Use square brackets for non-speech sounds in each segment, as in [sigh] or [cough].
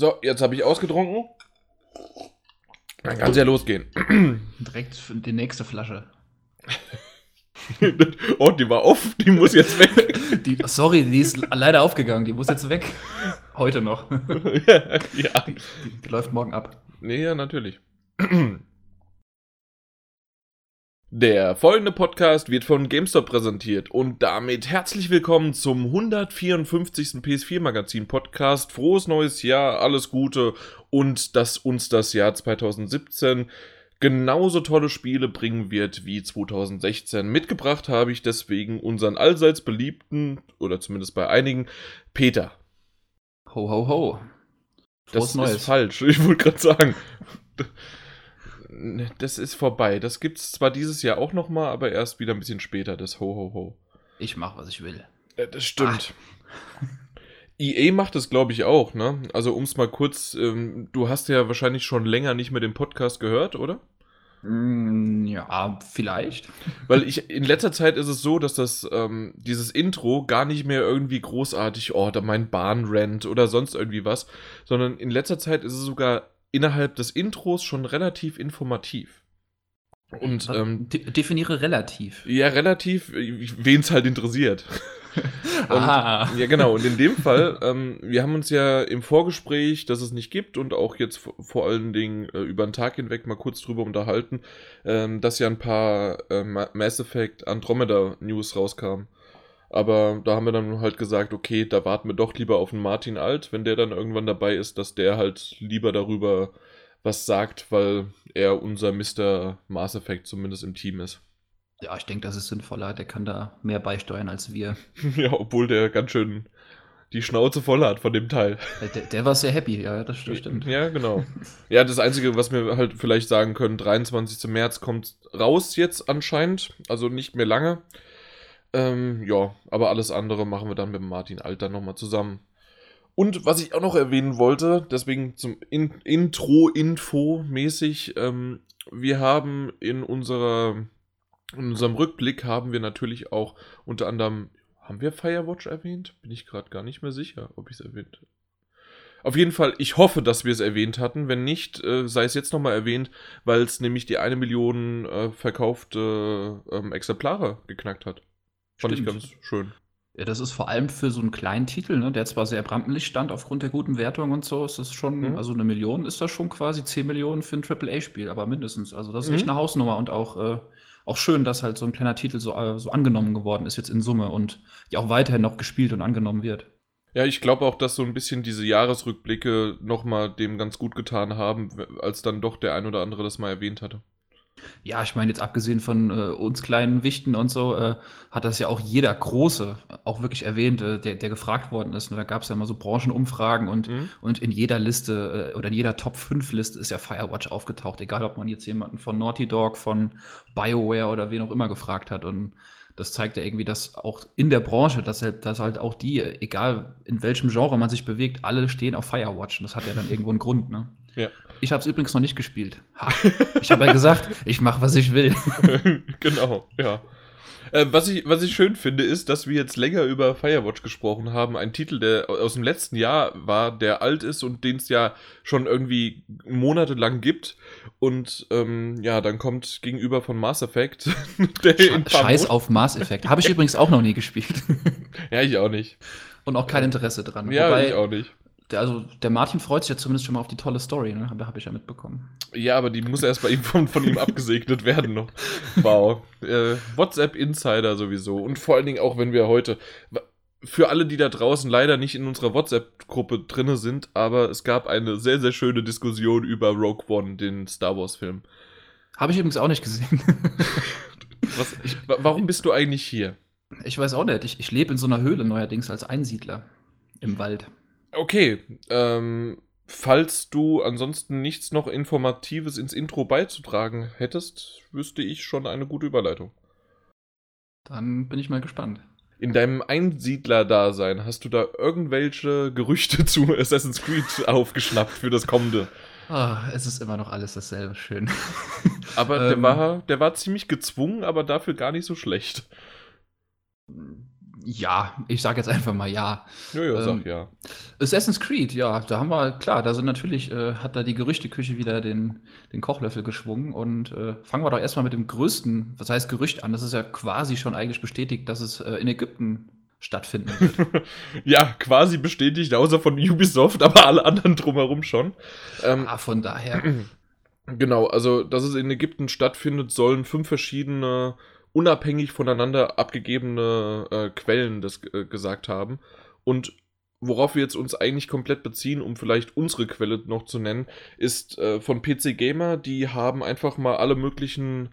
So, jetzt habe ich ausgetrunken. Dann kann es ja losgehen. [clears throat] Direkt die nächste Flasche. [laughs] oh, die war off, die muss jetzt weg. [laughs] Die, sorry, die ist leider aufgegangen, die muss jetzt weg. Heute noch. [laughs] ja, ja. Die, die läuft morgen ab. Nee, ja, natürlich. [clears throat] Der folgende Podcast wird von GameStop präsentiert und damit herzlich willkommen zum 154. PS4 Magazin Podcast. Frohes neues Jahr, alles Gute und dass uns das Jahr 2017 genauso tolle Spiele bringen wird wie 2016. Mitgebracht habe ich deswegen unseren allseits beliebten, oder zumindest bei einigen, Peter. Ho, ho, ho. Frohes das Neues. ist falsch, [laughs] ich wollte gerade sagen. Das ist vorbei. Das gibt es zwar dieses Jahr auch nochmal, aber erst wieder ein bisschen später, das Ho, ho, ho. Ich mach, was ich will. Äh, das stimmt. Ah. [laughs] EA macht es, glaube ich, auch, ne? Also, um es mal kurz, ähm, du hast ja wahrscheinlich schon länger nicht mehr den Podcast gehört, oder? Mm, ja, vielleicht. Weil ich in letzter Zeit ist es so, dass das ähm, dieses Intro gar nicht mehr irgendwie großartig, oh, da mein Bahnrent oder sonst irgendwie was, sondern in letzter Zeit ist es sogar innerhalb des Intros schon relativ informativ. Und ähm, De definiere relativ. Ja, relativ, wen es halt interessiert. [laughs] und, ah. Ja, genau. Und in dem Fall, ähm, wir haben uns ja im Vorgespräch, dass es nicht gibt und auch jetzt vor allen Dingen äh, über den Tag hinweg mal kurz drüber unterhalten, ähm, dass ja ein paar äh, Mass Effect Andromeda News rauskamen. Aber da haben wir dann halt gesagt, okay, da warten wir doch lieber auf den Martin Alt, wenn der dann irgendwann dabei ist, dass der halt lieber darüber was sagt, weil er unser Mr. Mass Effect zumindest im Team ist. Ja, ich denke, das ist sinnvoller. Der kann da mehr beisteuern als wir. [laughs] ja, obwohl der ganz schön die Schnauze voll hat von dem Teil. Der, der war sehr happy, ja, das stimmt. Ja, genau. Ja, das Einzige, was wir halt vielleicht sagen können, 23. März kommt raus jetzt anscheinend, also nicht mehr lange. Ähm, ja, aber alles andere machen wir dann mit Martin Alter nochmal zusammen. Und was ich auch noch erwähnen wollte, deswegen zum In Intro-Info-mäßig, ähm, wir haben in unserer in unserem Rückblick haben wir natürlich auch unter anderem, haben wir Firewatch erwähnt? Bin ich gerade gar nicht mehr sicher, ob ich es erwähnt habe. Auf jeden Fall, ich hoffe, dass wir es erwähnt hatten. Wenn nicht, äh, sei es jetzt nochmal erwähnt, weil es nämlich die eine Million äh, verkaufte äh, Exemplare geknackt hat. Fand ich ganz schön. Ja, das ist vor allem für so einen kleinen Titel, ne, der zwar sehr Rampenlicht stand aufgrund der guten Wertung und so, ist das schon, mhm. also eine Million ist das schon quasi 10 Millionen für ein AAA-Spiel, aber mindestens. Also das ist mhm. echt eine Hausnummer und auch, äh, auch schön, dass halt so ein kleiner Titel so, äh, so angenommen geworden ist jetzt in Summe und ja auch weiterhin noch gespielt und angenommen wird. Ja, ich glaube auch, dass so ein bisschen diese Jahresrückblicke nochmal dem ganz gut getan haben, als dann doch der ein oder andere das mal erwähnt hatte. Ja, ich meine, jetzt abgesehen von äh, uns kleinen Wichten und so, äh, hat das ja auch jeder Große auch wirklich erwähnt, äh, der, der gefragt worden ist. Und da gab es ja immer so Branchenumfragen und, mhm. und in jeder Liste äh, oder in jeder Top 5 Liste ist ja Firewatch aufgetaucht, egal ob man jetzt jemanden von Naughty Dog, von BioWare oder wen auch immer gefragt hat. Und das zeigt ja irgendwie, dass auch in der Branche, dass halt, dass halt auch die, egal in welchem Genre man sich bewegt, alle stehen auf Firewatch. Und das hat ja dann irgendwo einen Grund, ne? Ja. Ich habe es übrigens noch nicht gespielt. Ha. Ich habe ja gesagt, ich mache, was ich will. [laughs] genau, ja. Äh, was, ich, was ich schön finde, ist, dass wir jetzt länger über Firewatch gesprochen haben. Ein Titel, der aus dem letzten Jahr war, der alt ist und den es ja schon irgendwie monatelang gibt. Und ähm, ja, dann kommt gegenüber von Mass Effect. [laughs] der Sche Scheiß auf Mass Effect. Habe ich übrigens auch noch nie gespielt. [laughs] ja, ich auch nicht. Und auch kein Interesse dran. Ja, Wobei, ich auch nicht also der Martin freut sich ja zumindest schon mal auf die tolle Story, ne? Habe hab ich ja mitbekommen. Ja, aber die muss erst bei ihm von, von ihm abgesegnet werden noch. Wow. Äh, WhatsApp Insider sowieso. Und vor allen Dingen auch, wenn wir heute. Für alle, die da draußen leider nicht in unserer WhatsApp-Gruppe drinne sind, aber es gab eine sehr, sehr schöne Diskussion über Rogue One, den Star Wars-Film. Habe ich übrigens auch nicht gesehen. [laughs] Was, ich, warum bist du eigentlich hier? Ich weiß auch nicht. Ich, ich lebe in so einer Höhle neuerdings als Einsiedler im Wald. Okay, ähm, falls du ansonsten nichts noch Informatives ins Intro beizutragen hättest, wüsste ich schon eine gute Überleitung. Dann bin ich mal gespannt. In deinem Einsiedler-Dasein hast du da irgendwelche Gerüchte [laughs] zu Assassin's Creed aufgeschnappt für das kommende? Oh, es ist immer noch alles dasselbe, schön. aber der, ähm, war, der war ziemlich gezwungen, aber dafür gar nicht so schlecht Ja, ich sage jetzt einfach mal ja. Ja, ja, sag ähm, ja. Assassin's Creed, ja, da haben wir, klar, da sind natürlich, äh, hat da die Gerüchteküche wieder den, den Kochlöffel geschwungen und äh, fangen wir doch erstmal mit dem größten, was heißt Gerücht an? Das ist ja quasi schon eigentlich bestätigt, dass es äh, in Ägypten stattfinden wird. [laughs] ja, quasi bestätigt, außer von Ubisoft, aber alle anderen drumherum schon. Ähm, ah, von daher. [clears throat] Genau, also, dass es in Ägypten stattfindet, sollen fünf verschiedene unabhängig voneinander abgegebene äh, Quellen das äh, gesagt haben. Und worauf wir jetzt uns eigentlich komplett beziehen, um vielleicht unsere Quelle noch zu nennen, ist äh, von PC Gamer. Die haben einfach mal alle möglichen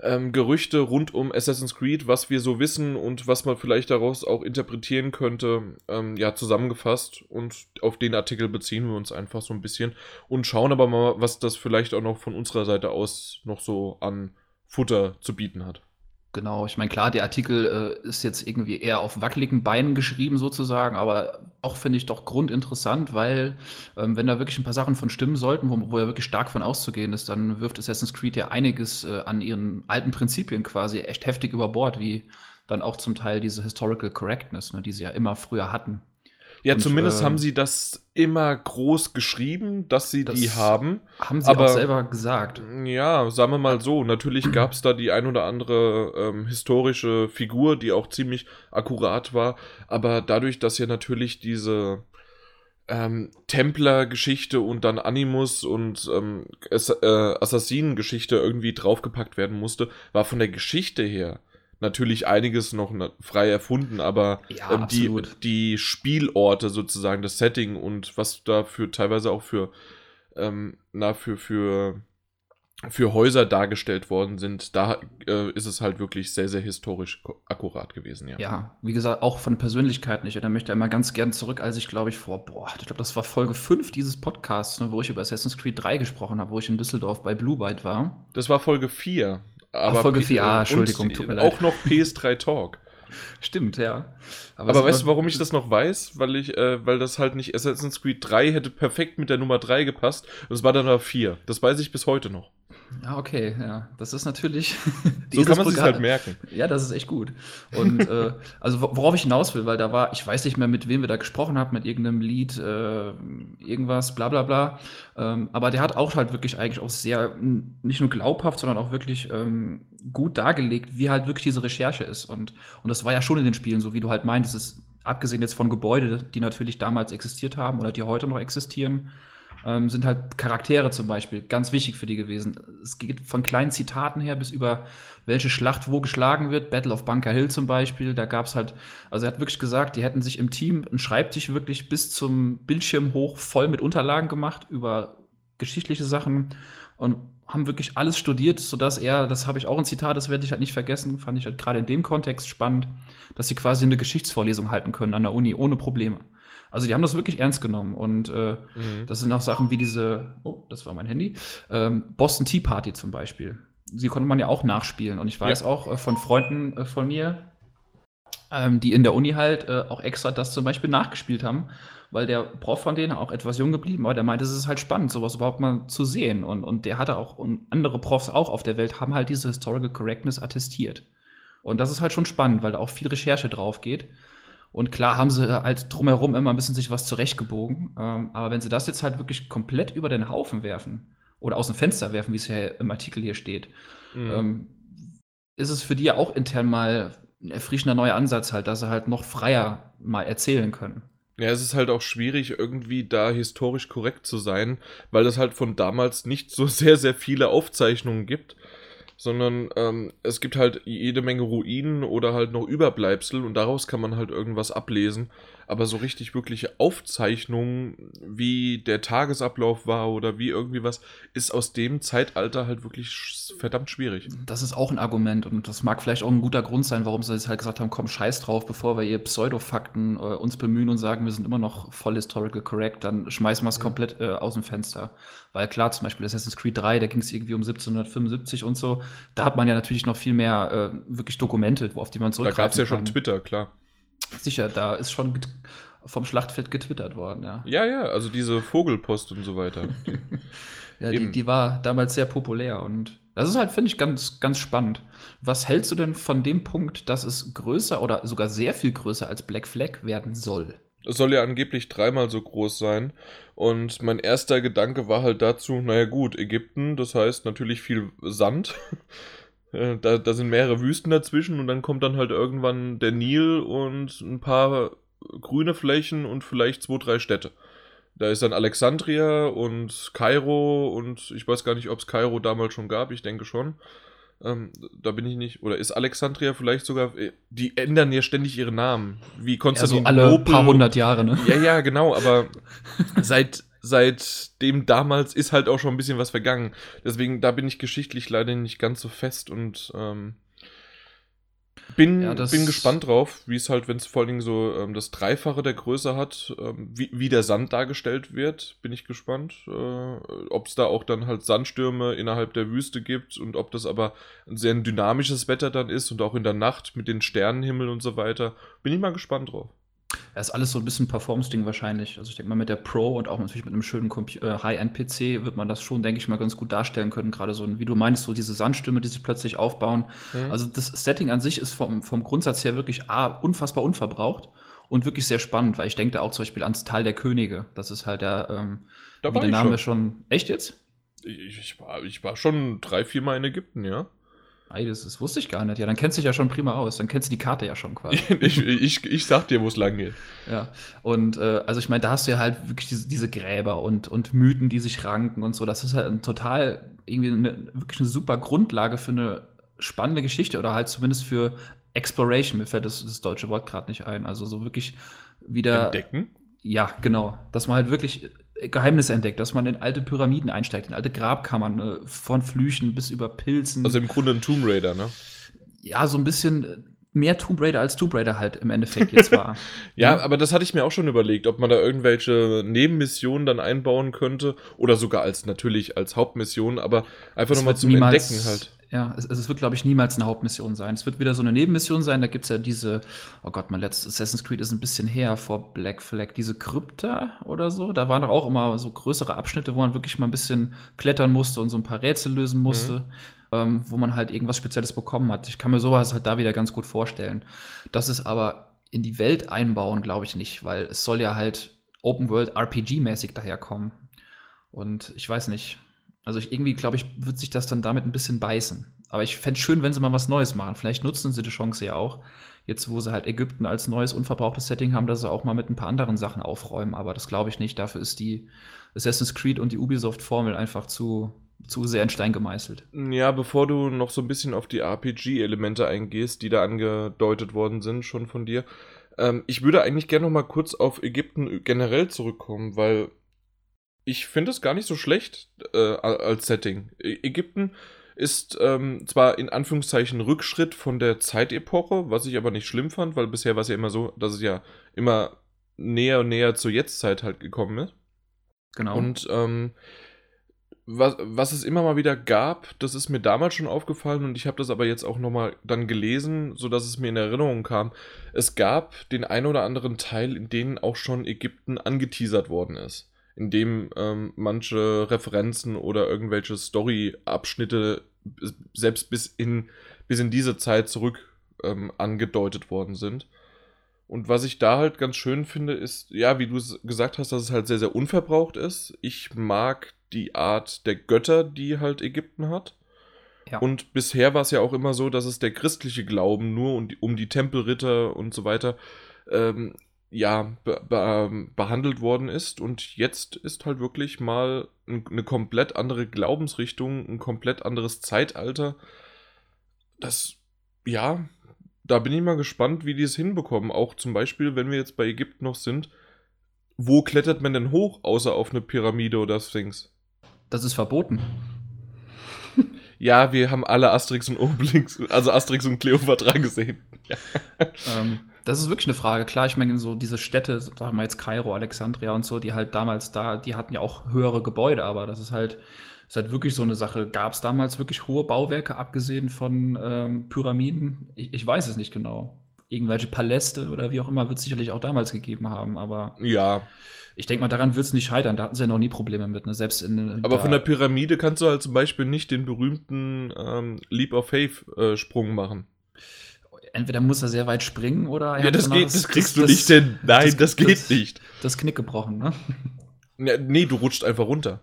ähm, Gerüchte rund um Assassin's Creed, was wir so wissen und was man vielleicht daraus auch interpretieren könnte, ähm, ja, zusammengefasst. Und auf den Artikel beziehen wir uns einfach so ein bisschen und schauen aber mal, was das vielleicht auch noch von unserer Seite aus noch so an Futter zu bieten hat. Genau, ich meine, klar, der Artikel äh, ist jetzt irgendwie eher auf wackeligen Beinen geschrieben sozusagen, aber auch finde ich doch grundinteressant, weil ähm, wenn da wirklich ein paar Sachen von stimmen sollten, wo, wo ja wirklich stark von auszugehen ist, dann wirft Assassin's Creed ja einiges äh, an ihren alten Prinzipien quasi echt heftig über Bord, wie dann auch zum Teil diese Historical Correctness, ne, die sie ja immer früher hatten. Ja, und, zumindest äh, haben sie das immer groß geschrieben, dass sie das die haben. Haben sie aber, auch selber gesagt. Ja, sagen wir mal so. Natürlich gab es da die ein oder andere ähm, historische Figur, die auch ziemlich akkurat war. Aber dadurch, dass ja natürlich diese ähm, Templer-Geschichte und dann Animus und ähm, äh, Assassinen-Geschichte irgendwie draufgepackt werden musste, war von der Geschichte her natürlich einiges noch frei erfunden, aber ja, ähm, die, die Spielorte sozusagen, das Setting und was dafür teilweise auch für, ähm, na, für, für, für Häuser dargestellt worden sind, da äh, ist es halt wirklich sehr, sehr historisch akkurat gewesen, ja. Ja, wie gesagt, auch von Persönlichkeit nicht. Da möchte ich einmal ganz gern zurück, als ich glaube ich vor, boah, ich glaube, das war Folge 5 dieses Podcasts, ne, wo ich über Assassin's Creed 3 gesprochen habe, wo ich in Düsseldorf bei Blue Byte war. Das war Folge 4. Aber Ach, Folge 4, ah, Entschuldigung, tut mir leid. Auch noch PS3 Talk. Stimmt, ja. Aber, Aber weißt du, warum ich das noch weiß? Weil ich, äh, weil das halt nicht Assassin's Creed 3 hätte perfekt mit der Nummer 3 gepasst. Das war dann aber 4. Das weiß ich bis heute noch. Ja, okay, ja. Das ist natürlich. [laughs] so kann man sich halt merken. Ja, das ist echt gut. Und äh, [laughs] also worauf ich hinaus will, weil da war, ich weiß nicht mehr, mit wem wir da gesprochen haben, mit irgendeinem Lied, äh, irgendwas, bla bla bla. Ähm, aber der hat auch halt wirklich eigentlich auch sehr, nicht nur glaubhaft, sondern auch wirklich ähm, gut dargelegt, wie halt wirklich diese Recherche ist. Und, und das war ja schon in den Spielen, so wie du halt meintest, ist, abgesehen jetzt von Gebäude, die natürlich damals existiert haben oder die heute noch existieren, ähm, sind halt Charaktere zum Beispiel ganz wichtig für die gewesen. Es geht von kleinen Zitaten her bis über welche Schlacht wo geschlagen wird. Battle of Bunker Hill zum Beispiel. Da gab es halt, also er hat wirklich gesagt, die hätten sich im Team einen Schreibtisch wirklich bis zum Bildschirm hoch voll mit Unterlagen gemacht über geschichtliche Sachen und haben wirklich alles studiert, sodass er, das habe ich auch ein Zitat, das werde ich halt nicht vergessen, fand ich halt gerade in dem Kontext spannend, dass sie quasi eine Geschichtsvorlesung halten können an der Uni ohne Probleme. Also die haben das wirklich ernst genommen. Und äh, mhm. das sind auch Sachen wie diese, oh, das war mein Handy, ähm, Boston Tea Party zum Beispiel. Sie konnte man ja auch nachspielen. Und ich weiß ja. auch äh, von Freunden äh, von mir, ähm, die in der Uni halt äh, auch extra das zum Beispiel nachgespielt haben, weil der Prof von denen auch etwas jung geblieben war, der meinte, es ist halt spannend, sowas überhaupt mal zu sehen. Und, und der hatte auch, und andere Profs auch auf der Welt haben halt diese Historical Correctness attestiert. Und das ist halt schon spannend, weil da auch viel Recherche drauf geht. Und klar haben sie halt drumherum immer ein bisschen sich was zurechtgebogen. Ähm, aber wenn sie das jetzt halt wirklich komplett über den Haufen werfen oder aus dem Fenster werfen, wie es ja im Artikel hier steht, mhm. ähm, ist es für die ja auch intern mal ein erfrischender neuer Ansatz halt, dass sie halt noch freier mal erzählen können. Ja, es ist halt auch schwierig, irgendwie da historisch korrekt zu sein, weil es halt von damals nicht so [laughs] sehr, sehr viele Aufzeichnungen gibt sondern ähm, es gibt halt jede Menge Ruinen oder halt noch Überbleibsel und daraus kann man halt irgendwas ablesen aber so richtig wirkliche Aufzeichnungen, wie der Tagesablauf war oder wie irgendwie was, ist aus dem Zeitalter halt wirklich verdammt schwierig. Das ist auch ein Argument und das mag vielleicht auch ein guter Grund sein, warum sie jetzt halt gesagt haben, komm, scheiß drauf, bevor wir hier Pseudofakten äh, uns bemühen und sagen, wir sind immer noch voll historical correct, dann schmeißen wir es komplett äh, aus dem Fenster. Weil klar, zum Beispiel Assassin's Creed 3, da ging es irgendwie um 1775 und so, da hat man ja natürlich noch viel mehr äh, wirklich Dokumente, auf die man zurückgreifen Da gab es ja schon Twitter, klar. Sicher, da ist schon vom Schlachtfeld getwittert worden, ja. Ja, ja, also diese Vogelpost und so weiter. [laughs] ja, die, die, war damals sehr populär und Das ist halt, finde ich, ganz, ganz spannend. Was hältst du denn von dem Punkt, dass es größer oder sogar sehr viel größer als Black Flag werden soll? Es soll ja angeblich dreimal so groß sein. Und mein erster Gedanke war halt dazu, naja gut, Ägypten, das heißt natürlich viel Sand. [laughs] Äh, da, da sind mehrere Wüsten dazwischen und dann kommt dann halt irgendwann der Nil und ein paar grüne Flächen und vielleicht zwei, drei Städte. Da ist dann Alexandria und Kairo und ich weiß gar nicht, ob es Kairo damals schon gab, ich denke schon. Ähm, da bin ich nicht. Oder ist Alexandria vielleicht sogar. Äh, die ändern ja ständig ihre Namen. Wie Konstantinopel. Ja, so alle paar hundert Jahre, ne? Ja, ja, genau. Aber [laughs] seit, seitdem damals ist halt auch schon ein bisschen was vergangen. Deswegen, da bin ich geschichtlich leider nicht ganz so fest und. Ähm, bin, ja, bin gespannt drauf, wie es halt, wenn es vor allen Dingen so ähm, das Dreifache der Größe hat, ähm, wie, wie der Sand dargestellt wird, bin ich gespannt. Äh, ob es da auch dann halt Sandstürme innerhalb der Wüste gibt und ob das aber ein sehr dynamisches Wetter dann ist und auch in der Nacht mit den Sternenhimmel und so weiter. Bin ich mal gespannt drauf. Das ist alles so ein bisschen Performance-Ding wahrscheinlich. Also ich denke mal mit der Pro und auch natürlich mit einem schönen äh, High-End-PC wird man das schon, denke ich mal, ganz gut darstellen können. Gerade so, wie du meinst, so diese Sandstürme, die sich plötzlich aufbauen. Mhm. Also das Setting an sich ist vom, vom Grundsatz her wirklich A, unfassbar unverbraucht und wirklich sehr spannend, weil ich denke da auch zum Beispiel ans Tal der Könige. Das ist halt der, ähm, da wie der Name schon. schon. Echt jetzt? Ich, ich, war, ich war schon drei, vier Mal in Ägypten, ja. Ei, das, das, wusste ich gar nicht. Ja, dann kennst du dich ja schon prima aus. Dann kennst du die Karte ja schon quasi. [laughs] ich, ich, ich sag dir, wo es lang geht. Ja, und äh, also ich meine, da hast du ja halt wirklich diese, diese, Gräber und, und Mythen, die sich ranken und so. Das ist halt ein total, irgendwie eine, wirklich eine super Grundlage für eine spannende Geschichte oder halt zumindest für Exploration. Mir fällt das, das deutsche Wort gerade nicht ein. Also so wirklich wieder. Entdecken? Ja, genau. Dass man halt wirklich Geheimnisse entdeckt, dass man in alte Pyramiden einsteigt, in alte Grabkammern, äh, von Flüchen bis über Pilzen. Also im Grunde ein Tomb Raider, ne? Ja, so ein bisschen mehr Tomb Raider als Tomb Raider halt im Endeffekt jetzt war. ja, [laughs] ja, aber das hatte ich mir auch schon überlegt, ob man da irgendwelche Nebenmissionen dann einbauen könnte oder sogar als natürlich als Hauptmission, aber einfach nochmal zum Entdecken halt. Ja, es, es wird, glaube ich, niemals eine Hauptmission sein. Es wird wieder so eine Nebenmission sein. Da gibt es ja diese, oh Gott, mein letztes Assassin's Creed ist ein bisschen her vor Black Flag, diese Krypta oder so. Da waren doch auch immer so größere Abschnitte, wo man wirklich mal ein bisschen klettern musste und so ein paar Rätsel lösen musste, mhm. Ähm, wo man halt irgendwas Spezielles bekommen hat. Ich kann mir sowas halt da wieder ganz gut vorstellen. Das ist aber in die Welt einbauen, glaube ich nicht, weil es soll ja halt Open World RPG-mäßig daherkommen. Und ich weiß nicht, also ich, irgendwie, glaube ich, wird sich das dann damit ein bisschen beißen. Aber ich fände es schön, wenn sie mal was Neues machen. Vielleicht nutzen sie die Chance ja auch, jetzt wo sie halt Ägypten als neues, unverbrauchtes Setting haben, dass sie auch mal mit ein paar anderen Sachen aufräumen. Aber das glaube ich nicht. Dafür ist die Assassin's Creed und die Ubisoft-Formel einfach zu, zu sehr in Stein gemeißelt. Ja, bevor du noch so ein bisschen auf die RPG-Elemente eingehst, die da angedeutet worden sind, schon von dir. Ähm, ich würde eigentlich gerne noch mal kurz auf Ägypten generell zurückkommen, weil ich finde es gar nicht so schlecht äh, als Setting. Ägypten ist ähm, zwar in Anführungszeichen Rückschritt von der Zeitepoche, was ich aber nicht schlimm fand, weil bisher war es ja immer so, dass es ja immer näher und näher zur Jetztzeit halt gekommen ist. Genau. Und ähm, was, was es immer mal wieder gab, das ist mir damals schon aufgefallen und ich habe das aber jetzt auch nochmal dann gelesen, sodass es mir in Erinnerung kam. Es gab den ein oder anderen Teil, in denen auch schon Ägypten angeteasert worden ist in dem ähm, manche Referenzen oder irgendwelche Story-Abschnitte selbst bis in, bis in diese Zeit zurück ähm, angedeutet worden sind. Und was ich da halt ganz schön finde, ist, ja, wie du es gesagt hast, dass es halt sehr, sehr unverbraucht ist. Ich mag die Art der Götter, die halt Ägypten hat. Ja. Und bisher war es ja auch immer so, dass es der christliche Glauben nur um die, um die Tempelritter und so weiter ähm, ja, be be ähm, behandelt worden ist. Und jetzt ist halt wirklich mal eine komplett andere Glaubensrichtung, ein komplett anderes Zeitalter. Das, ja, da bin ich mal gespannt, wie die es hinbekommen. Auch zum Beispiel, wenn wir jetzt bei Ägypten noch sind, wo klettert man denn hoch, außer auf eine Pyramide oder Sphinx? Das ist verboten. [laughs] ja, wir haben alle Asterix und Obelix, also Asterix und Cleopatra gesehen. Ja. [laughs] Ähm, das ist wirklich eine Frage. Klar, ich meine, so diese Städte, sagen wir jetzt Kairo, Alexandria und so, die halt damals da, die hatten ja auch höhere Gebäude, aber das ist halt, ist halt wirklich so eine Sache. Gab es damals wirklich hohe Bauwerke, abgesehen von ähm, Pyramiden? Ich, ich, weiß es nicht genau. Irgendwelche Paläste oder wie auch immer wird es sicherlich auch damals gegeben haben, aber. Ja. Ich denke mal, daran wird es nicht scheitern. Da hatten sie ja noch nie Probleme mit. Ne? Selbst in, Aber von der Pyramide kannst du halt zum Beispiel nicht den berühmten ähm, Leap of Faith-Sprung äh, machen. Entweder muss er sehr weit springen oder. Ja, das, geht, das, das kriegst das, du nicht denn. Nein, das, das geht nicht. Das Knick gebrochen, ne? Ja, nee, du rutscht einfach runter.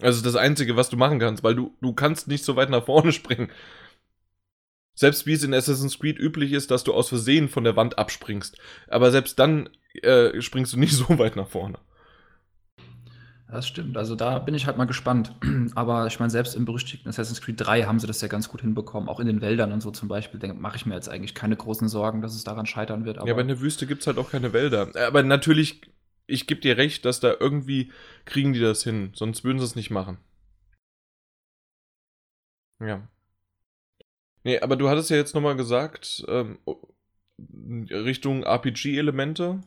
Also das Einzige, was du machen kannst, weil du, du kannst nicht so weit nach vorne [laughs] springen. Selbst wie es in Assassin's Creed üblich ist, dass du aus Versehen von der Wand abspringst. Aber selbst dann äh, springst du [laughs] nicht so weit nach vorne. Das stimmt. Also da bin ich halt mal gespannt. [clears throat] Aber ich meine, selbst im berüchtigten Assassin's Creed 3 haben sie das ja ganz gut hinbekommen. Auch in den Wäldern und so zum Beispiel. Mache ich mir jetzt eigentlich keine großen Sorgen, dass es daran scheitern wird. Aber ja, aber in der Wüste gibt es halt auch keine Wälder. Aber natürlich, ich gebe dir recht, dass da irgendwie kriegen die das hin. Sonst würden sie es nicht machen. Ja. Nee, aber du hattest ja jetzt nochmal gesagt, ähm, Richtung RPG-Elemente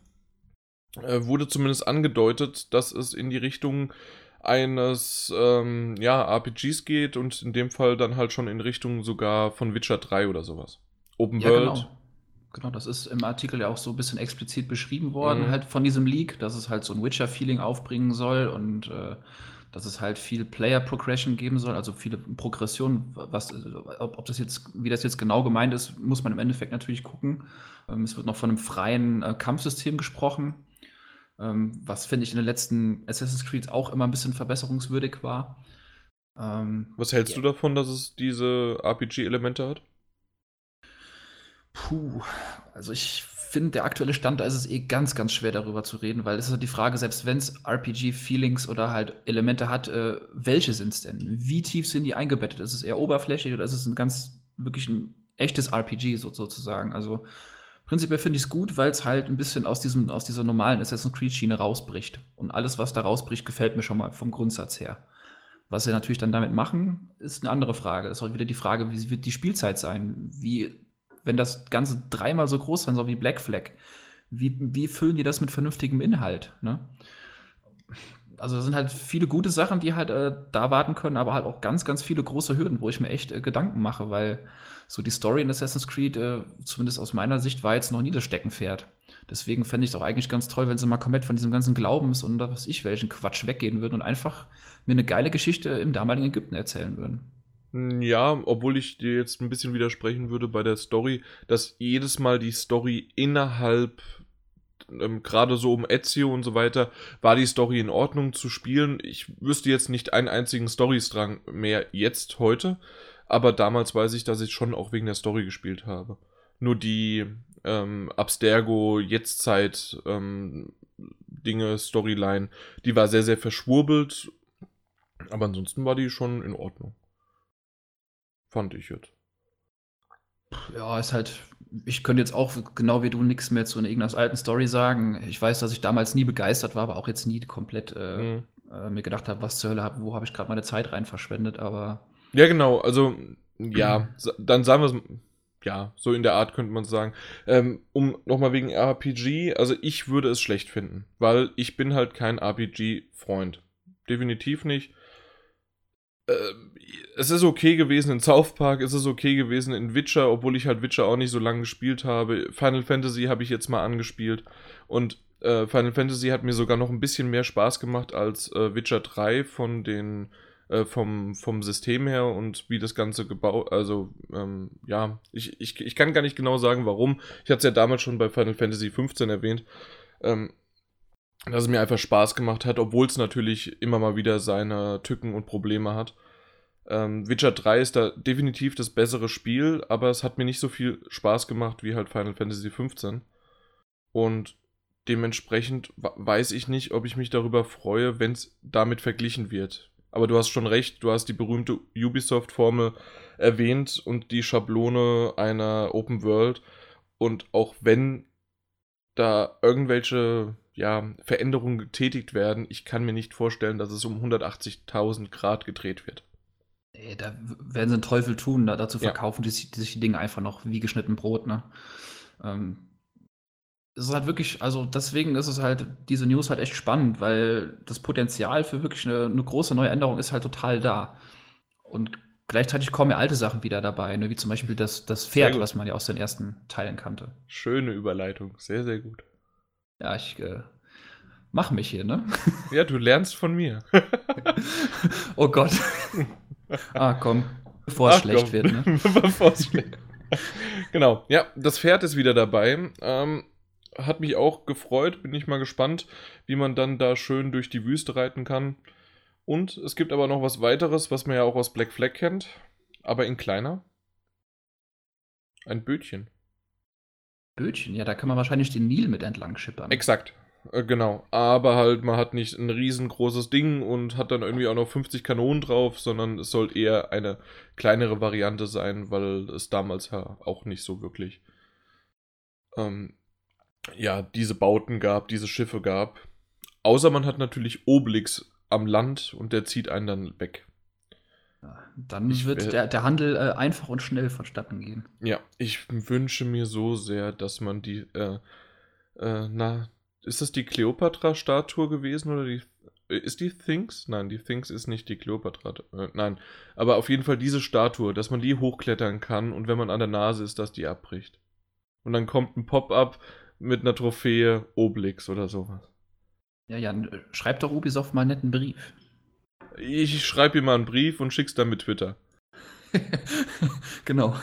äh, wurde zumindest angedeutet, dass es in die Richtung eines ähm, ja, RPGs geht und in dem Fall dann halt schon in Richtung sogar von Witcher 3 oder sowas. Open ja, World. Genau. Genau, das ist im Artikel ja auch so ein bisschen explizit beschrieben worden, mhm. halt von diesem Leak, dass es halt so ein Witcher-Feeling aufbringen soll und äh, dass es halt viel Player Progression geben soll, also viele Progressionen. Was, ob, ob, das jetzt, wie das jetzt genau gemeint ist, muss man im Endeffekt natürlich gucken. Ähm, es wird noch von einem freien äh, Kampfsystem gesprochen, ähm, was finde ich in den letzten Assassin's Creed auch immer ein bisschen verbesserungswürdig war. Ähm, was hältst ja. du davon, dass es diese RPG-Elemente hat? Puh, also ich finde, der aktuelle Stand, da ist es eh ganz, ganz schwer darüber zu reden, weil es ist halt die Frage, selbst wenn es RPG-Feelings oder halt Elemente hat, äh, welche sind es denn? Wie tief sind die eingebettet? Ist es eher oberflächlich oder ist es ein ganz, wirklich ein echtes RPG so, sozusagen? Also prinzipiell finde ich es gut, weil es halt ein bisschen aus, diesem, aus dieser normalen Assassin's Creed-Schiene rausbricht. Und alles, was da rausbricht, gefällt mir schon mal vom Grundsatz her. Was sie natürlich dann damit machen, ist eine andere Frage. Es ist auch wieder die Frage, wie wird die Spielzeit sein? Wie wenn das Ganze dreimal so groß sein soll wie Black Flag, wie, wie füllen die das mit vernünftigem Inhalt? Ne? Also da sind halt viele gute Sachen, die halt äh, da warten können, aber halt auch ganz, ganz viele große Hürden, wo ich mir echt äh, Gedanken mache, weil so die Story in Assassin's Creed, äh, zumindest aus meiner Sicht, war jetzt noch nie das Steckenpferd. Deswegen fände ich es auch eigentlich ganz toll, wenn sie mal komplett von diesem ganzen Glaubens und was ich welchen Quatsch weggehen würden und einfach mir eine geile Geschichte im damaligen Ägypten erzählen würden. Hm, ja, obwohl ich dir jetzt ein bisschen widersprechen würde bei der Story, dass jedes Mal die Story innerhalb, ähm, gerade so um Ezio und so weiter, war die Story in Ordnung zu spielen. Ich wüsste jetzt nicht einen einzigen Storystrang mehr jetzt, heute, aber damals weiß ich, dass ich schon auch wegen der Story gespielt habe. Nur die ähm, Abstergo, Jetztzeit, ähm, Dinge, Storyline, die war sehr, sehr verschwurbelt, aber ansonsten war die schon in Ordnung. Fand ich jetzt. Ja, ist halt, ich könnte jetzt auch genau wie du nichts mehr zu irgendeiner alten Story sagen. Ich weiß, dass ich damals nie begeistert war, aber auch jetzt nie komplett äh, mhm. äh, mir gedacht habe, was zur Hölle, wo habe ich gerade meine Zeit rein verschwendet, aber. Ja, genau, also, ja, dann sagen wir es, ja, so in der Art könnte man sagen. Ähm, um nochmal wegen RPG, also ich würde es schlecht finden, weil ich bin halt kein RPG-Freund. Definitiv nicht es ist okay gewesen in South Park, es ist okay gewesen in Witcher, obwohl ich halt Witcher auch nicht so lange gespielt habe. Final Fantasy habe ich jetzt mal angespielt und äh, Final Fantasy hat mir sogar noch ein bisschen mehr Spaß gemacht als äh, Witcher 3 von den äh, vom, vom System her und wie das Ganze gebaut, also ähm, ja, ich, ich, ich kann gar nicht genau sagen, warum. Ich hatte es ja damals schon bei Final Fantasy 15 erwähnt. Ähm, dass es mir einfach Spaß gemacht hat, obwohl es natürlich immer mal wieder seine Tücken und Probleme hat. Ähm, Witcher 3 ist da definitiv das bessere Spiel, aber es hat mir nicht so viel Spaß gemacht wie halt Final Fantasy 15. Und dementsprechend weiß ich nicht, ob ich mich darüber freue, wenn es damit verglichen wird. Aber du hast schon recht, du hast die berühmte Ubisoft-Formel erwähnt und die Schablone einer Open World. Und auch wenn da irgendwelche ja, Veränderungen getätigt werden, ich kann mir nicht vorstellen, dass es um 180.000 Grad gedreht wird. Ey, da werden sie einen Teufel tun, da, dazu verkaufen ja. die, die sich die Dinge einfach noch wie geschnitten Brot, ne? Ähm, es ist halt wirklich, also deswegen ist es halt, diese News halt echt spannend, weil das Potenzial für wirklich eine, eine große neue Änderung ist halt total da. Und gleichzeitig kommen ja alte Sachen wieder dabei, ne? wie zum Beispiel das, das Pferd, was man ja aus den ersten Teilen kannte. Schöne Überleitung, sehr, sehr gut. Ja, ich, äh, mach mich hier, ne? [laughs] Ja, du lernst von mir. [laughs] oh Gott. [laughs] Ah, komm. Bevor es schlecht komm. wird, ne? Bevor es schlecht Genau, ja, das Pferd ist wieder dabei. Ähm, hat mich auch gefreut, bin ich mal gespannt, wie man dann da schön durch die Wüste reiten kann. Und es gibt aber noch was weiteres, was man ja auch aus Black Flag kennt, aber in kleiner. Ein Bötchen. Bötchen, ja, da kann man wahrscheinlich den Nil mit entlang schippern. Exakt. Äh, genau, aber halt, man hat nicht ein riesengroßes Ding und hat dann irgendwie auch noch 50 Kanonen drauf, sondern es soll eher eine kleinere Variante sein, weil es damals ja auch nicht so wirklich ähm, ja, diese Bauten gab, diese Schiffe gab. Außer man hat natürlich Obelix am Land und der zieht einen dann weg. Dann ich wird der, der Handel äh, einfach und schnell vonstatten gehen. Ja, ich wünsche mir so sehr, dass man die, äh, äh, na, ist das die Kleopatra-Statue gewesen oder die, ist die Things? Nein, die Things ist nicht die Kleopatra, äh, nein, aber auf jeden Fall diese Statue, dass man die hochklettern kann und wenn man an der Nase ist, dass die abbricht. Und dann kommt ein Pop-up mit einer Trophäe Obelix oder sowas. Ja, Jan, schreib doch Ubisoft mal einen netten Brief. Ich schreibe ihm mal einen Brief und schick's dann mit Twitter. [laughs] genau.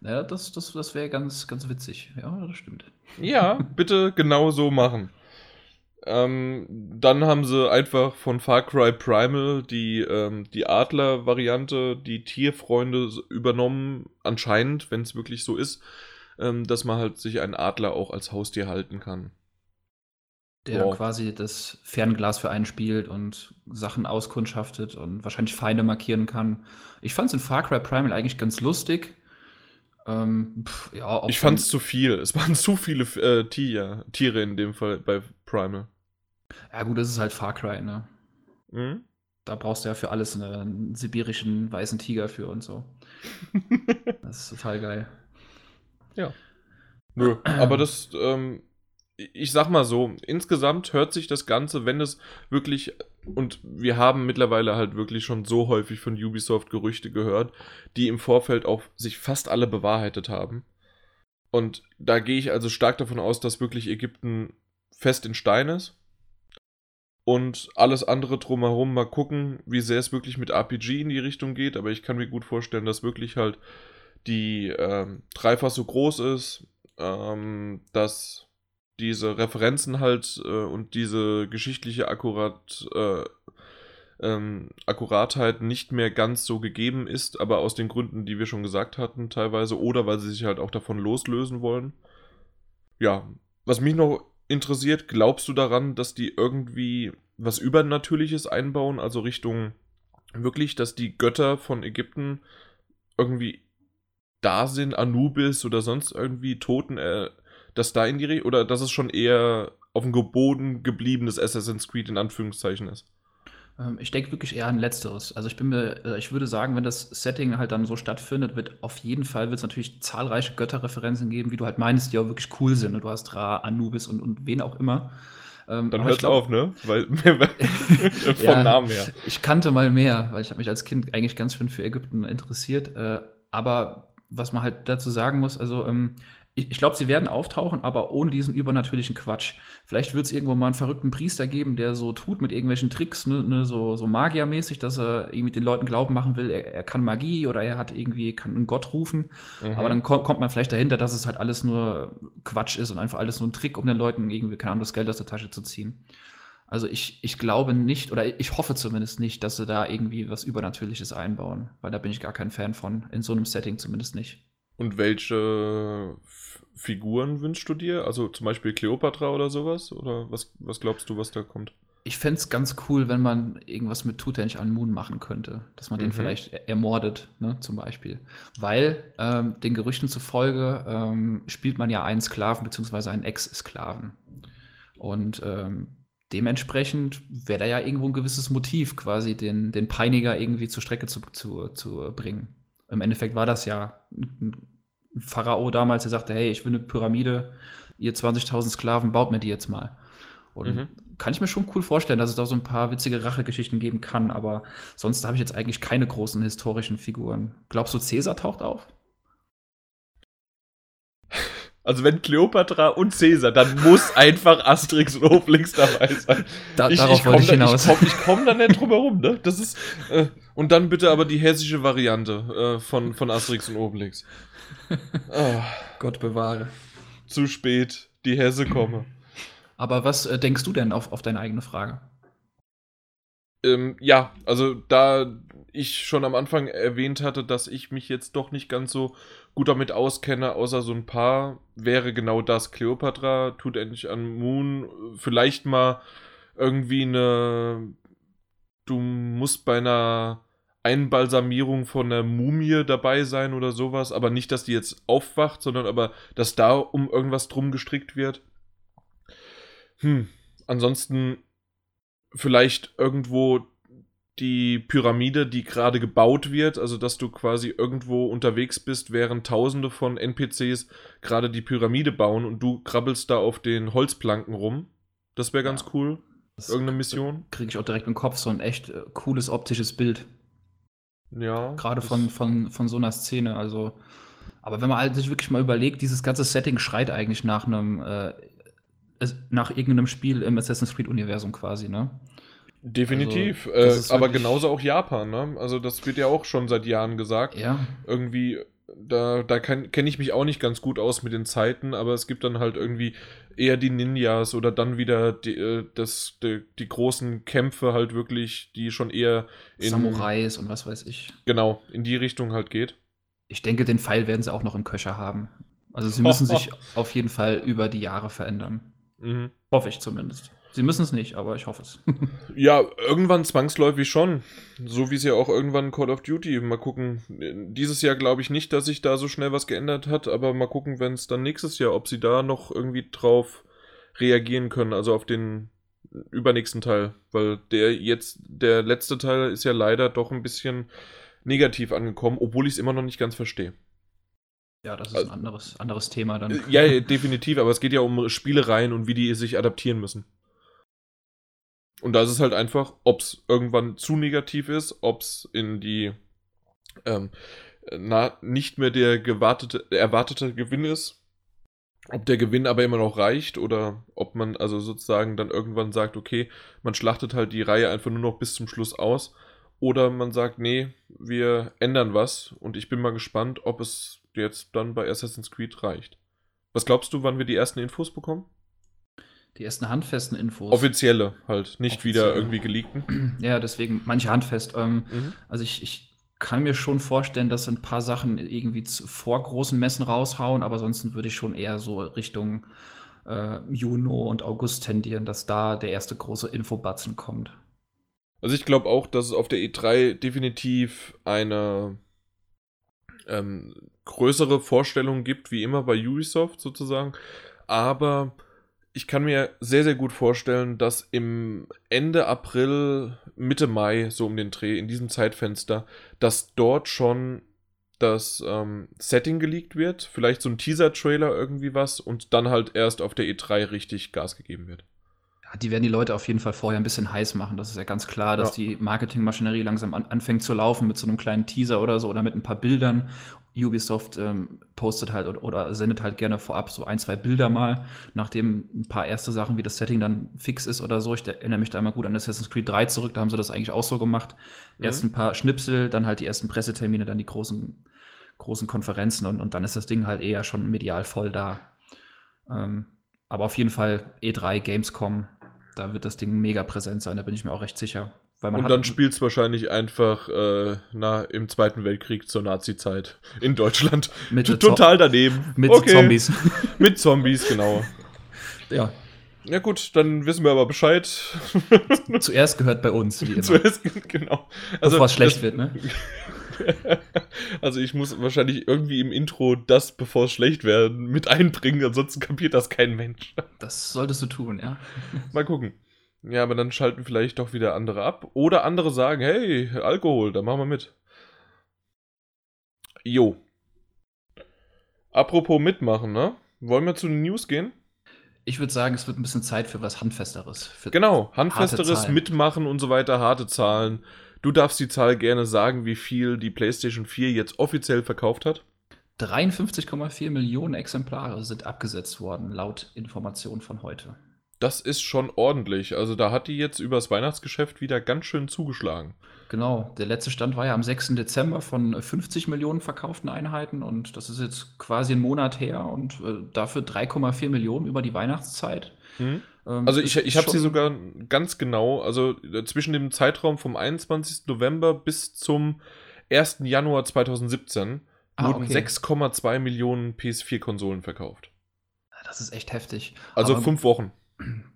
Naja, das, das, das wäre ganz, ganz witzig. Ja, das stimmt. Ja, bitte genau so machen. Ähm, dann haben sie einfach von Far Cry Primal die, ähm, die Adler-Variante, die Tierfreunde übernommen, anscheinend, wenn es wirklich so ist, ähm, dass man halt sich einen Adler auch als Haustier halten kann. Der wow. quasi das Fernglas für einen spielt und Sachen auskundschaftet und wahrscheinlich Feinde markieren kann. Ich fand es in Far Cry Primal eigentlich ganz lustig. Ähm, pff, ja, ich fand es zu viel. Es waren zu viele äh, Tier, Tiere in dem Fall bei Primal. Ja, gut, das ist halt Far Cry, ne? Mhm. Da brauchst du ja für alles einen sibirischen weißen Tiger für und so. [laughs] das ist total geil. Ja. Nö, aber das, ähm, ich sag mal so, insgesamt hört sich das Ganze, wenn es wirklich, und wir haben mittlerweile halt wirklich schon so häufig von Ubisoft Gerüchte gehört, die im Vorfeld auch sich fast alle bewahrheitet haben. Und da gehe ich also stark davon aus, dass wirklich Ägypten fest in Stein ist. Und alles andere drumherum mal gucken, wie sehr es wirklich mit RPG in die Richtung geht. Aber ich kann mir gut vorstellen, dass wirklich halt die ähm, dreifach so groß ist, ähm, dass diese Referenzen halt äh, und diese geschichtliche Akkurat, äh, ähm, Akkuratheit nicht mehr ganz so gegeben ist, aber aus den Gründen, die wir schon gesagt hatten, teilweise, oder weil sie sich halt auch davon loslösen wollen. Ja, was mich noch interessiert, glaubst du daran, dass die irgendwie was Übernatürliches einbauen, also Richtung wirklich, dass die Götter von Ägypten irgendwie da sind, Anubis oder sonst irgendwie Toten, äh, dass da in die, oder dass es schon eher auf dem Boden gebliebenes Assassin's Creed in Anführungszeichen ist? Ähm, ich denke wirklich eher an Letzteres. Also ich bin mir, äh, ich würde sagen, wenn das Setting halt dann so stattfindet, wird auf jeden Fall wird es natürlich zahlreiche Götterreferenzen geben, wie du halt meinst, die auch wirklich cool sind. Und du hast Ra, Anubis und, und wen auch immer. Ähm, Dann hört auf, ne? Weil, [laughs] [laughs] vom ja, Namen her. Ich kannte mal mehr, weil ich habe mich als Kind eigentlich ganz schön für Ägypten interessiert. Äh, aber was man halt dazu sagen muss, also ähm, ich, ich glaube, sie werden auftauchen, aber ohne diesen übernatürlichen Quatsch. Vielleicht wird es irgendwo mal einen verrückten Priester geben, der so tut mit irgendwelchen Tricks, ne, ne, so, so magiermäßig, dass er irgendwie den Leuten glauben machen will, er, er kann Magie oder er hat irgendwie, kann einen Gott rufen. Mhm. Aber dann kommt, kommt man vielleicht dahinter, dass es halt alles nur Quatsch ist und einfach alles nur ein Trick, um den Leuten irgendwie, keine Ahnung, das Geld aus der Tasche zu ziehen. Also ich, ich glaube nicht, oder ich hoffe zumindest nicht, dass sie da irgendwie was Übernatürliches einbauen, weil da bin ich gar kein Fan von, in so einem Setting zumindest nicht. Und welche Figuren wünschst du dir? Also zum Beispiel Cleopatra oder sowas? Oder was, was glaubst du, was da kommt? Ich fände es ganz cool, wenn man irgendwas mit Tutanchamun machen könnte. Dass man mhm. den vielleicht ermordet, ne, zum Beispiel. Weil ähm, den Gerüchten zufolge ähm, spielt man ja einen Sklaven bzw. einen Ex-Sklaven. Und ähm, dementsprechend wäre da ja irgendwo ein gewisses Motiv, quasi den, den Peiniger irgendwie zur Strecke zu, zu, zu bringen. Im Endeffekt war das ja ein Pharao damals, der sagte, hey, ich will eine Pyramide, ihr 20.000 Sklaven, baut mir die jetzt mal. Und mhm. kann ich mir schon cool vorstellen, dass es da so ein paar witzige Rachegeschichten geben kann, aber sonst habe ich jetzt eigentlich keine großen historischen Figuren. Glaubst du, Cäsar taucht auf? Also wenn Cleopatra und Caesar, dann muss einfach Asterix und Obelix dabei sein. Da, ich, darauf ich wollte ich hinaus. Da, ich komme komm da nicht drum herum, ne? Das ist, äh, und dann bitte aber die hessische Variante äh, von, von Asterix und Obelix. Oh. [laughs] Gott bewahre. Zu spät, die Hesse komme. Aber was äh, denkst du denn auf, auf deine eigene Frage? Ähm, ja, also da ich schon am Anfang erwähnt hatte, dass ich mich jetzt doch nicht ganz so gut damit auskenne, außer so ein paar, wäre genau das. Cleopatra tut endlich an Moon vielleicht mal irgendwie eine. Du musst bei einer Einbalsamierung von einer Mumie dabei sein oder sowas, aber nicht, dass die jetzt aufwacht, sondern aber, dass da um irgendwas drum gestrickt wird. Hm, ansonsten vielleicht irgendwo die Pyramide, die gerade gebaut wird, also dass du quasi irgendwo unterwegs bist, während tausende von NPCs gerade die Pyramide bauen und du krabbelst da auf den Holzplanken rum. Das wäre ganz ja, cool. Irgendeine Mission. Kriege ich auch direkt im Kopf so ein echt äh, cooles optisches Bild. Ja. Gerade von, von, von so einer Szene. Also, aber wenn man halt sich wirklich mal überlegt, dieses ganze Setting schreit eigentlich nach einem, äh, nach irgendeinem Spiel im Assassin's Creed-Universum quasi, ne? Definitiv. Also, äh, aber genauso auch Japan, ne? Also das wird ja auch schon seit Jahren gesagt. Ja. Irgendwie, da, da kenne ich mich auch nicht ganz gut aus mit den Zeiten, aber es gibt dann halt irgendwie eher die Ninjas oder dann wieder die, äh, das, die, die großen Kämpfe halt wirklich, die schon eher in. Samurais und was weiß ich. Genau, in die Richtung halt geht. Ich denke, den Pfeil werden sie auch noch im Köcher haben. Also sie müssen [laughs] sich auf jeden Fall über die Jahre verändern. Mhm. Hoffe ich zumindest. Sie müssen es nicht, aber ich hoffe es. [laughs] ja, irgendwann zwangsläufig schon. So wie es ja auch irgendwann Call of Duty. Mal gucken. Dieses Jahr glaube ich nicht, dass sich da so schnell was geändert hat, aber mal gucken, wenn es dann nächstes Jahr, ob sie da noch irgendwie drauf reagieren können. Also auf den übernächsten Teil. Weil der jetzt, der letzte Teil ist ja leider doch ein bisschen negativ angekommen, obwohl ich es immer noch nicht ganz verstehe. Ja, das ist also, ein anderes, anderes Thema dann. Ja, [laughs] definitiv, aber es geht ja um Spielereien und wie die sich adaptieren müssen. Und da ist es halt einfach, ob es irgendwann zu negativ ist, ob es in die ähm, na, nicht mehr der gewartete, erwartete Gewinn ist, ob der Gewinn aber immer noch reicht oder ob man also sozusagen dann irgendwann sagt, okay, man schlachtet halt die Reihe einfach nur noch bis zum Schluss aus oder man sagt, nee, wir ändern was und ich bin mal gespannt, ob es jetzt dann bei Assassin's Creed reicht. Was glaubst du, wann wir die ersten Infos bekommen? Die ersten handfesten Infos. Offizielle halt, nicht Offizielle. wieder irgendwie geleakten. [clears throat] Ja, deswegen manche handfest. Ähm, mhm. Also ich, ich kann mir schon vorstellen, dass ein paar Sachen irgendwie zu, vor großen Messen raushauen, aber ansonsten würde ich schon eher so Richtung äh, Juni und August tendieren, dass da der erste große Infobatzen kommt. Also ich glaube auch, dass es auf der E3 definitiv eine ähm, größere Vorstellung gibt, wie immer bei Ubisoft sozusagen. Aber ich kann mir sehr, sehr gut vorstellen, dass im Ende April, Mitte Mai, so um den Dreh, in diesem Zeitfenster, dass dort schon das ähm, Setting geleakt wird, vielleicht so ein Teaser-Trailer irgendwie was und dann halt erst auf der E3 richtig Gas gegeben wird. Ja, die werden die Leute auf jeden Fall vorher ein bisschen heiß machen. Das ist ja ganz klar, dass ja. die Marketingmaschinerie langsam an, anfängt zu laufen mit so einem kleinen Teaser oder so oder mit ein paar Bildern Ubisoft ähm, postet halt oder, oder, sendet halt gerne vorab so ein, zwei Bilder mal, nachdem ein paar erste Sachen wie das Setting dann fix ist oder so. Ich erinnere mich da immer gut an Assassin's Creed 3 zurück, da haben sie das eigentlich auch so gemacht. Mhm. Erst ein paar Schnipsel, dann halt die ersten Pressetermine, dann die großen, großen Konferenzen und, und dann ist das Ding halt eher schon medial voll da. Ähm, aber auf jeden Fall E3, Gamescom, da wird das Ding mega präsent sein, da bin ich mir auch recht sicher und dann spielt es wahrscheinlich einfach äh, na, im Zweiten Weltkrieg zur Nazi-Zeit in Deutschland. [laughs] Mit Total daneben. Mit okay. Zombies. [laughs] mit Zombies, genau. Ja. Ja gut, dann wissen wir aber Bescheid. [laughs] Zuerst gehört bei uns, wie immer. Zuerst, genau. Also, Bevor es schlecht das, wird, ne? also ich muss wahrscheinlich irgendwie im Intro das, bevor es schlecht wird, mit einbringen, ansonsten kapiert das kein Mensch. Das solltest du tun, ja. Mal gucken. Ja, aber dann schalten vielleicht doch wieder andere ab. Oder andere sagen, hey, Alkohol, da machen wir mit. Jo. Apropos mitmachen, ne? Wollen wir zu den News gehen? Ich würde sagen, es wird ein bisschen Zeit für was Handfesteres. Für genau, Handfesteres, Mitmachen und so weiter, harte Zahlen. Du darfst die Zahl gerne sagen, wie viel die PlayStation 4 jetzt offiziell verkauft hat. 53,4 Millionen Exemplare sind abgesetzt worden, laut Informationen von heute. Das ist schon ordentlich. Also da hat die jetzt übers Weihnachtsgeschäft wieder ganz schön zugeschlagen. Genau, der letzte Stand war ja am 6. Dezember von 50 Millionen verkauften Einheiten und das ist jetzt quasi ein Monat her und äh, dafür 3,4 Millionen über die Weihnachtszeit. Mhm. Ähm, also ich, ich habe sie sogar ganz genau, also äh, zwischen dem Zeitraum vom 21. November bis zum 1. Januar 2017 ah, wurden okay. 6,2 Millionen PS4-Konsolen verkauft. Das ist echt heftig. Also Aber, fünf Wochen.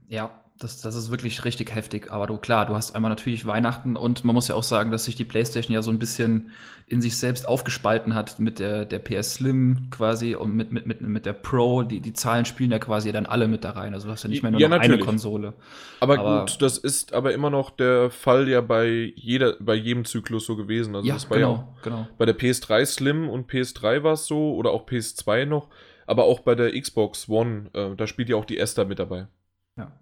Ja, das, das ist wirklich richtig heftig. Aber du, klar, du hast einmal natürlich Weihnachten und man muss ja auch sagen, dass sich die PlayStation ja so ein bisschen in sich selbst aufgespalten hat mit der, der PS Slim quasi und mit, mit, mit, mit der Pro. Die, die Zahlen spielen ja quasi dann alle mit da rein. Also du hast ja nicht mehr nur ja, noch eine Konsole. Aber, aber, gut, das ist aber immer noch der Fall ja bei jeder, bei jedem Zyklus so gewesen. Also ja, das war genau, ja genau. Bei der PS3 Slim und PS3 war es so oder auch PS2 noch. Aber auch bei der Xbox One, äh, da spielt ja auch die Esther mit dabei. Ja.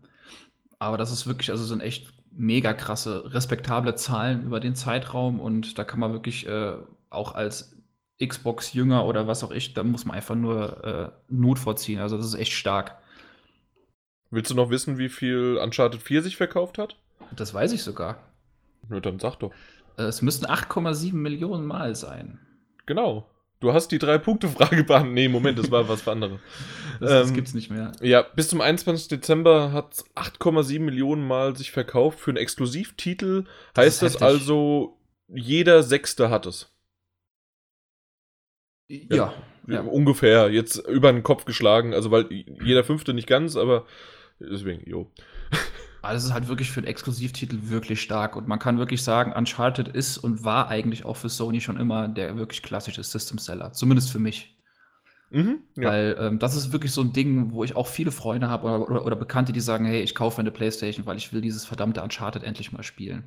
Aber das ist wirklich, also sind echt mega krasse, respektable Zahlen über den Zeitraum und da kann man wirklich äh, auch als Xbox-Jünger oder was auch ich, da muss man einfach nur äh, Not vorziehen. Also das ist echt stark. Willst du noch wissen, wie viel Uncharted 4 sich verkauft hat? Das weiß ich sogar. Na, dann sag doch. Äh, es müssten 8,7 Millionen Mal sein. Genau. Du hast die Drei-Punkte-Frage [laughs] beantwortet. Nee, Moment, das war was für andere. das, das ähm, gibt's nicht mehr. Ja, bis zum 21. Dezember hat 8,7 Millionen Mal sich verkauft. Für einen Exklusivtitel das heißt das also, jeder Sechste hat es. Ja, ja, ja. Ungefähr. Jetzt über den Kopf geschlagen. Also, weil jeder Fünfte nicht ganz, aber deswegen, jo. Also es ist halt wirklich für einen Exklusivtitel wirklich stark und man kann wirklich sagen, Uncharted ist und war eigentlich auch für Sony schon immer der wirklich klassische System Seller, zumindest für mich. Mhm, ja. Weil ähm, das ist wirklich so ein Ding, wo ich auch viele Freunde habe oder, oder, oder, Bekannte, die sagen, hey, ich kaufe eine Playstation, weil ich will dieses verdammte Uncharted endlich mal spielen.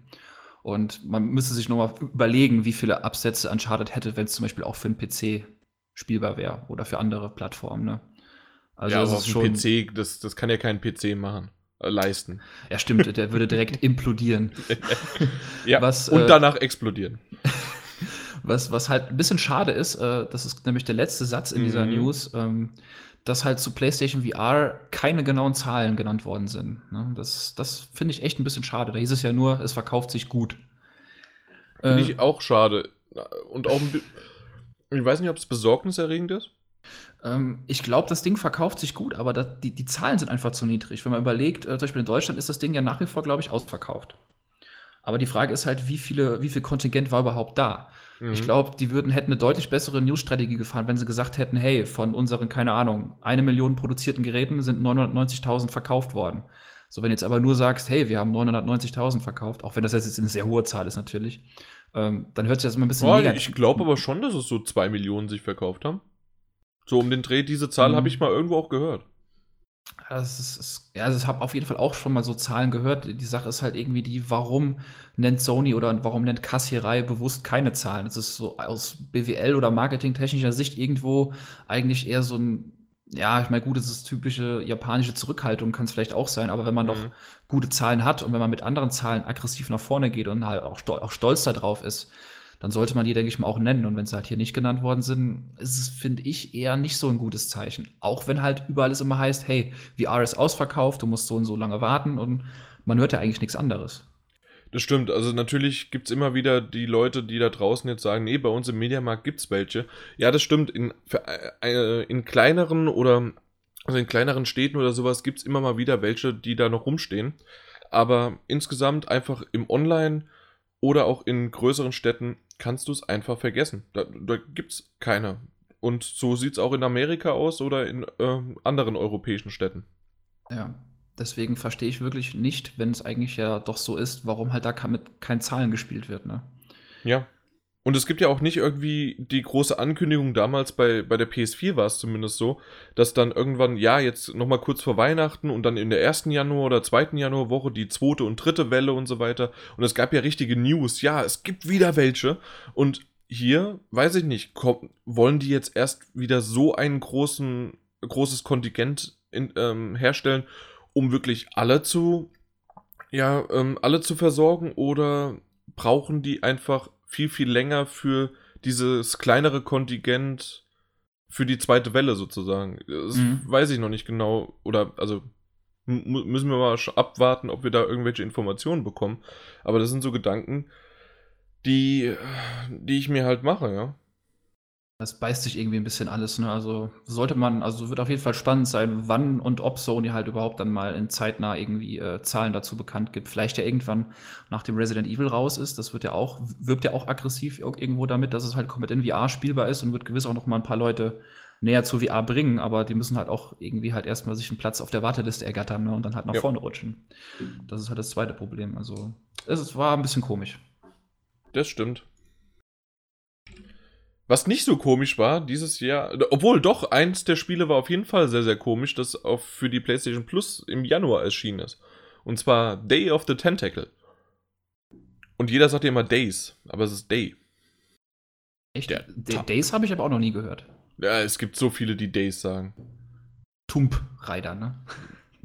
Und man müsste sich nochmal überlegen, wie viele Absätze Uncharted hätte, wenn es zum Beispiel auch für einen PC spielbar wäre oder für andere Plattformen. Ne? Also ja, aber das ist schon PC, das, das kann ja kein PC machen. Äh, leisten. Ja, stimmt, der würde direkt [laughs] implodieren. ja, was, und äh, danach explodieren. [laughs] Was, was halt ein bisschen schade ist, äh, das ist nämlich der letzte Satz in mhm. dieser News, ähm, dass halt zu PlayStation VR keine genauen Zahlen genannt worden sind. Ne? Das, das finde ich echt ein bisschen schade. Da hieß es ja nur, es verkauft sich gut. Finde äh, ich auch schade. Und auch ein ich weiß nicht, ob es besorgniserregend ist. Ähm, ich glaube, das Ding verkauft sich gut, aber das, die, die Zahlen sind einfach zu niedrig. Wenn man überlegt, äh, zum Beispiel in Deutschland ist das Ding ja nach wie vor, glaube ich, ausverkauft. Aber die Frage ist halt, wie, viele, wie viel Kontingent war überhaupt da? Mhm. Ich glaube, die würden, hätten eine deutlich bessere News-Strategie gefahren, wenn sie gesagt hätten, hey, von unseren, keine Ahnung, eine Million produzierten Geräten sind 990.000 verkauft worden. So, wenn du jetzt aber nur sagst, hey, wir haben 990.000 verkauft, auch wenn das jetzt eine sehr hohe Zahl ist natürlich, ähm, dann hört sich das immer ein bisschen oh, Ich glaube aber schon, dass es so zwei Millionen sich verkauft haben. So um den Dreh, diese Zahl mhm. habe ich mal irgendwo auch gehört. Das ist, ist, ja, ich habe auf jeden Fall auch schon mal so Zahlen gehört. Die Sache ist halt irgendwie die, warum nennt Sony oder warum nennt Kassierei bewusst keine Zahlen? Das ist so aus BWL oder marketingtechnischer Sicht irgendwo eigentlich eher so ein, ja, ich meine, gut, das ist typische japanische Zurückhaltung, kann es vielleicht auch sein, aber wenn man mhm. doch gute Zahlen hat und wenn man mit anderen Zahlen aggressiv nach vorne geht und halt auch, auch stolz darauf ist, dann sollte man die, denke ich mal, auch nennen. Und wenn sie halt hier nicht genannt worden sind, ist es, finde ich, eher nicht so ein gutes Zeichen. Auch wenn halt überall es immer heißt, hey, VR ist ausverkauft, du musst so und so lange warten und man hört ja eigentlich nichts anderes. Das stimmt. Also natürlich gibt es immer wieder die Leute, die da draußen jetzt sagen, nee, bei uns im Mediamarkt gibt es welche. Ja, das stimmt. In, für, äh, in kleineren oder also in kleineren Städten oder sowas gibt es immer mal wieder welche, die da noch rumstehen. Aber insgesamt einfach im Online oder auch in größeren Städten kannst du es einfach vergessen. Da, da gibt es keine. Und so sieht es auch in Amerika aus oder in äh, anderen europäischen Städten. Ja, deswegen verstehe ich wirklich nicht, wenn es eigentlich ja doch so ist, warum halt da mit keinen Zahlen gespielt wird, ne? Ja, und es gibt ja auch nicht irgendwie die große Ankündigung, damals bei, bei der PS4 war es zumindest so, dass dann irgendwann, ja, jetzt nochmal kurz vor Weihnachten und dann in der ersten Januar- oder zweiten Januarwoche die zweite und dritte Welle und so weiter. Und es gab ja richtige News, ja, es gibt wieder welche. Und hier, weiß ich nicht, komm, wollen die jetzt erst wieder so ein großen, großes Kontingent in, ähm, herstellen, um wirklich alle zu, ja, ähm, alle zu versorgen oder brauchen die einfach viel, viel länger für dieses kleinere Kontingent für die zweite Welle sozusagen. Das mhm. weiß ich noch nicht genau. Oder, also, müssen wir mal abwarten, ob wir da irgendwelche Informationen bekommen. Aber das sind so Gedanken, die, die ich mir halt mache, ja. Das beißt sich irgendwie ein bisschen alles, ne? Also sollte man, also wird auf jeden Fall spannend sein, wann und ob Sony halt überhaupt dann mal in zeitnah irgendwie äh, Zahlen dazu bekannt gibt. Vielleicht ja irgendwann nach dem Resident Evil raus ist. Das wird ja auch, wirbt ja auch aggressiv irgendwo damit, dass es halt komplett in VR spielbar ist und wird gewiss auch noch mal ein paar Leute näher zu VR bringen, aber die müssen halt auch irgendwie halt erstmal sich einen Platz auf der Warteliste ergattern ne? und dann halt nach ja. vorne rutschen. Das ist halt das zweite Problem. Also es war ein bisschen komisch. Das stimmt. Was nicht so komisch war dieses Jahr, obwohl doch eins der Spiele war auf jeden Fall sehr, sehr komisch, das auch für die PlayStation Plus im Januar erschienen ist. Und zwar Day of the Tentacle. Und jeder sagt ja immer Days, aber es ist Day. Echt? Der Days habe ich aber auch noch nie gehört. Ja, es gibt so viele, die Days sagen. Tump Rider, ne?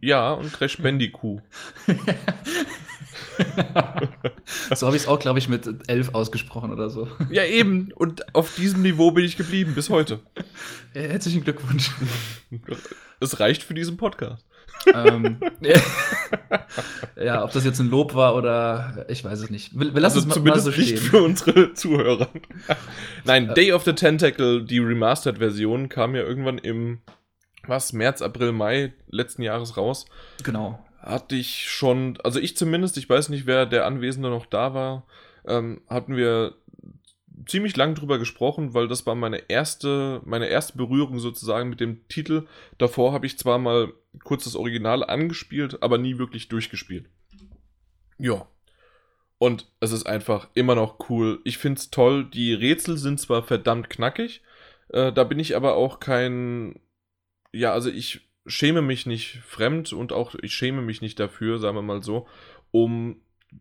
Ja, und Crash Bandicoot. [laughs] [laughs] so habe ich es auch, glaube ich, mit elf ausgesprochen oder so. Ja, eben. Und auf diesem Niveau bin ich geblieben bis heute. Herzlichen Glückwunsch. Es reicht für diesen Podcast. ähm, ja, ob das jetzt ein Lob war oder ich weiß es nicht. Wir, wir lassen also es mal, mal so nicht für unsere Zuhörer. Nein, Day of the Tentacle, die Remastered-Version, kam ja irgendwann im was März, April, Mai letzten Jahres raus. Genau hatte ich schon, also ich zumindest, ich weiß nicht, wer der Anwesende noch da war, ähm, hatten wir ziemlich lang drüber gesprochen, weil das war meine erste, meine erste Berührung sozusagen mit dem Titel. Davor habe ich zwar mal kurz das Original angespielt, aber nie wirklich durchgespielt. Ja. Und es ist einfach immer noch cool. Ich finde es toll. Die Rätsel sind zwar verdammt knackig, äh, da bin ich aber auch kein. Ja, also ich schäme mich nicht fremd und auch ich schäme mich nicht dafür, sagen wir mal so, um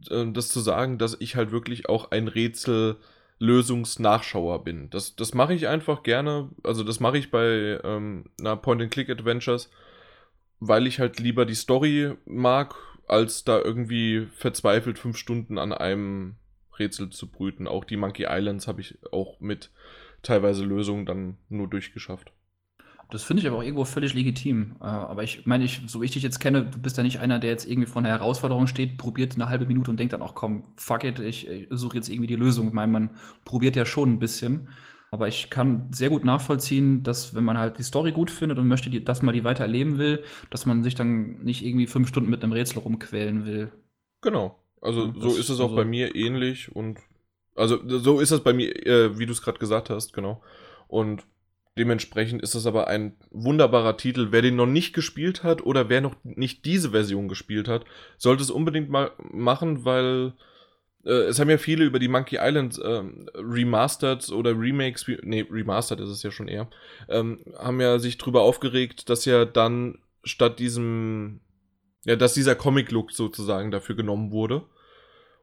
äh, das zu sagen, dass ich halt wirklich auch ein Rätsel-Lösungsnachschauer bin. Das, das mache ich einfach gerne. Also das mache ich bei ähm, Point-and-Click-Adventures, weil ich halt lieber die Story mag, als da irgendwie verzweifelt fünf Stunden an einem Rätsel zu brüten. Auch die Monkey Islands habe ich auch mit teilweise Lösungen dann nur durchgeschafft. Das finde ich aber auch irgendwo völlig legitim. Äh, aber ich meine, ich, so wie ich dich jetzt kenne, du bist ja nicht einer, der jetzt irgendwie vor einer Herausforderung steht, probiert eine halbe Minute und denkt dann auch, komm, fuck it, ich, ich suche jetzt irgendwie die Lösung. Ich meine, man probiert ja schon ein bisschen. Aber ich kann sehr gut nachvollziehen, dass wenn man halt die Story gut findet und möchte, die, dass man die weiter erleben will, dass man sich dann nicht irgendwie fünf Stunden mit einem Rätsel rumquälen will. Genau. Also ja, so ist es auch also bei mir ähnlich und also so ist es bei mir, äh, wie du es gerade gesagt hast, genau. Und Dementsprechend ist es aber ein wunderbarer Titel. Wer den noch nicht gespielt hat oder wer noch nicht diese Version gespielt hat, sollte es unbedingt mal machen, weil äh, es haben ja viele über die Monkey Island äh, Remastered oder Remakes, nee, Remastered ist es ja schon eher, ähm, haben ja sich drüber aufgeregt, dass ja dann statt diesem, ja, dass dieser Comic-Look sozusagen dafür genommen wurde.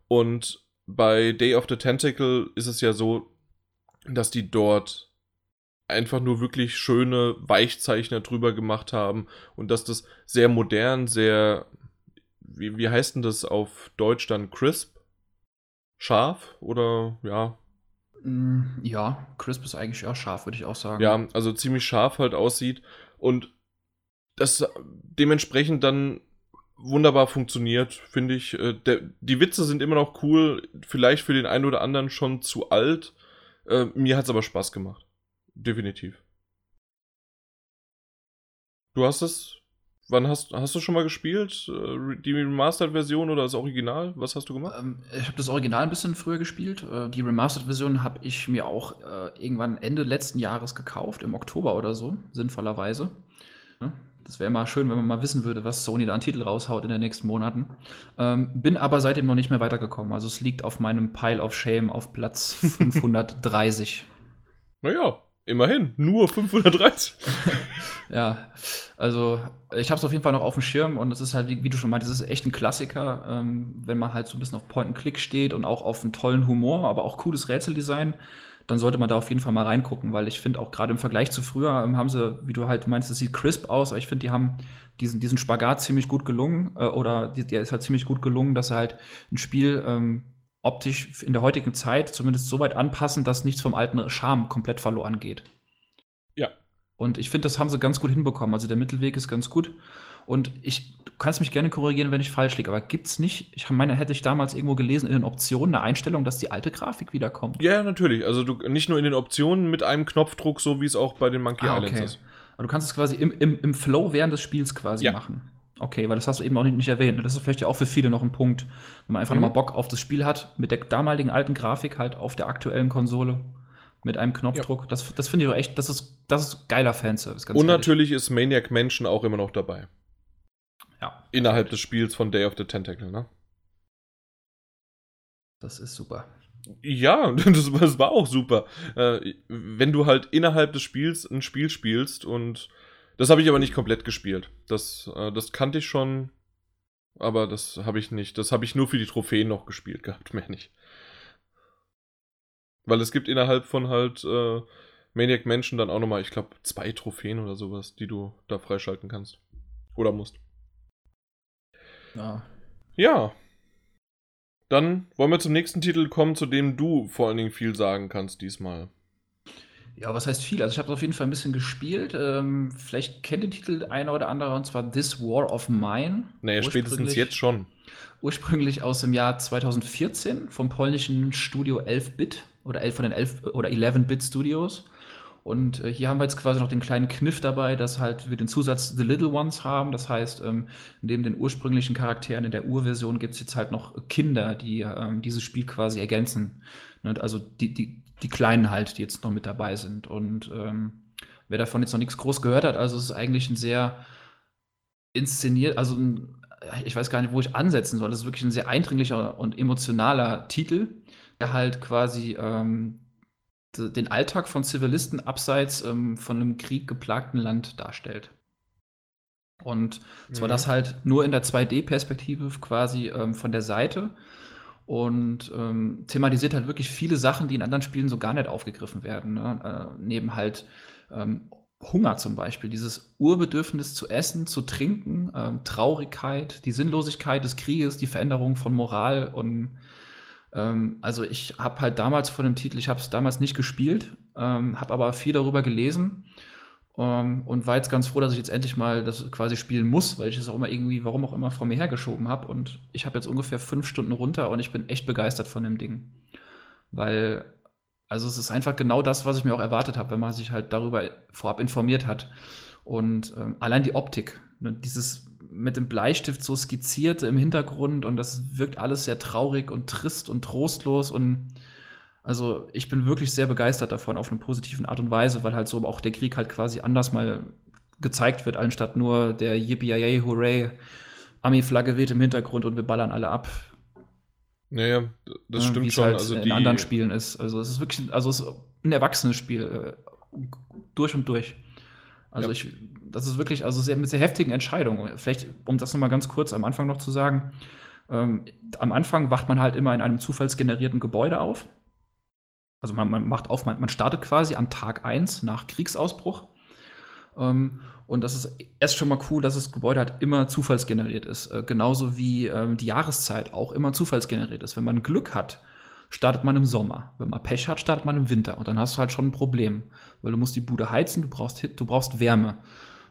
Und bei Day of the Tentacle ist es ja so, dass die dort einfach nur wirklich schöne Weichzeichner drüber gemacht haben und dass das sehr modern, sehr, wie, wie heißt denn das auf Deutsch dann, crisp? Scharf oder ja? Mm, ja, crisp ist eigentlich ja scharf, würde ich auch sagen. Ja, also ziemlich scharf halt aussieht und das dementsprechend dann wunderbar funktioniert, finde ich. Äh, der, die Witze sind immer noch cool, vielleicht für den einen oder anderen schon zu alt. Äh, mir hat es aber Spaß gemacht. Definitiv. Du hast es. Wann hast, hast du schon mal gespielt? Äh, die Remastered-Version oder das Original? Was hast du gemacht? Ähm, ich habe das Original ein bisschen früher gespielt. Äh, die Remastered-Version habe ich mir auch äh, irgendwann Ende letzten Jahres gekauft, im Oktober oder so, sinnvollerweise. Ja, das wäre mal schön, wenn man mal wissen würde, was Sony da an Titel raushaut in den nächsten Monaten. Ähm, bin aber seitdem noch nicht mehr weitergekommen. Also es liegt auf meinem Pile of Shame auf Platz [laughs] 530. naja, Immerhin, nur 530. [laughs] ja, also ich habe es auf jeden Fall noch auf dem Schirm und es ist halt, wie, wie, du schon meintest, es ist echt ein Klassiker, ähm, wenn man halt so ein bisschen auf Point-and-Click steht und auch auf einen tollen Humor, aber auch cooles Rätseldesign, dann sollte man da auf jeden Fall mal reingucken, weil ich finde auch gerade im Vergleich zu früher ähm, haben sie, wie du halt meinst, es sieht crisp aus, aber ich finde, die haben diesen, diesen Spagat ziemlich gut gelungen äh, oder der ist halt ziemlich gut gelungen, dass er halt ein Spiel ähm, optisch in der heutigen Zeit zumindest so weit anpassen, dass nichts vom alten Charme komplett verloren geht. Ja, Und ich finde, das haben sie ganz gut hinbekommen. Also der Mittelweg ist ganz gut. Und ich, du kannst mich gerne korrigieren, wenn ich falsch liege, aber gibt es nicht, ich meine, hätte ich damals irgendwo gelesen in den Optionen eine Einstellung, dass die alte Grafik wiederkommt? Ja, natürlich. Also du nicht nur in den Optionen mit einem Knopfdruck, so wie es auch bei den Monkey ah, Islands ist. Aber du kannst es quasi im, im, im Flow während des Spiels quasi ja. machen. Okay, weil das hast du eben auch nicht, nicht erwähnt. Das ist vielleicht ja auch für viele noch ein Punkt, wenn man einfach mhm. nochmal Bock auf das Spiel hat, mit der damaligen alten Grafik halt auf der aktuellen Konsole mit einem Knopfdruck. Ja. Das, das finde ich auch echt, das ist, das ist geiler Fanservice. Und ehrlich. natürlich ist Maniac Mansion auch immer noch dabei. Ja. Innerhalb des Spiels von Day of the Tentacle, ne? Das ist super. Ja, [laughs] das, das war auch super. Äh, wenn du halt innerhalb des Spiels ein Spiel spielst und das habe ich aber nicht komplett gespielt. Das, äh, das kannte ich schon, aber das habe ich nicht. Das habe ich nur für die Trophäen noch gespielt gehabt, [laughs] mehr nicht. Weil es gibt innerhalb von halt äh, Maniac Mansion dann auch nochmal, ich glaube, zwei Trophäen oder sowas, die du da freischalten kannst. Oder musst. Ja. Ja. Dann wollen wir zum nächsten Titel kommen, zu dem du vor allen Dingen viel sagen kannst diesmal. Ja, was heißt viel? Also ich habe auf jeden Fall ein bisschen gespielt. Ähm, vielleicht kennt den Titel einer oder andere, und zwar This War of Mine. Naja, spätestens jetzt schon. Ursprünglich aus dem Jahr 2014 vom polnischen Studio 11-Bit oder 11 von den 11 oder 11-Bit Studios. Und äh, hier haben wir jetzt quasi noch den kleinen Kniff dabei, dass halt wir den Zusatz The Little Ones haben. Das heißt, ähm, neben den ursprünglichen Charakteren in der Urversion gibt es jetzt halt noch Kinder, die ähm, dieses Spiel quasi ergänzen. Ne? Also die, die, die Kleinen halt, die jetzt noch mit dabei sind. Und ähm, wer davon jetzt noch nichts groß gehört hat, also es ist eigentlich ein sehr inszeniert, also ein, ich weiß gar nicht, wo ich ansetzen soll. Das ist wirklich ein sehr eindringlicher und emotionaler Titel, der halt quasi ähm, den Alltag von Zivilisten abseits ähm, von einem Krieg geplagten Land darstellt. Und zwar mhm. das halt nur in der 2D-Perspektive quasi ähm, von der Seite und ähm, thematisiert halt wirklich viele Sachen, die in anderen Spielen so gar nicht aufgegriffen werden. Ne? Äh, neben halt ähm, Hunger zum Beispiel, dieses Urbedürfnis zu essen, zu trinken, ähm, Traurigkeit, die Sinnlosigkeit des Krieges, die Veränderung von Moral und ähm, also ich habe halt damals von dem Titel, ich habe es damals nicht gespielt, ähm, habe aber viel darüber gelesen ähm, und war jetzt ganz froh, dass ich jetzt endlich mal das quasi spielen muss, weil ich es auch immer irgendwie, warum auch immer, vor mir hergeschoben habe. Und ich habe jetzt ungefähr fünf Stunden runter und ich bin echt begeistert von dem Ding. Weil, also es ist einfach genau das, was ich mir auch erwartet habe, wenn man sich halt darüber vorab informiert hat. Und ähm, allein die Optik, ne, dieses mit dem Bleistift so skizziert im Hintergrund und das wirkt alles sehr traurig und trist und trostlos und also ich bin wirklich sehr begeistert davon auf eine positive Art und Weise, weil halt so auch der Krieg halt quasi anders mal gezeigt wird, anstatt nur der Yippie Hooray, Army-Flagge weht im Hintergrund und wir ballern alle ab. Naja, das stimmt schon. Halt also in die... anderen Spielen ist. Also es ist wirklich, also es ist ein erwachsenes Spiel. Äh, durch und durch. Also ja. ich, das ist wirklich, also sehr, mit sehr heftigen Entscheidungen. Vielleicht, um das nochmal ganz kurz am Anfang noch zu sagen, ähm, am Anfang wacht man halt immer in einem zufallsgenerierten Gebäude auf. Also man, man macht auf, man, man, startet quasi am Tag 1 nach Kriegsausbruch. Ähm, und das ist erst schon mal cool, dass das Gebäude halt immer zufallsgeneriert ist. Äh, genauso wie ähm, die Jahreszeit auch immer zufallsgeneriert ist. Wenn man Glück hat, startet man im Sommer. Wenn man Pech hat, startet man im Winter. Und dann hast du halt schon ein Problem. Weil du musst die Bude heizen, du brauchst du brauchst Wärme.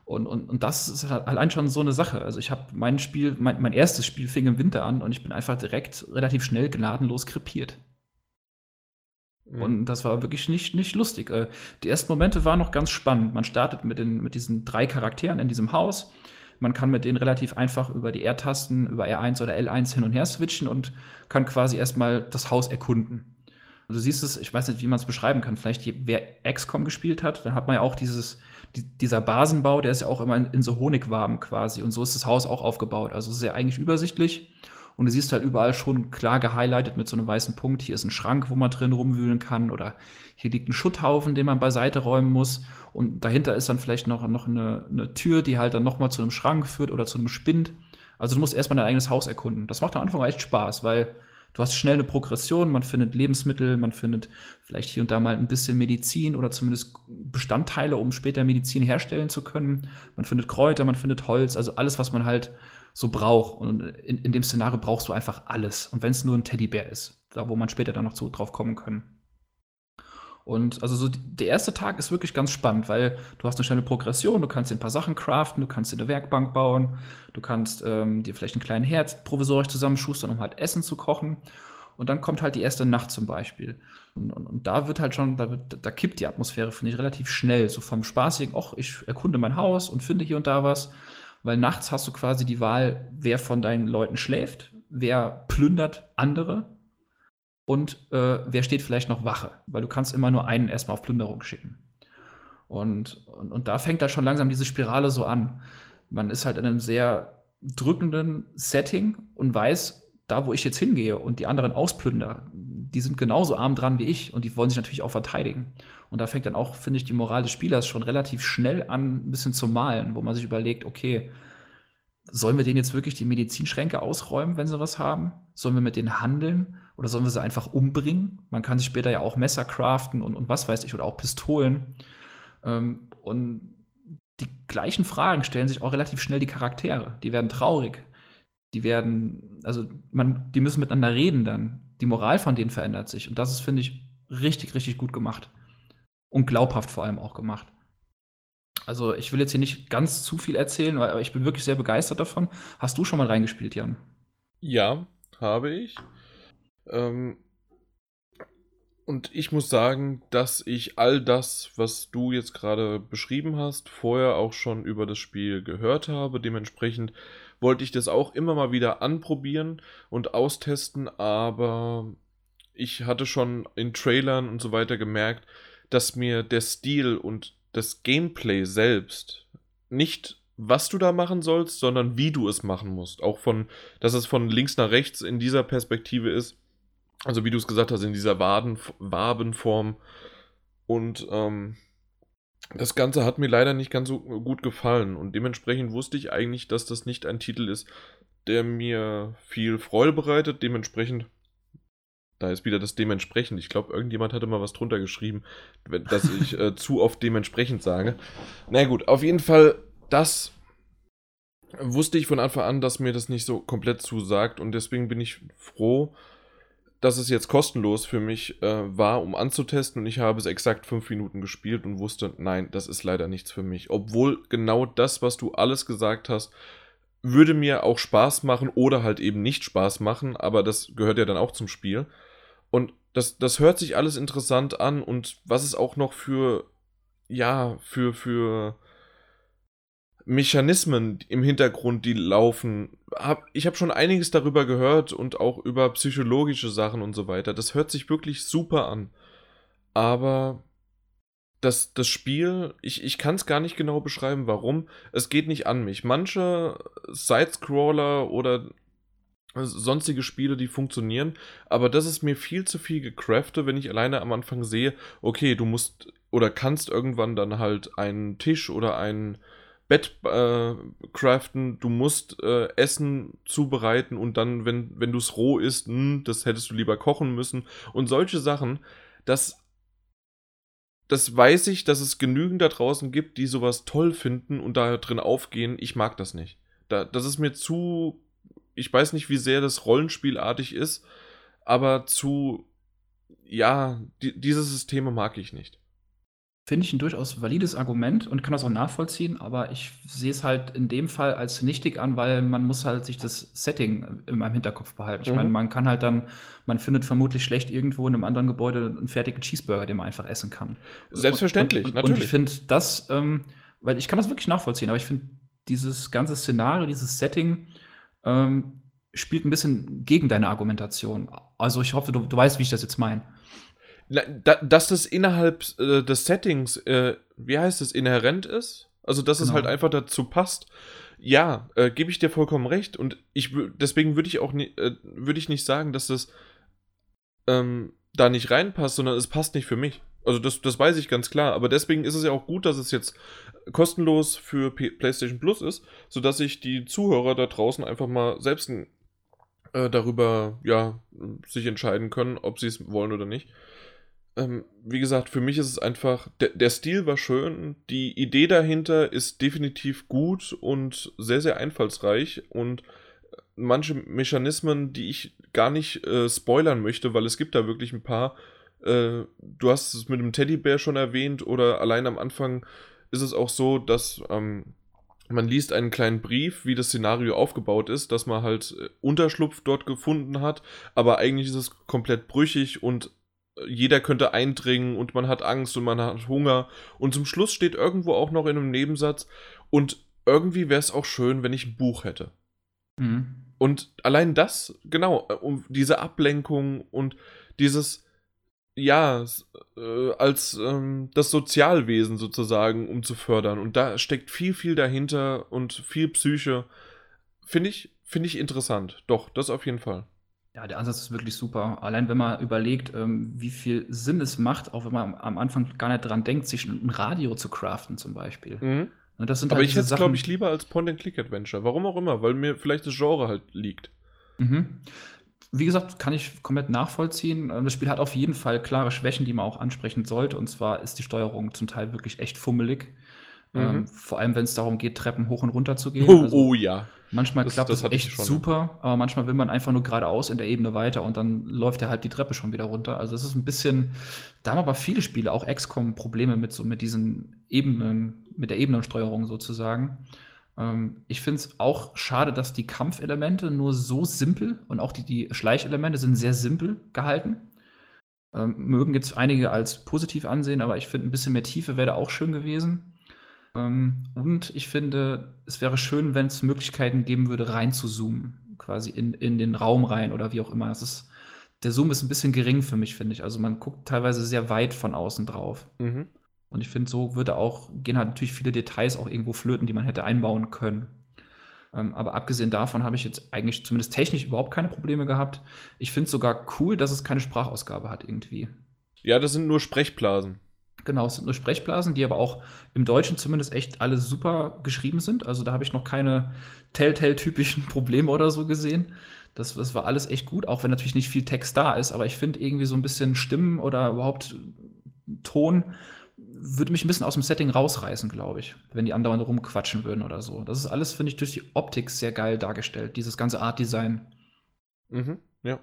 Und, und, und das ist halt allein schon so eine Sache. Also ich habe mein Spiel, mein, mein erstes Spiel fing im Winter an und ich bin einfach direkt relativ schnell gnadenlos krepiert. Mhm. Und das war wirklich nicht, nicht lustig. Äh, die ersten Momente waren noch ganz spannend. Man startet mit, den, mit diesen drei Charakteren in diesem Haus. Man kann mit denen relativ einfach über die R-Tasten, über R1 oder L1 hin und her switchen und kann quasi erstmal das Haus erkunden. Und du siehst es, ich weiß nicht, wie man es beschreiben kann. Vielleicht, wer XCOM gespielt hat, dann hat man ja auch dieses, die, dieser Basenbau, der ist ja auch immer in, in so Honigwaben quasi. Und so ist das Haus auch aufgebaut. Also sehr eigentlich übersichtlich. Und du siehst halt überall schon klar gehighlightet mit so einem weißen Punkt. Hier ist ein Schrank, wo man drin rumwühlen kann. Oder hier liegt ein Schutthaufen, den man beiseite räumen muss. Und dahinter ist dann vielleicht noch, noch eine, eine Tür, die halt dann nochmal zu einem Schrank führt oder zu einem Spind. Also du musst erstmal dein eigenes Haus erkunden. Das macht am Anfang echt Spaß, weil du hast schnell eine Progression, man findet Lebensmittel, man findet vielleicht hier und da mal ein bisschen Medizin oder zumindest Bestandteile, um später Medizin herstellen zu können. Man findet Kräuter, man findet Holz, also alles, was man halt so braucht. Und in, in dem Szenario brauchst du einfach alles. Und wenn es nur ein Teddybär ist, da wo man später dann noch zu, drauf kommen können. Und also so der erste Tag ist wirklich ganz spannend, weil du hast eine schnelle Progression, du kannst dir ein paar Sachen craften, du kannst dir eine Werkbank bauen, du kannst ähm, dir vielleicht einen kleinen Herd provisorisch zusammenschustern, um halt Essen zu kochen. Und dann kommt halt die erste Nacht zum Beispiel. Und, und, und da wird halt schon, da, wird, da kippt die Atmosphäre, finde ich, relativ schnell. So vom spaßigen, ach, ich erkunde mein Haus und finde hier und da was. Weil nachts hast du quasi die Wahl, wer von deinen Leuten schläft, wer plündert andere und äh, wer steht vielleicht noch Wache, weil du kannst immer nur einen erstmal auf Plünderung schicken. Und, und, und da fängt da schon langsam diese Spirale so an. Man ist halt in einem sehr drückenden Setting und weiß, da wo ich jetzt hingehe und die anderen ausplünder, die sind genauso arm dran wie ich und die wollen sich natürlich auch verteidigen. Und da fängt dann auch, finde ich, die Moral des Spielers schon relativ schnell an, ein bisschen zu malen, wo man sich überlegt, okay, sollen wir denen jetzt wirklich die Medizinschränke ausräumen, wenn sie was haben? Sollen wir mit denen handeln? Oder sollen wir sie einfach umbringen? Man kann sich später ja auch Messer craften und, und was weiß ich, oder auch Pistolen. Ähm, und die gleichen Fragen stellen sich auch relativ schnell die Charaktere. Die werden traurig. Die werden, also man, die müssen miteinander reden dann. Die Moral von denen verändert sich. Und das ist, finde ich, richtig, richtig gut gemacht. Und glaubhaft vor allem auch gemacht. Also ich will jetzt hier nicht ganz zu viel erzählen, aber ich bin wirklich sehr begeistert davon. Hast du schon mal reingespielt, Jan? Ja, habe ich. Ähm, und ich muss sagen, dass ich all das, was du jetzt gerade beschrieben hast, vorher auch schon über das Spiel gehört habe. Dementsprechend wollte ich das auch immer mal wieder anprobieren und austesten, aber ich hatte schon in Trailern und so weiter gemerkt, dass mir der Stil und das Gameplay selbst nicht was du da machen sollst, sondern wie du es machen musst. Auch von, dass es von links nach rechts in dieser Perspektive ist, also wie du es gesagt hast, in dieser Waden, Wabenform. Und ähm, das Ganze hat mir leider nicht ganz so gut gefallen. Und dementsprechend wusste ich eigentlich, dass das nicht ein Titel ist, der mir viel Freude bereitet. Dementsprechend, da ist wieder das dementsprechend. Ich glaube, irgendjemand hatte mal was drunter geschrieben, dass ich äh, zu oft dementsprechend sage. Na gut, auf jeden Fall, das wusste ich von Anfang an, dass mir das nicht so komplett zusagt. Und deswegen bin ich froh, dass es jetzt kostenlos für mich äh, war, um anzutesten und ich habe es exakt fünf Minuten gespielt und wusste, nein, das ist leider nichts für mich. Obwohl genau das, was du alles gesagt hast, würde mir auch Spaß machen oder halt eben nicht Spaß machen, aber das gehört ja dann auch zum Spiel. Und das, das hört sich alles interessant an und was es auch noch für, ja, für, für Mechanismen im Hintergrund, die laufen. Hab, ich habe schon einiges darüber gehört und auch über psychologische Sachen und so weiter. Das hört sich wirklich super an. Aber das, das Spiel, ich, ich kann es gar nicht genau beschreiben, warum. Es geht nicht an mich. Manche Sidescroller oder sonstige Spiele, die funktionieren, aber das ist mir viel zu viel gecraftet, wenn ich alleine am Anfang sehe, okay, du musst oder kannst irgendwann dann halt einen Tisch oder einen Bett äh, craften, du musst äh, Essen zubereiten und dann, wenn, wenn du es roh isst, mh, hm, das hättest du lieber kochen müssen. Und solche Sachen, das, das weiß ich, dass es genügend da draußen gibt, die sowas toll finden und da drin aufgehen. Ich mag das nicht. Da, das ist mir zu. Ich weiß nicht, wie sehr das Rollenspielartig ist, aber zu. Ja, die, diese Systeme mag ich nicht. Finde ich ein durchaus valides Argument und kann das auch nachvollziehen, aber ich sehe es halt in dem Fall als nichtig an, weil man muss halt sich das Setting in meinem Hinterkopf behalten. Ich mhm. meine, man kann halt dann, man findet vermutlich schlecht irgendwo in einem anderen Gebäude einen fertigen Cheeseburger, den man einfach essen kann. Selbstverständlich, und, und, natürlich. Und ich finde das, ähm, weil ich kann das wirklich nachvollziehen, aber ich finde dieses ganze Szenario, dieses Setting ähm, spielt ein bisschen gegen deine Argumentation. Also ich hoffe, du, du weißt, wie ich das jetzt meine dass das innerhalb äh, des Settings, äh, wie heißt es, inhärent ist. Also, dass genau. es halt einfach dazu passt. Ja, äh, gebe ich dir vollkommen recht. Und ich deswegen würde ich auch nie, äh, würde ich nicht sagen, dass das ähm, da nicht reinpasst, sondern es passt nicht für mich. Also das, das weiß ich ganz klar. Aber deswegen ist es ja auch gut, dass es jetzt kostenlos für P PlayStation Plus ist, sodass sich die Zuhörer da draußen einfach mal selbst äh, darüber ja, sich entscheiden können, ob sie es wollen oder nicht ähm, wie gesagt, für mich ist es einfach, der, der Stil war schön, die Idee dahinter ist definitiv gut und sehr, sehr einfallsreich und manche Mechanismen, die ich gar nicht äh, spoilern möchte, weil es gibt da wirklich ein paar, Äh, du hast es mit dem Teddybär schon erwähnt oder allein am Anfang ist es auch so, dass ähm, man liest einen kleinen Brief, wie das Szenario aufgebaut ist, dass man halt äh, Unterschlupf dort gefunden hat, aber eigentlich ist es komplett brüchig und äh, jeder könnte eindringen und man hat Angst und man hat Hunger. Und zum Schluss steht irgendwo auch noch in einem Nebensatz, und irgendwie wäre es auch schön, wenn ich ein Buch hätte. Mhm. Und allein das, genau, äh, um diese Ablenkung und dieses, ja, äh, als ähm, das Sozialwesen sozusagen, um zu fördern. Und da steckt viel, viel dahinter und viel Psyche. Finde ich, finde ich interessant. Doch, das auf jeden Fall. Ja, der Ansatz ist wirklich super. Allein wenn man überlegt, ähm, wie viel Sinn es macht, auch wenn man am Anfang gar nicht dran denkt, sich ein Radio zu craften zum Beispiel. Mhm. Aber halt ich hätte es, glaube ich, lieber als Point-and-Click-Adventure. Warum auch immer, weil mir vielleicht das Genre halt liegt. Mhm wie gesagt, kann ich komplett nachvollziehen. Ähm, das Spiel hat auf jeden Fall klare Schwächen, die man auch ansprechen sollte. Und zwar ist die Steuerung zum Teil wirklich echt fummelig. Mhm. Ähm, vor allem, wenn es darum geht, Treppen hoch und runter zu gehen. Oh, also oh ja. Manchmal das, klappt das, das echt super, aber manchmal will man einfach nur geradeaus in der Ebene weiter und dann läuft er halt die Treppe schon wieder runter. Also es ist ein bisschen, da haben aber viele Spiele, auch XCOM, Probleme mit so mit diesen Ebenen, mit der Ebenensteuerung sozusagen. Ähm, ich finde es auch schade, dass die Kampfelemente nur so simpel und auch die, die Schleichelemente sind sehr simpel gehalten. Ähm, mögen jetzt einige als positiv ansehen, aber ich finde, ein bisschen mehr Tiefe wäre auch schön gewesen. Ähm, und ich finde, es wäre schön, wenn es Möglichkeiten geben würde, rein zu zoomen, quasi in, in den Raum rein oder wie auch immer. Es ist, der Zoom ist ein bisschen gering für mich, finde ich. Also man guckt teilweise sehr weit von außen drauf. Mhm. Und ich finde, so würde auch, gehen halt natürlich viele Details auch irgendwo flöten, die man hätte einbauen können. Ähm, aber abgesehen davon habe ich jetzt eigentlich zumindest technisch überhaupt keine Probleme gehabt. Ich finde es sogar cool, dass es keine Sprachausgabe hat irgendwie. Ja, das sind nur Sprechblasen. Genau, es sind nur Sprechblasen, die aber auch im Deutschen zumindest echt alle super geschrieben sind. Also da habe ich noch keine Telltale-typischen [laughs] Probleme oder so gesehen. Das, das war alles echt gut, auch wenn natürlich nicht viel Text da ist. Aber ich finde irgendwie so ein bisschen Stimmen oder überhaupt Ton würde mich ein bisschen aus dem Setting rausreißen, glaube ich, wenn die andauernd rumquatschen würden oder so. Das ist alles, finde ich, durch die Optik sehr geil dargestellt, dieses ganze Art-Design. Mhm, ja.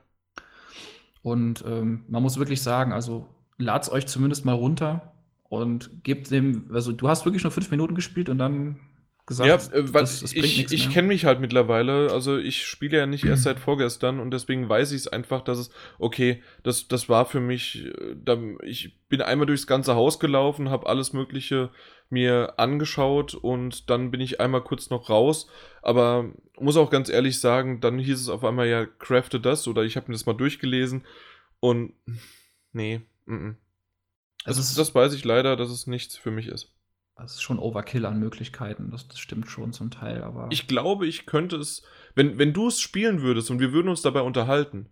Und ähm, man muss wirklich sagen, also lad's euch zumindest mal runter und gebt dem, also du hast wirklich nur fünf Minuten gespielt und dann gesagt, ja, äh, das, das ich, ich kenne mich halt mittlerweile, also ich spiele ja nicht erst [clears throat] seit vorgestern und deswegen weiß ich es einfach, dass es, okay, das, das war für mich, äh, da, ich bin einmal durchs ganze Haus gelaufen, habe alles Mögliche mir angeschaut und dann bin ich einmal kurz noch raus, aber muss auch ganz ehrlich sagen, dann hieß es auf einmal ja, crafte das oder ich habe mir das mal durchgelesen und nee, m -m. Also, das, das weiß ich leider, dass es nichts für mich ist. Das ist schon Overkill an Möglichkeiten, das, das, stimmt schon zum Teil, aber. Ich glaube, ich könnte es, wenn, wenn du es spielen würdest und wir würden uns dabei unterhalten,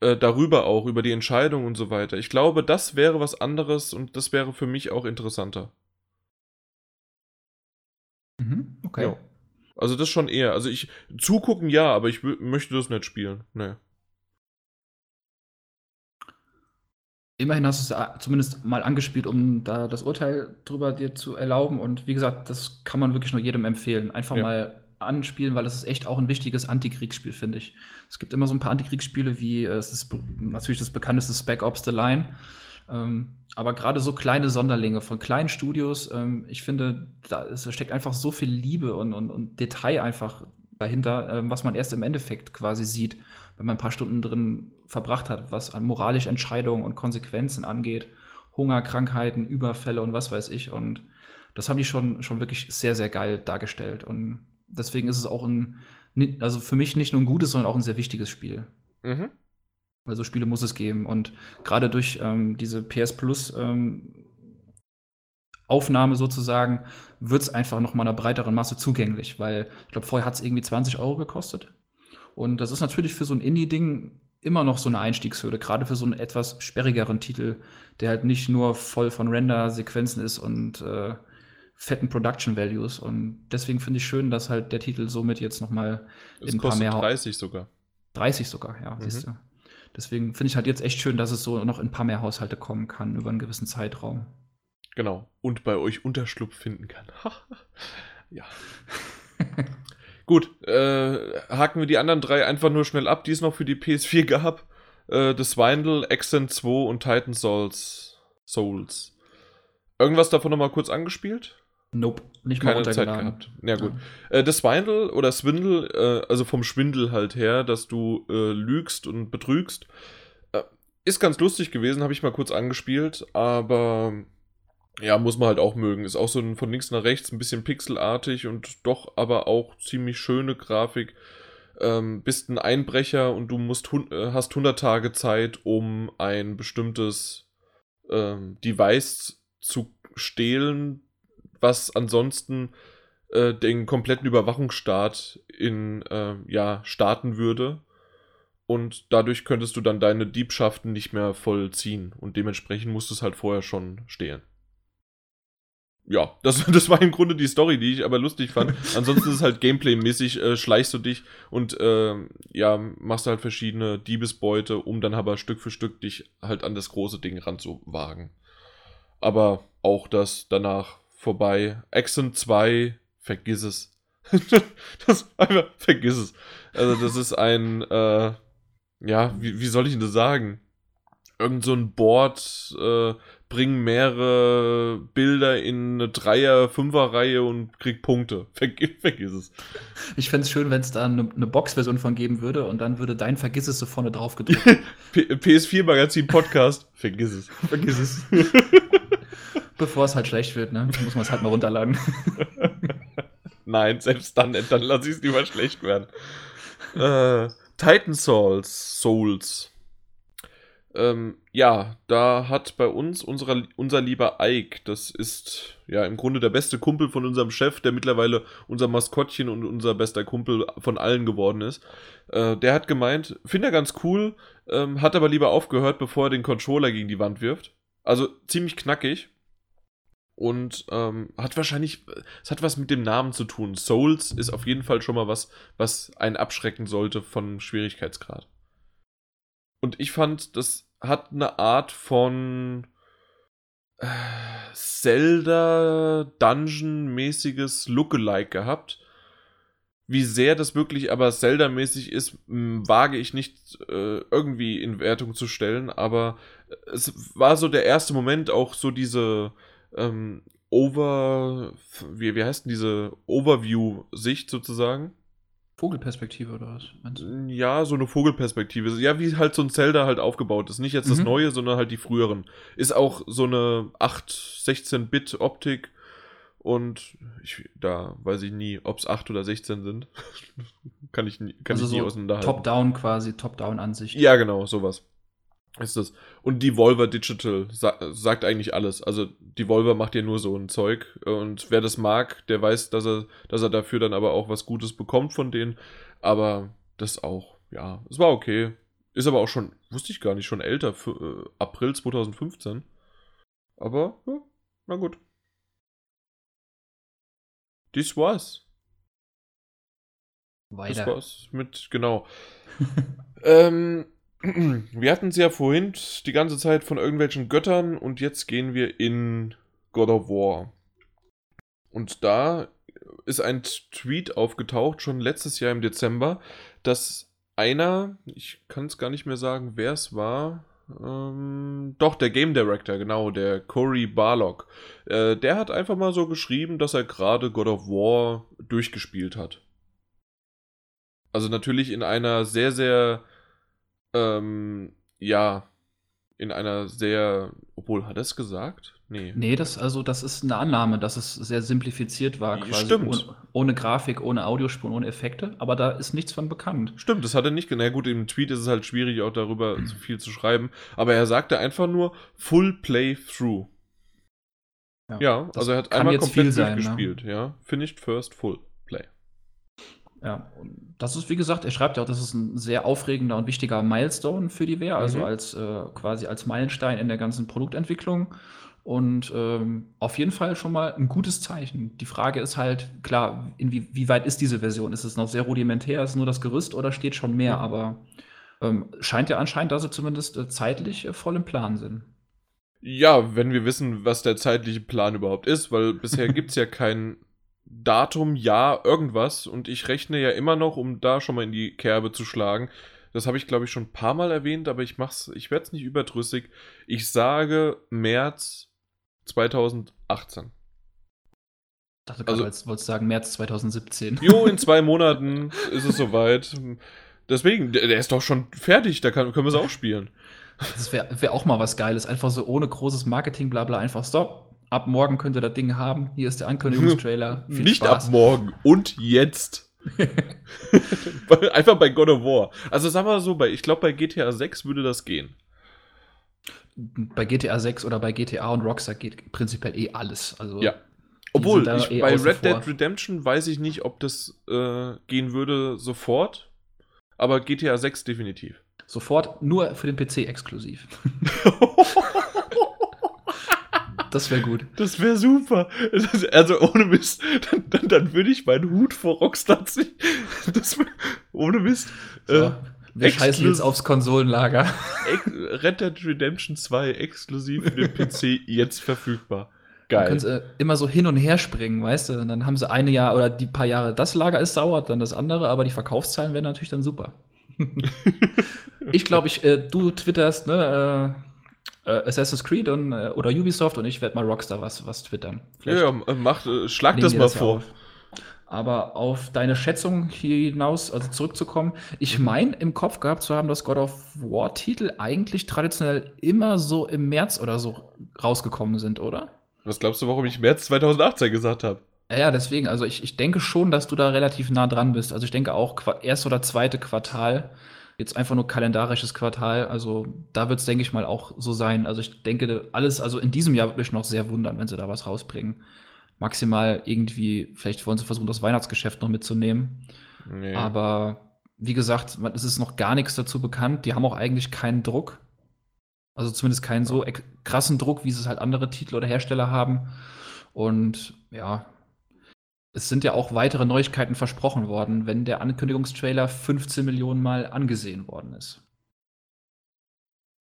äh, darüber auch, über die Entscheidung und so weiter, ich glaube, das wäre was anderes und das wäre für mich auch interessanter. Mhm, okay. Ja. Also das schon eher. Also ich zugucken ja, aber ich möchte das nicht spielen. Nee. Immerhin hast du es zumindest mal angespielt, um da das Urteil drüber dir zu erlauben. Und wie gesagt, das kann man wirklich nur jedem empfehlen. Einfach ja. mal anspielen, weil es ist echt auch ein wichtiges Antikriegsspiel, finde ich. Es gibt immer so ein paar Antikriegsspiele, wie äh, es ist natürlich das bekannteste Spec Ops The Line. Ähm, aber gerade so kleine Sonderlinge von kleinen Studios, ähm, ich finde, da, steckt einfach so viel Liebe und, und, und Detail einfach dahinter, ähm, was man erst im Endeffekt quasi sieht wenn man ein paar Stunden drin verbracht hat, was an moralische Entscheidungen und Konsequenzen angeht, Hunger, Krankheiten, Überfälle und was weiß ich. Und das haben die schon, schon wirklich sehr, sehr geil dargestellt. Und deswegen ist es auch ein, also für mich nicht nur ein gutes, sondern auch ein sehr wichtiges Spiel. Mhm. Weil so Spiele muss es geben. Und gerade durch ähm, diese PS Plus ähm, Aufnahme sozusagen wird es einfach noch mal einer breiteren Masse zugänglich, weil ich glaube, vorher hat es irgendwie 20 Euro gekostet. Und das ist natürlich für so ein Indie-Ding immer noch so eine Einstiegshürde, gerade für so einen etwas sperrigeren Titel, der halt nicht nur voll von Render-Sequenzen ist und äh, fetten Production Values. Und deswegen finde ich schön, dass halt der Titel somit jetzt noch mal in ein paar mehr 30 sogar. 30 sogar, ja, mhm. siehst du. Deswegen finde ich halt jetzt echt schön, dass es so noch in ein paar mehr Haushalte kommen kann über einen gewissen Zeitraum. Genau. Und bei euch Unterschlupf finden kann. [laughs] ja. [laughs] Gut, äh, haken wir die anderen drei einfach nur schnell ab, die es noch für die PS4 gab. äh, The Swindle, Accent 2 und Titan Souls. Souls. Irgendwas davon nochmal kurz angespielt? Nope, nicht mal Keine Zeit gehabt. Ja, gut. Ja. Äh, das Swindle oder Swindle, äh, also vom Schwindel halt her, dass du äh, lügst und betrügst, äh, ist ganz lustig gewesen, habe ich mal kurz angespielt, aber ja, muss man halt auch mögen. Ist auch so ein, von links nach rechts ein bisschen pixelartig und doch aber auch ziemlich schöne Grafik. Ähm, bist ein Einbrecher und du musst äh, hast 100 Tage Zeit, um ein bestimmtes ähm, Device zu stehlen, was ansonsten äh, den kompletten Überwachungsstaat in äh, ja starten würde und dadurch könntest du dann deine Diebschaften nicht mehr vollziehen und dementsprechend musst du es halt vorher schon stehlen. Ja, das, [laughs] das war im Grunde die Story, die ich aber lustig fand. Ansonsten ist es halt Gameplay-mäßig, äh, schleichst du dich und äh, ja, machst halt verschiedene Diebesbeute, um dann aber Stück für Stück dich halt an das große Ding ranzuwagen. Aber auch das danach vorbei. Accent 2, vergiss es. [laughs] das einfach, vergiss es. Also, das ist ein, äh, ja, wie, wie soll ich denn das sagen? Irgend so ein Board, äh, bring mehrere Bilder in eine Dreier-, Fünfer-Reihe und krieg Punkte. [laughs] Vergiss, vergiss es. Ich fände es schön, wenn es da eine, eine Box-Version von geben würde und dann würde dein Vergiss es so vorne drauf gedrückt. [laughs] PS4-Magazin Podcast, vergiss es. [laughs] Vergiss es. Bevor es halt schlecht wird, ne? Muss man es halt mal runterladen. Nein, selbst dann, dann lasse ich es lieber schlecht werden. Äh, Titan Souls, Souls. Ähm, ja, da hat bei uns unserer, unser lieber Ike, das ist ja im Grunde der beste Kumpel von unserem Chef, der mittlerweile unser Maskottchen und unser bester Kumpel von allen geworden ist. Äh, der hat gemeint, finde er ganz cool, ähm, hat aber lieber aufgehört, bevor er den Controller gegen die Wand wirft. Also ziemlich knackig. Und ähm, hat wahrscheinlich, es hat was mit dem Namen zu tun. Souls ist auf jeden Fall schon mal was, was einen abschrecken sollte von Schwierigkeitsgrad. Und ich fand, das hat eine Art von äh, Zelda Dungeon-mäßiges Lookalike gehabt. Wie sehr das wirklich aber Zelda-mäßig ist, wage ich nicht äh, irgendwie in Wertung zu stellen, aber es war so der erste Moment, auch so diese ähm, Over, wie, wie heißt denn diese Overview-Sicht sozusagen? Vogelperspektive oder was? Meinst du? Ja, so eine Vogelperspektive. Ja, wie halt so ein Zelda halt aufgebaut ist. Nicht jetzt das mhm. neue, sondern halt die früheren. Ist auch so eine 8, 16-Bit Optik. Und ich, da weiß ich nie, ob es 8 oder 16 sind. [laughs] kann ich, nie, kann also ich nie so auseinanderhalten. Top-Down quasi, Top-Down-Ansicht. Ja, genau, sowas ist das. Und Devolver Digital sa sagt eigentlich alles. Also Devolver macht ja nur so ein Zeug. Und wer das mag, der weiß, dass er, dass er dafür dann aber auch was Gutes bekommt von denen. Aber das auch, ja, es war okay. Ist aber auch schon, wusste ich gar nicht, schon älter, für, äh, April 2015. Aber, ja, na gut. This was. Weiter. Das war's mit, genau. [laughs] ähm, [clears throat] wir hatten es ja vorhin die ganze Zeit von irgendwelchen Göttern und jetzt gehen wir in God of War. Und da ist ein Tweet aufgetaucht, schon letztes Jahr im Dezember, dass einer, ich kann es gar nicht mehr sagen, wer es war, ähm, doch, der Game Director, genau, der Cory Barlock, äh, der hat einfach mal so geschrieben, dass er gerade God of War durchgespielt hat. Also natürlich in einer sehr, sehr ähm, ja, in einer sehr, obwohl, hat er es gesagt? Nee. Nee, das, also, das ist eine Annahme, dass es sehr simplifiziert war, quasi. Stimmt. Ohne, ohne Grafik, ohne Audiospuren, ohne Effekte, aber da ist nichts von bekannt. Stimmt, das hat er nicht. Na gut, im Tweet ist es halt schwierig, auch darüber so [clears throat] viel zu schreiben, aber er sagte einfach nur Full Playthrough. Ja, ja also er hat einmal komplett sein, ne? durchgespielt, ne? ja. Finished first full. Ja, das ist, wie gesagt, er schreibt ja auch, das ist ein sehr aufregender und wichtiger Milestone für die Wehr, also mhm. als äh, quasi als Meilenstein in der ganzen Produktentwicklung. Und ähm, auf jeden Fall schon mal ein gutes Zeichen. Die Frage ist halt, klar, inwieweit ist diese Version? Ist es noch sehr rudimentär, ist nur das Gerüst oder steht schon mehr? Mhm. Aber ähm, scheint ja anscheinend, dass sie zumindest äh, zeitlich äh, voll im Plan sind. Ja, wenn wir wissen, was der zeitliche Plan überhaupt ist, weil bisher [laughs] gibt es ja keinen Datum, Jahr, irgendwas. Und ich rechne ja immer noch, um da schon mal in die Kerbe zu schlagen, Das habe ich, glaube ich, schon ein paar Mal erwähnt, aber ich mach's, ich werde es nicht überdrüssig. Ich sage März 2018. Ich dachte also, gerade, wolltest sagen März 2017. Jo, in [laughs] zwei Monaten ist es soweit. Deswegen, der, der, ist doch schon fertig, da kann, können wir es auch spielen. Das wäre wär auch mal was Geiles. Einfach so ohne großes Marketing, bla bla, einfach stopp. Ab morgen könnt ihr das Ding haben. Hier ist der Ankündigungstrailer. [laughs] Nicht Spaß. ab morgen. Und jetzt. [laughs] [laughs] einfach bei God of War. Also sagen wir so, bei, ich glaube, bei GTA 6 würde das gehen. Bei GTA 6 oder bei GTA und Rockstar geht prinzipiell eh alles. Also ja. Obwohl, ich, eh bei Red Dead Redemption weiß ich nicht, ob das äh, gehen würde sofort. Aber GTA 6 definitiv. Sofort nur für den PC exklusiv. Das wäre gut. Das wäre super. Also ohne Mist, dann, dann, dann würde ich meinen Hut vor Rockstar ziehen. Das ohne Mist. So, äh, wir scheißen jetzt aufs Konsolenlager. Red Dead Redemption 2 exklusiv für den [laughs] PC jetzt verfügbar. Geil. Dann können sie immer so hin und her springen, weißt du? Und dann haben sie eine Jahr oder die paar Jahre das Lager ist sauer, dann das andere, aber die Verkaufszahlen werden natürlich dann super. [laughs] ich glaube, ich, äh, du twitterst, ne? Äh, äh, Assassin's Creed und, äh, oder Ubisoft und ich werde mal Rockstar was, was twittern. Vielleicht ja, mach, äh, schlag das mal das vor. Auf. Aber auf deine Schätzung hinaus, also zurückzukommen, ich mhm. meine im Kopf gehabt zu haben, dass God of War-Titel eigentlich traditionell immer so im März oder so rausgekommen sind, oder? Was glaubst du, warum ich März 2018 gesagt habe? Ja, deswegen, also ich, ich denke schon, dass du da relativ nah dran bist. Also ich denke auch erst oder zweite Quartal jetzt einfach nur kalendarisches Quartal. Also da wird es, denke ich mal, auch so sein. Also ich denke, alles, also in diesem Jahr würde mich noch sehr wundern, wenn sie da was rausbringen. Maximal irgendwie, vielleicht wollen sie versuchen, das Weihnachtsgeschäft noch mitzunehmen. Nee. Aber wie gesagt, es ist noch gar nichts dazu bekannt. Die haben auch eigentlich keinen Druck. Also zumindest keinen so krassen Druck, wie es halt andere Titel oder Hersteller haben. Und ja, es sind ja auch weitere Neuigkeiten versprochen worden, wenn der Ankündigungstrailer 15 Millionen Mal angesehen worden ist.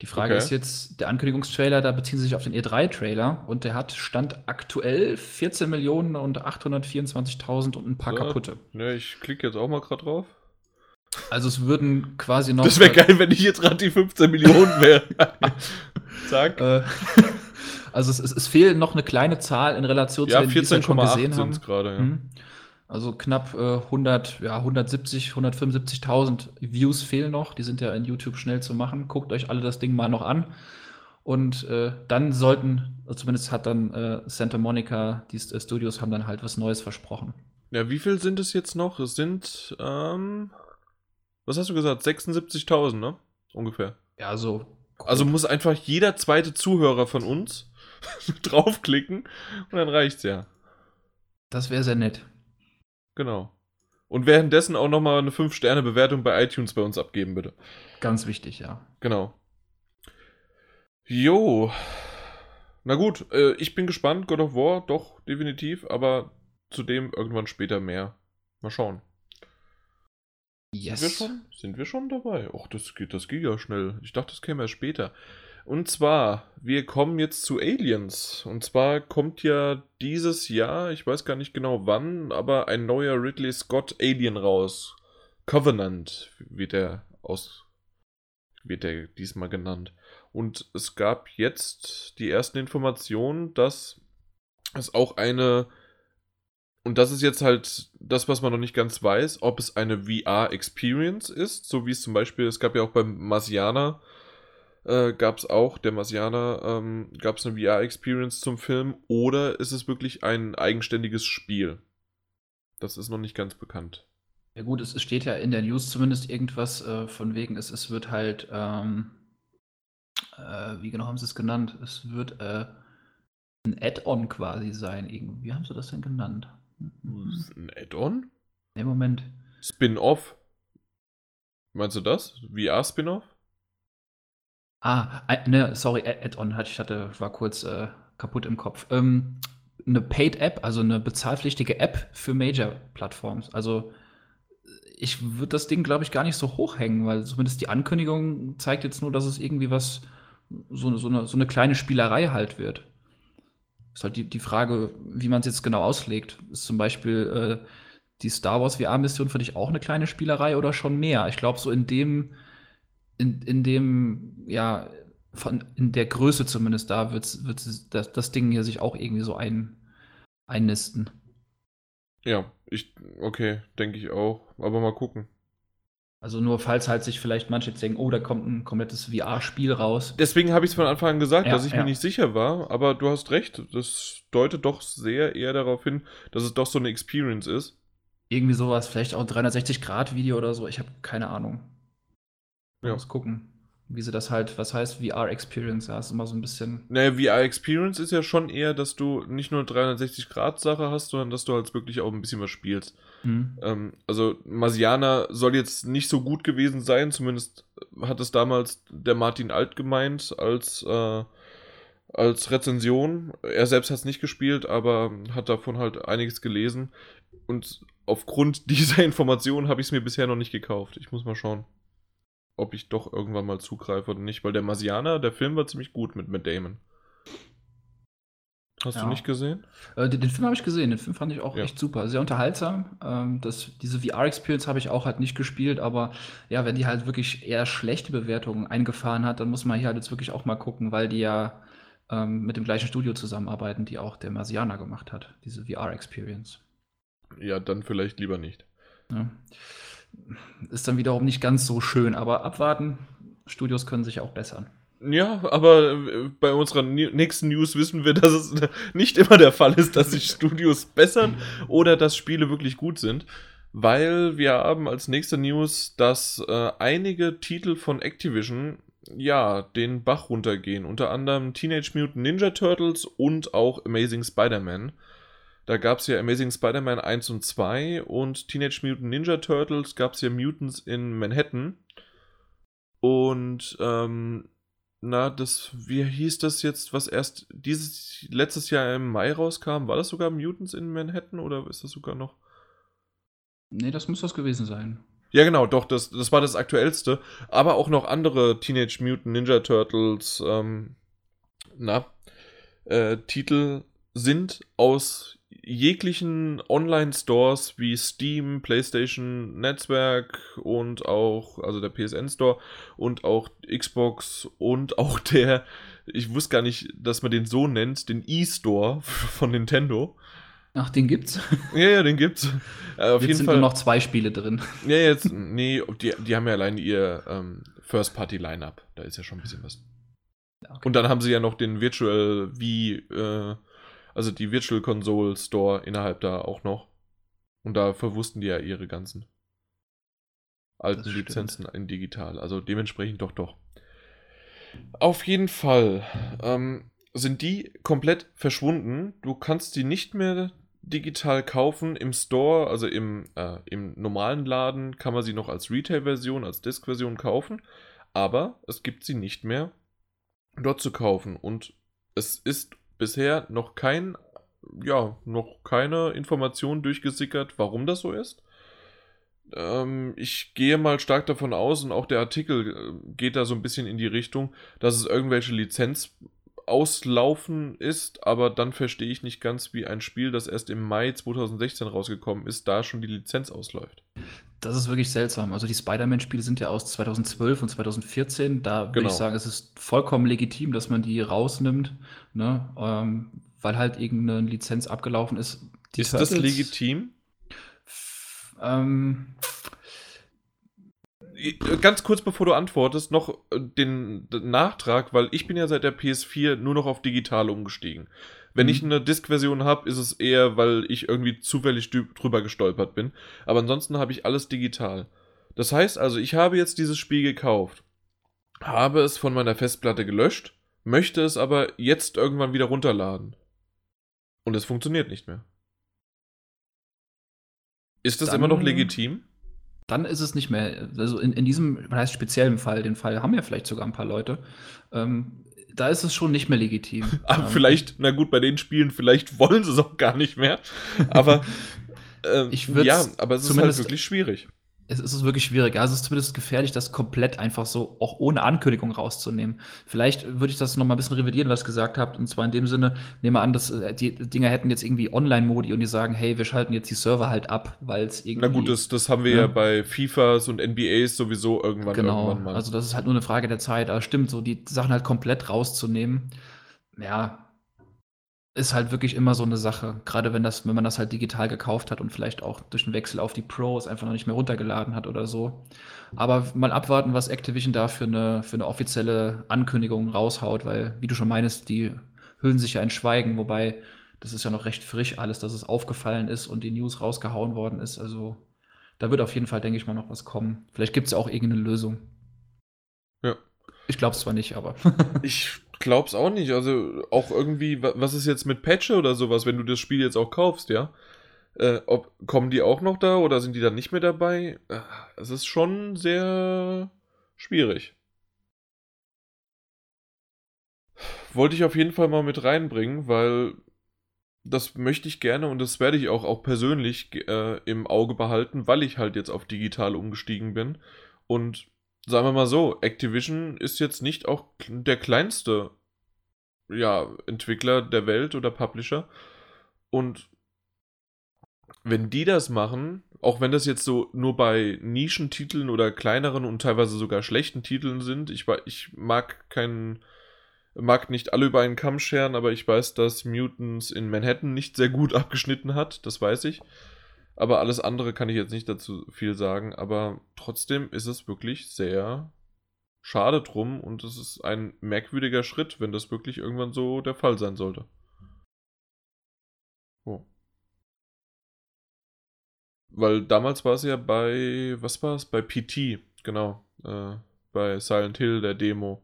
Die Frage okay. ist jetzt, der Ankündigungstrailer, da beziehen sie sich auf den E3-Trailer und der hat Stand aktuell 14 Millionen und 824.000 und ein paar ja, kaputte. Ne, ich klicke jetzt auch mal gerade drauf. Also es würden quasi noch. Das wäre geil, wenn ich jetzt gerade die 15 Millionen wäre. [laughs] Zack. Äh, also es, es, es, fehlt noch eine kleine Zahl in Relation ja, zu den, die wir schon gesehen haben. Grade, ja. Mhm. Also knapp äh, 100, ja, 170, 175.000 Views fehlen noch. Die sind ja in YouTube schnell zu machen. Guckt euch alle das Ding mal noch an. Und äh, dann sollten, also zumindest hat dann äh, Santa Monica, die äh, Studios haben dann halt was Neues versprochen. Ja, wie viel sind es jetzt noch? Es sind, ähm, was hast du gesagt? 76.000, ne? Ungefähr. Ja, so. Also muss einfach jeder zweite Zuhörer von uns [laughs] draufklicken und dann reicht's ja. Das wäre sehr nett. Genau. Und währenddessen auch nochmal eine 5-Sterne-Bewertung bei iTunes bei uns abgeben, bitte. Ganz wichtig, ja. Genau. Jo. Na gut, äh, ich bin gespannt. God of War, doch, definitiv. Aber zudem irgendwann später mehr. Mal schauen. Yes. Sind wir schon, sind wir schon dabei? Och, das geht, das geht ja schnell. Ich dachte, das käme erst später. Und zwar, wir kommen jetzt zu Aliens. Und zwar kommt ja dieses Jahr, ich weiß gar nicht genau wann, aber ein neuer Ridley Scott Alien raus. Covenant wird er aus wird er diesmal genannt. Und es gab jetzt die ersten Informationen, dass es auch eine und das ist jetzt halt das, was man noch nicht ganz weiß, ob es eine VR-Experience ist, so wie es zum Beispiel, es gab ja auch beim Marsianer äh, gab es auch, der Marsianer, ähm, gab es eine VR-Experience zum Film oder ist es wirklich ein eigenständiges Spiel? Das ist noch nicht ganz bekannt. Ja gut, es steht ja in der News zumindest irgendwas äh, von wegen, es, es wird halt, ähm, äh, wie genau haben sie es genannt? Es wird äh, ein Add-on quasi sein. Irgendwie. Wie haben sie das denn genannt? Ein Add-on? Nee, Moment. Spin-off. Meinst du das? VR-Spin-off? Ah, ne, sorry, Add-on ich hatte, war kurz äh, kaputt im Kopf. Ähm, eine Paid-App, also eine bezahlpflichtige App für Major-Plattformen. Also ich würde das Ding, glaube ich, gar nicht so hochhängen, weil zumindest die Ankündigung zeigt jetzt nur, dass es irgendwie was, so, so, eine, so eine kleine Spielerei halt wird. Ist halt die, die Frage, wie man es jetzt genau auslegt. Ist zum Beispiel äh, die Star Wars VR-Mission für dich auch eine kleine Spielerei oder schon mehr? Ich glaube, so in dem in, in dem, ja, von, in der Größe zumindest da wird, wird das, das Ding hier sich auch irgendwie so ein, einnisten. Ja, ich, okay, denke ich auch. Aber mal gucken. Also nur falls halt sich vielleicht manche jetzt denken, oh, da kommt ein komplettes VR-Spiel raus. Deswegen habe ich es von Anfang an gesagt, ja, dass ich ja. mir nicht sicher war, aber du hast recht, das deutet doch sehr eher darauf hin, dass es doch so eine Experience ist. Irgendwie sowas, vielleicht auch ein 360-Grad-Video oder so, ich habe keine Ahnung. Ja. Muss gucken wie sie das halt, was heißt VR-Experience? Ja, ist immer so ein bisschen. Naja, VR-Experience ist ja schon eher, dass du nicht nur 360-Grad-Sache hast, sondern dass du halt wirklich auch ein bisschen was spielst. Mhm. Ähm, also, Masiana soll jetzt nicht so gut gewesen sein, zumindest hat es damals der Martin Alt gemeint als, äh, als Rezension. Er selbst hat es nicht gespielt, aber hat davon halt einiges gelesen. Und aufgrund [laughs] dieser Informationen habe ich es mir bisher noch nicht gekauft. Ich muss mal schauen ob ich doch irgendwann mal zugreife oder nicht, weil der Marsianer, der Film war ziemlich gut mit Matt Damon. Hast ja. du nicht gesehen? Äh, den, den, Film habe ich gesehen. Den Film fand ich auch ja. echt super. Sehr unterhaltsam. Ähm, das, diese VR-Experience habe ich auch halt nicht gespielt, aber ja, wenn die halt wirklich eher schlechte Bewertungen eingefahren hat, dann muss man hier halt jetzt wirklich auch mal gucken, weil die ja ähm, mit dem gleichen Studio zusammenarbeiten, die auch der Marsianer gemacht hat. Diese VR-Experience. Ja, dann vielleicht lieber nicht. Ja ist dann wiederum nicht ganz so schön. Aber abwarten, Studios können sich auch bessern. Ja, aber äh, bei unserer nächsten News wissen wir, dass es [laughs] nicht immer der Fall ist, dass sich Studios bessern oder dass Spiele wirklich gut sind. Weil wir haben als nächste News, dass äh, einige Titel von Activision ja den Bach runtergehen. Unter anderem Teenage Mutant Ninja Turtles und auch Amazing Spider-Man. Da gab es ja Amazing Spider-Man 1 und 2 und Teenage Mutant Ninja Turtles gab es ja Mutants in Manhattan. Und, ähm, na, das, wie hieß das jetzt, was erst dieses, letztes Jahr im Mai rauskam? War das sogar Mutants in Manhattan oder ist das sogar noch? Nee, das muss das gewesen sein. Ja, genau, doch, das, das war das aktuellste. Aber auch noch andere Teenage Mutant Ninja Turtles, ähm, na, äh, Titel sind aus jeglichen Online-Stores wie Steam, PlayStation Netzwerk und auch, also der PSN Store und auch Xbox und [laughs] auch der, ich wusste gar nicht, dass man den so nennt, den E-Store [laughs] von Nintendo. Ach, den gibt's? [laughs] Ja, ja, den gibt's. Äh, auf jetzt jeden sind Fall. nur noch zwei Spiele drin. Ja, jetzt, nee, die, die haben ja allein ihr ähm, First-Party-Line-Up. Da ist ja schon ein bisschen was. Okay. Und dann haben sie ja noch den Virtual V äh, also die Virtual Console Store innerhalb da auch noch. Und da verwussten die ja ihre ganzen alten Lizenzen in digital. Also dementsprechend doch doch. Auf jeden Fall ähm, sind die komplett verschwunden. Du kannst die nicht mehr digital kaufen im Store, also im, äh, im normalen Laden kann man sie noch als Retail-Version, als Disk-Version kaufen, aber es gibt sie nicht mehr dort zu kaufen. Und es ist bisher noch kein, ja, noch keine Information durchgesickert, warum das so ist. Ähm, ich gehe mal stark davon aus, und auch der Artikel äh, geht da so ein bisschen in die Richtung, dass es irgendwelche Lizenzauslaufen ist, aber dann verstehe ich nicht ganz, wie ein Spiel, das erst im Mai 2016 rausgekommen ist, da schon die Lizenz ausläuft. Das ist wirklich seltsam. Also die Spider-Man-Spiele sind ja aus 2012 und 2014. Da würde genau. ich sagen, es ist vollkommen legitim, dass man die rausnimmt, ne? Ähm, weil halt irgendeine Lizenz abgelaufen ist. Die ist Turtles, das legitim? Ähm, Ganz kurz bevor du antwortest, noch äh, den, den Nachtrag, weil ich bin ja seit der PS4 nur noch auf digital umgestiegen. Wenn mhm. ich eine Disk-Version habe, ist es eher, weil ich irgendwie zufällig drüber gestolpert bin. Aber ansonsten habe ich alles digital. Das heißt also, ich habe jetzt dieses Spiel gekauft, habe es von meiner Festplatte gelöscht, möchte es aber jetzt irgendwann wieder runterladen. Und es funktioniert nicht mehr. Ist das dann, immer noch legitim? Dann ist es nicht mehr, also in, in diesem, was heißt speziellen Fall, den Fall haben ja vielleicht sogar ein paar Leute, ähm, da ist es schon nicht mehr legitim. [laughs] Aber ähm, vielleicht, na gut, bei den Spielen, vielleicht [laughs] wollen sie es auch gar nicht mehr. Aber [laughs] äh, ja, aber es ist halt wirklich schwierig. Es ist wirklich schwierig. Also es ist zumindest gefährlich, das komplett einfach so auch ohne Ankündigung rauszunehmen. Vielleicht würde ich das noch mal ein bisschen revidieren, was ihr gesagt habt. Und zwar in dem Sinne, nehmen wir an, dass äh, die Dinger hätten jetzt irgendwie Online-Modi und die sagen, hey, wir schalten jetzt die Server halt ab, weil es irgendwie. Na gut, das, das haben wir ja, ja bei FIFAs und NBAs sowieso irgendwann, genau. irgendwann mal. Also das ist halt nur eine Frage der Zeit. Aber stimmt, so die Sachen halt komplett rauszunehmen. Ja, ist halt wirklich immer so eine Sache. Gerade wenn das wenn man das halt digital gekauft hat und vielleicht auch durch den Wechsel auf die Pros einfach noch nicht mehr runtergeladen hat oder so. Aber mal abwarten, was Activision da für eine für 'ne offizielle Ankündigung raushaut, weil, wie du schon meinst, die hüllen sich ja in Schweigen, wobei das ist ja noch recht frisch alles, dass es aufgefallen ist und die News rausgehauen worden ist. Also, da wird auf jeden Fall, denke ich mal, noch was kommen. Vielleicht gibt es ja auch irgendeine Lösung. Ja. Ich glaube es zwar nicht, aber Ich [laughs] glaub's auch nicht. Also auch irgendwie, was ist jetzt mit Patche oder sowas, wenn du das Spiel jetzt auch kaufst, ja? Äh, ob, kommen die auch noch da oder sind die dann nicht mehr dabei? Äh, es ist schon sehr schwierig. Wollte ich auf jeden Fall mal mit reinbringen, weil das möchte ich gerne und das werde ich auch, auch persönlich äh, im Auge behalten, weil ich halt jetzt auf digital umgestiegen bin. Und sagen wir mal so, Activision ist jetzt nicht auch der kleinste ja, Entwickler der Welt oder Publisher. Und wenn die das machen, auch wenn das jetzt so nur bei Nischentiteln oder kleineren und teilweise sogar schlechten Titeln sind, ich, ich mag keinen, mag nicht alle über einen Kamm scheren, aber ich weiß, dass Mutants in Manhattan nicht sehr gut [laughs] abgeschnitten hat, das weiß ich. Aber alles andere kann ich jetzt nicht dazu viel sagen. Aber trotzdem ist es wirklich sehr schade drum und es ist ein merkwürdiger Schritt, wenn das wirklich irgendwann so der Fall sein sollte. Oh. Weil damals war es ja bei, was war es? Bei PT, genau. Äh, bei Silent Hill, der Demo.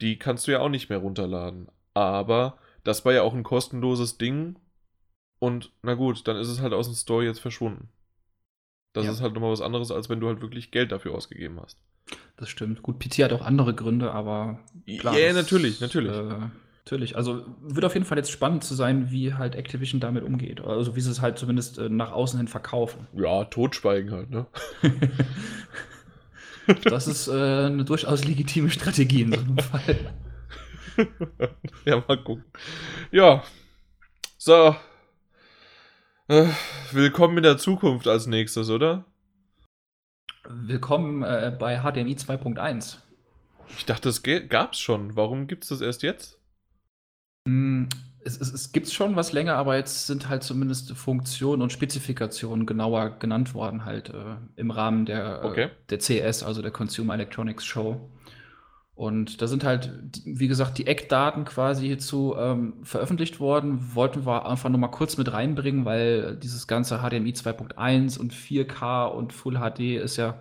Die kannst du ja auch nicht mehr runterladen. Aber das war ja auch ein kostenloses Ding, und na gut, dann ist es halt aus dem Store jetzt verschwunden. Das ja. ist halt nochmal was anderes, als wenn du halt wirklich Geld dafür ausgegeben hast. Das stimmt. Gut, PT hat auch andere Gründe, aber klar. Ja, yeah, natürlich, natürlich. Äh, natürlich. Also wird auf jeden Fall jetzt spannend zu sein, wie halt Activision damit umgeht. Also wie sie es halt zumindest äh, nach außen hin verkaufen. Ja, totschweigen halt, ne? [laughs] das ist äh, eine durchaus legitime Strategie in so einem [laughs] Fall. ja, mal gucken. Ja. So, äh, willkommen in der Zukunft als nächstes, oder? Willkommen äh, bei HDMI 2.1. Ich dachte, es gab es schon. Warum gibt es das erst jetzt? Mm, es, es, es gibt schon was länger, aber jetzt sind halt zumindest Funktionen und Spezifikationen genauer genannt worden, halt äh, im Rahmen der, äh, okay. der CS, also der Consumer Electronics Show. Und da sind halt, wie gesagt, die Eckdaten quasi hierzu ähm, veröffentlicht worden. Wollten wir einfach nur mal kurz mit reinbringen, weil dieses ganze HDMI 2.1 und 4K und Full HD ist ja,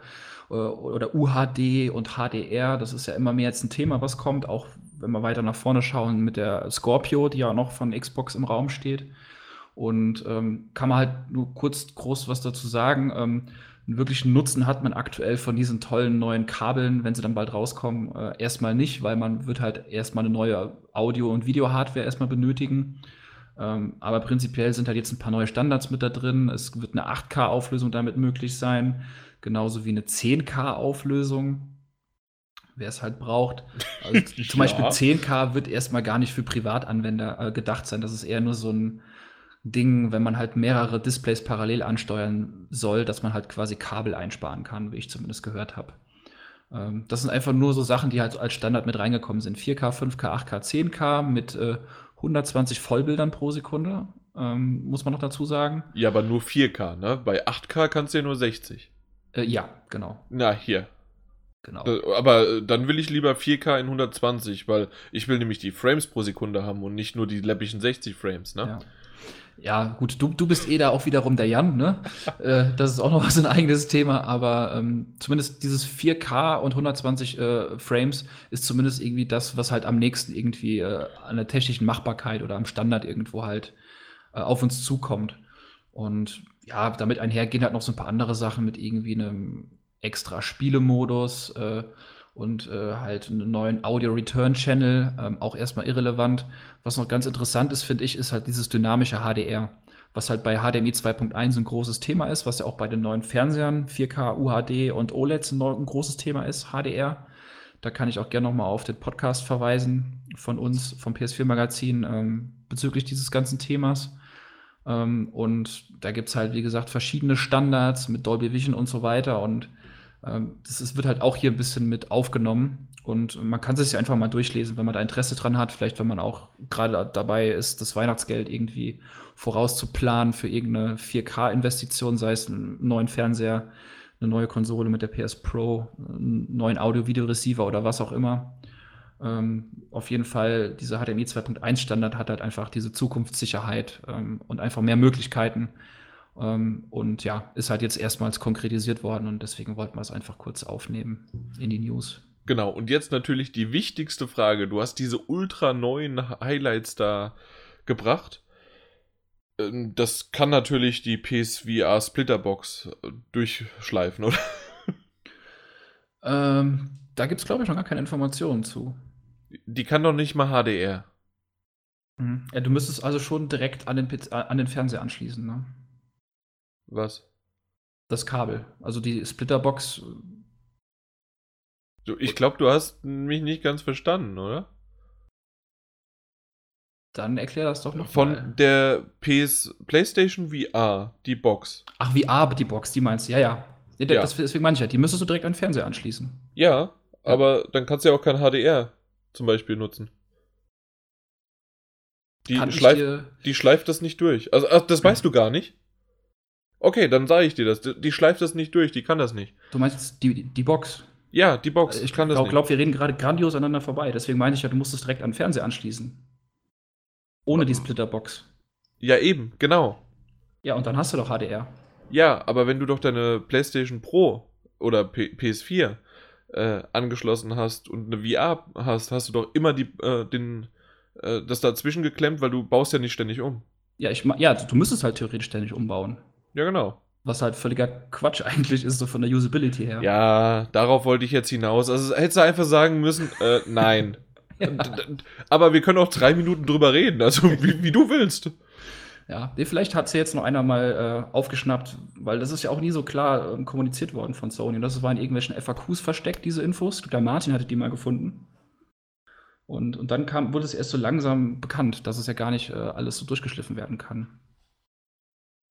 äh, oder UHD und HDR, das ist ja immer mehr jetzt ein Thema, was kommt. Auch wenn wir weiter nach vorne schauen mit der Scorpio, die ja noch von Xbox im Raum steht. Und ähm, kann man halt nur kurz groß was dazu sagen. Ähm, einen wirklichen Nutzen hat man aktuell von diesen tollen neuen Kabeln, wenn sie dann bald rauskommen, äh, erstmal nicht, weil man wird halt erstmal eine neue Audio- und Video-Hardware erstmal benötigen. Ähm, aber prinzipiell sind halt jetzt ein paar neue Standards mit da drin. Es wird eine 8K-Auflösung damit möglich sein, genauso wie eine 10K-Auflösung, wer es halt braucht. Also [laughs] zum ja. Beispiel 10K wird erstmal gar nicht für Privatanwender äh, gedacht sein. Das ist eher nur so ein Ding, wenn man halt mehrere Displays parallel ansteuern soll, dass man halt quasi Kabel einsparen kann, wie ich zumindest gehört habe. Ähm, das sind einfach nur so Sachen, die halt als Standard mit reingekommen sind. 4K, 5K, 8K, 10K mit äh, 120 Vollbildern pro Sekunde, ähm, muss man noch dazu sagen. Ja, aber nur 4K, ne? Bei 8K kannst du ja nur 60. Äh, ja, genau. Na, hier. Genau. Aber äh, dann will ich lieber 4K in 120, weil ich will nämlich die Frames pro Sekunde haben und nicht nur die läppigen 60 Frames, ne? Ja. Ja, gut, du, du bist eh da auch wiederum der Jan, ne? [laughs] äh, das ist auch noch was ein eigenes Thema, aber ähm, zumindest dieses 4K und 120 äh, Frames ist zumindest irgendwie das, was halt am nächsten irgendwie äh, an der technischen Machbarkeit oder am Standard irgendwo halt äh, auf uns zukommt. Und ja, damit einhergehen halt noch so ein paar andere Sachen mit irgendwie einem extra Spielemodus äh, und äh, halt einen neuen Audio-Return-Channel, ähm, auch erstmal irrelevant. Was noch ganz interessant ist, finde ich, ist halt dieses dynamische HDR. was halt bei HDMI 2.1 ein großes Thema ist, was ja auch bei den neuen Fernsehern 4K, UHD und OLEDs ein, ein großes Thema ist, HDR. Da kann ich auch gerne nochmal auf den Podcast verweisen von uns, vom PS4-Magazin, ähm, bezüglich dieses ganzen Themas. Ähm, und da gibt es halt, wie gesagt, verschiedene Standards mit Dolby Vision und so weiter. Und das ist, wird halt auch hier ein bisschen mit aufgenommen. Und man kann es sich einfach mal durchlesen, wenn man da Interesse dran hat. Vielleicht, wenn man auch gerade dabei ist, das Weihnachtsgeld irgendwie vorauszuplanen für irgendeine 4K-Investition, sei es einen neuen Fernseher, eine neue Konsole mit der PS Pro, einen neuen Audio-Video-Receiver oder was auch immer. Ähm, auf jeden Fall, dieser HDMI 2.1 Standard hat halt einfach diese Zukunftssicherheit ähm, und einfach mehr Möglichkeiten. Ähm, und ja, ist halt jetzt erstmals konkretisiert worden und deswegen wollten wir es einfach kurz aufnehmen in die News. Genau, und jetzt natürlich die wichtigste Frage. Du hast diese ultra neuen Highlights da gebracht. Ähm, das kann natürlich die PSVR Splitterbox äh, durchschleifen, oder? [laughs] Ähm, da gibt es, glaube ich, noch gar keine Informationen zu. Die kann doch nicht mal HDR. Mhm. Ja, du müsstest also schon direkt an den, äh, an den Fernseher anschließen, ne? Was? Das Kabel. Also die Splitterbox. Du, ich glaube, du hast mich nicht ganz verstanden, oder? Dann erklär das doch noch Von mal. der PS PlayStation VR, die Box. Ach, VR, die Box, die meinst du? Ja, ja. ja. Das, deswegen meine ich ja, die müsstest du direkt an den Fernseher anschließen. Ja, ja, aber dann kannst du ja auch kein HDR zum Beispiel nutzen. Die, schleift, die schleift das nicht durch. Also, ach, das weißt du gar nicht? Okay, dann sage ich dir das. Die schleift das nicht durch, die kann das nicht. Du meinst die, die Box? Ja, die Box. Ich kann das glaub, nicht. Ich glaube, wir reden gerade grandios aneinander vorbei. Deswegen meine ich ja, du musst es direkt an den Fernseher anschließen. Ohne die Splitterbox. Ja, eben, genau. Ja, und dann hast du doch HDR. Ja, aber wenn du doch deine PlayStation Pro oder P PS4 äh, angeschlossen hast und eine VR hast, hast du doch immer die, äh, den, äh, das dazwischen geklemmt, weil du baust ja nicht ständig um. Ja, ich, ja, du müsstest halt theoretisch ständig umbauen. Ja, genau. Was halt völliger Quatsch [laughs] eigentlich ist, so von der Usability her. Ja, darauf wollte ich jetzt hinaus. Also hättest du einfach sagen müssen, äh, nein. [laughs] Aber wir können auch drei Minuten drüber reden, also [laughs] wie, wie du willst. Ja, vielleicht hat sie jetzt noch einer mal äh, aufgeschnappt, weil das ist ja auch nie so klar äh, kommuniziert worden von Sony. Und das war in irgendwelchen FAQs versteckt, diese Infos. Der Martin hatte die mal gefunden. Und, und dann kam, wurde es erst so langsam bekannt, dass es ja gar nicht äh, alles so durchgeschliffen werden kann.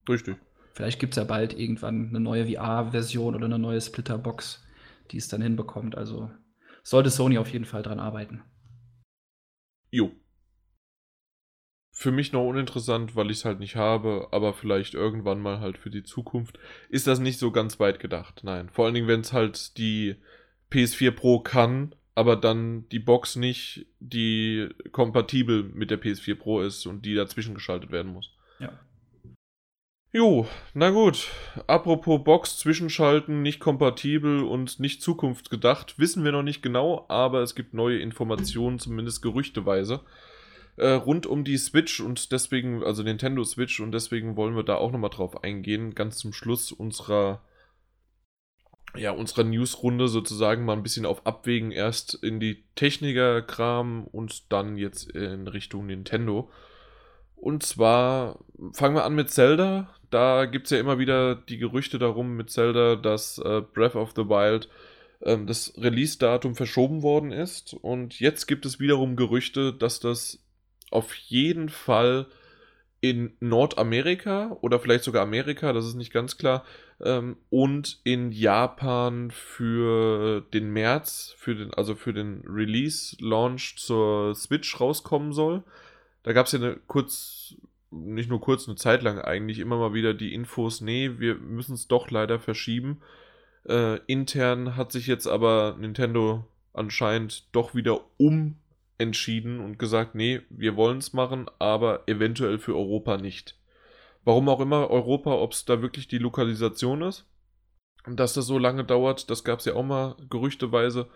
Richtig. Vielleicht gibt es ja bald irgendwann eine neue VR-Version oder eine neue Splitterbox, die es dann hinbekommt. Also sollte Sony auf jeden Fall dran arbeiten. Jo. Für mich noch uninteressant, weil ich es halt nicht habe, aber vielleicht irgendwann mal halt für die Zukunft. Ist das nicht so ganz weit gedacht? Nein. Vor allen Dingen, wenn es halt die PS4 Pro kann, aber dann die Box nicht, die kompatibel mit der PS4 Pro ist und die dazwischen geschaltet werden muss. Ja. Jo, na gut. Apropos Box, Zwischenschalten, nicht kompatibel und nicht zukunftsgedacht, wissen wir noch nicht genau, aber es gibt neue Informationen, zumindest gerüchteweise, äh, rund um die Switch und deswegen, also Nintendo Switch und deswegen wollen wir da auch nochmal drauf eingehen, ganz zum Schluss unserer, ja, unserer Newsrunde sozusagen mal ein bisschen auf Abwägen erst in die Techniker-Kram und dann jetzt in Richtung Nintendo. Und zwar fangen wir an mit Zelda. Da gibt es ja immer wieder die Gerüchte darum mit Zelda, dass äh, Breath of the Wild ähm, das Release-Datum verschoben worden ist. Und jetzt gibt es wiederum Gerüchte, dass das auf jeden Fall in Nordamerika oder vielleicht sogar Amerika, das ist nicht ganz klar, ähm, und in Japan für den März, für den, also für den Release-Launch zur Switch rauskommen soll. Da gab es ja eine kurz, nicht nur kurz, eine Zeit lang eigentlich immer mal wieder die Infos, nee, wir müssen es doch leider verschieben. Äh, intern hat sich jetzt aber Nintendo anscheinend doch wieder umentschieden und gesagt, nee, wir wollen es machen, aber eventuell für Europa nicht. Warum auch immer Europa, ob es da wirklich die Lokalisation ist, dass das so lange dauert, das gab es ja auch mal gerüchteweise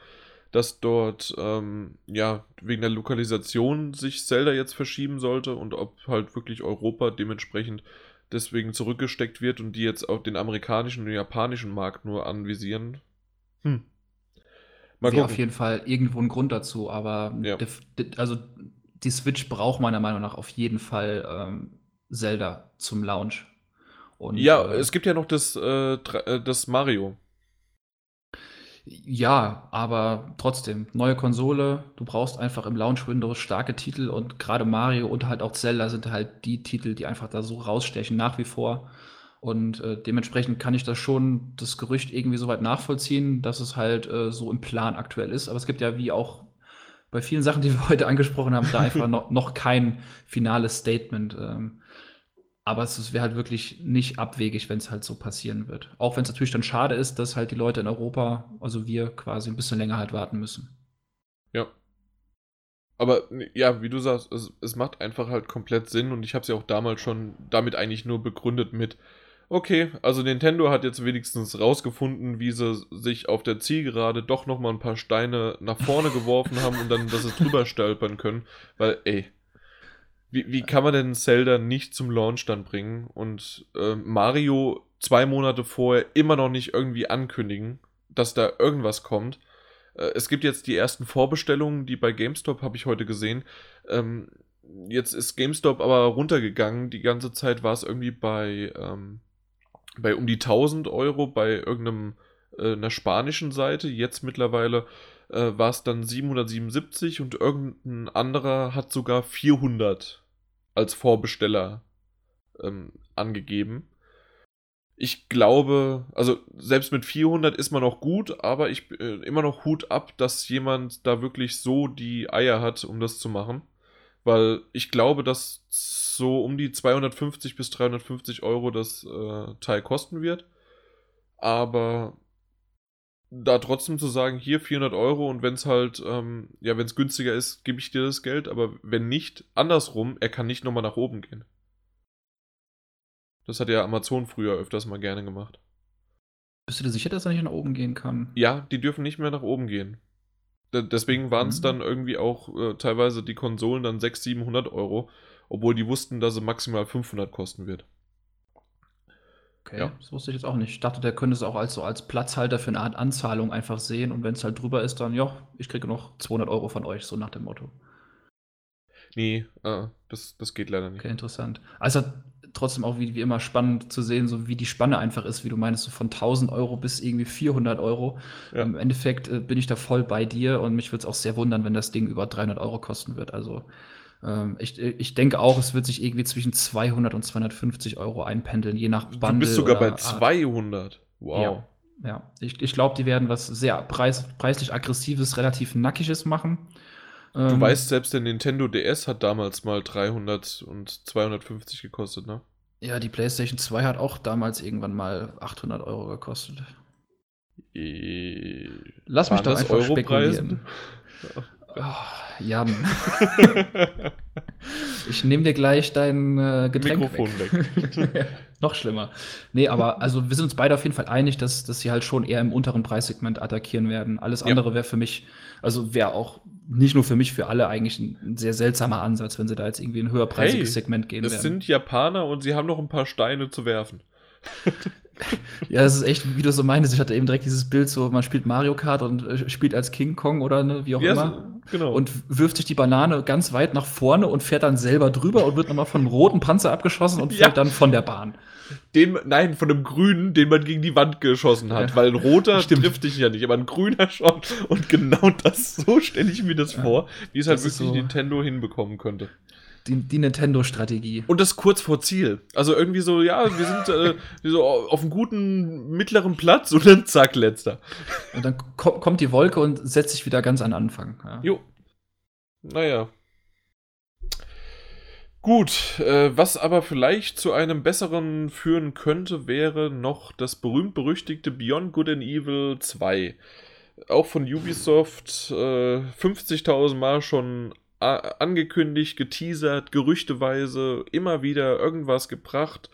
dass dort ähm, ja wegen der Lokalisation sich Zelda jetzt verschieben sollte und ob halt wirklich Europa dementsprechend deswegen zurückgesteckt wird und die jetzt auch den amerikanischen und japanischen Markt nur anvisieren. Hm. Mal Wäre auf jeden Fall irgendwo ein Grund dazu, aber ja. die, also die Switch braucht meiner Meinung nach auf jeden Fall ähm, Zelda zum Launch. Und, ja, äh, es gibt ja noch das, äh, äh, das Mario. Ja, aber trotzdem, neue Konsole, du brauchst einfach im Launch-Window starke Titel und gerade Mario und halt auch Zelda sind halt die Titel, die einfach da so rausstechen nach wie vor. Und äh, dementsprechend kann ich das schon, das Gerücht irgendwie so weit nachvollziehen, dass es halt äh, so im Plan aktuell ist. Aber es gibt ja wie auch bei vielen Sachen, die wir [laughs] heute angesprochen haben, da einfach [laughs] noch, noch kein finales Statement. Ähm, aber es wäre halt wirklich nicht abwegig, wenn es halt so passieren wird. Auch wenn es natürlich dann schade ist, dass halt die Leute in Europa, also wir quasi ein bisschen länger halt warten müssen. Ja. Aber ja, wie du sagst, es, es macht einfach halt komplett Sinn und ich habe es ja auch damals schon damit eigentlich nur begründet mit, okay, also Nintendo hat jetzt wenigstens rausgefunden, wie sie sich auf der Zielgerade doch nochmal ein paar Steine nach vorne geworfen haben und dann, dass sie drüber stolpern können, weil, ey, wie, wie kann man denn Zelda nicht zum Launch dann bringen und äh, Mario zwei Monate vorher immer noch nicht irgendwie ankündigen, dass da irgendwas kommt? Äh, es gibt jetzt die ersten Vorbestellungen, die bei GameStop habe ich heute gesehen. Ähm, jetzt ist GameStop aber runtergegangen. Die ganze Zeit war es irgendwie bei, ähm, bei um die 1000 Euro bei irgendeinem äh, einer spanischen Seite. Jetzt mittlerweile äh, war es dann 777 und irgendein anderer hat sogar 400 als Vorbesteller ähm, angegeben. Ich glaube, also selbst mit 400 ist man noch gut, aber ich äh, immer noch Hut ab, dass jemand da wirklich so die Eier hat, um das zu machen. Weil ich glaube, dass so um die 250 bis 350 Euro das äh, Teil kosten wird. Aber da trotzdem zu sagen, hier 400 Euro und wenn es halt, ähm, ja, wenn es günstiger ist, gebe ich dir das Geld, aber wenn nicht, andersrum, er kann nicht nochmal nach oben gehen. Das hat ja Amazon früher öfters mal gerne gemacht. Bist du dir sicher, dass er nicht nach oben gehen kann? Ja, die dürfen nicht mehr nach oben gehen. D deswegen waren es mhm. dann irgendwie auch äh, teilweise die Konsolen dann 600, 700 Euro, obwohl die wussten, dass sie maximal 500 kosten wird. Okay, ja. das wusste ich jetzt auch nicht. Ich dachte, der könnte es auch als, so als Platzhalter für eine Art Anzahlung einfach sehen und wenn es halt drüber ist, dann, ja, ich kriege noch 200 Euro von euch, so nach dem Motto. Nee, äh, das, das geht leider nicht. Okay, interessant. Also trotzdem auch wie, wie immer spannend zu sehen, so wie die Spanne einfach ist, wie du meinst, so von 1000 Euro bis irgendwie 400 Euro. Ja. Im Endeffekt äh, bin ich da voll bei dir und mich würde es auch sehr wundern, wenn das Ding über 300 Euro kosten wird. Also ähm, ich, ich denke auch, es wird sich irgendwie zwischen 200 und 250 Euro einpendeln, je nach Bundle. Du bist sogar bei 200. Wow. Ja, ja. ich, ich glaube, die werden was sehr preis, preislich aggressives, relativ nackiges machen. Du ähm, weißt, selbst der Nintendo DS hat damals mal 300 und 250 gekostet, ne? Ja, die PlayStation 2 hat auch damals irgendwann mal 800 Euro gekostet. E Lass mich doch einfach Euro spekulieren. [laughs] Oh, Jan. [laughs] ich nehme dir gleich dein äh, Getränk Mikrofon weg. weg. [laughs] Noch schlimmer. Nee, aber also wir sind uns beide auf jeden Fall einig, dass, dass sie halt schon eher im unteren Preissegment attackieren werden. Alles andere ja. wäre für mich, also wäre auch nicht nur für mich, für alle eigentlich ein, ein, sehr seltsamer Ansatz, wenn sie da jetzt irgendwie ein höherpreisiges hey, Segment gehen das werden. Das sind Japaner und sie haben noch ein paar Steine zu werfen. [laughs] [laughs] ja, das ist echt, wie du so meinst. Ich hatte eben direkt dieses Bild, so man spielt Mario Kart und äh, spielt als King Kong oder ne, wie auch ja, immer. Genau. Und wirft sich die Banane ganz weit nach vorne und fährt dann selber drüber und wird nochmal von einem roten Panzer abgeschossen und fällt ja. dann von der Bahn. Dem, nein, von einem grünen, den man gegen die Wand geschossen hat. Ja. Weil ein roter [laughs] Stimmt. trifft dich ja nicht, aber ein grüner schon. Und genau das, so stelle ich mir das vor, wie es halt wirklich so Nintendo hinbekommen könnte die, die Nintendo-Strategie. Und das kurz vor Ziel. Also irgendwie so, ja, wir sind äh, [laughs] so auf einem guten mittleren Platz und dann zack, letzter. Und dann ko kommt die Wolke und setzt sich wieder ganz an Anfang. Ja. Jo. Naja. Gut, äh, was aber vielleicht zu einem besseren führen könnte, wäre noch das berühmt-berüchtigte Beyond Good and Evil 2. Auch von Ubisoft äh, 50.000 Mal schon angekündigt, geteasert, gerüchteweise, immer wieder irgendwas gebracht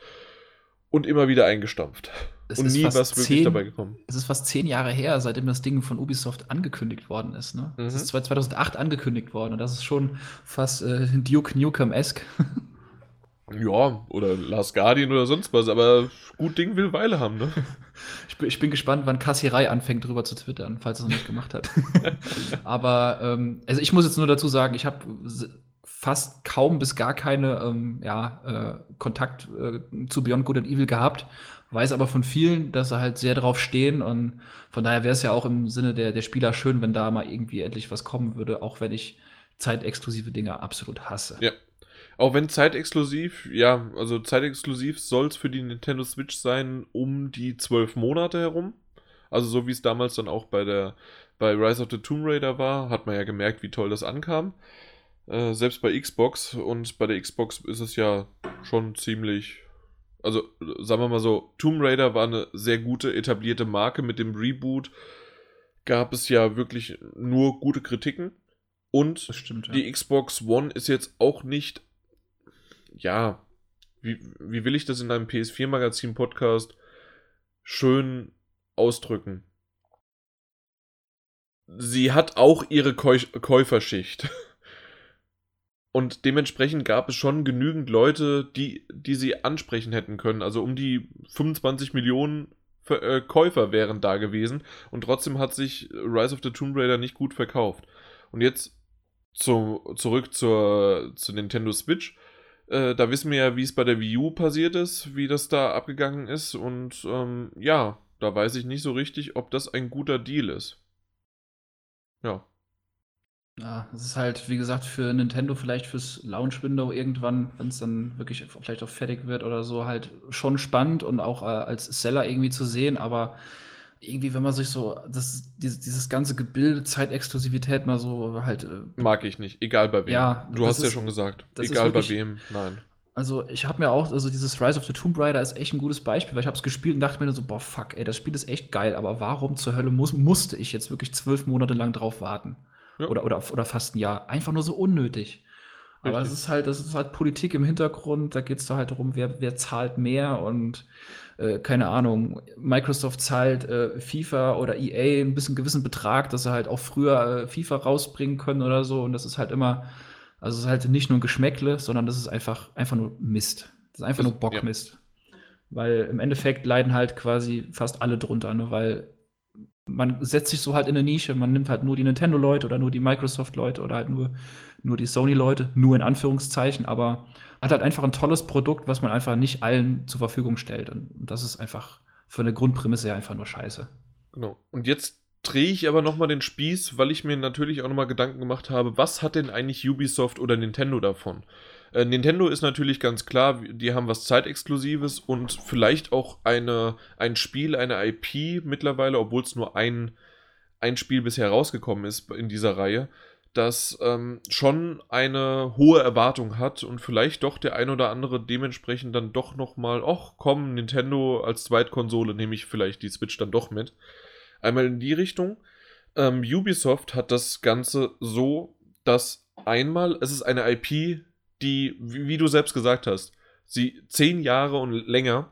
und immer wieder eingestampft. Es und nie was wirklich zehn, dabei gekommen. Es ist fast zehn Jahre her, seitdem das Ding von Ubisoft angekündigt worden ist. Ne? Mhm. Es ist 2008 angekündigt worden und das ist schon fast äh, Duke Nukem-esque. [laughs] Ja, oder Last Guardian oder sonst was, aber gut Ding will Weile haben, ne? [laughs] Ich bin, ich bin gespannt, wann Kassierei anfängt, drüber zu twittern, falls er es noch nicht gemacht hat. [laughs] aber, ähm, also ich muss jetzt nur dazu sagen, ich habe fast kaum bis gar keine ähm, ja, äh, Kontakt äh, zu Beyond Good and Evil gehabt, weiß aber von vielen, dass sie halt sehr drauf stehen und von daher wäre es ja auch im Sinne der, der Spieler schön, wenn da mal irgendwie endlich was kommen würde, auch wenn ich zeitexklusive Dinge absolut hasse. Ja. Auch wenn zeitexklusiv, ja, also zeitexklusiv soll es für die Nintendo Switch sein um die zwölf Monate herum. Also so wie es damals dann auch bei der bei Rise of the Tomb Raider war, hat man ja gemerkt, wie toll das ankam. Äh, selbst bei Xbox und bei der Xbox ist es ja schon ziemlich. Also, sagen wir mal so, Tomb Raider war eine sehr gute etablierte Marke. Mit dem Reboot gab es ja wirklich nur gute Kritiken. Und stimmt, ja. die Xbox One ist jetzt auch nicht. Ja, wie, wie will ich das in einem PS4-Magazin-Podcast schön ausdrücken? sie hat auch ihre Käu Käuferschicht. [laughs] Und dementsprechend gab es schon genügend Leute, die, die sie ansprechen hätten können. Also um die 25 Millionen äh, Käufer wären da gewesen. Und trotzdem hat sich Rise of the Tomb Raider nicht gut verkauft. Und jetzt zu, zurück zur, zur Nintendo Switch. Äh, da wissen wir ja, wie es bei der Wii U passiert ist, wie das da abgegangen ist. Und ähm, ja, da weiß ich nicht so richtig, ob das ein guter Deal ist. Ja. Ja, es ist halt, wie gesagt, für Nintendo vielleicht fürs Launch-Window irgendwann, wenn es dann wirklich vielleicht auch fertig wird oder so, halt schon spannend und auch äh, als Seller irgendwie zu sehen, aber irgendwie, wenn man sich so das, dieses, dieses ganze Gebilde, Zeitexklusivität mal so halt. Äh, Mag ich nicht, egal bei wem. Ja, du hast ist, ja schon gesagt. Egal wirklich, bei wem, nein. Also ich habe mir auch, also dieses Rise of the Tomb Raider ist echt ein gutes Beispiel, weil ich habe es gespielt und dachte mir so, boah, fuck, ey, das Spiel ist echt geil, aber warum zur Hölle muss, musste ich jetzt wirklich zwölf Monate lang drauf warten? Ja. Oder, oder, oder fast ein Jahr. Einfach nur so unnötig. Aber es ist halt, das ist halt Politik im Hintergrund, da geht es da halt darum, wer, wer zahlt mehr und äh, keine Ahnung, Microsoft zahlt äh, FIFA oder EA ein bisschen gewissen Betrag, dass sie halt auch früher äh, FIFA rausbringen können oder so. Und das ist halt immer also es ist halt nicht nur ein Geschmäckle, sondern das ist einfach, einfach nur Mist. Das ist einfach das, nur Bockmist. Ja. Weil im Endeffekt leiden halt quasi fast alle drunter, ne? weil man setzt sich so halt in eine Nische, man nimmt halt nur die Nintendo-Leute oder nur die Microsoft-Leute oder halt nur, nur die Sony-Leute, nur in Anführungszeichen, aber hat halt einfach ein tolles Produkt, was man einfach nicht allen zur Verfügung stellt. Und das ist einfach für eine Grundprämisse einfach nur scheiße. Genau. Und jetzt drehe ich aber nochmal den Spieß, weil ich mir natürlich auch nochmal Gedanken gemacht habe, was hat denn eigentlich Ubisoft oder Nintendo davon? Äh, Nintendo ist natürlich ganz klar, die haben was Zeitexklusives und vielleicht auch eine, ein Spiel, eine IP mittlerweile, obwohl es nur ein, ein Spiel bisher rausgekommen ist in dieser Reihe, das ähm, schon eine hohe Erwartung hat und vielleicht doch der ein oder andere dementsprechend dann doch nochmal, ach komm, Nintendo als Zweitkonsole nehme ich vielleicht die Switch dann doch mit. Einmal in die Richtung. Ähm, Ubisoft hat das Ganze so, dass einmal, es ist eine IP, die, wie, wie du selbst gesagt hast, sie zehn Jahre und länger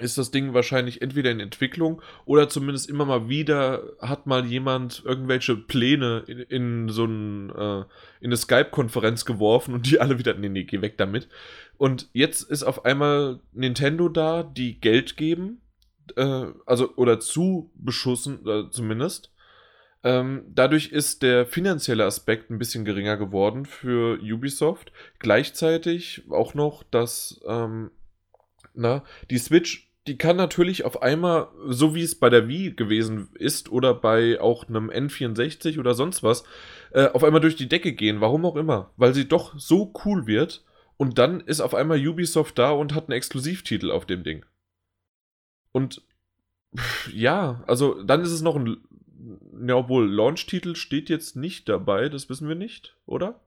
ist das Ding wahrscheinlich entweder in Entwicklung oder zumindest immer mal wieder hat mal jemand irgendwelche Pläne in, in so ein, äh, in eine Skype-Konferenz geworfen und die alle wieder, nee, nee, geh weg damit. Und jetzt ist auf einmal Nintendo da, die Geld geben äh, also oder zu beschussen, äh, zumindest. Ähm, dadurch ist der finanzielle Aspekt ein bisschen geringer geworden für Ubisoft. Gleichzeitig auch noch, dass ähm, na, die Switch, die kann natürlich auf einmal, so wie es bei der Wii gewesen ist oder bei auch einem N64 oder sonst was, äh, auf einmal durch die Decke gehen. Warum auch immer. Weil sie doch so cool wird. Und dann ist auf einmal Ubisoft da und hat einen Exklusivtitel auf dem Ding. Und ja, also dann ist es noch ein. Ja, obwohl Launch-Titel steht jetzt nicht dabei, das wissen wir nicht, oder?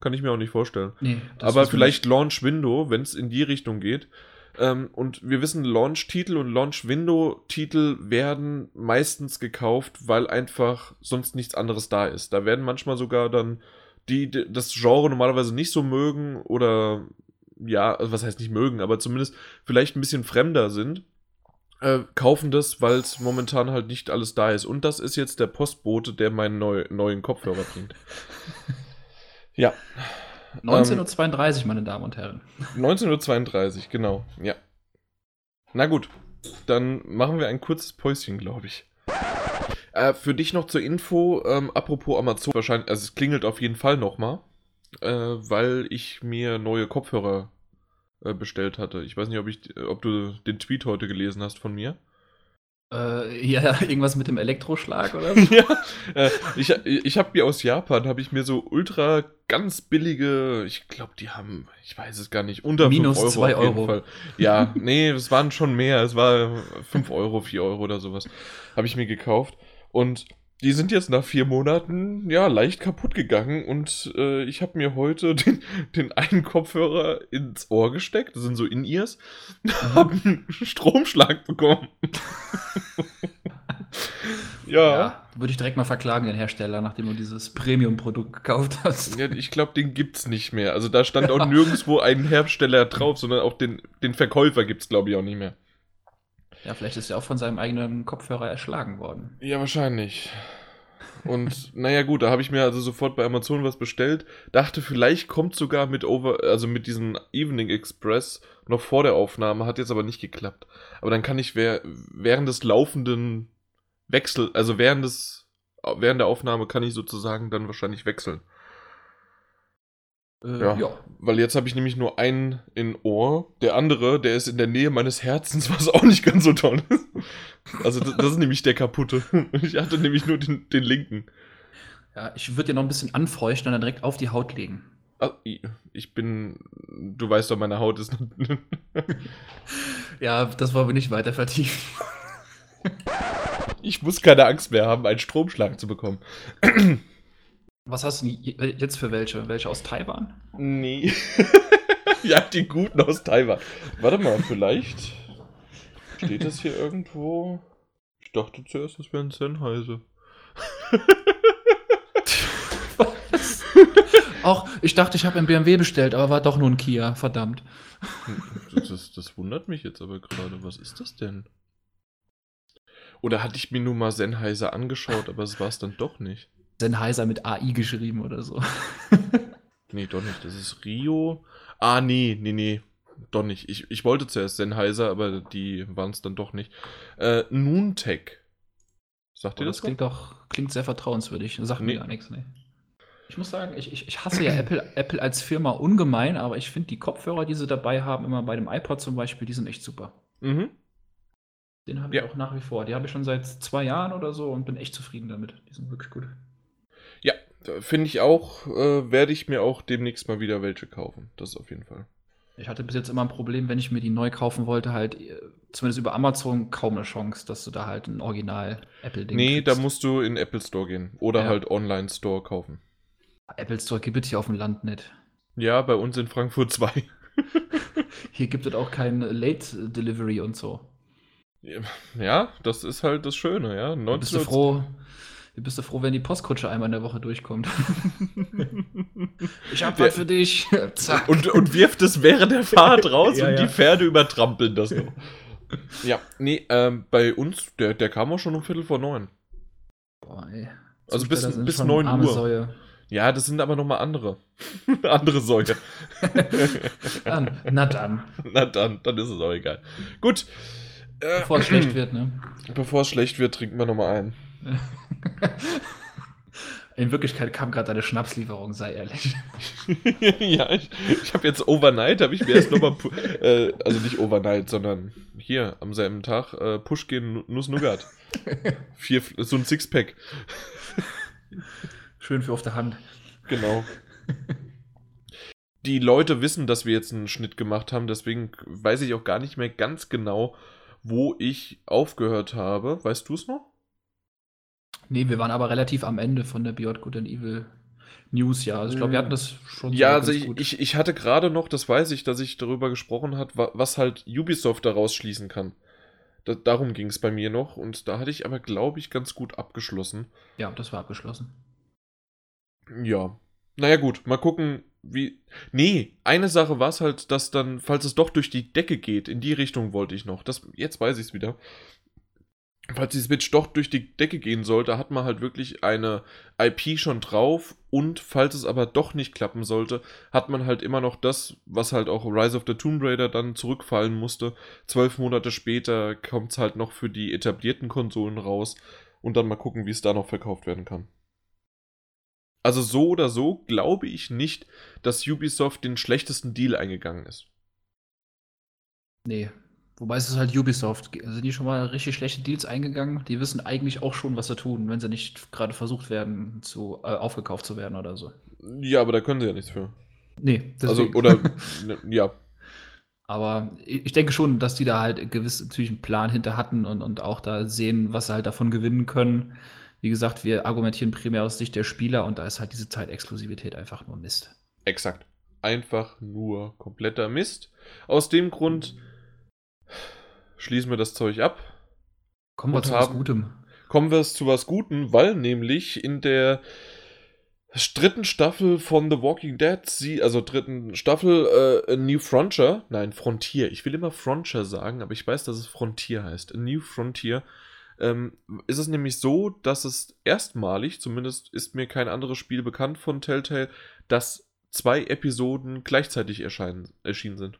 Kann ich mir auch nicht vorstellen. Nee, Aber vielleicht Launch-Window, wenn es in die Richtung geht. Ähm, und wir wissen, Launch-Titel und Launch-Window-Titel werden meistens gekauft, weil einfach sonst nichts anderes da ist. Da werden manchmal sogar dann die, die das Genre normalerweise nicht so mögen oder ja, also was heißt nicht mögen, aber zumindest vielleicht ein bisschen fremder sind äh, kaufen das, weil es momentan halt nicht alles da ist. Und das ist jetzt der Postbote, der meinen neu, neuen Kopfhörer bringt. [laughs] ja. 19.32 Uhr, meine Damen und Herren. 19.32 Uhr, genau, ja. Na gut, dann machen wir ein kurzes Päuschen, glaube ich. Äh, für dich noch zur Info, ähm, apropos Amazon, wahrscheinlich, also es klingelt auf jeden Fall nochmal. äh, weil ich mir neue Kopfhörer äh, bestellt hatte. Ich weiß nicht, ob, ich, ob du den Tweet heute gelesen hast von mir. Äh, ja, [laughs] irgendwas mit dem Elektroschlag oder [laughs] so? ja, äh, ich, ich habe mir aus Japan, habe ich mir so ultra ganz billige, ich glaube, die haben, ich weiß es gar nicht, unter Minus 5 Euro. 2 Euro. Fall. Ja, [laughs] nee, es waren schon mehr, es war 5 Euro, 4 Euro oder sowas, habe ich mir gekauft. Und die sind jetzt nach vier Monaten ja leicht kaputt gegangen und äh, ich habe mir heute [laughs] den, den einen Kopfhörer ins Ohr gesteckt, das sind so In-Ears, [laughs] mhm. habe einen Stromschlag bekommen. [laughs] ja. ja. Würde ich direkt mal verklagen, den Hersteller, nachdem du dieses Premium-Produkt gekauft hast. Ja, ich glaube, den gibt's nicht mehr. Also da stand auch nirgendwo ein Hersteller drauf, sondern auch den, den Verkäufer gibt's, glaube ich, auch nicht mehr. Ja, vielleicht ist er auch von seinem eigenen Kopfhörer erschlagen worden. Ja, wahrscheinlich. Und [laughs] naja, gut, da habe ich mir also sofort bei Amazon was bestellt. Dachte, vielleicht kommt sogar mit Over, also mit diesem Evening Express noch vor der Aufnahme, hat jetzt aber nicht geklappt. Aber dann kann ich während des laufenden Wechsel, also während des, während der Aufnahme kann ich sozusagen dann wahrscheinlich wechseln. Äh, ja, ja, weil jetzt habe ich nämlich nur einen in Ohr. Der andere, der ist in der Nähe meines Herzens, [laughs] was auch nicht ganz so toll ist. Also das, das ist nämlich der kaputte. [laughs] Ich hatte nämlich nur den, den linken. Ja, ich würde dir noch ein bisschen anfeuchten und dann direkt auf die Haut legen. Ah, ich bin, du weißt doch, meine Haut ist. [laughs] ja, das wollen wir nicht weiter vertiefen. Ich muss keine Angst mehr haben, einen Stromschlag zu bekommen. Was hast du jetzt für welche? Welche aus Taiwan? Nee. [laughs] ja, die guten aus Taiwan. Warte mal, vielleicht steht das hier irgendwo. Ich dachte zuerst, das wäre ein Sennheiser. Was? [laughs] Auch, ich dachte, ich habe einen BMW bestellt, aber war doch nur ein Kia, verdammt. Das, das, das wundert mich jetzt aber gerade. Was ist das denn? Oder hatte ich mir nur mal Sennheiser angeschaut, aber es war es dann doch nicht. Sennheiser mit AI geschrieben oder so. [laughs] nee, doch nicht. Das ist Rio. Ah, nee, nee, nee. Doch nicht. Ich, ich wollte zuerst Sennheiser, aber die waren es dann doch nicht. Äh, Noontech. Sagt oh, ihr das? Das klingt doch klingt sehr vertrauenswürdig. Sagt nee. mir gar nichts, nee. Ich muss sagen, ich, ich, ich hasse ja Apple, [clears throat] Apple als Firma ungemein, aber ich finde die Kopfhörer, die sie dabei haben, immer bei dem iPod zum Beispiel, die sind echt super. Mhm. Den habe ich ja. auch nach wie vor. Die habe ich schon seit zwei Jahren oder so und bin echt zufrieden damit. Die sind wirklich gut. Finde ich auch, äh, werde ich mir auch demnächst mal wieder welche kaufen. Das auf jeden Fall. Ich hatte bis jetzt immer ein Problem, wenn ich mir die neu kaufen wollte, halt äh, zumindest über Amazon kaum eine Chance, dass du da halt ein Original Apple-Ding Nee, kriegst. da musst du in Apple Store gehen oder ja. halt Online Store kaufen. Apple Store gibt es hier auf dem Land nicht. Ja, bei uns in Frankfurt 2. [laughs] hier gibt es auch kein Late Delivery und so. Ja, das ist halt das Schöne, ja. bist du froh, wie bist du froh, wenn die Postkutsche einmal in der Woche durchkommt? [laughs] ich hab was für dich. [laughs] Zack. Und, und wirft es während der Fahrt [laughs] raus ja, und ja. die Pferde übertrampeln das noch. ja, nee, ähm, bei uns, der, der kam auch schon um Viertel vor neun. Boah, ey. Also bis, bis neun Uhr. Säue. Ja, das sind aber nochmal andere. andere Säue. na dann. Na dann, dann ist es auch egal. Gut. Bevor es schlecht wird, ne? [clears throat] Bevor es schlecht wird, trinken wir nochmal ein. [laughs] In Wirklichkeit kam gerade eine Schnapslieferung, sei ehrlich. [laughs] ja, ich, ich habe jetzt overnight, habe ich mir erst nochmal, äh, also nicht overnight, sondern hier am selben Tag, äh, Pushkin Nuss Nougat. [laughs] Vier, so ein Sixpack. Schön für auf der Hand. Genau. Die Leute wissen, dass wir jetzt einen Schnitt gemacht haben, deswegen weiß ich auch gar nicht mehr ganz genau, wo ich aufgehört habe. Weißt du es noch? Nee, wir waren aber relativ am Ende von der Beyond Good and Evil News, ja. Also ich glaube, wir hatten das schon. Ja, also ich, ich, ich, hatte gerade noch, das weiß ich, dass ich darüber gesprochen habe, was halt Ubisoft daraus schließen kann. Da, darum ging es bei mir noch und da hatte ich aber, glaube ich, ganz gut abgeschlossen. Ja, das war abgeschlossen. Ja. Naja, gut, mal gucken, wie. Nee, eine Sache war es halt, dass dann, falls es doch durch die Decke geht, in die Richtung wollte ich noch. Das, jetzt weiß ich es wieder falls die Switch doch durch die Decke gehen sollte, hat man halt wirklich eine IP schon drauf und falls es aber doch nicht klappen sollte, hat man halt immer noch das, was halt auch Rise of the Tomb Raider dann zurückfallen musste. Zwölf Monate später kommt es halt noch für die etablierten Konsolen raus und dann mal gucken, wie es da noch verkauft werden kann. Also so oder so glaube ich nicht, dass Ubisoft den schlechtesten Deal eingegangen ist. Nee. Wobei es ist halt Ubisoft. Sind die schon mal richtig schlechte Deals eingegangen? Die wissen eigentlich auch schon, was sie tun, wenn sie nicht gerade versucht werden, zu, äh, aufgekauft zu werden oder so. Ja, aber da können sie ja nichts für. Nee, deswegen. Also, oder, [laughs] ne, ja. Aber ich denke schon, dass die da halt gewiss natürlich einen Plan hinter hatten und, und auch da sehen, was sie halt davon gewinnen können. Wie gesagt, wir argumentieren primär aus Sicht der Spieler und da ist halt diese Zeitexklusivität einfach nur Mist. Exakt. Einfach nur kompletter Mist. Aus dem Grund schließen wir das Zeug ab. Kommen wir zu haben, was Gutem. Kommen wir zu was Gutem, weil nämlich in der dritten Staffel von The Walking Dead, sie, also dritten Staffel, äh, A New Frontier, nein, Frontier, ich will immer Frontier sagen, aber ich weiß, dass es Frontier heißt. A New Frontier ähm, ist es nämlich so, dass es erstmalig, zumindest ist mir kein anderes Spiel bekannt von Telltale, dass zwei Episoden gleichzeitig erscheinen, erschienen sind.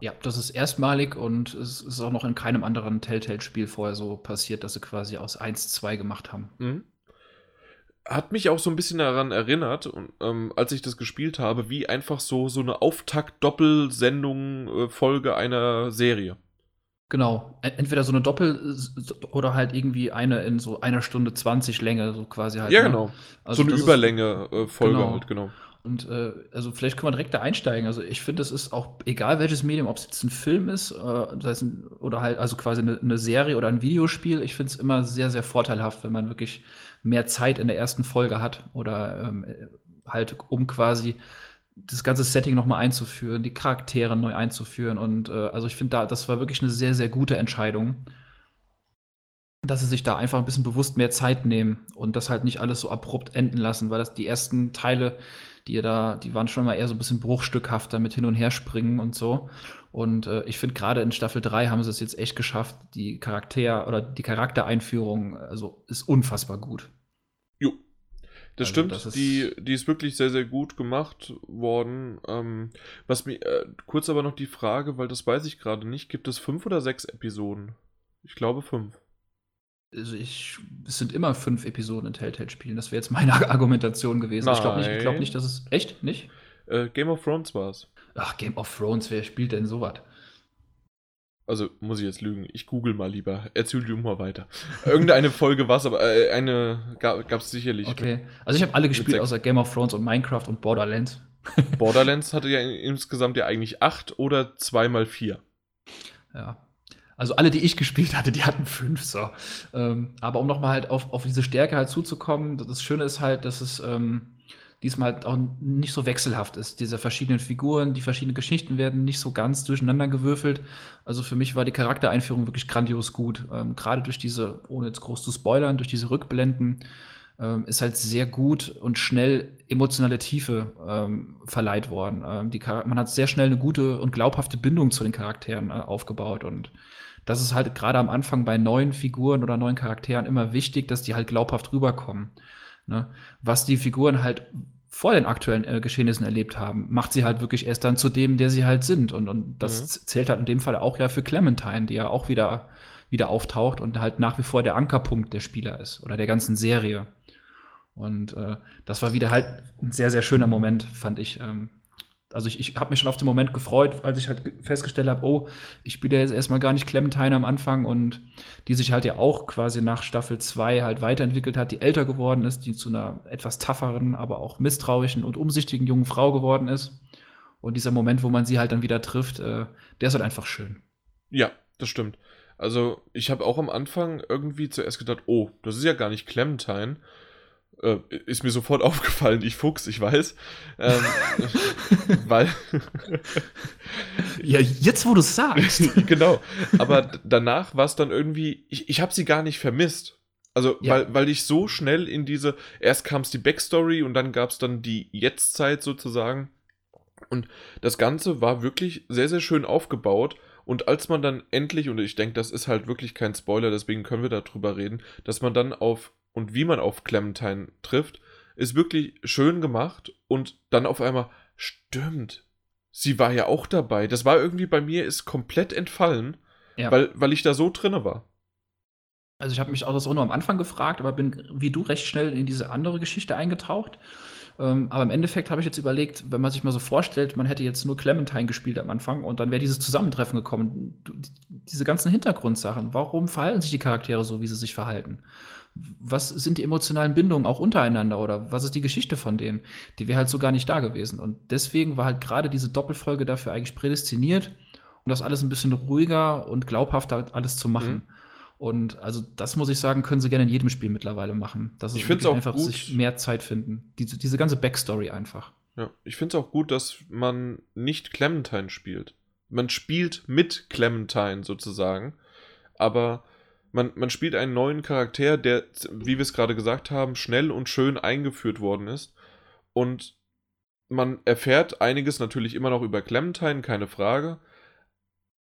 Ja, das ist erstmalig und es ist auch noch in keinem anderen Telltale-Spiel vorher so passiert, dass sie quasi aus 1 2 gemacht haben. Mhm. Hat mich auch so ein bisschen daran erinnert, ähm, als ich das gespielt habe, wie einfach so, so eine Auftakt-Doppelsendung-Folge äh, einer Serie. Genau. Entweder so eine Doppel- oder halt irgendwie eine in so einer Stunde 20 Länge, so quasi halt. Ja, ne? genau. Also so eine Überlänge-Folge äh, genau. halt, genau. Und äh, also vielleicht können wir direkt da einsteigen. Also ich finde, es ist auch egal welches Medium, ob es jetzt ein Film ist, äh, das heißt ein, oder halt also quasi eine, eine, Serie oder ein Videospiel. Ich finde es immer sehr, sehr vorteilhaft, wenn man wirklich mehr Zeit in der ersten Folge hat oder ähm, halt um quasi das ganze Setting nochmal einzuführen, die Charaktere neu einzuführen. Und äh, also ich finde, da, das war wirklich eine sehr, sehr gute Entscheidung, dass sie sich da einfach ein bisschen bewusst mehr Zeit nehmen und das halt nicht alles so abrupt enden lassen, weil das die ersten Teile, die da, die waren schon mal eher so ein bisschen bruchstückhafter mit hin und her springen und so. Und äh, ich finde gerade in Staffel 3 haben sie es jetzt echt geschafft, die Charakter oder die Charaktereinführung, also ist unfassbar gut. Das also stimmt, das ist die, die ist wirklich sehr, sehr gut gemacht worden. Ähm, was mir, äh, kurz aber noch die Frage, weil das weiß ich gerade nicht, gibt es fünf oder sechs Episoden? Ich glaube fünf. Also ich, es sind immer fünf Episoden in Telltale-Spielen. Das wäre jetzt meine [laughs] Argumentation gewesen. Nein. Ich glaube nicht, glaub nicht, dass es. Echt? Nicht? Äh, Game of Thrones war es. Ach, Game of Thrones, wer spielt denn sowas? Also muss ich jetzt lügen. Ich google mal lieber. Erzähl du mal weiter. Irgendeine Folge war es, aber äh, eine gab es sicherlich. Okay. Also ich habe alle gespielt außer Game of Thrones und Minecraft und Borderlands. Borderlands [laughs] hatte ja insgesamt ja eigentlich acht oder zweimal vier. Ja. Also alle, die ich gespielt hatte, die hatten fünf so. Ähm, aber um nochmal halt auf, auf diese Stärke halt zuzukommen, das Schöne ist halt, dass es ähm, diesmal halt auch nicht so wechselhaft ist. Diese verschiedenen Figuren, die verschiedenen Geschichten werden nicht so ganz durcheinander gewürfelt. Also für mich war die Charaktereinführung wirklich grandios gut. Ähm, Gerade durch diese, ohne jetzt groß zu spoilern, durch diese Rückblenden ähm, ist halt sehr gut und schnell emotionale Tiefe ähm, verleiht worden. Ähm, man hat sehr schnell eine gute und glaubhafte Bindung zu den Charakteren äh, aufgebaut und das ist halt gerade am Anfang bei neuen Figuren oder neuen Charakteren immer wichtig, dass die halt glaubhaft rüberkommen. Ne? Was die Figuren halt vor den aktuellen äh, Geschehnissen erlebt haben, macht sie halt wirklich erst dann zu dem, der sie halt sind. Und, und das mhm. zählt halt in dem Fall auch ja für Clementine, die ja auch wieder, wieder auftaucht und halt nach wie vor der Ankerpunkt der Spieler ist oder der ganzen Serie. Und äh, das war wieder halt ein sehr, sehr schöner Moment, fand ich. Ähm, also ich, ich habe mich schon auf den Moment gefreut, als ich halt festgestellt habe, oh, ich spiele jetzt erstmal gar nicht Clementine am Anfang und die sich halt ja auch quasi nach Staffel 2 halt weiterentwickelt hat, die älter geworden ist, die zu einer etwas tougheren, aber auch misstrauischen und umsichtigen jungen Frau geworden ist. Und dieser Moment, wo man sie halt dann wieder trifft, äh, der ist halt einfach schön. Ja, das stimmt. Also ich habe auch am Anfang irgendwie zuerst gedacht, oh, das ist ja gar nicht Clementine. Äh, ist mir sofort [laughs] aufgefallen, ich Fuchs, ich weiß. Ähm, [laughs] weil. ja, jetzt wo du es sagst. [laughs] genau. Aber danach war es dann irgendwie, ich, ich habe sie gar nicht vermisst. Also, ja. weil, weil ich so schnell in diese, erst kam es die Backstory und dann gab es dann die Jetztzeit sozusagen. Und das Ganze war wirklich sehr, sehr schön aufgebaut. Und als man dann endlich, und ich denke, das ist halt wirklich kein Spoiler, deswegen können wir darüber reden, dass man dann auf und wie man auf Clementine trifft, ist wirklich schön gemacht und dann auf einmal stimmt. Sie war ja auch dabei. Das war irgendwie bei mir ist komplett entfallen, ja. weil, weil ich da so drinne war. Also ich habe mich auch das auch nur am Anfang gefragt, aber bin wie du recht schnell in diese andere Geschichte eingetaucht. Ähm, aber im Endeffekt habe ich jetzt überlegt, wenn man sich mal so vorstellt, man hätte jetzt nur Clementine gespielt am Anfang und dann wäre dieses Zusammentreffen gekommen. Diese ganzen Hintergrundsachen, warum verhalten sich die Charaktere so, wie sie sich verhalten? Was sind die emotionalen Bindungen auch untereinander oder was ist die Geschichte von denen? Die wäre halt so gar nicht da gewesen. Und deswegen war halt gerade diese Doppelfolge dafür eigentlich prädestiniert, um das alles ein bisschen ruhiger und glaubhafter alles zu machen. Mhm. Und also das muss ich sagen, können sie gerne in jedem Spiel mittlerweile machen. Dass ich finde es auch einfach gut. sich mehr Zeit finden. Diese, diese ganze Backstory einfach. Ja, ich finde es auch gut, dass man nicht Clementine spielt. Man spielt mit Clementine sozusagen, aber man, man spielt einen neuen Charakter, der, wie wir es gerade gesagt haben, schnell und schön eingeführt worden ist. Und man erfährt einiges natürlich immer noch über Clementine, keine Frage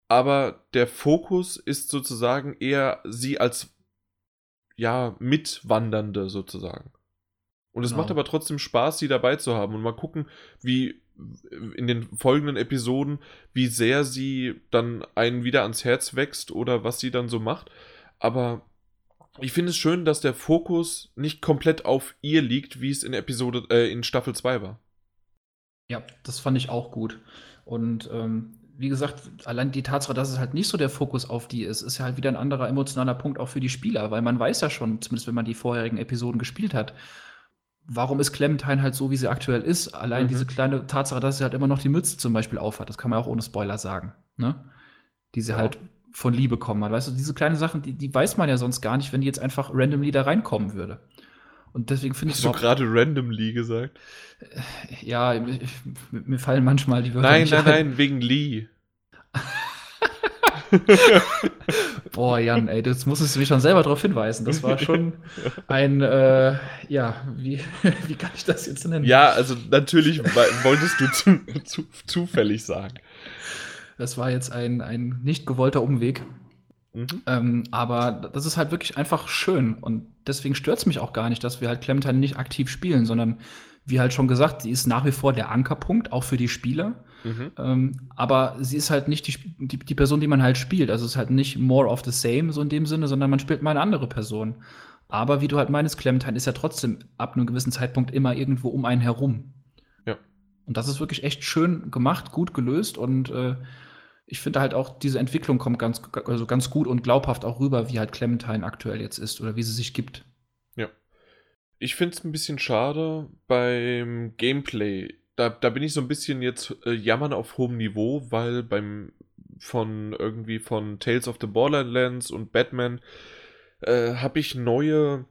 aber der Fokus ist sozusagen eher sie als ja, Mitwandernde sozusagen. Und es genau. macht aber trotzdem Spaß, sie dabei zu haben und mal gucken, wie in den folgenden Episoden, wie sehr sie dann einen wieder ans Herz wächst oder was sie dann so macht. Aber ich finde es schön, dass der Fokus nicht komplett auf ihr liegt, wie es in Episode, äh, in Staffel 2 war. Ja, das fand ich auch gut. Und ähm, wie gesagt, allein die Tatsache, dass es halt nicht so der Fokus auf die ist, ist ja halt wieder ein anderer emotionaler Punkt auch für die Spieler, weil man weiß ja schon, zumindest wenn man die vorherigen Episoden gespielt hat, warum ist Clementine halt so, wie sie aktuell ist. Allein mhm. diese kleine Tatsache, dass sie halt immer noch die Mütze zum Beispiel aufhat, das kann man auch ohne Spoiler sagen, ne? Die sie ja. halt von Liebe kommen hat. Weißt du, diese kleinen Sachen, die, die weiß man ja sonst gar nicht, wenn die jetzt einfach randomly da reinkommen würde. Und deswegen finde ich Hast du gerade randomly gesagt? Äh, ja, ich, mir fallen manchmal die Wörter. Nein, nein, ein. nein, wegen Lee. [laughs] Boah, Jan, ey, das musstest du mich schon selber darauf hinweisen. Das war schon ein, äh, ja, wie, [laughs] wie kann ich das jetzt nennen? Ja, also natürlich wolltest du zu, zu, zufällig sagen. Das war jetzt ein, ein nicht gewollter Umweg. Mhm. Ähm, aber das ist halt wirklich einfach schön. Und deswegen stört es mich auch gar nicht, dass wir halt Clementine nicht aktiv spielen, sondern wie halt schon gesagt, sie ist nach wie vor der Ankerpunkt, auch für die Spieler. Mhm. Ähm, aber sie ist halt nicht die, die, die, Person, die man halt spielt. Also es ist halt nicht more of the same, so in dem Sinne, sondern man spielt mal eine andere Person. Aber wie du halt meinst, Clementine ist ja trotzdem ab einem gewissen Zeitpunkt immer irgendwo um einen herum. Ja. Und das ist wirklich echt schön gemacht, gut gelöst und äh, ich finde halt auch, diese Entwicklung kommt ganz, also ganz gut und glaubhaft auch rüber, wie halt Clementine aktuell jetzt ist oder wie sie sich gibt. Ja. Ich finde es ein bisschen schade beim Gameplay. Da, da bin ich so ein bisschen jetzt äh, jammern auf hohem Niveau, weil beim von irgendwie von Tales of the Borderlands und Batman äh, habe ich neue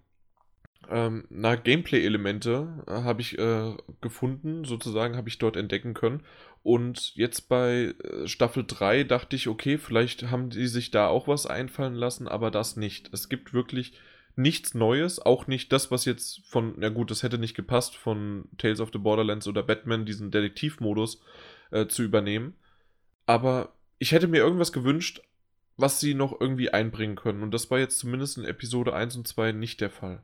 ähm, na, Gameplay-Elemente äh, habe ich äh, gefunden, sozusagen habe ich dort entdecken können. Und jetzt bei äh, Staffel 3 dachte ich, okay, vielleicht haben die sich da auch was einfallen lassen, aber das nicht. Es gibt wirklich nichts Neues, auch nicht das, was jetzt von, na gut, das hätte nicht gepasst, von Tales of the Borderlands oder Batman, diesen Detektivmodus äh, zu übernehmen. Aber ich hätte mir irgendwas gewünscht, was sie noch irgendwie einbringen können. Und das war jetzt zumindest in Episode 1 und 2 nicht der Fall.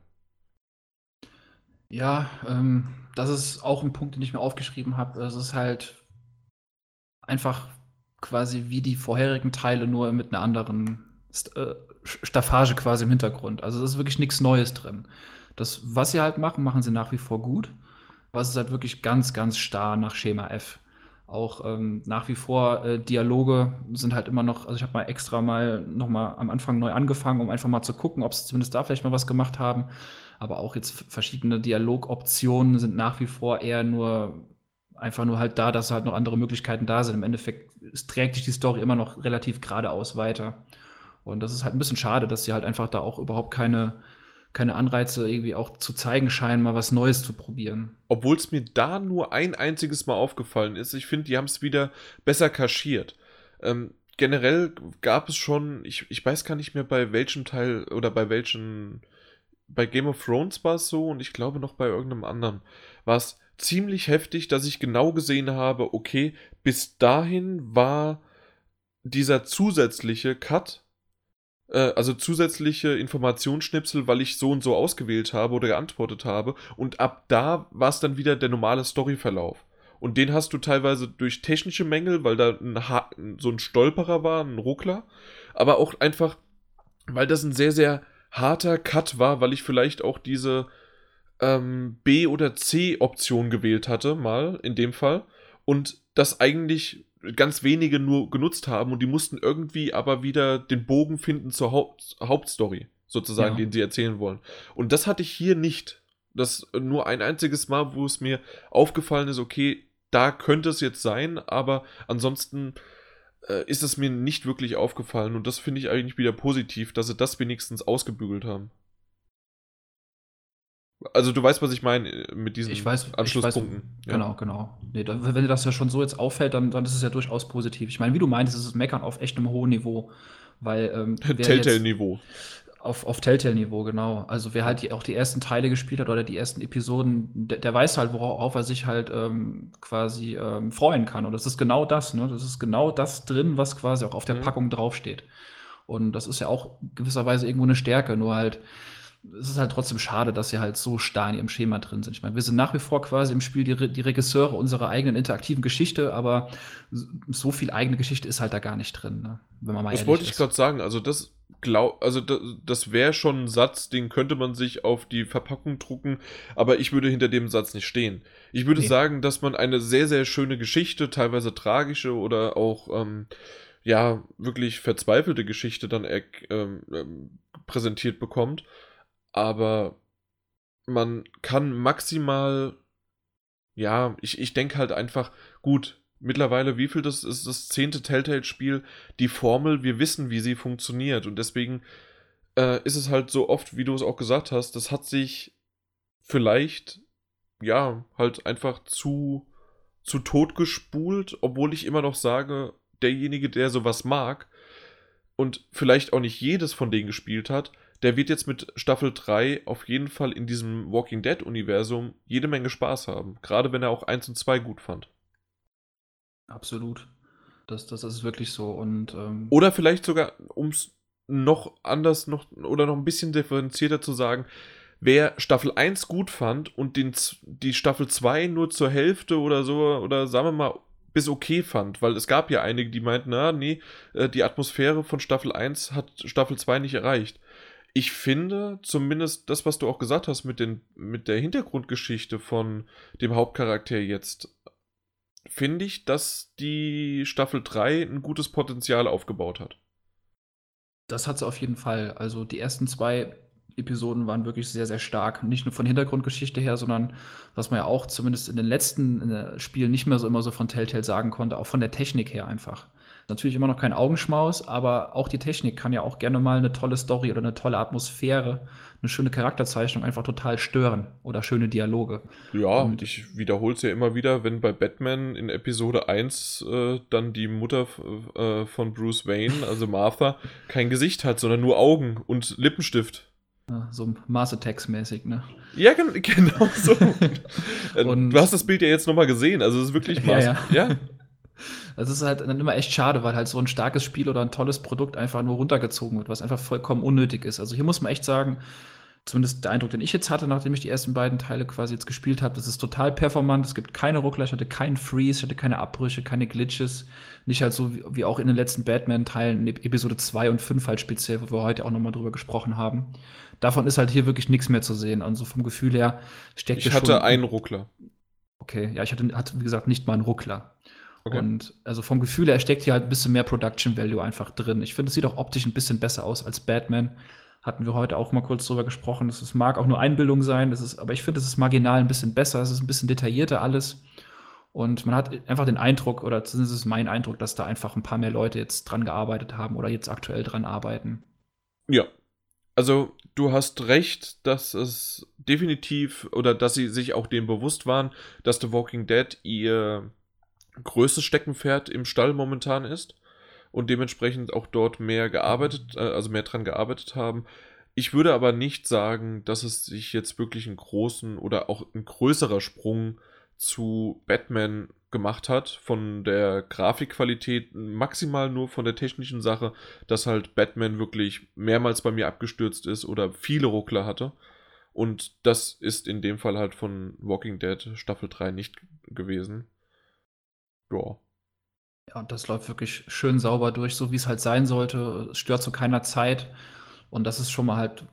Ja, ähm, das ist auch ein Punkt, den ich mir aufgeschrieben habe. Es ist halt einfach quasi wie die vorherigen Teile, nur mit einer anderen St äh, Staffage quasi im Hintergrund. Also es ist wirklich nichts Neues drin. Das, was sie halt machen, machen sie nach wie vor gut. Aber es ist halt wirklich ganz, ganz starr nach Schema F. Auch ähm, nach wie vor äh, Dialoge sind halt immer noch, also ich habe mal extra mal noch mal am Anfang neu angefangen, um einfach mal zu gucken, ob sie zumindest da vielleicht mal was gemacht haben aber auch jetzt verschiedene Dialogoptionen sind nach wie vor eher nur einfach nur halt da, dass halt noch andere Möglichkeiten da sind. Im Endeffekt trägt sich die Story immer noch relativ geradeaus weiter. Und das ist halt ein bisschen schade, dass sie halt einfach da auch überhaupt keine, keine Anreize irgendwie auch zu zeigen scheinen, mal was Neues zu probieren. Obwohl es mir da nur ein einziges Mal aufgefallen ist. Ich finde, die haben es wieder besser kaschiert. Ähm, generell gab es schon, ich, ich weiß gar nicht mehr bei welchem Teil oder bei welchen bei Game of Thrones war es so und ich glaube noch bei irgendeinem anderen war es ziemlich heftig, dass ich genau gesehen habe, okay, bis dahin war dieser zusätzliche Cut, äh, also zusätzliche Informationsschnipsel, weil ich so und so ausgewählt habe oder geantwortet habe und ab da war es dann wieder der normale Storyverlauf. Und den hast du teilweise durch technische Mängel, weil da ein so ein Stolperer war, ein Ruckler, aber auch einfach, weil das ein sehr, sehr harter Cut war, weil ich vielleicht auch diese ähm, B- oder C-Option gewählt hatte, mal in dem Fall. Und das eigentlich ganz wenige nur genutzt haben und die mussten irgendwie aber wieder den Bogen finden zur Haupt Hauptstory, sozusagen, ja. den sie erzählen wollen. Und das hatte ich hier nicht. Das nur ein einziges Mal, wo es mir aufgefallen ist, okay, da könnte es jetzt sein, aber ansonsten äh, ist es mir nicht wirklich aufgefallen und das finde ich eigentlich wieder positiv, dass sie das wenigstens ausgebügelt haben. Also du weißt, was ich meine äh, mit diesen ich weiß, Anschlusspunkten. Ich weiß, ja. Genau, genau. Nee, da, wenn dir das ja schon so jetzt auffällt, dann, dann ist es ja durchaus positiv. Ich meine, wie du meinst, ist es Meckern auf echt einem hohen Niveau. Weil, ähm, [laughs] Telltale-Niveau. Auf, auf Telltale-Niveau, genau. Also wer halt die, auch die ersten Teile gespielt hat oder die ersten Episoden, der, der weiß halt, worauf er sich halt ähm, quasi ähm, freuen kann. Und das ist genau das, ne? Das ist genau das drin, was quasi auch auf der mhm. Packung draufsteht. Und das ist ja auch gewisserweise irgendwo eine Stärke, nur halt es ist halt trotzdem schade, dass sie halt so starr in ihrem Schema drin sind. Ich meine, wir sind nach wie vor quasi im Spiel die, die Regisseure unserer eigenen interaktiven Geschichte, aber so viel eigene Geschichte ist halt da gar nicht drin, ne? wenn man mal Das wollte ich gerade sagen, also das glaub, also das, das wäre schon ein Satz, den könnte man sich auf die Verpackung drucken, aber ich würde hinter dem Satz nicht stehen. Ich würde nee. sagen, dass man eine sehr, sehr schöne Geschichte, teilweise tragische oder auch ähm, ja, wirklich verzweifelte Geschichte dann ähm, ähm, präsentiert bekommt aber man kann maximal, ja, ich, ich denke halt einfach, gut, mittlerweile, wie viel das ist das zehnte Telltale-Spiel, die Formel, wir wissen, wie sie funktioniert. Und deswegen äh, ist es halt so oft, wie du es auch gesagt hast, das hat sich vielleicht, ja, halt einfach zu, zu tot gespult, obwohl ich immer noch sage, derjenige, der sowas mag und vielleicht auch nicht jedes von denen gespielt hat, der wird jetzt mit Staffel 3 auf jeden Fall in diesem Walking Dead-Universum jede Menge Spaß haben. Gerade wenn er auch 1 und 2 gut fand. Absolut. Das, das ist wirklich so. Und, ähm oder vielleicht sogar, um es noch anders noch oder noch ein bisschen differenzierter zu sagen, wer Staffel 1 gut fand und den, die Staffel 2 nur zur Hälfte oder so, oder sagen wir mal, bis okay fand, weil es gab ja einige, die meinten, na, nee, äh, die Atmosphäre von Staffel 1 hat Staffel 2 nicht erreicht ich finde, zumindest das, was du auch gesagt hast mit, den, mit der Hintergrundgeschichte von dem Hauptcharakter jetzt, finde ich, dass die Staffel 3 ein gutes Potenzial aufgebaut hat. Das hat sie auf jeden Fall. Also die ersten zwei Episoden waren wirklich sehr, sehr stark. Nicht nur von Hintergrundgeschichte her, sondern was man ja auch zumindest in den letzten Spielen nicht mehr so immer so von Telltale sagen konnte, auch von der Technik her einfach. Natürlich immer noch kein Augenschmaus, aber auch die Technik kann ja auch gerne mal eine tolle Story oder eine tolle Atmosphäre, eine schöne Charakterzeichnung einfach total stören oder schöne Dialoge. Ja, und ich wiederhole es ja immer wieder, wenn bei Batman in Episode 1 äh, dann die Mutter äh, von Bruce Wayne, also Martha, kein Gesicht hat, sondern nur Augen und Lippenstift. Ja, so Mars Attacks mäßig, ne? Ja, [laughs] genau so. [laughs] und du hast das Bild ja jetzt nochmal gesehen, also es ist wirklich Mars. Ja, ja. ja. [laughs] Das ist halt dann immer echt schade, weil halt so ein starkes Spiel oder ein tolles Produkt einfach nur runtergezogen wird, was einfach vollkommen unnötig ist. Also hier muss man echt sagen, zumindest der Eindruck, den ich jetzt hatte, nachdem ich die ersten beiden Teile quasi jetzt gespielt habe, das ist total performant, es gibt keine Ruckler, ich hatte keinen Freeze, ich hatte keine Abbrüche, keine Glitches, nicht halt so wie, wie auch in den letzten Batman-Teilen, Episode 2 und 5 halt speziell, wo wir heute auch nochmal drüber gesprochen haben. Davon ist halt hier wirklich nichts mehr zu sehen. Also vom Gefühl her steckt Ich hatte schon, einen Ruckler. Okay, ja, ich hatte, hatte, wie gesagt, nicht mal einen Ruckler. Okay. Und also vom Gefühl her steckt hier halt ein bisschen mehr Production Value einfach drin. Ich finde, es sieht auch optisch ein bisschen besser aus als Batman. Hatten wir heute auch mal kurz drüber gesprochen. Es mag auch nur Einbildung sein, das ist, aber ich finde, es ist marginal ein bisschen besser, es ist ein bisschen detaillierter alles. Und man hat einfach den Eindruck, oder zumindest ist mein Eindruck, dass da einfach ein paar mehr Leute jetzt dran gearbeitet haben oder jetzt aktuell dran arbeiten. Ja. Also, du hast recht, dass es definitiv oder dass sie sich auch dem bewusst waren, dass The Walking Dead ihr größtes Steckenpferd im Stall momentan ist und dementsprechend auch dort mehr gearbeitet, äh, also mehr dran gearbeitet haben. Ich würde aber nicht sagen, dass es sich jetzt wirklich einen großen oder auch ein größerer Sprung zu Batman gemacht hat, von der Grafikqualität, maximal nur von der technischen Sache, dass halt Batman wirklich mehrmals bei mir abgestürzt ist oder viele Ruckler hatte. Und das ist in dem Fall halt von Walking Dead Staffel 3 nicht gewesen. Ja. Ja, und das läuft wirklich schön sauber durch, so wie es halt sein sollte. Es stört zu keiner Zeit. Und das ist schon mal halt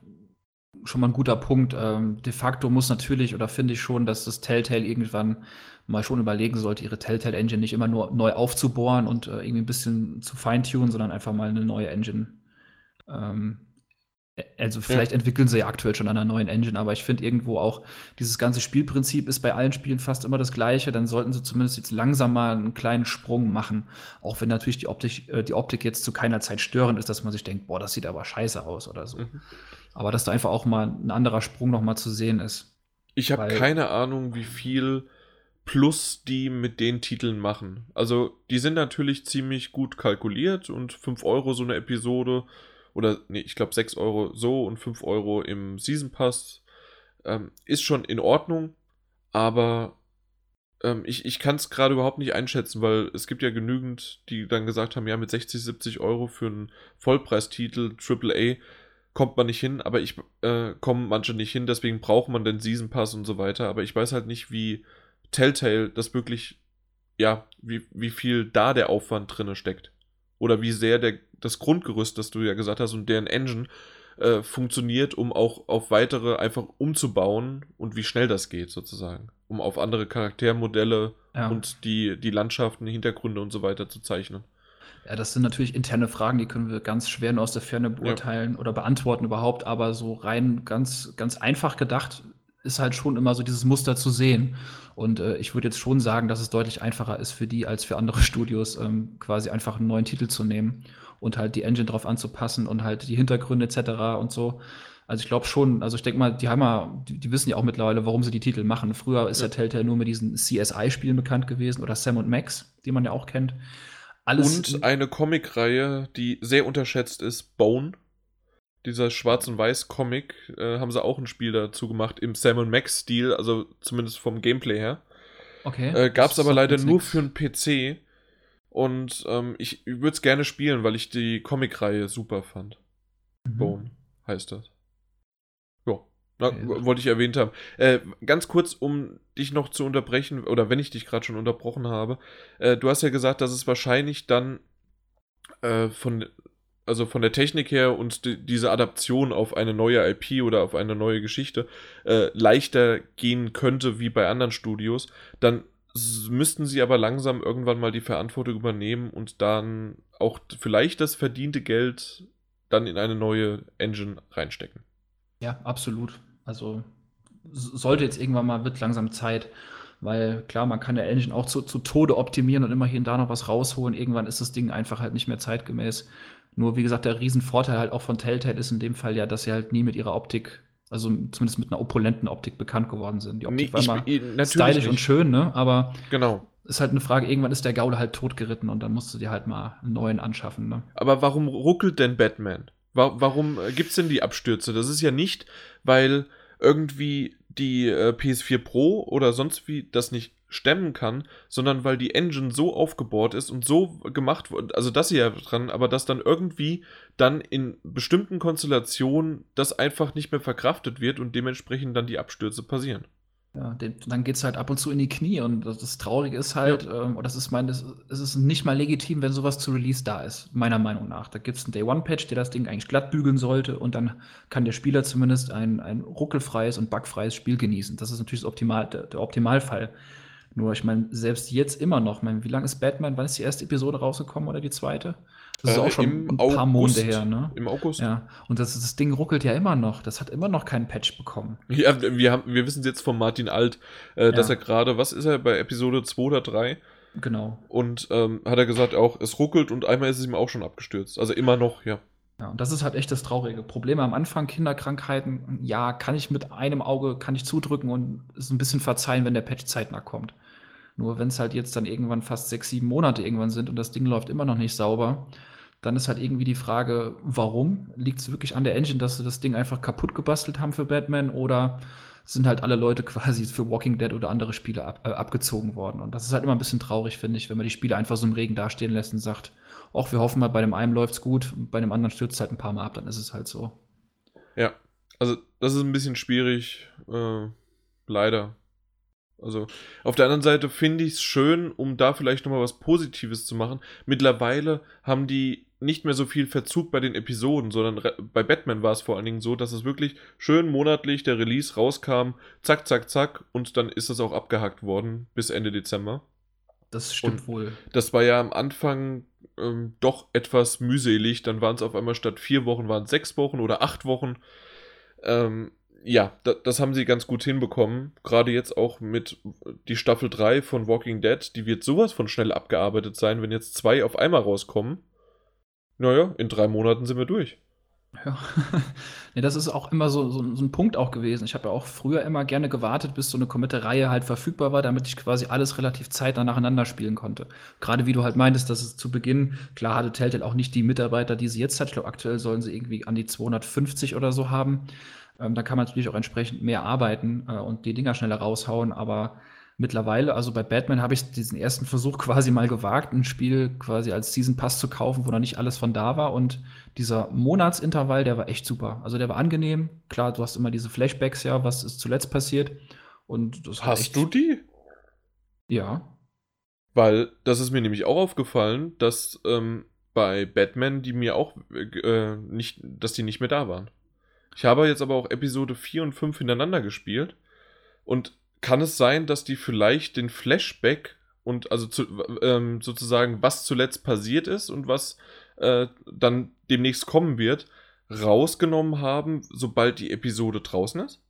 schon mal ein guter Punkt. Ähm, de facto muss natürlich oder finde ich schon, dass das Telltale irgendwann mal schon überlegen sollte, ihre Telltale Engine nicht immer nur neu aufzubohren und äh, irgendwie ein bisschen zu feintunen, sondern einfach mal eine neue Engine ähm, also vielleicht ja. entwickeln sie ja aktuell schon an einer neuen Engine, aber ich finde irgendwo auch, dieses ganze Spielprinzip ist bei allen Spielen fast immer das gleiche. Dann sollten sie zumindest jetzt langsam mal einen kleinen Sprung machen. Auch wenn natürlich die Optik, äh, die Optik jetzt zu keiner Zeit störend ist, dass man sich denkt, boah, das sieht aber scheiße aus oder so. Mhm. Aber dass da einfach auch mal ein anderer Sprung noch mal zu sehen ist. Ich habe keine Ahnung, wie viel Plus die mit den Titeln machen. Also, die sind natürlich ziemlich gut kalkuliert und 5 Euro so eine Episode oder nee, ich glaube 6 Euro so und 5 Euro im Season Pass. Ähm, ist schon in Ordnung, aber ähm, ich, ich kann es gerade überhaupt nicht einschätzen, weil es gibt ja genügend, die dann gesagt haben, ja, mit 60, 70 Euro für einen Vollpreistitel AAA kommt man nicht hin, aber ich äh, kommen manche nicht hin, deswegen braucht man den Season Pass und so weiter, aber ich weiß halt nicht, wie Telltale das wirklich, ja, wie, wie viel da der Aufwand drinne steckt. Oder wie sehr der das Grundgerüst, das du ja gesagt hast, und deren Engine äh, funktioniert, um auch auf weitere einfach umzubauen und wie schnell das geht, sozusagen. Um auf andere Charaktermodelle ja. und die, die Landschaften, Hintergründe und so weiter zu zeichnen. Ja, das sind natürlich interne Fragen, die können wir ganz schwer nur aus der Ferne beurteilen ja. oder beantworten überhaupt, aber so rein ganz, ganz einfach gedacht ist halt schon immer so dieses Muster zu sehen. Und äh, ich würde jetzt schon sagen, dass es deutlich einfacher ist für die als für andere [laughs] Studios, ähm, quasi einfach einen neuen Titel zu nehmen und halt die Engine drauf anzupassen und halt die Hintergründe etc. und so. Also ich glaube schon, also ich denke mal, die haben ja, die, die, wissen ja auch mittlerweile, warum sie die Titel machen. Früher ist ja, ja Telltale nur mit diesen CSI-Spielen bekannt gewesen oder Sam und Max, die man ja auch kennt. Alles und eine Comicreihe, die sehr unterschätzt ist, Bone. Dieser Schwarz- und Weiß-Comic, äh, haben sie auch ein Spiel dazu gemacht im Sam und Max-Stil, also zumindest vom Gameplay her. Okay. Äh, Gab es aber leider nur für einen PC. Und ähm, ich, ich würde es gerne spielen, weil ich die Comicreihe super fand. Mhm. Bone heißt das. Ja, okay. wollte ich erwähnt haben. Äh, ganz kurz, um dich noch zu unterbrechen, oder wenn ich dich gerade schon unterbrochen habe. Äh, du hast ja gesagt, dass es wahrscheinlich dann äh, von, also von der Technik her und die, diese Adaption auf eine neue IP oder auf eine neue Geschichte äh, leichter gehen könnte wie bei anderen Studios. Dann müssten sie aber langsam irgendwann mal die Verantwortung übernehmen und dann auch vielleicht das verdiente Geld dann in eine neue Engine reinstecken. Ja, absolut. Also sollte jetzt irgendwann mal, wird langsam Zeit, weil klar, man kann der Engine auch zu, zu Tode optimieren und immer hier und da noch was rausholen. Irgendwann ist das Ding einfach halt nicht mehr zeitgemäß. Nur wie gesagt, der Riesenvorteil halt auch von Telltale ist in dem Fall ja, dass sie halt nie mit ihrer Optik also zumindest mit einer opulenten Optik bekannt geworden sind. Die Optik nee, war immer stylisch nicht. und schön, ne? Aber genau. ist halt eine Frage, irgendwann ist der Gaule halt totgeritten und dann musst du dir halt mal einen neuen anschaffen, ne? Aber warum ruckelt denn Batman? Warum äh, gibt es denn die Abstürze? Das ist ja nicht, weil irgendwie die äh, PS4 Pro oder sonst wie das nicht stemmen kann, sondern weil die Engine so aufgebohrt ist und so gemacht wurde, also das hier dran, aber dass dann irgendwie dann in bestimmten Konstellationen das einfach nicht mehr verkraftet wird und dementsprechend dann die Abstürze passieren. Ja, den, dann geht es halt ab und zu in die Knie und das, das Traurige ist halt, ja. ähm, das ist mein, das, es ist nicht mal legitim, wenn sowas zu Release da ist, meiner Meinung nach. Da gibt es einen Day-One-Patch, der das Ding eigentlich glatt bügeln sollte und dann kann der Spieler zumindest ein, ein ruckelfreies und bugfreies Spiel genießen. Das ist natürlich das Optimal, der, der Optimalfall. Nur, ich meine, selbst jetzt immer noch, mein, wie lange ist Batman, wann ist die erste Episode rausgekommen oder die zweite? Das ist äh, auch schon ein paar August, Monate her, ne? Im August. Ja, und das, das Ding ruckelt ja immer noch. Das hat immer noch keinen Patch bekommen. Ja, wir, haben, wir wissen jetzt von Martin Alt, äh, ja. dass er gerade, was ist er, bei Episode 2 oder 3? Genau. Und ähm, hat er gesagt auch, es ruckelt und einmal ist es ihm auch schon abgestürzt. Also immer noch, ja. Ja, und das ist halt echt das traurige. Probleme am Anfang, Kinderkrankheiten, ja, kann ich mit einem Auge, kann ich zudrücken und es ein bisschen verzeihen, wenn der Patch zeitnah kommt. Nur wenn es halt jetzt dann irgendwann fast sechs, sieben Monate irgendwann sind und das Ding läuft immer noch nicht sauber, dann ist halt irgendwie die Frage, warum? Liegt es wirklich an der Engine, dass sie das Ding einfach kaputt gebastelt haben für Batman oder sind halt alle Leute quasi für Walking Dead oder andere Spiele ab, äh, abgezogen worden? Und das ist halt immer ein bisschen traurig, finde ich, wenn man die Spiele einfach so im Regen dastehen lässt und sagt, ach, wir hoffen mal, bei dem einen läuft es gut, bei dem anderen stürzt es halt ein paar Mal ab, dann ist es halt so. Ja, also das ist ein bisschen schwierig, äh, leider. Also auf der anderen Seite finde ich es schön, um da vielleicht nochmal was Positives zu machen. Mittlerweile haben die nicht mehr so viel Verzug bei den Episoden, sondern bei Batman war es vor allen Dingen so, dass es wirklich schön monatlich der Release rauskam, zack, zack, zack, und dann ist es auch abgehakt worden bis Ende Dezember. Das stimmt und wohl. Das war ja am Anfang ähm, doch etwas mühselig. Dann waren es auf einmal statt vier Wochen, waren es sechs Wochen oder acht Wochen. Ähm, ja, da, das haben sie ganz gut hinbekommen. Gerade jetzt auch mit die Staffel 3 von Walking Dead, die wird sowas von schnell abgearbeitet sein, wenn jetzt zwei auf einmal rauskommen. Naja, in drei Monaten sind wir durch. Ja, [laughs] nee, das ist auch immer so, so, so ein Punkt auch gewesen. Ich habe ja auch früher immer gerne gewartet, bis so eine komplette Reihe halt verfügbar war, damit ich quasi alles relativ zeitnah nacheinander spielen konnte. Gerade wie du halt meintest, dass es zu Beginn, klar hatte Telltale auch nicht die Mitarbeiter, die sie jetzt hat. Ich glaube, aktuell sollen sie irgendwie an die 250 oder so haben. Ähm, da kann man natürlich auch entsprechend mehr arbeiten äh, und die Dinger schneller raushauen, aber mittlerweile, also bei Batman habe ich diesen ersten Versuch [laughs] quasi mal gewagt, ein Spiel quasi als Season Pass zu kaufen, wo noch nicht alles von da war. Und dieser Monatsintervall, der war echt super. Also der war angenehm. Klar, du hast immer diese Flashbacks, ja, was ist zuletzt passiert. Und das hast du die? Ja. Weil das ist mir nämlich auch aufgefallen, dass ähm, bei Batman die mir auch äh, nicht, dass die nicht mehr da waren. Ich habe jetzt aber auch Episode 4 und 5 hintereinander gespielt und kann es sein, dass die vielleicht den Flashback und also zu, ähm, sozusagen, was zuletzt passiert ist und was äh, dann demnächst kommen wird, rausgenommen haben, sobald die Episode draußen ist?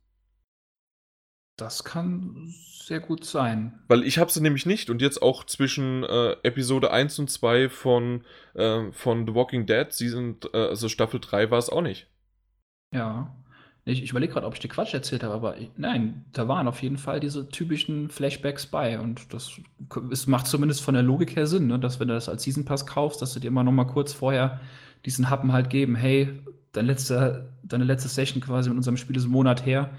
Das kann sehr gut sein. Weil ich habe sie nämlich nicht und jetzt auch zwischen äh, Episode 1 und 2 von, äh, von The Walking Dead, Season, äh, also Staffel 3 war es auch nicht. Ja. Ich, ich überlege gerade, ob ich dir Quatsch erzählt habe, aber ich, nein, da waren auf jeden Fall diese typischen Flashbacks bei. Und das es macht zumindest von der Logik her Sinn, ne? dass wenn du das als Season Pass kaufst, dass du dir immer noch mal kurz vorher diesen Happen halt geben, hey, dein letzte, deine letzte Session quasi mit unserem Spiel ist einen Monat her.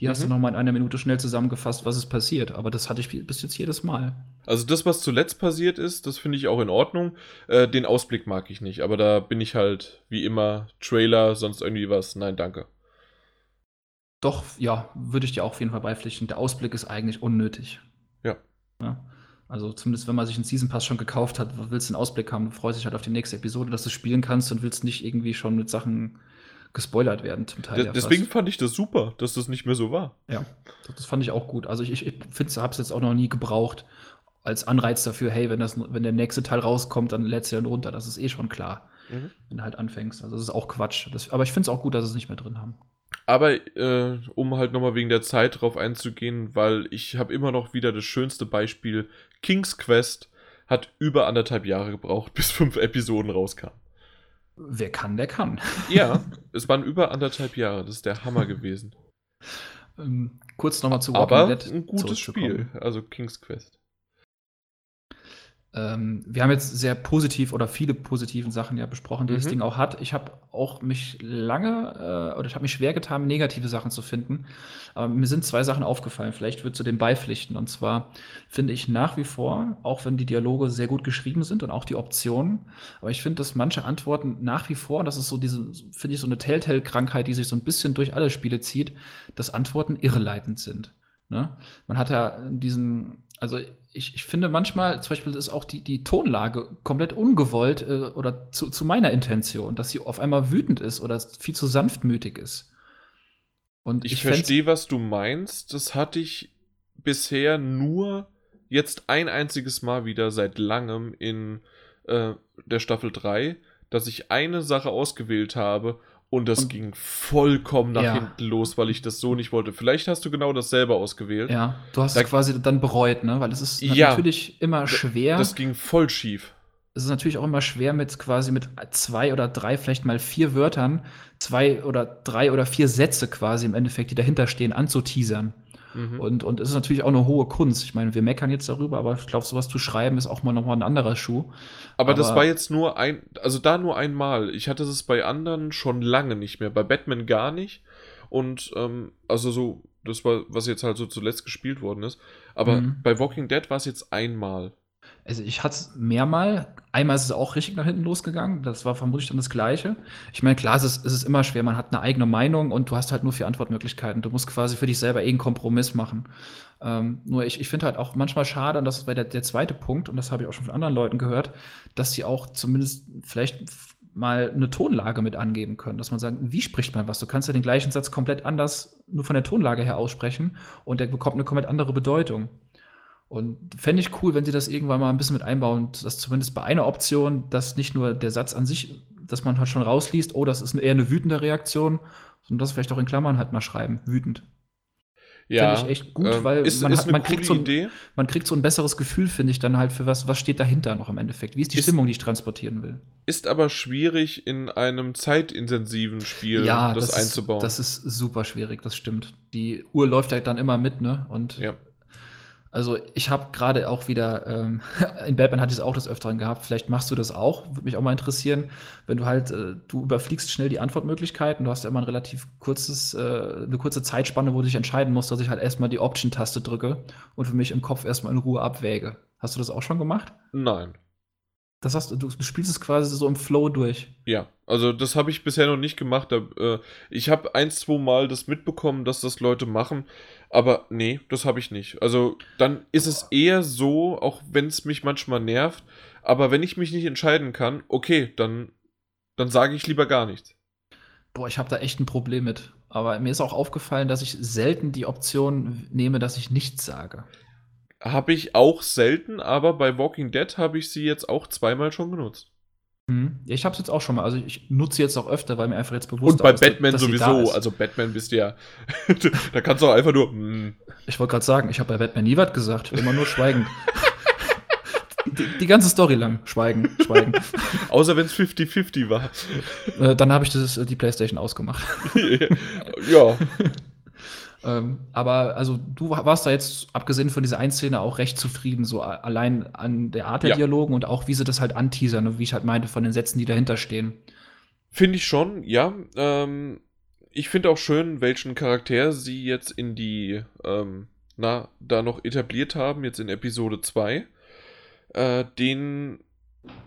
Hier mhm. hast du mhm. noch mal in einer Minute schnell zusammengefasst, was ist passiert. Aber das hatte ich bis jetzt jedes Mal. Also das, was zuletzt passiert ist, das finde ich auch in Ordnung. Äh, den Ausblick mag ich nicht. Aber da bin ich halt wie immer Trailer, sonst irgendwie was. Nein, danke. Doch, ja, würde ich dir auch auf jeden Fall beipflichten. Der Ausblick ist eigentlich unnötig. Ja. ja. Also zumindest wenn man sich einen Season Pass schon gekauft hat, willst du einen Ausblick haben, freust dich halt auf die nächste Episode, dass du spielen kannst und willst nicht irgendwie schon mit Sachen gespoilert werden zum Teil. Ja deswegen fand ich das super, dass das nicht mehr so war. Ja, das fand ich auch gut. Also ich, ich finde, habe es jetzt auch noch nie gebraucht als Anreiz dafür, hey, wenn, das, wenn der nächste Teil rauskommt, dann lädst du dann runter. Das ist eh schon klar, mhm. wenn du halt anfängst. Also das ist auch Quatsch. Das, aber ich finde es auch gut, dass sie es nicht mehr drin haben. Aber äh, um halt nochmal wegen der Zeit drauf einzugehen, weil ich habe immer noch wieder das schönste Beispiel. King's Quest hat über anderthalb Jahre gebraucht, [laughs] bis fünf Episoden rauskamen. Wer kann, der kann. [laughs] Ja, [laughs] es waren über anderthalb Jahre. Das ist der Hammer [laughs] gewesen. Ähm, kurz nochmal zu Walking Aber Dead. Ein gutes Spiel, also King's Quest. Ähm, wir haben jetzt sehr positiv oder viele positiven Sachen ja besprochen, die mhm. das Ding auch hat. Ich habe auch mich lange äh, oder ich habe mich schwer getan, negative Sachen zu finden. Aber mir sind zwei Sachen aufgefallen. Vielleicht wird zu dem beipflichten. Und zwar finde ich nach wie vor, auch wenn die Dialoge sehr gut geschrieben sind und auch die Optionen, aber ich finde, dass manche Antworten nach wie vor, das ist so diese, finde ich, so eine Telltale-Krankheit, die sich so ein bisschen durch alle Spiele zieht, dass Antworten irreleitend sind. Ne? Man hat ja diesen, also ich, ich finde manchmal, zum Beispiel ist auch die, die Tonlage komplett ungewollt äh, oder zu, zu meiner Intention, dass sie auf einmal wütend ist oder viel zu sanftmütig ist. Und ich, ich verstehe, was du meinst. Das hatte ich bisher nur jetzt ein einziges Mal wieder seit langem in äh, der Staffel 3, dass ich eine Sache ausgewählt habe und das und, ging vollkommen nach ja. hinten los, weil ich das so nicht wollte. Vielleicht hast du genau dasselbe ausgewählt. Ja, du hast da, es quasi dann bereut, ne? Weil es ist ja, natürlich immer schwer. Das ging voll schief. Es ist natürlich auch immer schwer, mit quasi mit zwei oder drei, vielleicht mal vier Wörtern, zwei oder drei oder vier Sätze quasi im Endeffekt, die dahinter stehen, anzuteasern. Mhm. Und, und es ist natürlich auch eine hohe Kunst. Ich meine, wir meckern jetzt darüber, aber ich glaube, sowas zu schreiben ist auch mal nochmal ein anderer Schuh. Aber, aber, das war jetzt nur ein, also da nur einmal. Ich hatte es bei anderen schon lange nicht mehr. Bei Batman gar nicht. Und ähm, also so, das war, was jetzt halt so zuletzt gespielt worden ist. Aber mhm. bei Walking Dead war es jetzt einmal. Also ich hatte es mehrmal. Einmal ist es auch richtig nach hinten losgegangen. Das war vermutlich dann das Gleiche. Ich meine, klar, es ist, es ist immer schwer. Man hat eine eigene Meinung und du hast halt nur vier Antwortmöglichkeiten. Du musst quasi für dich selber irgendeinen Kompromiss machen. Ähm, nur ich, ich finde halt auch manchmal schade, und das ist der, der zweite Punkt, und das habe ich auch schon von anderen Leuten gehört, dass sie auch zumindest vielleicht mal eine Tonlage mit angeben können, dass man sagt, wie spricht man was? Du kannst ja den gleichen Satz komplett anders nur von der Tonlage her aussprechen und der bekommt eine komplett andere Bedeutung. Und fände ich cool, wenn sie das irgendwann mal ein bisschen mit einbauen, dass zumindest bei einer Option, dass nicht nur der Satz an sich, dass man halt schon rausliest, oh, das ist eher eine wütende Reaktion, sondern das vielleicht auch in Klammern halt mal schreiben, wütend. Ja, finde ich echt gut, ähm, weil ist, man, ist hat, man, kriegt so ein, man kriegt so ein besseres Gefühl, finde ich, dann halt für was, was steht dahinter noch im Endeffekt. Wie ist die ist, Stimmung, die ich transportieren will? Ist aber schwierig in einem zeitintensiven Spiel ja, das, das einzubauen. Ist, das ist super schwierig, das stimmt. Die Uhr läuft halt dann immer mit, ne? Und ja. Also ich habe gerade auch wieder, ähm, [laughs] in Batman hatte ich es auch des Öfteren gehabt, vielleicht machst du das auch, würde mich auch mal interessieren, wenn du halt, äh, du überfliegst schnell die Antwortmöglichkeiten, du hast ja immer ein relativ kurzes, äh, eine kurze Zeitspanne, wo du dich entscheiden musst, dass ich halt erstmal die Option-Taste drücke und für mich im Kopf erstmal in Ruhe abwäge. Hast du das auch schon gemacht? Nein. Das hast du, du spielst es quasi so im Flow durch. Ja, also das habe ich bisher noch nicht gemacht. Äh, ich habe ein, zwei Mal das mitbekommen, dass das Leute machen, aber nee, das habe ich nicht. Also dann ist es eher so, auch wenn es mich manchmal nervt, aber wenn ich mich nicht entscheiden kann, okay, dann, dann sage ich lieber gar nichts. Boah, ich habe da echt ein Problem mit. Aber mir ist auch aufgefallen, dass ich selten die Option nehme, dass ich nichts sage. Habe ich auch selten, aber bei Walking Dead habe ich sie jetzt auch zweimal schon genutzt. Ja, ich habe es jetzt auch schon mal. Also ich nutze jetzt auch öfter, weil mir einfach jetzt bewusst ist. Und bei ist, Batman dass, sowieso. Also Batman bist du ja. [laughs] da kannst du auch einfach nur. Mm. Ich wollte gerade sagen, ich habe bei Batman nie was gesagt. Immer nur schweigen. [laughs] die, die, ganze Story lang. Schweigen, schweigen. [laughs] Außer wenn es 50-50 war. Äh, dann habe ich das, die Playstation ausgemacht. ja. Ähm, aber also du warst da jetzt, abgesehen von dieser einen Szene, auch recht zufrieden, so allein an der Art der ja. Dialogen und auch, wie sie das halt anteasern, ne, wie ich halt meinte, von den Sätzen, die dahinter stehen. Finde ich schon, ja. Ähm, ich finde auch schön, welchen Charakter sie jetzt in die, ähm, na, da noch etabliert haben, jetzt in Episode 2. Äh, den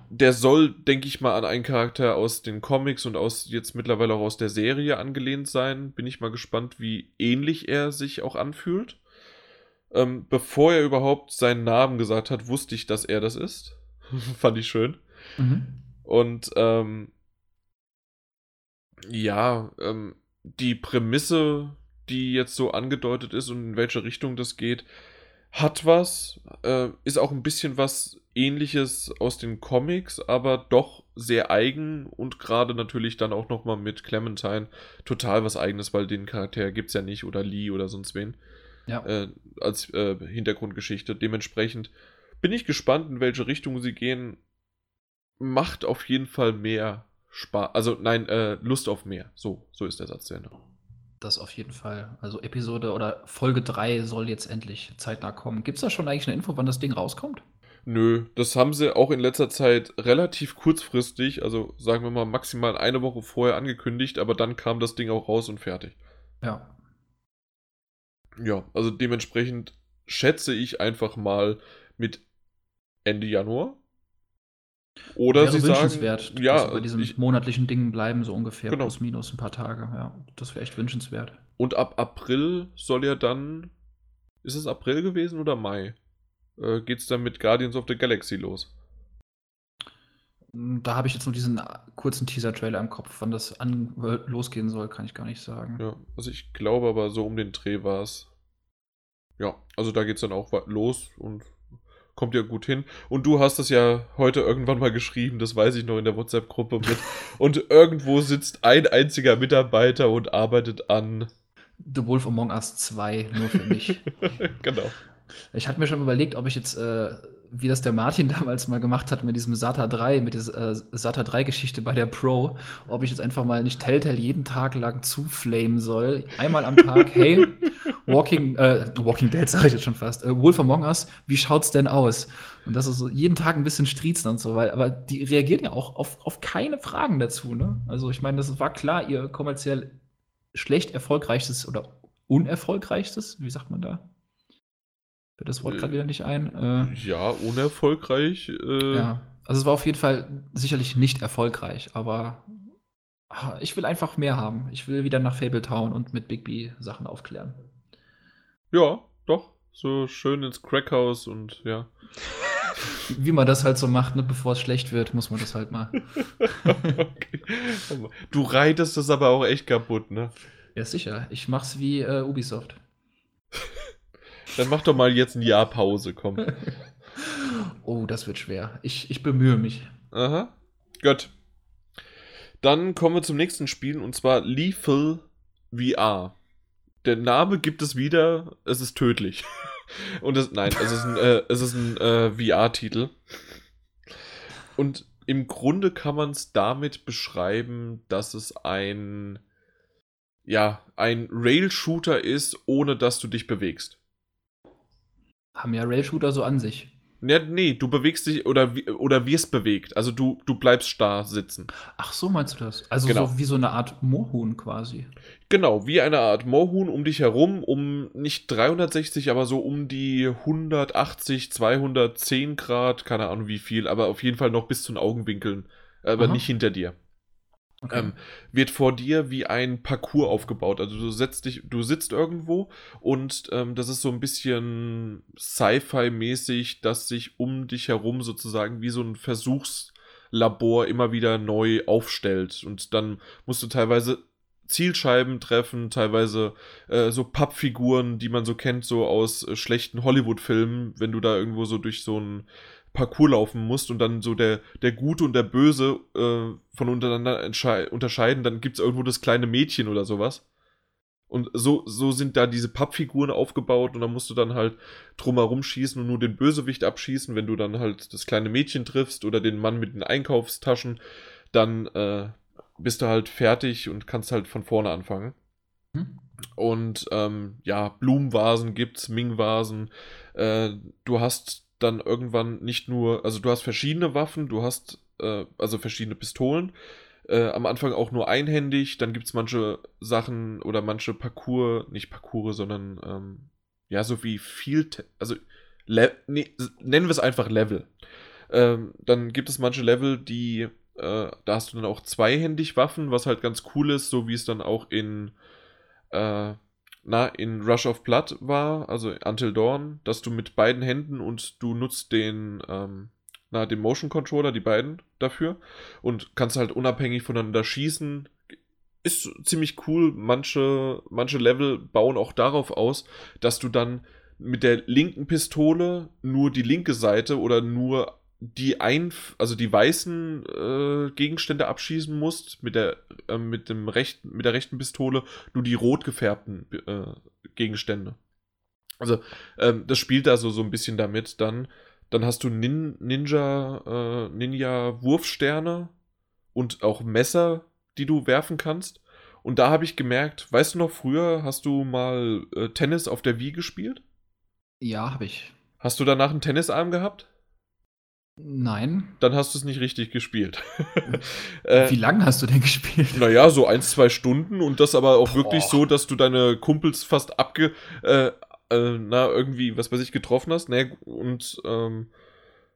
der soll, denke ich mal, an einen Charakter aus den Comics und aus jetzt mittlerweile auch aus der Serie angelehnt sein. Bin ich mal gespannt, wie ähnlich er sich auch anfühlt. Ähm, bevor er überhaupt seinen Namen gesagt hat, wusste ich, dass er das ist. [laughs] Fand ich schön. Mhm. Und ähm, ja, ähm, die Prämisse, die jetzt so angedeutet ist und in welche Richtung das geht, hat was, äh, ist auch ein bisschen was ähnliches aus den Comics, aber doch sehr eigen und gerade natürlich dann auch nochmal mit Clementine total was eigenes, weil den Charakter gibt es ja nicht oder Lee oder sonst wen. Ja. Äh, als äh, Hintergrundgeschichte. Dementsprechend bin ich gespannt, in welche Richtung sie gehen. Macht auf jeden Fall mehr Spaß. Also nein, äh, Lust auf mehr. So, so ist der Satz zu Ende. Das auf jeden Fall. Also Episode oder Folge 3 soll jetzt endlich zeitnah kommen. Gibt es da schon eigentlich eine Info, wann das Ding rauskommt? Nö, das haben sie auch in letzter Zeit relativ kurzfristig, also sagen wir mal maximal eine Woche vorher angekündigt, aber dann kam das Ding auch raus und fertig. Ja. Ja, also dementsprechend schätze ich einfach mal mit Ende Januar. Oder sie wünschenswert, sagen, ja, bei diesen ich, monatlichen Dingen bleiben, so ungefähr genau. plus minus ein paar Tage. Ja, das wäre echt wünschenswert. Und ab April soll ja dann, ist es April gewesen oder Mai? Äh, geht es dann mit Guardians of the Galaxy los? Da habe ich jetzt nur diesen kurzen Teaser-Trailer im Kopf. Wann das an, losgehen soll, kann ich gar nicht sagen. Ja, also ich glaube aber so um den Dreh war es. Ja, also da geht es dann auch los und kommt ja gut hin. Und du hast es ja heute irgendwann mal geschrieben, das weiß ich noch in der WhatsApp-Gruppe mit. und irgendwo sitzt ein einziger Mitarbeiter und arbeitet an The Wolf Among Us 2 nur für mich. [laughs] genau. Ich hatte mir schon überlegt, ob ich jetzt, äh, wie das der Martin [laughs] damals mal gemacht hat mit diesem SATA 3, mit dieser äh, SATA 3-Geschichte bei der Pro, ob ich jetzt einfach mal nicht Telltale jeden Tag lang zuflamen soll. Einmal am Tag, hey, Walking, äh, Walking Dead [laughs] sage ich jetzt schon fast, äh, Wolf Among Us, wie schaut's denn aus? Und das ist so jeden Tag ein bisschen striezen und so, weil, aber die reagieren ja auch auf, auf keine Fragen dazu, ne? Also ich meine, das war klar, ihr kommerziell schlecht erfolgreichstes oder unerfolgreichstes, wie sagt man da? Fällt das Wort gerade wieder nicht ein? Äh, ja, unerfolgreich. Äh, ja, also es war auf jeden Fall sicherlich nicht erfolgreich, aber ah, ich will einfach mehr haben. Ich will wieder nach Fable Town und mit Big B Sachen aufklären. Ja, doch. So schön ins Crackhaus und ja. Wie man das halt so macht, ne? bevor es schlecht wird, muss man das halt mal. [laughs] okay. Du reitest das aber auch echt kaputt, ne? Ja, sicher. Ich mach's wie äh, Ubisoft. [laughs] Dann mach doch mal jetzt ein Jahr Pause, komm. [laughs] oh, das wird schwer. Ich, ich bemühe mich. Aha. Gut. Dann kommen wir zum nächsten Spiel und zwar Lethal VR. Der Name gibt es wieder, es ist tödlich. [laughs] Und das, nein, es ist ein, äh, es ist ein äh, VR-Titel. Und im Grunde kann man es damit beschreiben, dass es ein, ja, ein Rail-Shooter ist, ohne dass du dich bewegst. Haben ja Rail-Shooter so an sich. Ja, nee, du bewegst dich oder, oder wirst bewegt. Also du, du bleibst starr sitzen. Ach so, meinst du das? Also genau. so wie so eine Art Moorhuhn quasi. Genau, wie eine Art Moorhuhn um dich herum, um nicht 360, aber so um die 180, 210 Grad, keine Ahnung wie viel, aber auf jeden Fall noch bis zu den Augenwinkeln, aber Aha. nicht hinter dir. Okay. Ähm, wird vor dir wie ein Parcours aufgebaut. Also du setzt dich, du sitzt irgendwo und ähm, das ist so ein bisschen Sci-Fi-mäßig, dass sich um dich herum sozusagen wie so ein Versuchslabor immer wieder neu aufstellt. Und dann musst du teilweise Zielscheiben treffen, teilweise äh, so Pappfiguren, die man so kennt, so aus äh, schlechten Hollywood-Filmen, wenn du da irgendwo so durch so ein Parcours laufen musst und dann so der, der Gute und der Böse äh, von untereinander unterscheiden, dann gibt es irgendwo das kleine Mädchen oder sowas. Und so, so sind da diese Pappfiguren aufgebaut und dann musst du dann halt drumherum schießen und nur den Bösewicht abschießen. Wenn du dann halt das kleine Mädchen triffst oder den Mann mit den Einkaufstaschen, dann äh, bist du halt fertig und kannst halt von vorne anfangen. Hm. Und ähm, ja, Blumenvasen gibt's, Ming-Vasen. Äh, du hast dann irgendwann nicht nur, also du hast verschiedene Waffen, du hast äh, also verschiedene Pistolen. Äh, am Anfang auch nur einhändig, dann gibt es manche Sachen oder manche Parcours, nicht Parcours, sondern ähm, ja, so wie viel, also nee, nennen wir es einfach Level. Ähm, dann gibt es manche Level, die, äh, da hast du dann auch zweihändig Waffen, was halt ganz cool ist, so wie es dann auch in äh, na, in Rush of Blood war, also Until Dawn, dass du mit beiden Händen und du nutzt den, ähm, na, den Motion Controller, die beiden dafür und kannst halt unabhängig voneinander schießen. Ist ziemlich cool. Manche, manche Level bauen auch darauf aus, dass du dann mit der linken Pistole nur die linke Seite oder nur die ein, also die weißen äh, Gegenstände abschießen musst, mit der, äh, mit dem rechten, mit der rechten Pistole nur die rot gefärbten äh, Gegenstände. Also, ähm, das spielt da so, so ein bisschen damit. Dann, dann hast du Nin Ninja, äh, Ninja-Wurfsterne und auch Messer, die du werfen kannst. Und da habe ich gemerkt, weißt du noch, früher hast du mal äh, Tennis auf der Wii gespielt? Ja, habe ich. Hast du danach einen Tennisarm gehabt? Nein. Dann hast du es nicht richtig gespielt. [laughs] äh, Wie lange hast du denn gespielt? Naja, so ein, zwei Stunden und das aber auch Boah. wirklich so, dass du deine Kumpels fast abge. Äh, äh, na, irgendwie, was weiß ich, getroffen hast. Ne, und ähm,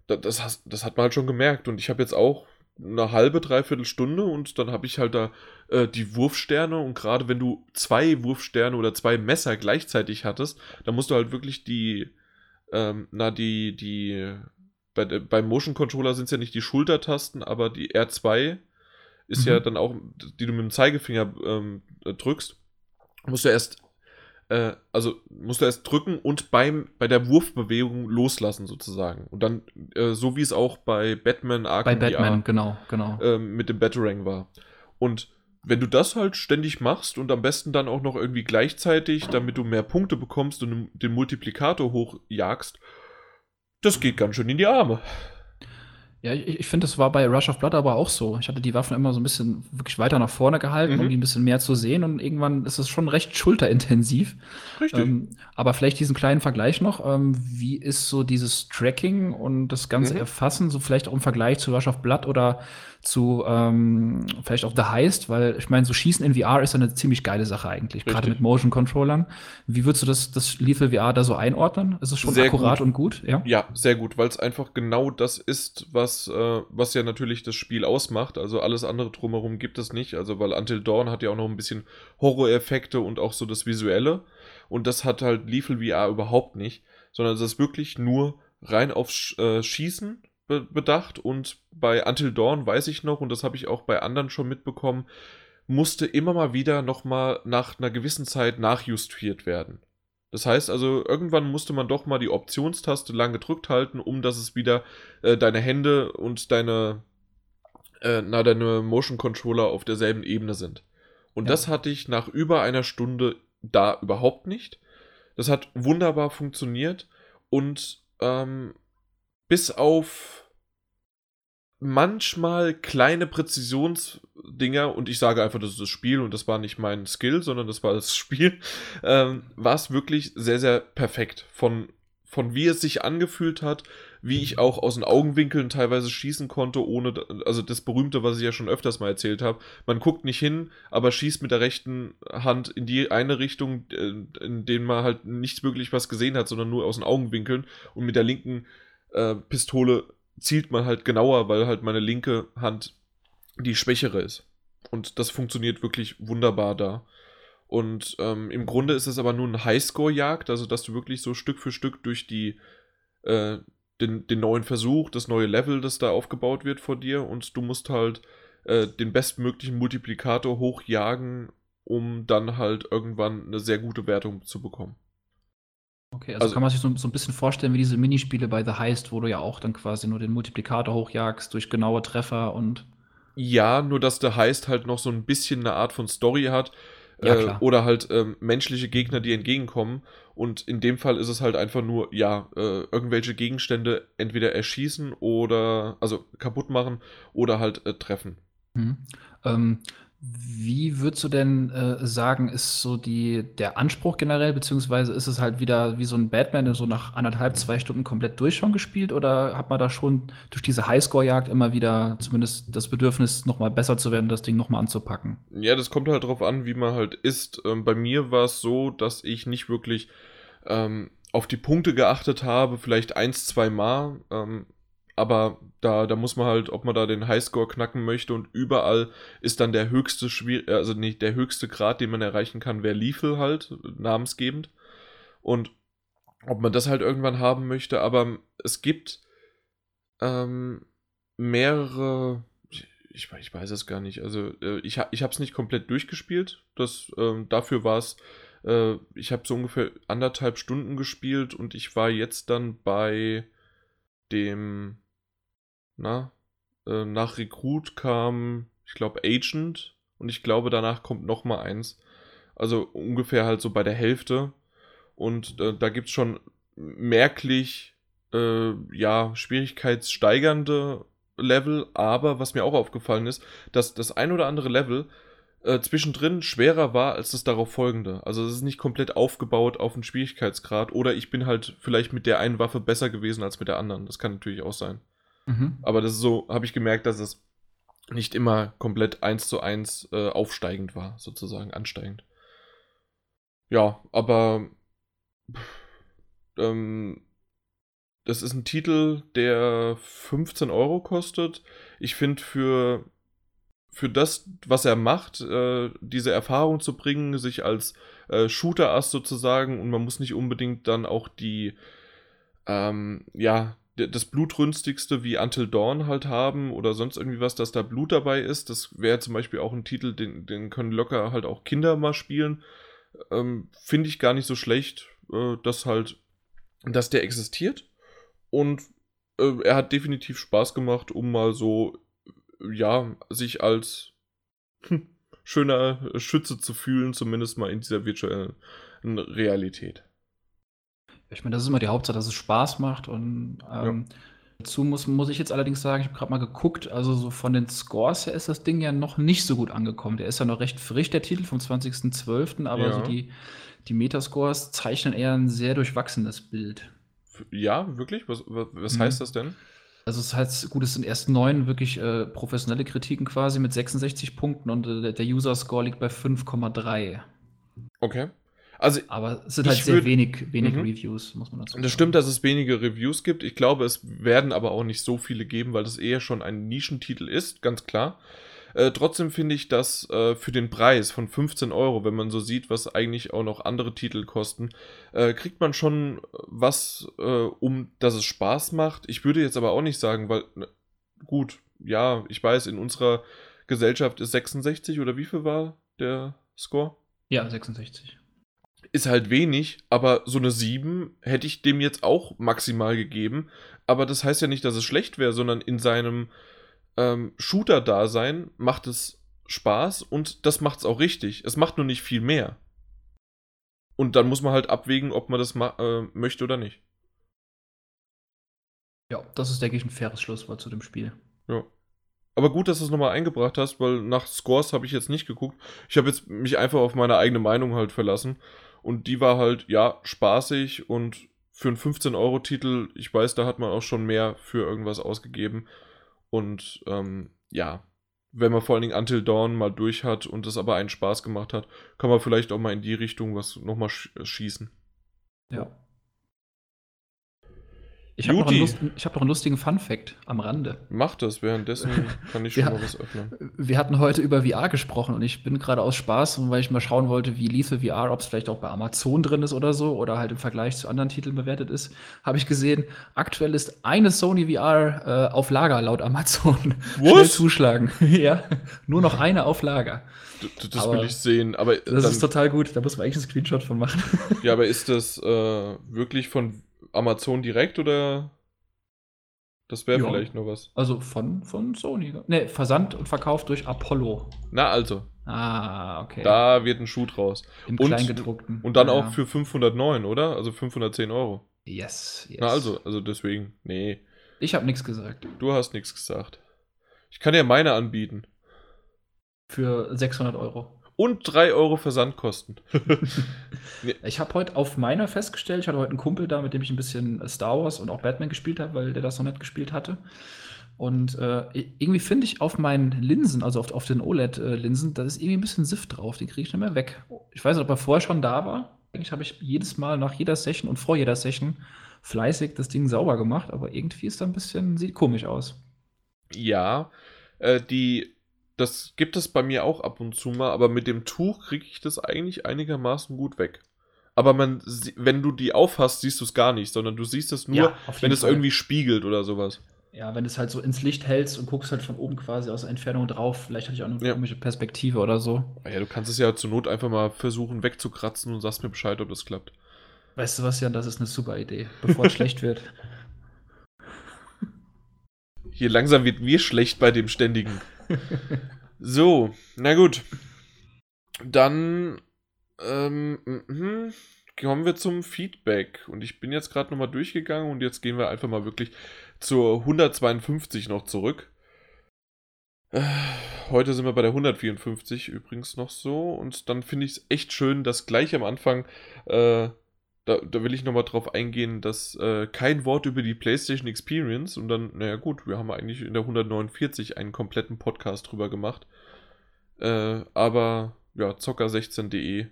das, das, das hat man halt schon gemerkt. Und ich habe jetzt auch eine halbe, dreiviertel Stunde und dann habe ich halt da äh, die Wurfsterne und gerade wenn du zwei Wurfsterne oder zwei Messer gleichzeitig hattest, dann musst du halt wirklich die, ähm, na, die, die bei, beim Motion Controller sind es ja nicht die Schultertasten, aber die R2 ist mhm. ja dann auch, die du mit dem Zeigefinger ähm, drückst, musst du erst, äh, also musst du erst drücken und beim, bei der Wurfbewegung loslassen sozusagen. Und dann, äh, so wie es auch bei Batman Arkham Bei Batman, VR, genau, genau. Äh, mit dem Batarang war. Und wenn du das halt ständig machst und am besten dann auch noch irgendwie gleichzeitig, damit du mehr Punkte bekommst und den Multiplikator hochjagst, das geht ganz schön in die Arme. Ja, ich, ich finde, das war bei Rush of Blood aber auch so. Ich hatte die Waffen immer so ein bisschen wirklich weiter nach vorne gehalten, mhm. um die ein bisschen mehr zu sehen. Und irgendwann ist es schon recht schulterintensiv. Richtig. Ähm, aber vielleicht diesen kleinen Vergleich noch. Ähm, wie ist so dieses Tracking und das ganze mhm. Erfassen, so vielleicht auch im Vergleich zu Rush of Blood oder zu ähm, vielleicht auch The Heist, weil ich meine, so Schießen in VR ist eine ziemlich geile Sache eigentlich, gerade mit Motion Controllern. Wie würdest du das, das Lethal VR da so einordnen? Ist es schon sehr akkurat gut. und gut? Ja, ja sehr gut, weil es einfach genau das ist, was, äh, was ja natürlich das Spiel ausmacht. Also alles andere drumherum gibt es nicht. Also weil Until Dawn hat ja auch noch ein bisschen Horror-Effekte und auch so das Visuelle. Und das hat halt Lethal VR überhaupt nicht, sondern es ist wirklich nur rein auf äh, Schießen be bedacht und bei Until Dawn weiß ich noch, und das habe ich auch bei anderen schon mitbekommen, musste immer mal wieder nochmal nach einer gewissen Zeit nachjustiert werden. Das heißt also, irgendwann musste man doch mal die Optionstaste lang gedrückt halten, um dass es wieder äh, deine Hände und deine, äh, na, deine Motion Controller auf derselben Ebene sind. Und ja. das hatte ich nach über einer Stunde da überhaupt nicht. Das hat wunderbar funktioniert und ähm, bis auf manchmal kleine Präzisionsdinger und ich sage einfach, das ist das Spiel und das war nicht mein Skill, sondern das war das [laughs] Spiel, ähm, war es wirklich sehr, sehr perfekt. Von, von wie es sich angefühlt hat, wie ich auch aus den Augenwinkeln teilweise schießen konnte, ohne, also das berühmte, was ich ja schon öfters mal erzählt habe, man guckt nicht hin, aber schießt mit der rechten Hand in die eine Richtung, äh, in denen man halt nicht wirklich was gesehen hat, sondern nur aus den Augenwinkeln und mit der linken äh, Pistole zielt man halt genauer, weil halt meine linke Hand die schwächere ist. Und das funktioniert wirklich wunderbar da. Und ähm, im Grunde ist es aber nur eine Highscore-Jagd, also dass du wirklich so Stück für Stück durch die äh, den, den neuen Versuch, das neue Level, das da aufgebaut wird vor dir und du musst halt äh, den bestmöglichen Multiplikator hochjagen, um dann halt irgendwann eine sehr gute Wertung zu bekommen. Okay, also, also kann man sich so, so, ein bisschen vorstellen wie diese Minispiele bei The Heist, wo du ja auch dann quasi nur den Multiplikator hochjagst durch genaue Treffer und. Ja, nur dass The Heist halt noch so ein bisschen eine Art von Story hat. Ja, äh, oder halt äh, menschliche Gegner, die entgegenkommen. Und in dem Fall ist es halt einfach nur, ja, äh, irgendwelche Gegenstände entweder erschießen oder, also kaputt machen oder halt äh, treffen. Mhm. Ähm, wie würdest du denn, äh, sagen, ist so die der Anspruch generell, beziehungsweise ist es halt wieder wie so ein Batman, der so nach anderthalb, zwei Stunden komplett durch schon gespielt oder hat man da schon durch diese Highscore-Jagd immer wieder zumindest das Bedürfnis, noch mal besser zu werden, das Ding noch mal anzupacken? Ja, das kommt halt drauf an, wie man halt ist. Ähm, bei mir war es so, dass ich nicht wirklich, ähm, auf die Punkte geachtet habe, vielleicht eins, zwei Mal. Ähm, aber da, da muss man halt, ob man da den Highscore knacken möchte und überall ist dann der höchste Schwier also nicht der höchste Grad, den man erreichen kann, wäre Lethal halt, namensgebend. Und ob man das halt irgendwann haben möchte, aber es gibt ähm, mehrere, ich, ich, weiß es gar nicht, also äh, ich, ich habe es nicht komplett durchgespielt, das, ähm, dafür war es, äh, ich habe so ungefähr anderthalb Stunden gespielt und ich war jetzt dann bei dem na, äh, nach Recruit kam, ich glaube, Agent und ich glaube, danach kommt noch mal eins. Also ungefähr halt so bei der Hälfte. Und äh, da gibt es schon merklich, äh, ja, schwierigkeitssteigernde Level, aber was mir auch aufgefallen ist, dass das ein oder andere Level äh, zwischendrin schwerer war als das darauf folgende. Also es ist nicht komplett aufgebaut auf einen Schwierigkeitsgrad oder ich bin halt vielleicht mit der einen Waffe besser gewesen als mit der anderen. Das kann natürlich auch sein. Mhm. Aber das ist so, habe ich gemerkt, dass es nicht immer komplett eins zu eins äh, aufsteigend war, sozusagen ansteigend. Ja, aber ähm, das ist ein Titel, der 15 Euro kostet. Ich finde für für das, was er macht, äh, diese Erfahrung zu bringen, sich als äh, Shooter-Ass sozusagen und man muss nicht unbedingt dann auch die, ähm, ja, das blutrünstigste wie Until Dawn halt haben oder sonst irgendwie was, dass da Blut dabei ist. Das wäre zum Beispiel auch ein Titel, den, den können locker halt auch Kinder mal spielen. Ähm, Finde ich gar nicht so schlecht, äh, dass halt, dass der existiert. Und äh, er hat definitiv Spaß gemacht, um mal so, ja, sich als [laughs] schöner Schütze zu fühlen, zumindest mal in dieser virtuellen Realität. Ich meine, das ist immer die Hauptsache, dass es Spaß macht und ähm, ja. dazu muss, muss ich jetzt allerdings sagen, ich habe gerade mal geguckt, also so von den Scores her ist das Ding ja noch nicht so gut angekommen. Der ist ja noch recht frisch, der Titel vom 20.12., aber ja. so die, die Metascores zeichnen eher ein sehr durchwachsenes Bild. Ja, wirklich? Was, was, mhm. heißt das denn? Also es heißt, gut, es sind erst neun wirklich äh, professionelle Kritiken quasi mit 66 Punkten und äh, der User-Score liegt bei 5,3. Okay. Also Aber es sind halt sehr würd, wenig, wenig mhm. Reviews, muss man dazu sagen. Das stimmt, dass es wenige Reviews gibt. Ich glaube, es werden aber auch nicht so viele geben, weil das eher schon ein Nischentitel ist, ganz klar. Äh, trotzdem finde ich, dass äh, für den Preis von 15 Euro, wenn man so sieht, was eigentlich auch noch andere Titel kosten, äh, kriegt man schon was, äh, um dass es Spaß macht. Ich würde jetzt aber auch nicht sagen, weil, ne, gut, ja, ich weiß, in unserer Gesellschaft ist 66 oder wie viel war der Score? Ja, 66. Ist halt wenig, aber so eine 7 hätte ich dem jetzt auch maximal gegeben. Aber das heißt ja nicht, dass es schlecht wäre, sondern in seinem ähm, Shooter-Dasein macht es Spaß und das macht es auch richtig. Es macht nur nicht viel mehr. Und dann muss man halt abwägen, ob man das äh, möchte oder nicht. Ja, das ist, denke ich, ein faires Schlusswort zu dem Spiel. Ja. Aber gut, dass du es nochmal eingebracht hast, weil nach Scores habe ich jetzt nicht geguckt. Ich habe jetzt mich einfach auf meine eigene Meinung halt verlassen. Und die war halt, ja, spaßig und für einen 15-Euro-Titel, ich weiß, da hat man auch schon mehr für irgendwas ausgegeben. Und ähm, ja, wenn man vor allen Dingen Until Dawn mal durch hat und es aber einen Spaß gemacht hat, kann man vielleicht auch mal in die Richtung was nochmal sch schießen. Ja. Ich habe noch, hab noch, einen lustigen Fun-Fact am Rande. Mach das, währenddessen [laughs] kann ich schon mal was öffnen. Wir hatten heute über VR gesprochen und ich bin gerade aus Spaß, weil ich mal schauen wollte, wie Lethal VR, ob es vielleicht auch bei Amazon drin ist oder so oder halt im Vergleich zu anderen Titeln bewertet ist, habe ich gesehen, aktuell ist eine Sony VR äh, auf Lager laut Amazon. Was? [laughs] Schnell zuschlagen. [laughs] ja, nur noch eine auf Lager. D das aber will ich sehen, aber das ist total gut, da muss man eigentlich einen Screenshot von machen. ja, aber ist das äh, wirklich von Amazon direkt oder das wäre vielleicht noch was. Also von, von Sony. Ne, Versand und Verkauf durch Apollo. Na also. Ah, okay. Da wird ein Schuh draus. Im und, Kleingedruckten. Und dann ja. auch für 509, oder? Also 510 Euro. Yes, yes. Na also, also deswegen, nee. Ich habe nichts gesagt. Du hast nichts gesagt. Ich kann dir meine anbieten. Für 600 Euro und 3 Euro Versandkosten. [laughs] nee. Ich habe heute auf meiner festgestellt, ich hatte heute einen Kumpel da, mit dem ich ein bisschen Star Wars und auch Batman gespielt habe, weil der das noch nicht gespielt hatte. Und äh, irgendwie finde ich auf meinen Linsen, also auf, auf den OLED-Linsen, da ist irgendwie ein bisschen Sift drauf. Den kriege ich nicht mehr weg. Ich weiß nicht, ob er vorher schon da war. Eigentlich habe ich jedes Mal nach jeder Session und vor jeder Session fleißig das Ding sauber gemacht, aber irgendwie ist da ein bisschen, sieht komisch aus. Ja, äh, die das gibt es bei mir auch ab und zu mal, aber mit dem Tuch kriege ich das eigentlich einigermaßen gut weg. Aber man, wenn du die aufhast, siehst du es gar nicht, sondern du siehst es nur, ja, wenn es irgendwie spiegelt oder sowas. Ja, wenn du es halt so ins Licht hältst und guckst halt von oben quasi aus der Entfernung drauf, vielleicht hatte ich auch eine ja. komische Perspektive oder so. Ja, du kannst es ja zur Not einfach mal versuchen wegzukratzen und sagst mir Bescheid, ob das klappt. Weißt du was, Jan, das ist eine super Idee, bevor es schlecht wird. [laughs] [laughs] Hier langsam wird mir schlecht bei dem ständigen. [laughs] so, na gut. Dann ähm, mh, kommen wir zum Feedback. Und ich bin jetzt gerade nochmal durchgegangen und jetzt gehen wir einfach mal wirklich zur 152 noch zurück. Äh, heute sind wir bei der 154 übrigens noch so. Und dann finde ich es echt schön, dass gleich am Anfang äh, da, da will ich nochmal drauf eingehen, dass äh, kein Wort über die PlayStation Experience und dann, naja gut, wir haben eigentlich in der 149 einen kompletten Podcast drüber gemacht. Äh, aber ja, zocker16.de.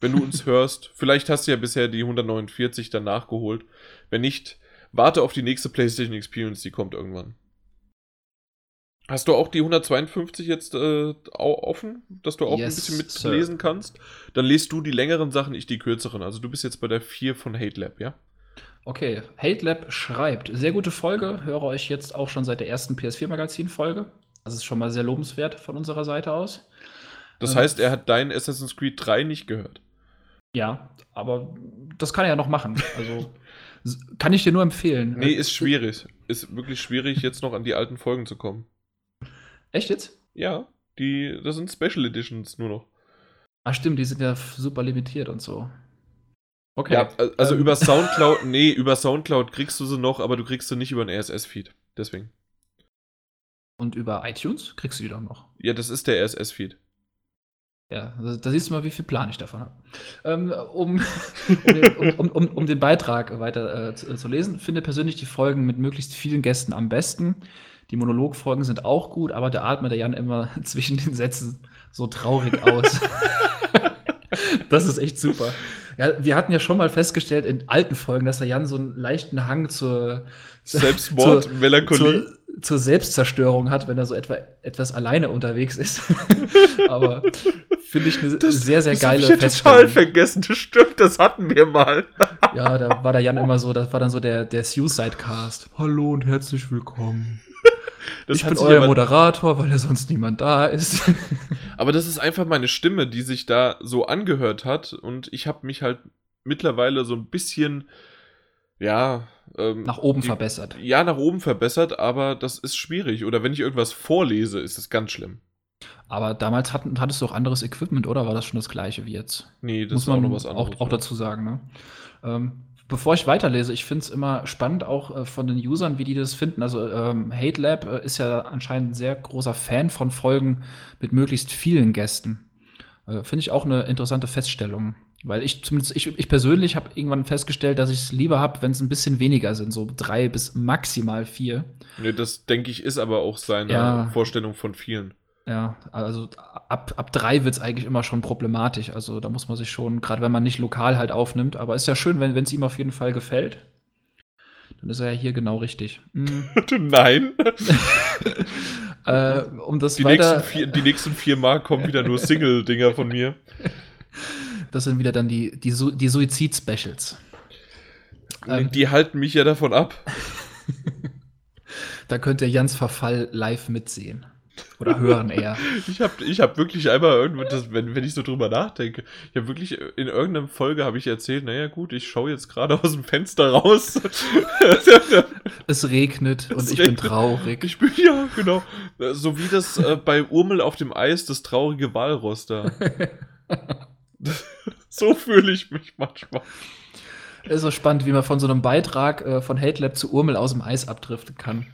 Wenn du uns [laughs] hörst, vielleicht hast du ja bisher die 149 dann nachgeholt. Wenn nicht, warte auf die nächste PlayStation Experience, die kommt irgendwann. Hast du auch die 152 jetzt äh, offen, dass du auch yes, ein bisschen mitlesen kannst? Dann lest du die längeren Sachen, ich die kürzeren. Also du bist jetzt bei der 4 von Hate Lab, ja? Okay, Hate Lab schreibt, sehr gute Folge, höre euch jetzt auch schon seit der ersten PS4-Magazin-Folge. Das ist schon mal sehr lobenswert von unserer Seite aus. Das ähm, heißt, er hat dein Assassin's Creed 3 nicht gehört. Ja, aber das kann er ja noch machen. Also kann ich dir nur empfehlen. Nee, ist schwierig. Ist wirklich schwierig, jetzt noch an die alten Folgen zu kommen. Echt jetzt? Ja, die, das sind Special Editions nur noch. Ach stimmt, die sind ja super limitiert und so. Okay. Ja, also ähm. über [laughs] Soundcloud, nee, über Soundcloud kriegst du sie noch, aber du kriegst sie nicht über einen RSS-Feed. Deswegen. Und über iTunes kriegst du die doch noch. Ja, das ist der RSS-Feed. Ja, da, siehst du mal, wie viel Plan ich davon habe. Ähm, um, [laughs] um, den, um, um, den Beitrag weiter äh, zu, zu, lesen, finde persönlich die Folgen mit möglichst vielen Gästen am besten. Die Monologfolgen sind auch gut, aber da atmet der Jan immer [laughs] zwischen den Sätzen so traurig aus. [laughs] das ist echt super. Ja, wir hatten ja schon mal festgestellt in alten Folgen, dass der Jan so einen leichten Hang zur Selbstmord, zur, Melancholie. Zur, zur Selbstzerstörung hat, wenn er so etwa etwas alleine unterwegs ist. [laughs] Aber finde ich eine das, sehr, sehr das geile ich total vergessen, das stimmt, das hatten wir mal. ja, da war der Jan immer so, das war dann so der, der Suicide-Cast. Hallo und herzlich willkommen. Das ich bin euer Moderator, weil ja sonst niemand da ist. [laughs] aber das ist einfach meine Stimme, die sich da so angehört hat und ich habe mich halt mittlerweile so ein bisschen, ja. Ähm, nach oben die, verbessert. Ja, nach oben verbessert, aber das ist schwierig. Oder wenn ich irgendwas vorlese, ist das ganz schlimm. Aber damals hatten, hattest du auch anderes Equipment, oder war das schon das gleiche wie jetzt? Nee, das Muss man auch noch was anderes. Auch, auch dazu sagen, ne? Ähm, bevor ich weiterlese, ich finde es immer spannend, auch äh, von den Usern, wie die das finden. Also ähm, Hate Lab äh, ist ja anscheinend ein sehr großer Fan von Folgen mit möglichst vielen Gästen. Äh, finde ich auch eine interessante Feststellung. Weil ich zumindest, ich, ich persönlich habe irgendwann festgestellt, dass ich es lieber habe, wenn es ein bisschen weniger sind, so drei bis maximal vier. Nee, das denke ich ist aber auch seine ja. Vorstellung von vielen. Ja, also ab, ab drei wird es eigentlich immer schon problematisch. Also da muss man sich schon, gerade wenn man nicht lokal halt aufnimmt, aber ist ja schön, wenn es ihm auf jeden Fall gefällt. Dann ist er ja hier genau richtig. Mhm. [laughs] Nein. [laughs] äh, um das die, weiter nächsten vier, die nächsten vier Mal kommen wieder nur [laughs] Single-Dinger von mir. Das sind wieder dann die, die, Su die Suizid-Specials. Ähm, die halten mich ja davon ab. da könnt ihr Jans Verfall live mitsehen. Oder hören eher. [laughs] ich habe ich hab wirklich einmal irgendwo, das, wenn, wenn ich so drüber nachdenke, ich habe wirklich in irgendeiner Folge habe ich erzählt, naja gut, ich schaue jetzt gerade aus dem Fenster raus. [laughs] es regnet und es ich regnet. bin traurig. Ich bin, ja, genau. So wie das äh, bei Urmel auf dem Eis, das traurige Walross da. [laughs] so fühle ich mich manchmal. Es ist so spannend, wie man von so einem Beitrag äh, von Hate Lab zu Urmel aus dem Eis abdriften kann.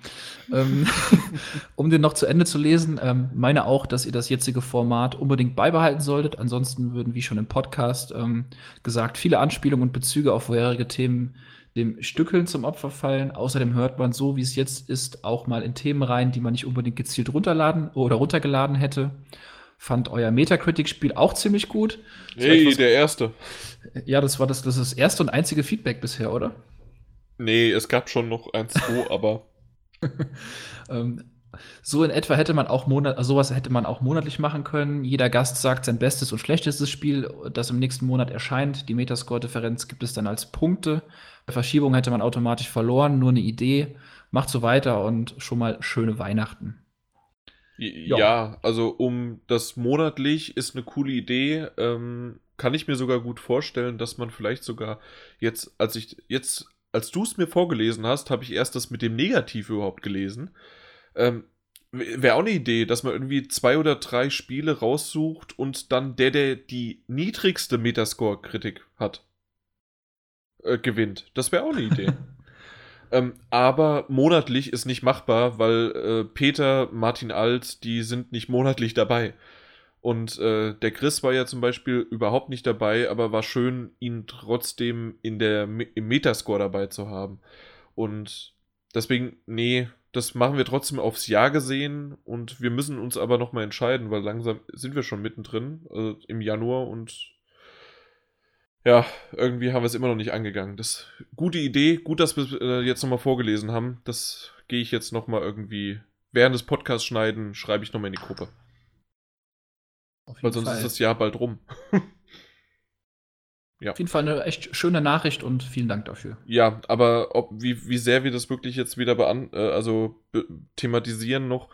ähm, [laughs] um den noch zu Ende zu lesen, ähm, meine auch, dass ihr das jetzige Format unbedingt beibehalten solltet. Ansonsten würden, wie schon im Podcast ähm, gesagt, viele Anspielungen und Bezüge auf vorherige Themen dem Stückeln zum Opfer fallen. Außerdem hört man so, wie es jetzt ist, auch mal in Themen rein, die man nicht unbedingt gezielt runterladen oder runtergeladen hätte. Fand euer Metacritic-Spiel auch ziemlich gut. Hey, der erste. Ja, das war das, das, ist das erste und einzige Feedback bisher, oder? Nee, es gab schon noch eins, zwei, [laughs] aber. ähm, so in etwa hätte man auch Monat, also sowas hätte man auch monatlich machen können. Jeder Gast sagt sein bestes und schlechtestes Spiel, das im nächsten Monat erscheint. Die Metascore-Differenz gibt es dann als Punkte. Bei Verschiebung hätte man automatisch verloren, nur eine Idee. Macht so weiter und schon mal schöne Weihnachten. Ja. ja, also um das monatlich ist eine coole Idee. Ähm, kann ich mir sogar gut vorstellen, dass man vielleicht sogar jetzt, als ich jetzt, als du es mir vorgelesen hast, habe ich erst das mit dem Negativ überhaupt gelesen. Ähm, Wäre auch eine Idee, dass man irgendwie zwei oder drei Spiele raussucht und dann der, der die niedrigste Metascore-Kritik hat, äh, gewinnt. Das wäre auch eine Idee. [laughs] Ähm, aber monatlich ist nicht machbar, weil äh, Peter, Martin Alt, die sind nicht monatlich dabei. Und äh, der Chris war ja zum Beispiel überhaupt nicht dabei, aber war schön, ihn trotzdem in der, im Metascore dabei zu haben. Und deswegen, nee, das machen wir trotzdem aufs Jahr gesehen und wir müssen uns aber nochmal entscheiden, weil langsam sind wir schon mittendrin, also im Januar und ja, irgendwie haben wir es immer noch nicht angegangen. Das gute Idee, gut, dass wir es äh, jetzt nochmal vorgelesen haben. Das gehe ich jetzt nochmal irgendwie während des Podcasts schneiden, schreibe ich nochmal in die Gruppe. Weil sonst Fall. ist das Jahr bald rum. [laughs] ja. Auf jeden Fall eine echt schöne Nachricht und vielen Dank dafür. Ja, aber ob, wie, wie sehr wir das wirklich jetzt wieder bean äh, also thematisieren noch,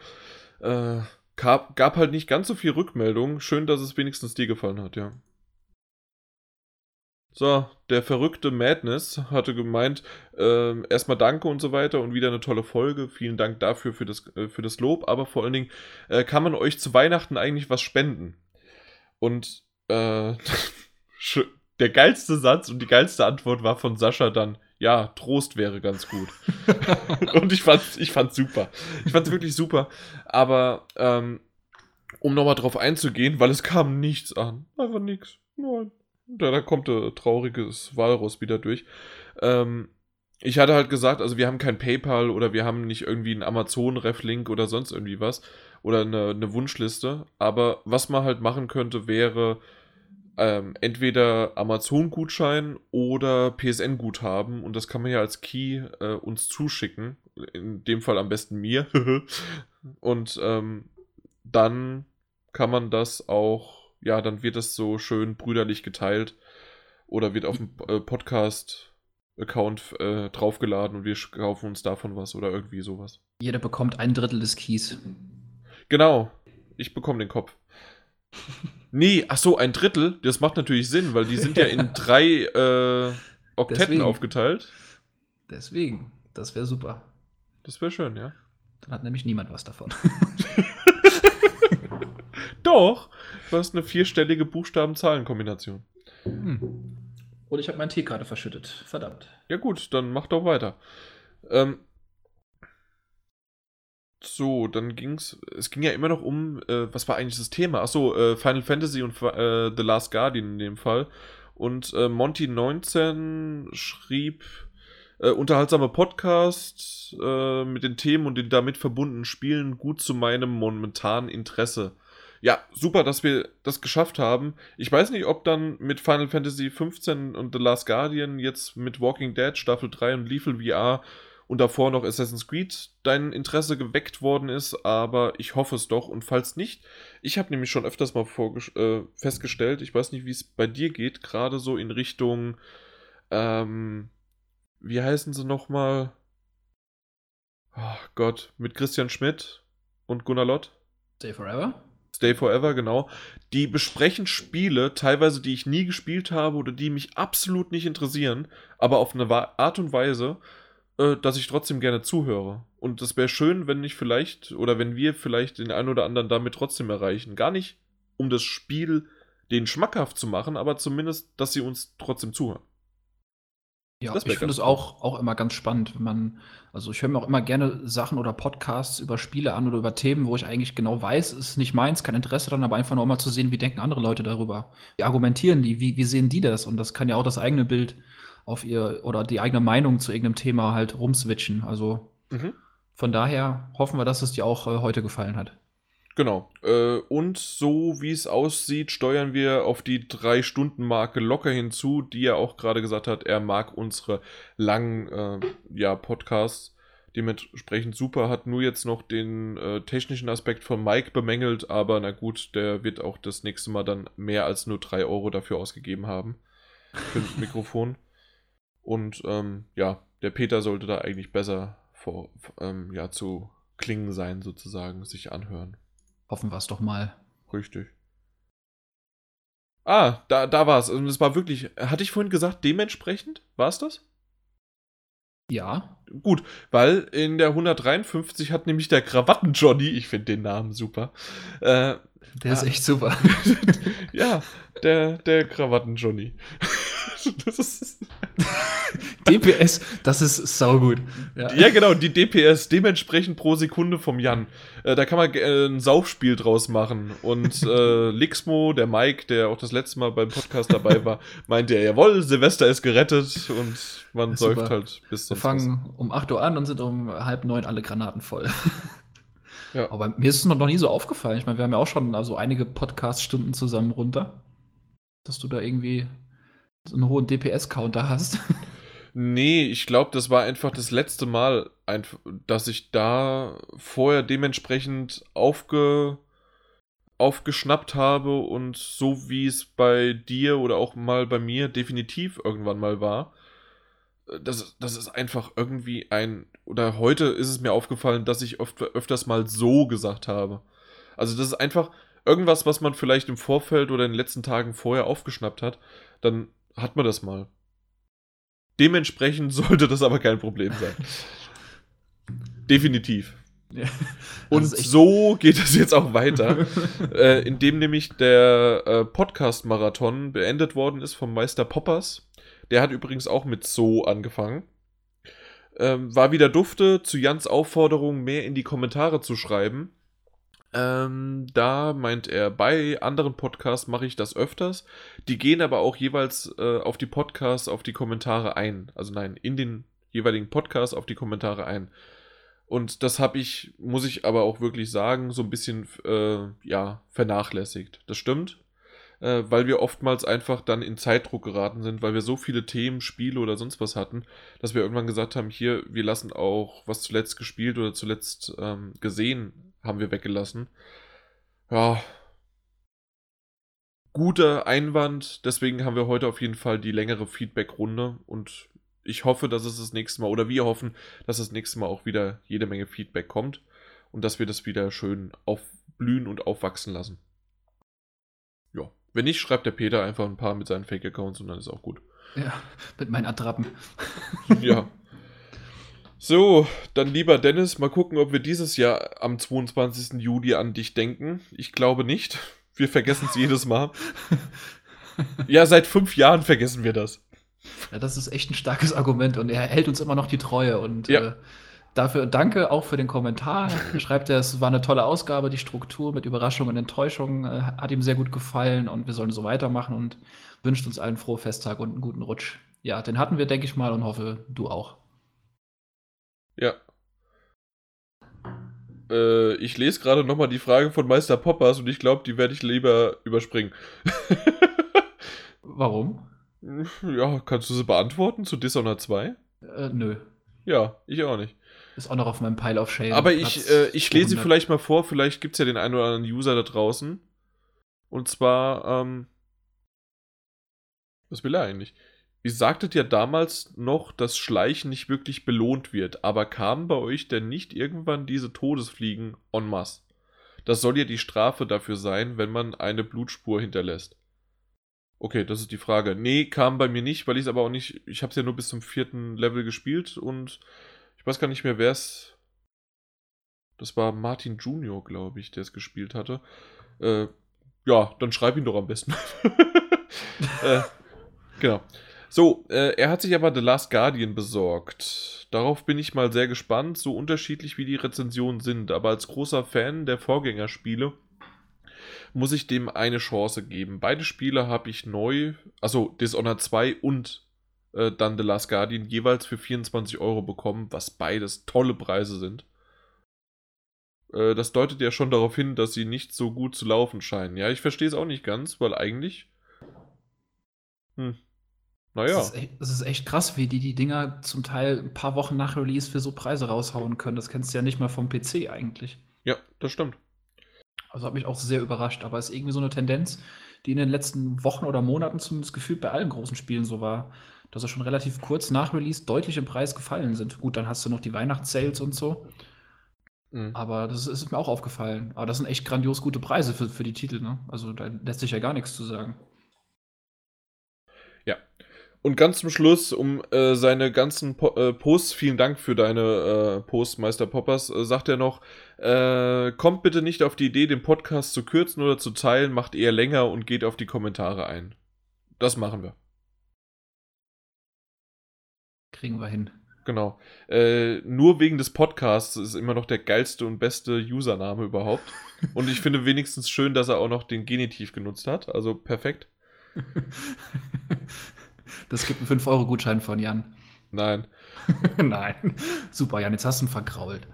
äh, gab, gab halt nicht ganz so viel Rückmeldung. Schön, dass es wenigstens dir gefallen hat, ja. So, der verrückte Madness hatte gemeint, äh, erstmal danke und so weiter und wieder eine tolle Folge. Vielen Dank dafür für das, äh, für das Lob, aber vor allen Dingen äh, kann man euch zu Weihnachten eigentlich was spenden. Und äh, [laughs] der geilste Satz und die geilste Antwort war von Sascha dann, ja, Trost wäre ganz gut. [laughs] und ich fand's, ich fand's super. Ich fand's wirklich super. Aber ähm, um nochmal drauf einzugehen, weil es kam nichts an. Einfach nichts. Nein. Da, da kommt ein trauriges Walrus wieder durch. Ähm, ich hatte halt gesagt, also wir haben kein PayPal oder wir haben nicht irgendwie einen Amazon-Ref-Link oder sonst irgendwie was oder eine, eine, Wunschliste. Aber was man halt machen könnte, wäre ähm, entweder Amazon-Gutschein oder PSN-Guthaben und das kann man ja als Key äh, uns zuschicken in dem Fall am besten mir. [laughs] und ähm, dann kann man das auch, ja, dann wird das so schön brüderlich geteilt oder wird auf dem äh, Podcast-Account äh, draufgeladen und wir kaufen uns davon was oder irgendwie sowas. Jeder bekommt ein Drittel des Keys. Genau, ich bekomme den Kopf. [laughs] Nee, ach so, ein Drittel, das macht natürlich Sinn, weil die sind ja in [laughs] drei äh, Oktetten Deswegen. aufgeteilt. Deswegen, das wäre super. Das wäre schön, ja. Dann hat nämlich niemand was davon. [laughs] Doch, du hast eine vierstellige Buchstaben-Zahlen-Kombination. Hm. Und ich habe meinen Tee gerade verschüttet. Verdammt. Ja gut, dann mach doch weiter. Ähm, so, dann ging's. Es ging ja immer noch um, äh, was war eigentlich das Thema? Achso, äh, Final Fantasy und äh, The Last Guardian in dem Fall. Und äh, Monty19 schrieb äh, unterhaltsame Podcast äh, mit den Themen und den damit verbundenen Spielen gut zu meinem momentanen Interesse. Ja, super, dass wir das geschafft haben. Ich weiß nicht, ob dann mit Final Fantasy 15 und The Last Guardian jetzt mit Walking Dead Staffel 3 und Lethal VR und davor noch Assassin's Creed dein Interesse geweckt worden ist, aber ich hoffe es doch. Und falls nicht, ich habe nämlich schon öfters mal äh, festgestellt, ich weiß nicht, wie es bei dir geht, gerade so in Richtung, ähm, wie heißen sie nochmal? Oh Gott, mit Christian Schmidt und Gunnar Lott. Stay Forever? Stay Forever, genau. Die besprechen Spiele, teilweise die ich nie gespielt habe oder die mich absolut nicht interessieren, aber auf eine Art und Weise, äh, dass ich trotzdem gerne zuhöre. Und das wäre schön, wenn ich vielleicht oder wenn wir vielleicht den einen oder anderen damit trotzdem erreichen. Gar nicht, um das Spiel den schmackhaft zu machen, aber zumindest, dass sie uns trotzdem zuhören. Ja, ich finde es auch, auch immer ganz spannend, wenn man, also ich höre mir auch immer gerne Sachen oder Podcasts über Spiele an oder über Themen, wo ich eigentlich genau weiß, es ist nicht meins, kein Interesse daran, aber einfach nur mal zu sehen, wie denken andere Leute darüber. Wie argumentieren die, wie, wie sehen die das? Und das kann ja auch das eigene Bild auf ihr oder die eigene Meinung zu irgendeinem Thema halt rumswitchen. Also mhm. von daher hoffen wir, dass es dir auch äh, heute gefallen hat. Genau. Äh, und so wie es aussieht, steuern wir auf die Drei-Stunden-Marke locker hinzu, die er auch gerade gesagt hat, er mag unsere langen äh, ja, Podcasts. Dementsprechend super, hat nur jetzt noch den äh, technischen Aspekt von Mike bemängelt, aber na gut, der wird auch das nächste Mal dann mehr als nur 3 Euro dafür ausgegeben haben. Für das [laughs] Mikrofon. Und ähm, ja, der Peter sollte da eigentlich besser vor, ähm, ja, zu klingen sein, sozusagen, sich anhören. Hoffen wir es doch mal. Richtig. Ah, da, da war es. Und es war wirklich, hatte ich vorhin gesagt, dementsprechend? War es das? Ja. Gut, weil in der 153 hat nämlich der Krawatten-Johnny, ich finde den Namen super. Äh, der ist echt super. [laughs] ja, der, der Krawatten-Johnny. Das ist DPS, das ist saugut. Ja. ja, genau, die DPS, dementsprechend pro Sekunde vom Jan. Äh, da kann man äh, ein Saufspiel draus machen. Und äh, [laughs] Lixmo, der Mike, der auch das letzte Mal beim Podcast dabei war, meinte, jawohl, Silvester ist gerettet und man säuft halt bis zum Wir fangen was. um 8 Uhr an und sind um halb neun alle Granaten voll. Ja. Aber mir ist es noch nie so aufgefallen. Ich meine, wir haben ja auch schon also einige Podcast-Stunden zusammen runter, dass du da irgendwie so einen hohen DPS-Counter hast. Nee, ich glaube, das war einfach das letzte Mal, dass ich da vorher dementsprechend aufge, aufgeschnappt habe und so wie es bei dir oder auch mal bei mir definitiv irgendwann mal war. Das, das ist einfach irgendwie ein. Oder heute ist es mir aufgefallen, dass ich oft, öfters mal so gesagt habe. Also, das ist einfach irgendwas, was man vielleicht im Vorfeld oder in den letzten Tagen vorher aufgeschnappt hat. Dann hat man das mal. Dementsprechend [laughs] sollte das aber kein Problem sein. [laughs] Definitiv. Ja, und so geht es jetzt auch weiter, [laughs] äh, indem nämlich der äh, Podcast-Marathon beendet worden ist vom Meister Poppers. Der hat übrigens auch mit So angefangen. Ähm, war wieder dufte, zu Jans Aufforderung mehr in die Kommentare zu schreiben. Ähm, da meint er, bei anderen Podcasts mache ich das öfters. Die gehen aber auch jeweils äh, auf die Podcasts, auf die Kommentare ein. Also nein, in den jeweiligen Podcasts auf die Kommentare ein. Und das habe ich, muss ich aber auch wirklich sagen, so ein bisschen, äh, ja, vernachlässigt. Das stimmt. äh, weil wir oftmals einfach dann in Zeitdruck geraten sind, weil wir so viele Themen, Spiele oder sonst was hatten, dass wir irgendwann gesagt haben, hier, wir lassen auch, was zuletzt gespielt oder zuletzt ähm, gesehen, haben wir weggelassen. Ja. Guter Einwand, deswegen haben wir heute auf jeden Fall die längere Feedback-Runde und ich hoffe, dass es das nächste Mal, oder wir hoffen, dass das nächste Mal auch wieder jede Menge Feedback kommt und dass wir das wieder schön aufblühen und aufwachsen lassen. Ja. Wenn nicht, schreibt der Peter einfach ein paar mit seinen Fake-Accounts und dann ist auch gut. Ja, mit meinen Attrappen. ja. [laughs] So, dann lieber Dennis, mal gucken, ob wir dieses Jahr am 22. Juli an dich denken. Ich glaube nicht. Wir vergessen es jedes Mal. [laughs] Ja, seit fünf Jahren vergessen wir das. Ja, das ist echt ein starkes Argument und er hält uns immer noch die Treue und ja. äh, Dafür danke auch für den Kommentar. Schreibt er, es war eine tolle Ausgabe, die Struktur mit Überraschungen und Enttäuschungen äh, hat ihm sehr gut gefallen und wir sollen so weitermachen und wünscht uns allen frohe Festtag und einen guten Rutsch. Ja, den hatten wir, denke ich mal, und hoffe, du auch. Ja. Äh, ich lese gerade nochmal die Frage von Meister Poppers und ich glaube, die werde ich lieber überspringen. [laughs] Warum? Ja, kannst du sie beantworten zu Dishonored 2? Äh, nö. Ja, ich auch nicht. Ist auch noch auf meinem Pile of Shame. Aber ich, äh, ich lese sie vielleicht mal vor, vielleicht gibt es ja den einen oder anderen User da draußen. Und zwar, ähm, was will er eigentlich? Ihr sagtet ja damals noch, dass Schleichen nicht wirklich belohnt wird, aber kamen bei euch denn nicht irgendwann diese Todesfliegen en masse? Das soll ja die Strafe dafür sein, wenn man eine Blutspur hinterlässt. Okay, das ist die Frage. Nee, kam bei mir nicht, weil ich es aber auch nicht. Ich habe es ja nur bis zum vierten Level gespielt und ich weiß gar nicht mehr, wer es. Das war Martin Junior, glaube ich, der es gespielt hatte. Äh, ja, dann schreib ihn doch am besten. [laughs] äh, genau. So, äh, er hat sich aber The Last Guardian besorgt. Darauf bin ich mal sehr gespannt, so unterschiedlich wie die Rezensionen sind. Aber als großer Fan der Vorgängerspiele muss ich dem eine Chance geben. Beide Spiele habe ich neu, also Dishonored 2 und äh, dann The Last Guardian jeweils für 24 Euro bekommen, was beides tolle Preise sind. Äh, das deutet ja schon darauf hin, dass sie nicht so gut zu laufen scheinen. Ja, ich verstehe es auch nicht ganz, weil eigentlich. Hm. Naja. Das ist, echt, ist, echt, krass, wie die die Dinger zum Teil ein paar Wochen nach Release für so Preise raushauen können. Das kennst du ja nicht mal vom PC eigentlich. Ja, das stimmt. Also hat mich auch sehr überrascht, aber es ist irgendwie so eine Tendenz, die in den letzten Wochen oder Monaten zumindest gefühlt bei allen großen Spielen so war dass er schon relativ kurz nach Release deutlich im Preis gefallen sind. Gut, dann hast du noch die Weihnachtssales und so. Mhm. Aber das ist, mir auch aufgefallen. Aber das sind echt grandios gute Preise für, für die Titel, ne? Also da lässt sich ja gar nichts zu sagen. Und ganz zum Schluss, um äh, seine ganzen po äh, Posts, vielen Dank für deine äh, Posts, Meister Poppers, äh, sagt er noch, äh, kommt bitte nicht auf die Idee, den Podcast zu kürzen oder zu teilen, macht eher länger und geht auf die Kommentare ein. Das machen wir. Kriegen wir hin. Genau. Äh, nur wegen des Podcasts ist immer noch der geilste und beste Username überhaupt. Und ich finde wenigstens schön, dass er auch noch den Genitiv genutzt hat. Also perfekt. [laughs] Das gibt einen 5-Euro-Gutschein von Jan. Nein. [laughs] Nein. Super, Jan, jetzt hast du ihn vergrault.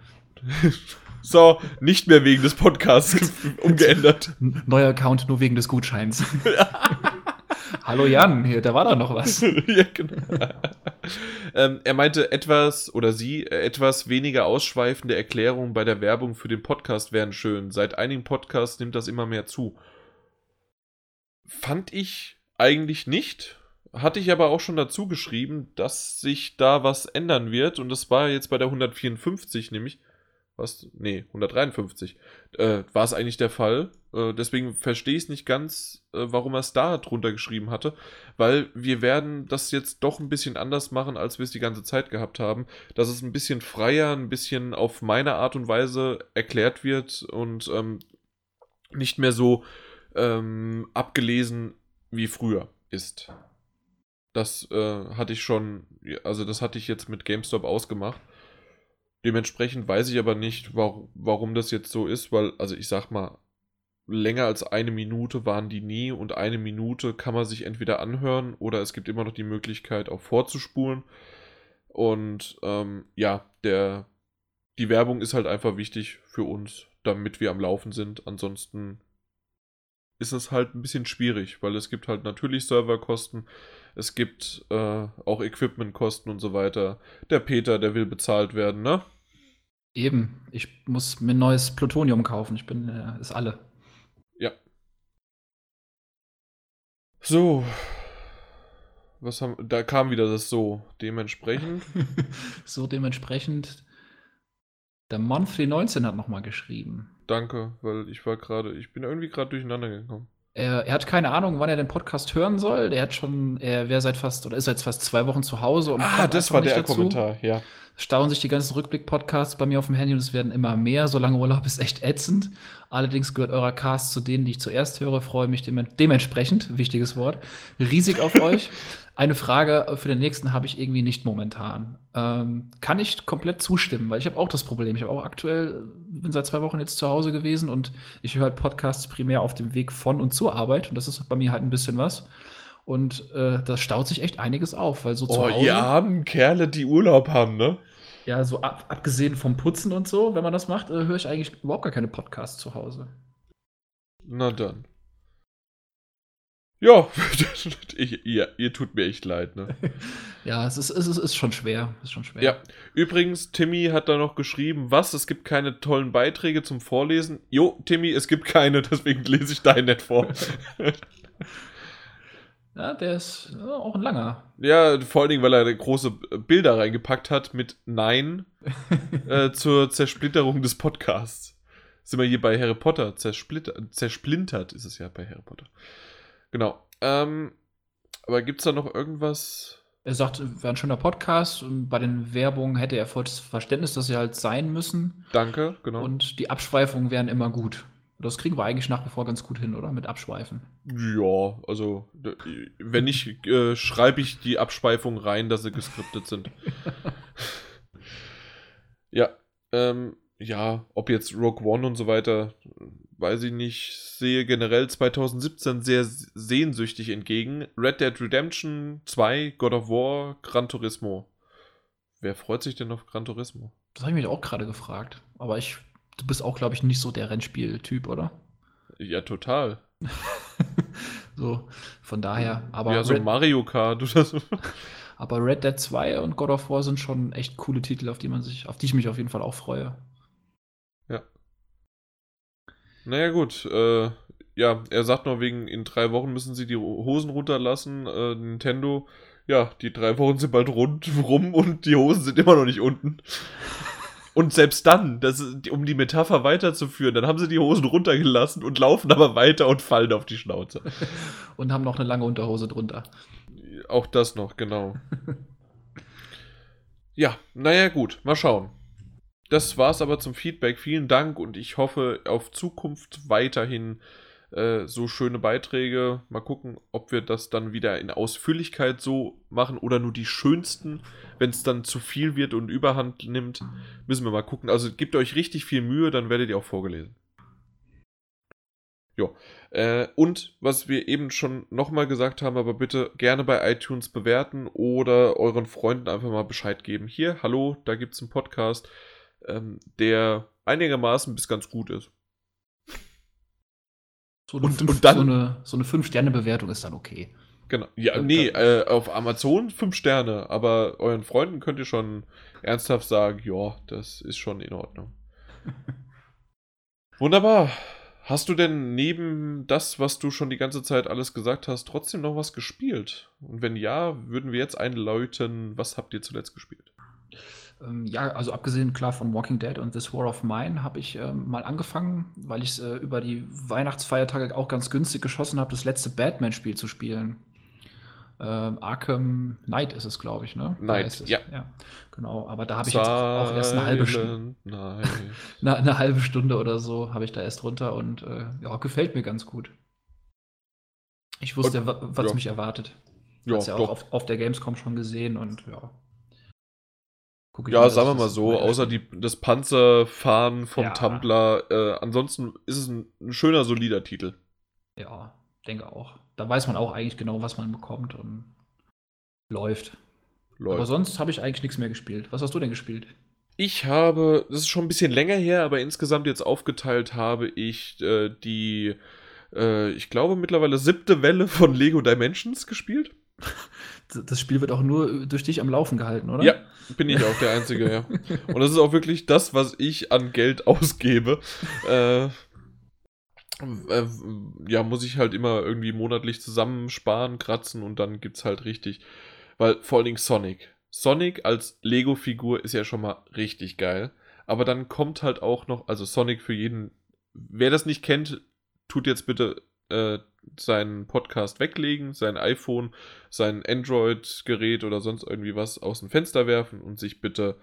So, nicht mehr wegen des Podcasts [laughs] umgeändert. Neuer Account nur wegen des Gutscheins. [laughs] Hallo Jan, hier, da war doch noch was. ja, genau. ähm, er meinte etwas, oder sie, äh, etwas weniger ausschweifende Erklärungen bei der Werbung für den Podcast wären schön. Seit einigen Podcasts nimmt das immer mehr zu. Fand ich eigentlich nicht. Hatte ich aber auch schon dazu geschrieben, dass sich da was ändern wird. Und das war jetzt bei der 154 nämlich was? Nee, 153. Äh, war es eigentlich der Fall. Äh, deswegen verstehe ich es nicht ganz, äh, warum er es da drunter geschrieben hatte. Weil wir werden das jetzt doch ein bisschen anders machen, als wir es die ganze Zeit gehabt haben. Dass es ein bisschen freier, ein bisschen auf meine Art und Weise erklärt wird und ähm, nicht mehr so ähm, abgelesen wie früher ist. Das äh, hatte ich schon, also das hatte ich jetzt mit GameStop ausgemacht. Dementsprechend weiß ich aber nicht, warum, warum das jetzt so ist, weil, also ich sag mal, länger als eine Minute waren die nie und eine Minute kann man sich entweder anhören oder es gibt immer noch die Möglichkeit auch vorzuspulen. Und ähm, ja, der, die Werbung ist halt einfach wichtig für uns, damit wir am Laufen sind. Ansonsten ist es halt ein bisschen schwierig, weil es gibt halt natürlich Serverkosten, es gibt äh, auch Equipmentkosten und so weiter. Der Peter, der will bezahlt werden, ne? Eben, ich muss mir neues Plutonium kaufen. Ich bin, äh, ist alle. Ja. So. Was haben, da kam wieder das so. Dementsprechend. [laughs] so dementsprechend. Der Monthly 19 hat nochmal geschrieben. Danke, weil ich war gerade, ich bin irgendwie gerade durcheinander gekommen. Er, er, hat keine Ahnung, wann er den Podcast hören soll. Er hat schon, er wäre seit fast oder ist seit fast zwei Wochen zu Hause. Und ah, das war der dazu. Kommentar, ja. Stauen sich die ganzen Rückblick-Podcasts bei mir auf dem Handy und es werden immer mehr. Solange Urlaub ist echt ätzend. Allerdings gehört eurer Cast zu denen, die ich zuerst höre. Freue mich dementsprechend, wichtiges Wort, riesig auf [laughs] euch. Eine Frage für den nächsten habe ich irgendwie nicht momentan. Ähm, kann ich komplett zustimmen, weil ich habe auch das Problem. Ich habe auch aktuell, bin seit zwei Wochen jetzt zu Hause gewesen und ich höre halt Podcasts primär auf dem Weg von und zur Arbeit und das ist bei mir halt ein bisschen was. Und äh, da staut sich echt einiges auf, weil so oh, zu Hause. ihr armen Kerle, die Urlaub haben, ne? Ja, so ab, abgesehen vom Putzen und so, wenn man das macht, äh, höre ich eigentlich überhaupt gar keine Podcasts zu Hause. Na dann. Ja, [laughs] ich, ihr, ihr, tut mir echt leid, ne? [laughs] ja, es ist, es ist, ist schon schwer. Ist schon schwer. Ja, übrigens, Timmy hat da noch geschrieben, was? Es gibt keine tollen Beiträge zum Vorlesen. Jo, Timmy, es gibt keine, [laughs] deswegen lese ich deinen nicht vor. Ja, der ist auch ein langer. Ja, vor allen Dingen, weil er große Bilder reingepackt hat mit Nein [laughs] äh, zur Zersplitterung des Podcasts. Sind wir hier bei Harry Potter? zersplintert ist es ja bei Harry Potter. Genau. Ähm, aber gibt es da noch irgendwas? Er sagt, wäre ein schöner Podcast. Und bei den Werbungen hätte er volles Verständnis, dass sie halt sein müssen. Danke, genau. Und die Abschweifungen wären immer gut. Das kriegen wir eigentlich nach wie vor ganz gut hin, oder? Mit Abschweifen. Ja, also wenn nicht, äh, schreibe ich die Abschweifungen rein, dass sie geskriptet sind. [laughs] ja, ähm, ja, ob jetzt Rogue One und so weiter, weiß ich nicht, sehe generell 2017 sehr sehnsüchtig entgegen. Red Dead Redemption 2, God of War, Gran Turismo. Wer freut sich denn auf Gran Turismo? Das habe ich mich auch gerade gefragt. Aber ich, du bist auch, glaube ich, nicht so der Rennspiel-Typ, oder? Ja, total. [laughs] so, von daher. Aber ja, so Red, Mario Kart oder so. [laughs] aber Red Dead 2 und God of War sind schon echt coole Titel, auf die man sich, auf die ich mich auf jeden Fall auch freue. Naja, gut. Äh, ja, er sagt noch, wegen in drei Wochen müssen sie die Hosen runterlassen. Äh, Nintendo, ja, die drei Wochen sind bald rund rum und die Hosen sind immer noch nicht unten. [laughs] Und selbst dann, das um die Metapher weiterzuführen, dann haben sie die Hosen runtergelassen und laufen aber weiter und fallen auf die Schnauze. [laughs] Und haben noch eine lange Unterhose drunter. Auch das noch, genau. ja, naja, gut, mal schauen. Das war's aber zum Feedback. Vielen Dank und ich hoffe auf Zukunft weiterhin äh, so schöne Beiträge. Mal gucken, ob wir das dann wieder in Ausführlichkeit so machen oder nur die schönsten. Wenn es dann zu viel wird und Überhand nimmt, müssen wir mal gucken. Also gebt euch richtig viel Mühe, dann werdet ihr auch vorgelesen. Jo. Äh, und was wir eben schon nochmal gesagt haben, aber bitte gerne bei iTunes bewerten oder euren Freunden einfach mal Bescheid geben. Hier, hallo, da gibt es einen Podcast ähm, der einigermaßen bis ganz gut ist. So eine, und, fünf, und dann, so eine, so eine 5-Sterne-Bewertung ist dann okay. Genau. Ja, nee, äh, auf Amazon 5 Sterne, aber euren Freunden könnt ihr schon ernsthaft sagen, ja, das ist schon in Ordnung. [laughs] Wunderbar. Hast du denn neben das, was du schon die ganze Zeit alles gesagt hast, trotzdem noch was gespielt? Und wenn ja, würden wir jetzt einläuten, was habt ihr zuletzt gespielt? Ähm, ja, also abgesehen klar von Walking Dead und This War of Mine habe ich ähm, mal angefangen, weil ich es äh, über die Weihnachtsfeiertage auch ganz günstig geschossen habe, das letzte Batman-Spiel zu spielen. Ähm, Arkham Knight ist es, glaube ich, ne? Knight, ja. ja. Genau, aber da habe ich jetzt auch erst eine halbe Stunde. eine, [laughs] eine, halbe Stunde oder so habe ich da erst runter und äh, ja, gefällt mir ganz gut. Ich wusste, und, was ja. mich erwartet. Ja, ja auch auf, auf der Gamescom schon gesehen und ja. Ja, sagen wir mal so, außer die, das Panzerfahren vom ja. Tumblr, äh, ansonsten ist es ein, ein, schöner, solider Titel. Ja, denke auch. Da weiß man auch eigentlich genau, was man bekommt und läuft. läuft. Aber sonst habe ich eigentlich nichts mehr gespielt. Was hast du denn gespielt? Ich habe, das ist schon ein bisschen länger her, aber insgesamt jetzt aufgeteilt habe ich äh, die äh, ich glaube, mittlerweile siebte Welle von Lego Dimensions gespielt. [laughs] Das Spiel wird auch nur durch dich am Laufen gehalten, oder? Ja, bin ich auch der Einzige, ja. [laughs] Und das ist auch wirklich das, was ich an Geld ausgebe. Äh, äh, ja, muss ich halt immer irgendwie monatlich zusammensparen, kratzen und dann gibt's halt richtig. Weil vor allen Dingen Sonic. Sonic als Lego-Figur ist ja schon mal richtig geil. Aber dann kommt halt auch noch, also Sonic für jeden. Wer das nicht kennt, tut jetzt bitte äh, seinen Podcast weglegen, sein iPhone, sein Android-Gerät oder sonst irgendwie was aus dem Fenster werfen und sich bitte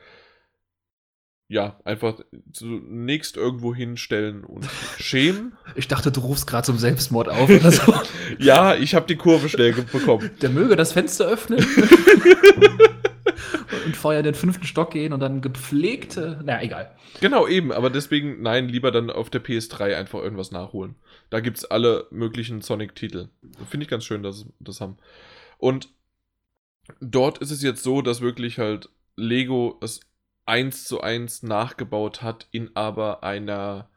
ja, einfach zunächst irgendwo hinstellen und [laughs] schämen. Ich dachte, du rufst gerade zum Selbstmord auf oder so. [laughs] ja, ich habe die Kurve schnell [laughs] bekommen. Der möge das Fenster öffnen und vorher in den fünften Stock gehen und dann gepflegte. Naja, egal. Genau, eben, aber deswegen, nein, lieber dann auf der PS3 einfach irgendwas nachholen. Da gibt es alle möglichen Sonic-Titel. Finde ich ganz schön, dass sie das haben. Und dort ist es jetzt so, dass wirklich halt Lego es eins zu eins nachgebaut hat, in aber einer,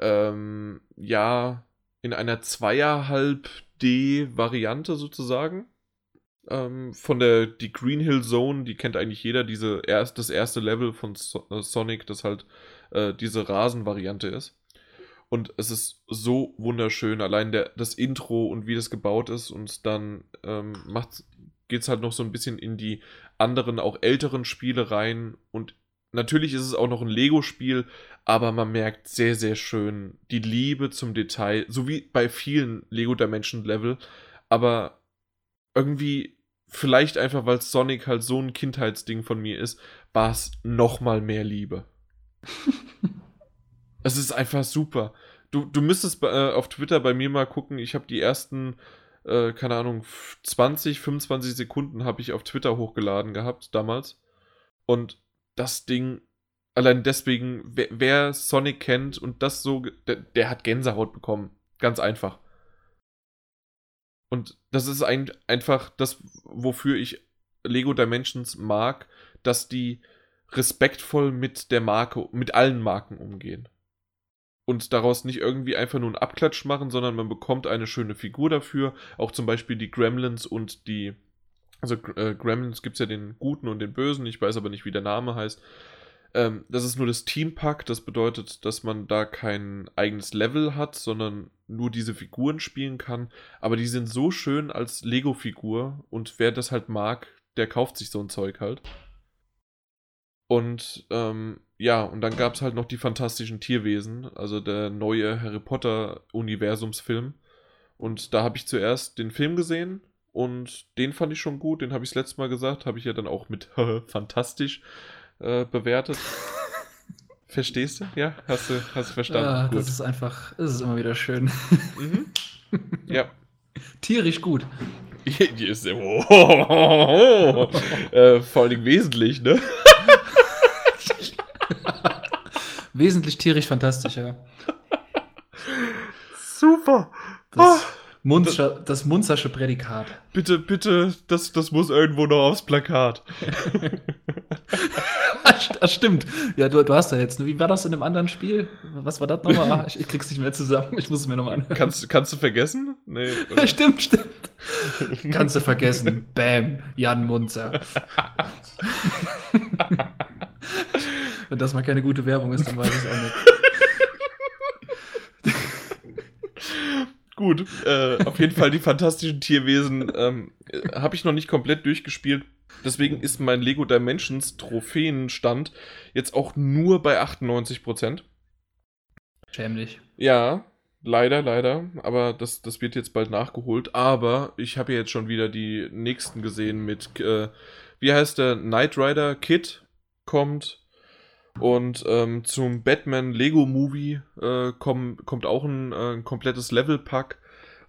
ähm, ja, in einer zweieinhalb D-Variante sozusagen. Ähm, von der, die Green Hill Zone, die kennt eigentlich jeder, diese erst, das erste Level von so äh, Sonic, das halt äh, diese Rasenvariante ist. Und es ist so wunderschön, allein der, das Intro und wie das gebaut ist und dann ähm, geht es halt noch so ein bisschen in die anderen, auch älteren Spiele rein. Und natürlich ist es auch noch ein Lego-Spiel, aber man merkt sehr, sehr schön die Liebe zum Detail, so wie bei vielen Lego Dimension Level. Aber irgendwie, vielleicht einfach, weil Sonic halt so ein Kindheitsding von mir ist, war es nochmal mehr Liebe. [laughs] es ist einfach super. Du, du müsstest äh, auf Twitter bei mir mal gucken. Ich habe die ersten, äh, keine Ahnung, 20, 25 Sekunden habe ich auf Twitter hochgeladen gehabt damals. Und das Ding, allein deswegen, wer, wer Sonic kennt und das so, der, der, hat Gänsehaut bekommen. Ganz einfach. Und das ist ein, einfach das, wofür ich Lego Dimensions mag, dass die respektvoll mit der Marke, mit allen Marken umgehen und daraus nicht irgendwie einfach nur einen Abklatsch machen, sondern man bekommt eine schöne Figur dafür. Auch zum Beispiel die Gremlins und die. Also äh, Gremlins gibt es ja den Guten und den Bösen, ich weiß aber nicht, wie der Name heißt. Ähm, das ist nur das Teampack, das bedeutet, dass man da kein eigenes Level hat, sondern nur diese Figuren spielen kann. Aber die sind so schön als Lego-Figur. Und wer das halt mag, der kauft sich so ein Zeug halt. Und ähm, ja, und dann gab es halt noch die fantastischen Tierwesen, also der neue Harry Potter-Universumsfilm. Und da habe ich zuerst den Film gesehen. Und den fand ich schon gut, den habe ich das letzte Mal gesagt, habe ich ja dann auch mit [laughs] fantastisch äh, bewertet. Verstehst du? Ja, hast du, hast du verstanden? Ja, gut. das ist einfach, es ist immer wieder schön. Mhm. Ja. [laughs] Tierisch gut. [laughs] Ist oh, oh, oh, oh. äh, vor allem wesentlich, ne? [laughs] Wesentlich tierisch fantastischer. Super. Das, oh. Munzer, das Munzersche Prädikat. Bitte, bitte, das, das muss irgendwo noch aufs Plakat. [laughs] das stimmt. Ja, du, du hast ja jetzt. Wie war das in einem anderen Spiel? Was war das nochmal? Ich, ich krieg's nicht mehr zusammen. Ich muss es mir nochmal anhören. Kannst, kannst du vergessen? Nee. [laughs] stimmt, stimmt. kannst du vergessen. Bam. Jan Munzer. [laughs] Wenn das mal keine gute Werbung ist, dann weiß ich es auch nicht. Gut, äh, auf jeden Fall die fantastischen Tierwesen ähm, habe ich noch nicht komplett durchgespielt. Deswegen ist mein Lego Dimensions Trophäenstand jetzt auch nur bei 98%. Schämlich. Ja, leider, leider. Aber das, das wird jetzt bald nachgeholt. Aber ich habe ja jetzt schon wieder die nächsten gesehen mit, äh, wie heißt der, Knight Rider Kid kommt. Und ähm, zum Batman Lego Movie äh, komm, kommt auch ein, äh, ein komplettes Level-Pack.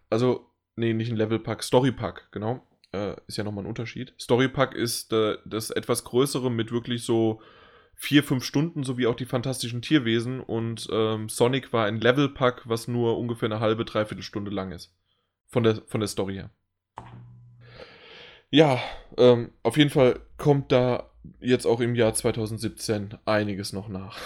Also, nee, nicht ein Level-Pack, Story-Pack, genau. Äh, ist ja nochmal ein Unterschied. Story-Pack ist äh, das etwas größere mit wirklich so vier, fünf Stunden, sowie auch die fantastischen Tierwesen. Und ähm, Sonic war ein Level-Pack, was nur ungefähr eine halbe, dreiviertel Stunde lang ist. Von der, von der Story her. Ja, ähm, auf jeden Fall kommt da jetzt auch im Jahr 2017 einiges noch nach.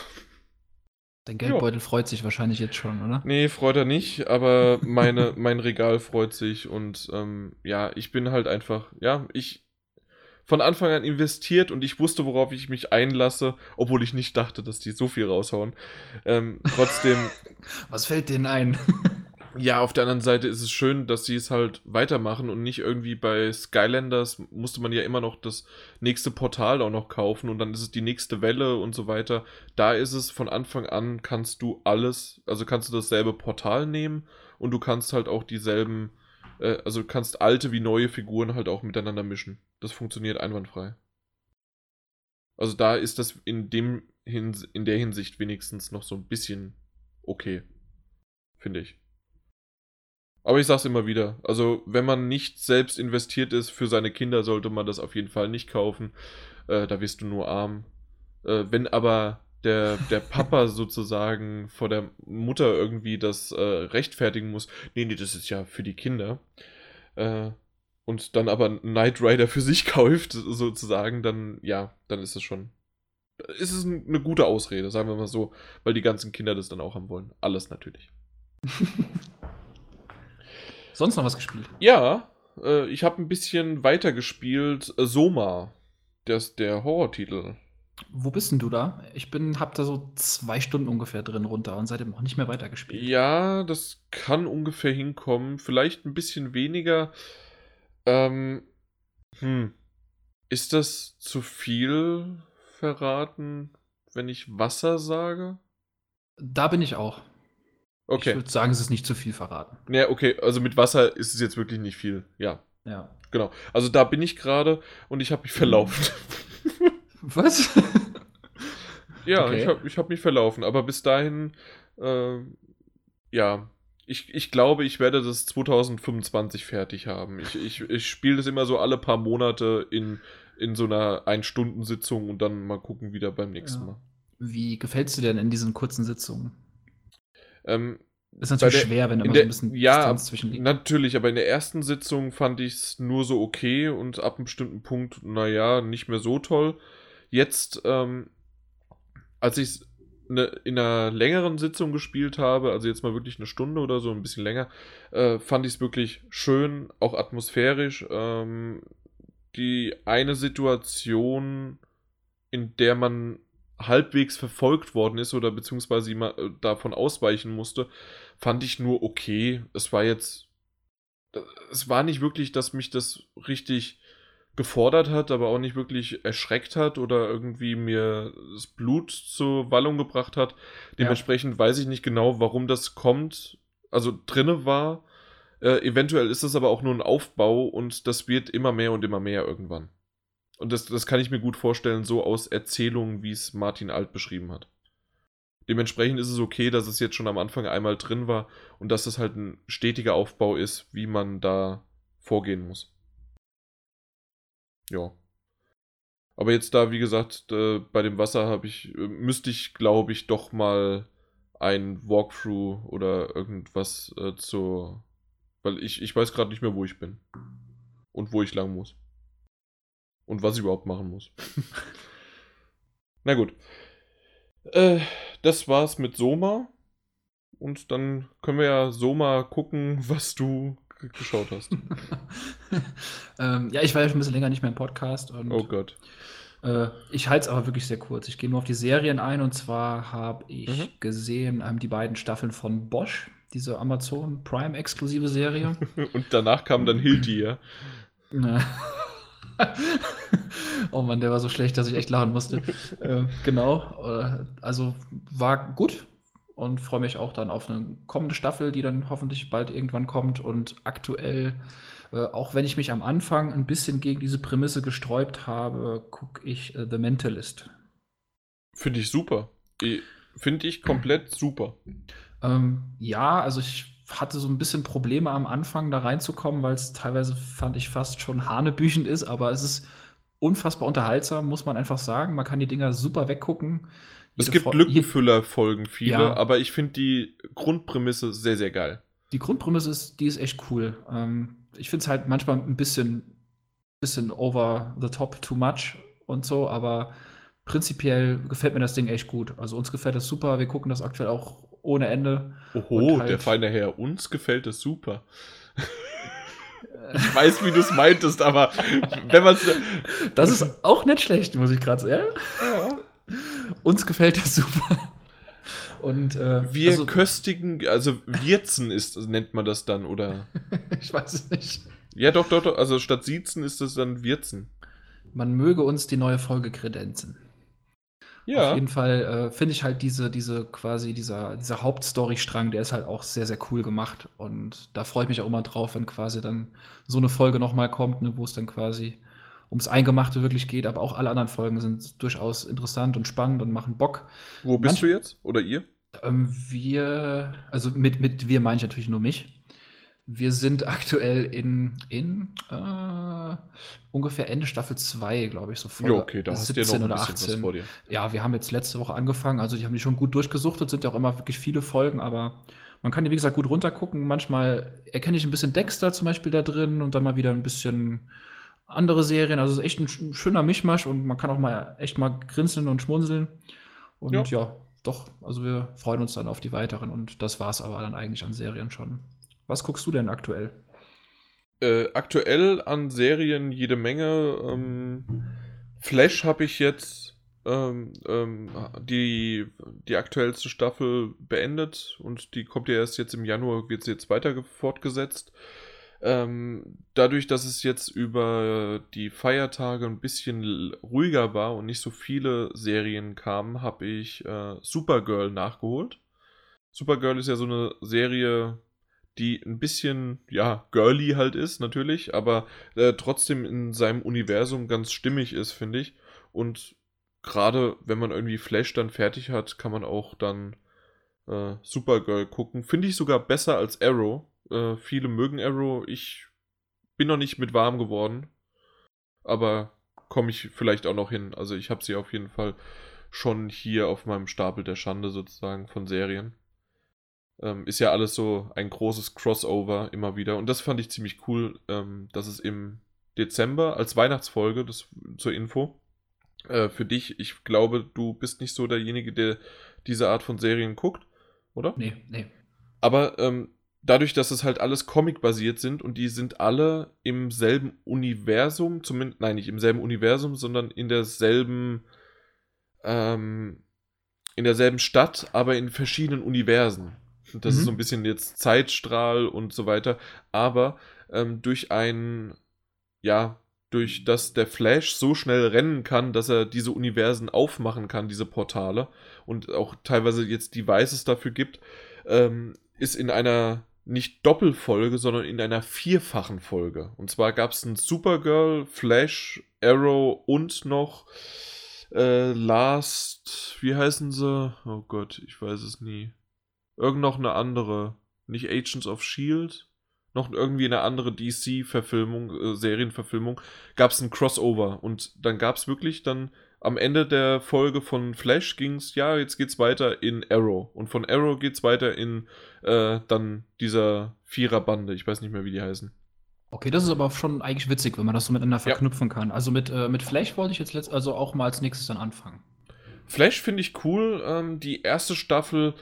Dein Geldbeutel ja. freut sich wahrscheinlich jetzt schon, oder? Nee, freut er nicht, aber meine, [laughs] mein Regal freut sich und ähm, ja, ich bin halt einfach, ja, ich von Anfang an investiert und ich wusste, worauf ich mich einlasse, obwohl ich nicht dachte, dass die so viel raushauen. Ähm, trotzdem. [laughs] Was fällt denen ein? Ja, auf der anderen Seite ist es schön, dass sie es halt weitermachen und nicht irgendwie bei Skylanders musste man ja immer noch das nächste Portal auch noch kaufen und dann ist es die nächste Welle und so weiter. Da ist es von Anfang an kannst du alles, also kannst du dasselbe Portal nehmen und du kannst halt auch dieselben, äh, also kannst alte wie neue Figuren halt auch miteinander mischen. Das funktioniert einwandfrei. Also da ist das in dem in der Hinsicht wenigstens noch so ein bisschen okay, finde ich. Aber ich sag's immer wieder, also wenn man nicht selbst investiert ist für seine Kinder, sollte man das auf jeden Fall nicht kaufen. Äh, da wirst du nur arm. Äh, wenn aber der, der Papa [laughs] sozusagen vor der Mutter irgendwie das äh, rechtfertigen muss, nee, nee, das ist ja für die Kinder. Äh, und dann aber Knight Rider für sich [laughs] kauft, sozusagen, dann ja, dann ist es schon. Ist es eine gute Ausrede, sagen wir mal so, weil die ganzen Kinder das dann auch haben wollen. Alles natürlich. [laughs] Sonst noch was gespielt? Ja, äh, ich habe ein bisschen weiter gespielt. Äh, Soma, das der Horrortitel. Wo bist denn du da? Ich bin, hab da so zwei Stunden ungefähr drin runter und seitdem auch nicht mehr weitergespielt. Ja, das kann ungefähr hinkommen. Vielleicht ein bisschen weniger. Ähm, hm. Ist das zu viel verraten, wenn ich Wasser sage? Da bin ich auch. Okay. Ich würde sagen, es ist nicht zu viel verraten. Ja, okay, also mit Wasser ist es jetzt wirklich nicht viel. Ja. Ja. Genau. Also da bin ich gerade und ich habe mich verlaufen. [laughs] Was? [laughs] ja, okay. ich habe ich hab mich verlaufen, aber bis dahin, äh, ja, ich, ich glaube, ich werde das 2025 fertig haben. Ich, ich, ich spiele das immer so alle paar Monate in, in so einer Ein-Stunden-Sitzung und dann mal gucken wieder beim nächsten ja. Mal. Wie gefällt es dir denn in diesen kurzen Sitzungen? Ähm, ist natürlich der, schwer, wenn immer der, so ein bisschen ja, Distanz zwischen liegt. Natürlich, aber in der ersten Sitzung fand ich es nur so okay und ab einem bestimmten Punkt, naja, nicht mehr so toll. Jetzt, ähm, als ich es ne, in einer längeren Sitzung gespielt habe, also jetzt mal wirklich eine Stunde oder so, ein bisschen länger, äh, fand ich es wirklich schön, auch atmosphärisch. Ähm, die eine Situation, in der man halbwegs verfolgt worden ist oder beziehungsweise äh, davon ausweichen musste, fand ich nur okay. Es war jetzt. Es war nicht wirklich, dass mich das richtig gefordert hat, aber auch nicht wirklich erschreckt hat oder irgendwie mir das Blut zur Wallung gebracht hat. Dementsprechend ja. weiß ich nicht genau, warum das kommt, also drinne war. Äh, eventuell ist es aber auch nur ein Aufbau und das wird immer mehr und immer mehr irgendwann. Und das, das kann ich mir gut vorstellen, so aus Erzählungen, wie es Martin Alt beschrieben hat. Dementsprechend ist es okay, dass es jetzt schon am Anfang einmal drin war und dass es halt ein stetiger Aufbau ist, wie man da vorgehen muss. Ja. Aber jetzt da, wie gesagt, äh, bei dem Wasser habe ich, äh, müsste ich, glaube ich, doch mal ein Walkthrough oder irgendwas äh, zur. Weil ich, ich weiß gerade nicht mehr, wo ich bin. Und wo ich lang muss. Und was ich überhaupt machen muss. [laughs] Na gut. Äh, das war's mit Soma. Und dann können wir ja Soma gucken, [laughs] was du geschaut hast. [laughs] ähm, ja, ich war ja schon ein bisschen länger nicht mehr im Podcast. Und, oh Gott. Äh, ich halte es aber wirklich sehr kurz. Ich gehe nur auf die Serien ein und zwar habe ich mhm. gesehen ähm, die beiden Staffeln von Bosch, diese Amazon Prime exklusive Serie. und danach kam dann Hilti, ja. [laughs] oh Mann, der war so schlecht, dass ich echt lachen musste. [laughs] äh, genau. Äh, also war gut und freue mich auch dann auf eine kommende Staffel, die dann hoffentlich bald irgendwann kommt. Und aktuell, äh, auch wenn ich mich am Anfang ein bisschen gegen diese Prämisse gesträubt habe, gucke ich äh, The Mentalist. Finde ich super. Finde ich komplett super. Ähm, ja, also ich hatte so ein bisschen Probleme am Anfang da reinzukommen, weil es teilweise fand ich fast schon hanebüchend ist, aber es ist unfassbar unterhaltsam, muss man einfach sagen. Man kann die Dinger super weggucken. es gibt Lückenfüller-Folgen viele, ja. aber ich finde die Grundprämisse sehr, sehr geil. Die Grundprämisse ist, die ist echt cool. Ähm, ich finde es halt manchmal ein bisschen, bisschen over the top, too much und so, aber prinzipiell gefällt mir das Ding echt gut. Also uns gefällt das super. Wir gucken das aktuell auch ohne Ende. Oho, halt der feine Herr, uns gefällt es super. [laughs] ich weiß, wie du es meintest, aber wenn man Das ist auch nicht schlecht, muss ich gerade sagen. Ja. Uns gefällt das super. Und äh, wir also, köstigen, also Wirzen ist, nennt man das dann, oder? [laughs] ich weiß es nicht. Ja, doch, doch, doch. Also statt Siezen ist es dann Wirzen. Man möge uns die neue Folge kredenzen. Ja. Auf jeden Fall äh, finde ich halt diese, diese quasi dieser, dieser Hauptstory-Strang, der ist halt auch sehr, sehr cool gemacht. Und da freue ich mich auch immer drauf, wenn quasi dann so eine Folge nochmal kommt, ne, wo es dann quasi ums Eingemachte wirklich geht. Aber auch alle anderen Folgen sind durchaus interessant und spannend und machen Bock. Wo bist Manch du jetzt? Oder ihr? Ähm, wir, also mit, mit wir meine ich natürlich nur mich. Wir sind aktuell in, in äh, ungefähr Ende Staffel 2, glaube ich, so voll. Ja, okay, da hast du ja noch oder 18. vor dir. Ja, wir haben jetzt letzte Woche angefangen, also die haben die schon gut durchgesuchtet, sind ja auch immer wirklich viele Folgen, aber man kann die, wie gesagt, gut runtergucken. Manchmal erkenne ich ein bisschen Dexter zum Beispiel da drin und dann mal wieder ein bisschen andere Serien. Also es ist echt ein schöner Mischmasch und man kann auch mal echt mal grinseln und schmunzeln. Und ja, ja doch, also wir freuen uns dann auf die weiteren und das war es aber dann eigentlich an Serien schon. Was guckst du denn aktuell? Äh, aktuell an Serien jede Menge. Ähm, Flash habe ich jetzt ähm, ähm, die, die aktuellste Staffel beendet und die kommt ja erst jetzt im Januar, wird sie jetzt weiter fortgesetzt. Ähm, dadurch, dass es jetzt über die Feiertage ein bisschen ruhiger war und nicht so viele Serien kamen, habe ich äh, Supergirl nachgeholt. Supergirl ist ja so eine Serie, die ein bisschen, ja, girly halt ist, natürlich, aber äh, trotzdem in seinem Universum ganz stimmig ist, finde ich. Und gerade wenn man irgendwie Flash dann fertig hat, kann man auch dann äh, Supergirl gucken. Finde ich sogar besser als Arrow. Äh, viele mögen Arrow. Ich bin noch nicht mit warm geworden. Aber komme ich vielleicht auch noch hin. Also ich habe sie auf jeden Fall schon hier auf meinem Stapel der Schande sozusagen von Serien. Ähm, ist ja alles so ein großes Crossover immer wieder. Und das fand ich ziemlich cool, ähm, dass es im Dezember als Weihnachtsfolge, das zur Info, äh, für dich, ich glaube, du bist nicht so derjenige, der diese Art von Serien guckt, oder? Nee, nee. Aber ähm, dadurch, dass es halt alles Comic-basiert sind und die sind alle im selben Universum, zumindest, nein, nicht im selben Universum, sondern in derselben, ähm, in derselben Stadt, aber in verschiedenen Universen. Das mhm. ist so ein bisschen jetzt Zeitstrahl und so weiter. Aber ähm, durch ein, ja, durch das der Flash so schnell rennen kann, dass er diese Universen aufmachen kann, diese Portale, und auch teilweise jetzt Devices dafür gibt, ähm, ist in einer nicht Doppelfolge, sondern in einer vierfachen Folge. Und zwar gab es ein Supergirl, Flash, Arrow und noch äh, Last, wie heißen sie? Oh Gott, ich weiß es nie. Irgend noch eine andere. Nicht Agents of Shield, noch irgendwie eine andere DC-Verfilmung, äh, Serienverfilmung, gab es ein Crossover. Und dann gab es wirklich dann am Ende der Folge von Flash ging es, ja, jetzt geht's weiter in Arrow. Und von Arrow geht's weiter in äh, dann dieser Viererbande. Ich weiß nicht mehr, wie die heißen. Okay, das ist aber schon eigentlich witzig, wenn man das so miteinander verknüpfen ja. kann. Also mit, äh, mit Flash wollte ich jetzt letzt also auch mal als nächstes dann anfangen. Flash finde ich cool. Ähm, die erste Staffel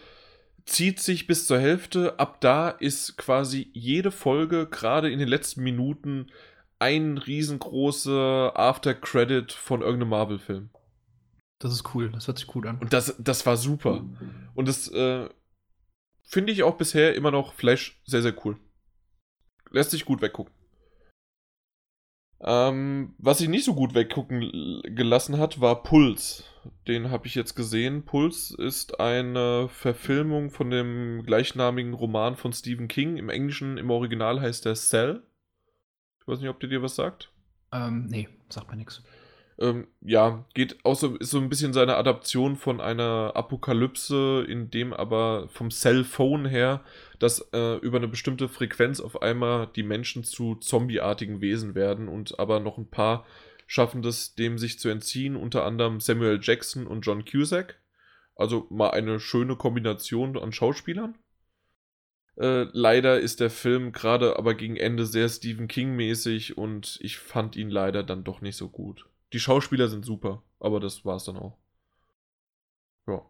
zieht sich bis zur Hälfte. Ab da ist quasi jede Folge, gerade in den letzten Minuten, ein riesengroßer After-Credit von irgendeinem Marvel-Film. Das ist cool, das hört sich cool an. Und das, das war super. Und das äh, finde ich auch bisher immer noch Flash sehr, sehr cool. Lässt sich gut weggucken. Ähm, was ich nicht so gut weggucken gelassen hat, war Puls. Den habe ich jetzt gesehen. Puls ist eine Verfilmung von dem gleichnamigen Roman von Stephen King. Im Englischen, im Original heißt der Cell. Ich weiß nicht, ob der dir was sagt. Ähm, nee, sagt mir nichts. Ähm, ja, geht auch so, ist so ein bisschen seine Adaption von einer Apokalypse, in dem aber vom Cellphone her, dass äh, über eine bestimmte Frequenz auf einmal die Menschen zu zombieartigen Wesen werden und aber noch ein paar schaffen das, dem sich zu entziehen, unter anderem Samuel Jackson und John Cusack. Also mal eine schöne Kombination an Schauspielern. Äh, leider ist der Film gerade aber gegen Ende sehr Stephen King-mäßig und ich fand ihn leider dann doch nicht so gut. Die Schauspieler sind super, aber das war's dann auch. Ja.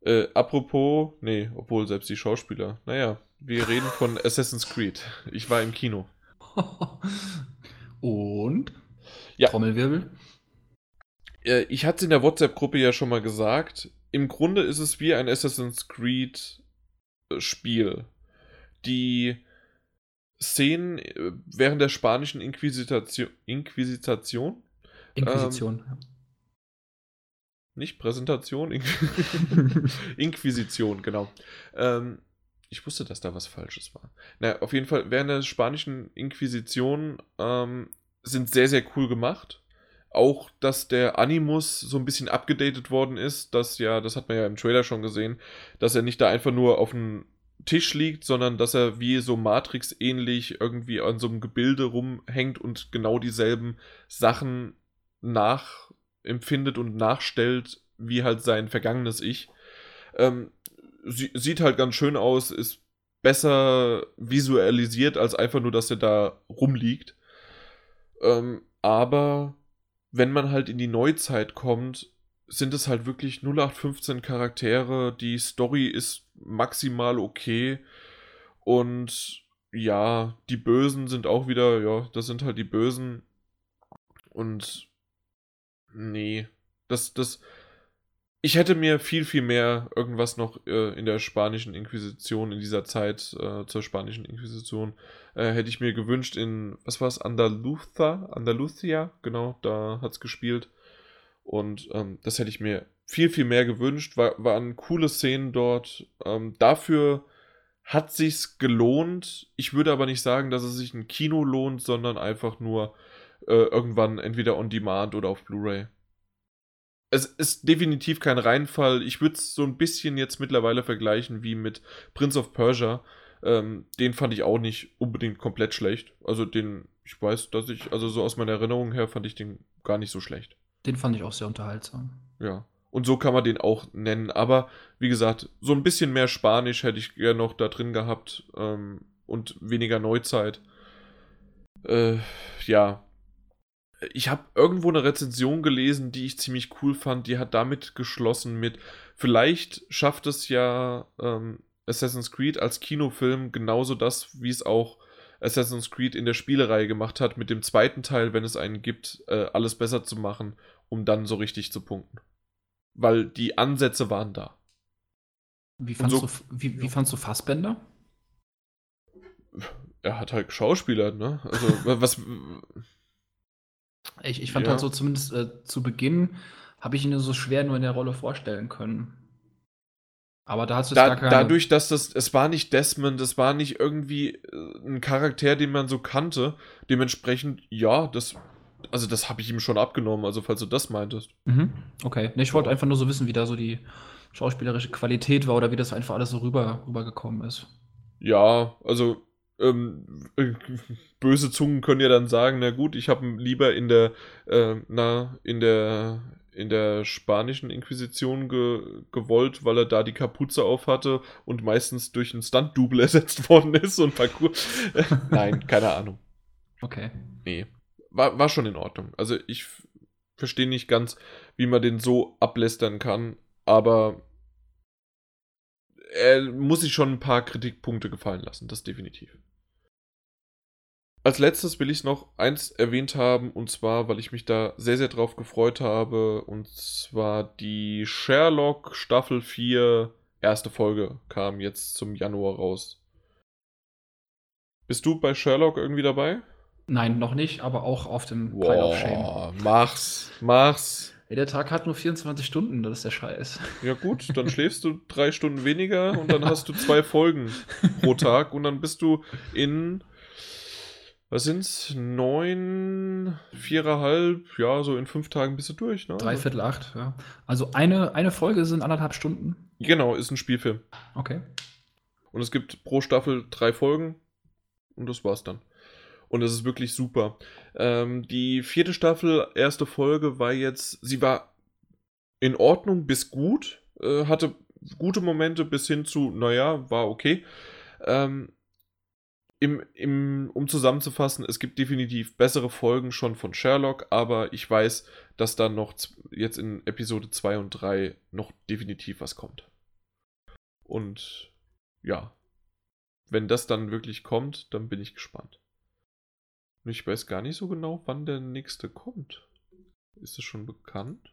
Äh, apropos, nee, obwohl selbst die Schauspieler. Naja, wir reden von Assassin's Creed. Ich war im Kino. [laughs] Und? Ja. Trommelwirbel? Äh, ich hatte es in der WhatsApp-Gruppe ja schon mal gesagt. Im Grunde ist es wie ein Assassin's Creed-Spiel. Äh, die Szenen äh, während der spanischen Inquisitation. Inquisition? Inquisition. Ähm, nicht Präsentation, [laughs] Inquisition, genau. Ähm, ich wusste, dass da was Falsches war. Na, auf jeden Fall, während der spanischen Inquisition ähm, sind sehr, sehr cool gemacht. Auch, dass der Animus so ein bisschen abgedatet worden ist, dass ja, das hat man ja im Trailer schon gesehen, dass er nicht da einfach nur auf dem Tisch liegt, sondern dass er wie so Matrix ähnlich irgendwie an so einem Gebilde rumhängt und genau dieselben Sachen nachempfindet und nachstellt, wie halt sein vergangenes Ich. Ähm, sie, sieht halt ganz schön aus, ist besser visualisiert, als einfach nur, dass er da rumliegt. Ähm, aber wenn man halt in die Neuzeit kommt, sind es halt wirklich 0815 Charaktere. Die Story ist maximal okay. Und ja, die Bösen sind auch wieder, ja, das sind halt die Bösen. Und nee, das, das, ich hätte mir viel, viel mehr irgendwas noch äh, in der spanischen Inquisition, in dieser Zeit äh, zur spanischen Inquisition, äh, hätte ich mir gewünscht in, was war es, Andaluza, Andalusia, genau, da hat es gespielt. Und ähm, das hätte ich mir viel, viel mehr gewünscht. War, waren coole Szenen dort. Ähm, dafür hat sich's gelohnt. Ich würde aber nicht sagen, dass es sich ein Kino lohnt, sondern einfach nur äh, irgendwann entweder on Demand oder auf Blu-ray es ist definitiv kein Reinfall. Ich würde es so ein bisschen jetzt mittlerweile vergleichen wie mit Prince of Persia. Ähm, den fand ich auch nicht unbedingt komplett schlecht. Also den, ich weiß, dass ich, also so aus meiner Erinnerung her fand ich den gar nicht so schlecht. Den fand ich auch sehr unterhaltsam. Ja. Und so kann man den auch nennen. Aber wie gesagt, so ein bisschen mehr Spanisch hätte ich gerne noch da drin gehabt. Ähm, und weniger Neuzeit. Äh, ja, ich habe irgendwo eine Rezension gelesen, die ich ziemlich cool fand. Die hat damit geschlossen mit, vielleicht schafft es ja ähm, Assassin's Creed als Kinofilm genauso das, wie es auch Assassin's Creed in der Spielereihe gemacht hat, mit dem zweiten Teil, wenn es einen gibt, äh, alles besser zu machen, um dann so richtig zu punkten. Weil die Ansätze waren da. Wie fandst, so, du, wie, wie fandst du Fassbender? Er hat halt Schauspieler, ne? Also, was. Ich, ich fand ja. halt so, zumindest äh, zu Beginn, habe ich ihn so schwer nur in der Rolle vorstellen können. Aber da hast du da, gar keine... Dadurch, dass das, es war nicht Desmond, es war nicht irgendwie äh, ein Charakter, den man so kannte. Dementsprechend, ja, das, also das habe ich ihm schon abgenommen, also falls du das meintest. Mhm. Okay, nee, ich wollte einfach nur so wissen, wie da so die schauspielerische Qualität war oder wie das einfach alles so rüber, rübergekommen ist. Ja, also ähm, äh, böse Zungen können ja dann sagen, na gut, ich habe lieber in der, äh, na, in der, in der spanischen Inquisition ge gewollt, weil er da die Kapuze auf hatte und meistens durch einen Stunt-Double [laughs] ersetzt worden ist und Parcours. [laughs] Nein, keine Ahnung. Okay. Nee. War, war schon in Ordnung. Also ich verstehe nicht ganz, wie man den so ablästern kann, aber er muss sich schon ein paar Kritikpunkte gefallen lassen, das definitiv. Als letztes will ich noch eins erwähnt haben, und zwar, weil ich mich da sehr, sehr drauf gefreut habe, und zwar die Sherlock Staffel 4 erste Folge kam jetzt zum Januar raus. Bist du bei Sherlock irgendwie dabei? Nein, noch nicht, aber auch auf dem wow, Pile of Shame. Mach's, mach's. Ja, der Tag hat nur 24 Stunden, das ist der Scheiß. Ja gut, dann schläfst du drei Stunden weniger und dann hast du zwei Folgen pro Tag und dann bist du in was sind's? Neun, viereinhalb, ja, so in fünf Tagen bist du durch, ne? Dreiviertel acht, ja. Also eine, eine Folge sind anderthalb Stunden. Genau, ist ein Spielfilm. Okay. Und es gibt pro Staffel drei Folgen und das war's dann. Und es ist wirklich super. Ähm, die vierte Staffel, erste Folge war jetzt, sie war in Ordnung bis gut, äh, hatte gute Momente bis hin zu, naja, war okay. Ähm, im, im, um zusammenzufassen, es gibt definitiv bessere Folgen schon von Sherlock, aber ich weiß, dass dann noch jetzt in Episode 2 und 3 noch definitiv was kommt. Und ja, wenn das dann wirklich kommt, dann bin ich gespannt. Und ich weiß gar nicht so genau, wann der nächste kommt. Ist es schon bekannt?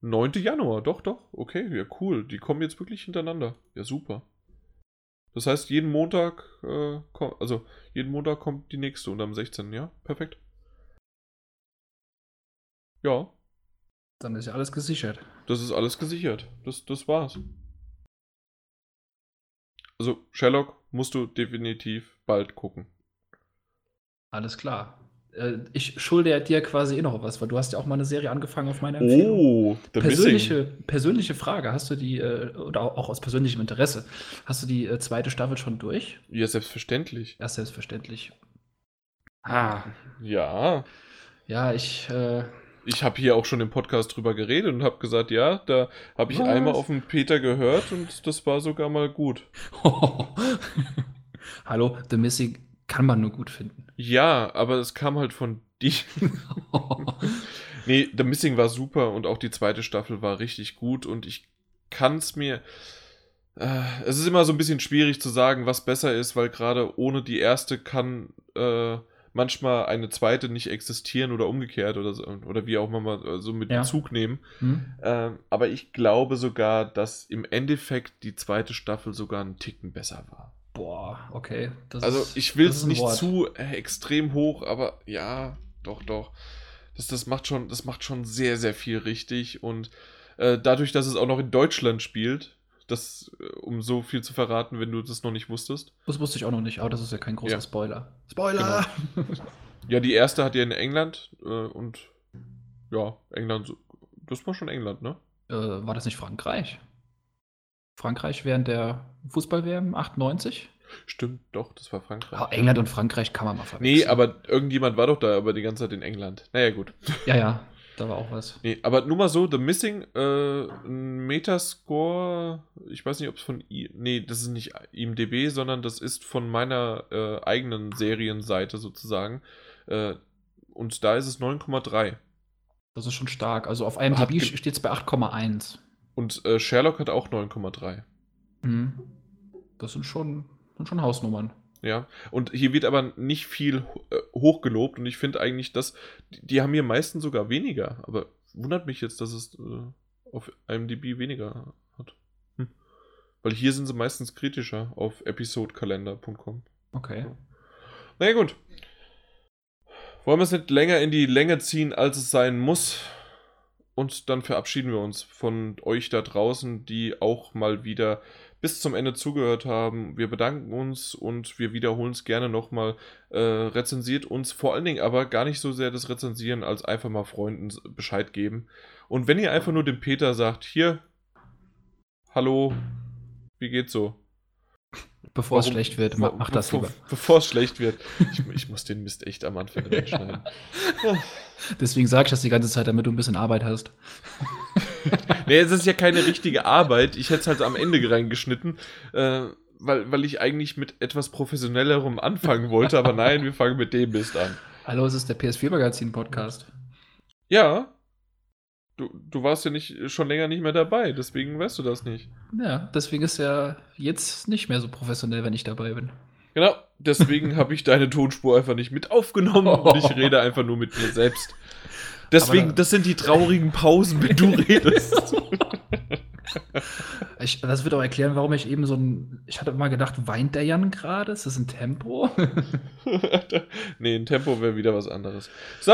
9. Januar, doch, doch. Okay, ja, cool. Die kommen jetzt wirklich hintereinander. Ja, super. Das heißt, jeden Montag, äh, also jeden Montag kommt die nächste und am 16. Ja, perfekt. Ja. Dann ist ja alles gesichert. Das ist alles gesichert. Das, das war's. Also, Sherlock musst du definitiv bald gucken. Alles klar. Äh, ich schulde dir quasi eh noch was, weil du hast ja auch mal eine Serie angefangen auf meine Empfehlung. Oh, the persönliche, persönliche Frage, hast du die, äh, oder auch aus persönlichem Interesse, hast du die äh, zweite Staffel schon durch? Ja, selbstverständlich. Ja, selbstverständlich. Ah. Ja. Ja, ich. Äh, ich habe hier auch schon im Podcast drüber geredet und habe gesagt, ja, da habe ich Was? einmal auf den Peter gehört und das war sogar mal gut. [laughs] Hallo, The Missing kann man nur gut finden. Ja, aber es kam halt von dir. [laughs] nee, The Missing war super und auch die zweite Staffel war richtig gut und ich kann es mir. Äh, es ist immer so ein bisschen schwierig zu sagen, was besser ist, weil gerade ohne die erste kann äh, manchmal eine zweite nicht existieren oder umgekehrt oder so, oder wie auch immer mal so mit ja. Bezug nehmen. Hm. Äh, aber ich glaube sogar, dass im Endeffekt die zweite Staffel sogar einen Ticken besser war. Boah, okay. Das also ich will es nicht Wort. zu äh, extrem hoch, aber ja, doch, doch. Das, das, macht schon, das macht schon sehr, sehr viel richtig. Und äh, dadurch, dass es auch noch in Deutschland spielt, das, äh, um so viel zu verraten, wenn du das noch nicht wusstest. Das wusste ich auch noch nicht, aber das ist ja kein großer ja. Spoiler. Spoiler! Genau. [laughs] ja, die erste hat ja in England äh, und ja, England, das war schon England, ne? Äh, war das nicht Frankreich? Frankreich während der Fußball-WM 98? Stimmt, doch, das war Frankreich. Oh, England und Frankreich kann man mal verwechseln. Nee, aber irgendjemand war doch da, aber die ganze Zeit in England. Naja, gut. Ja, ja, da war auch was. Nee, aber nur mal so, The Missing, äh, ein Metascore, ich weiß nicht, ob es von, I nee, das ist nicht IMDB, sondern das ist von meiner äh, eigenen Serienseite sozusagen. Äh, und da ist es 9,3. Das ist schon stark. Also auf IMDb steht es bei 8,1. Und äh, Sherlock hat auch 9,3. Mhm. Das sind schon, sind schon Hausnummern. Ja, und hier wird aber nicht viel äh, hochgelobt und ich finde eigentlich, dass die, die, haben hier meistens sogar weniger. Aber wundert mich jetzt, dass es äh, auf IMDb weniger hat. Hm. Weil hier sind sie meistens kritischer auf episodekalender.com. Okay. Naja, gut. Wollen wir es nicht länger in die Länge ziehen, als es sein muss? Und dann verabschieden wir uns von euch da draußen, die auch mal wieder bis zum Ende zugehört haben. Wir bedanken uns und wir wiederholen es gerne nochmal. Äh, rezensiert uns vor allen Dingen aber gar nicht so sehr das Rezensieren, als einfach mal Freunden Bescheid geben. Und wenn ihr einfach nur dem Peter sagt, hier, hallo, wie geht's so? Bevor Warum, es schlecht wird, mach, mach das lieber. Bevor es schlecht wird. Ich, ich, muss den Mist echt am Anfang [laughs] reinschneiden. Deswegen sage ich das die ganze Zeit, damit du ein bisschen Arbeit hast. [laughs] nee, es ist ja keine richtige Arbeit. Ich hätte es halt am Ende reingeschnitten, äh, weil, weil ich eigentlich mit etwas professionellerem anfangen wollte. Aber nein, wir fangen mit dem Mist an. Hallo, es ist der PS4-Magazin-Podcast. Ja, Du, du warst ja nicht schon länger nicht mehr dabei, deswegen weißt du das nicht. Ja, deswegen ist er jetzt nicht mehr so professionell, wenn ich dabei bin. Genau, deswegen [laughs] habe ich deine Tonspur einfach nicht mit aufgenommen oh. und ich [laughs] rede einfach nur mit mir selbst. Deswegen, da, das sind die traurigen Pausen, wenn du [laughs] redest. Ich, das wird auch erklären, warum ich eben so ein. Ich hatte mal gedacht, weint der Jan gerade? Ist das ein Tempo? [laughs] nee, ein Tempo wäre wieder was anderes. So,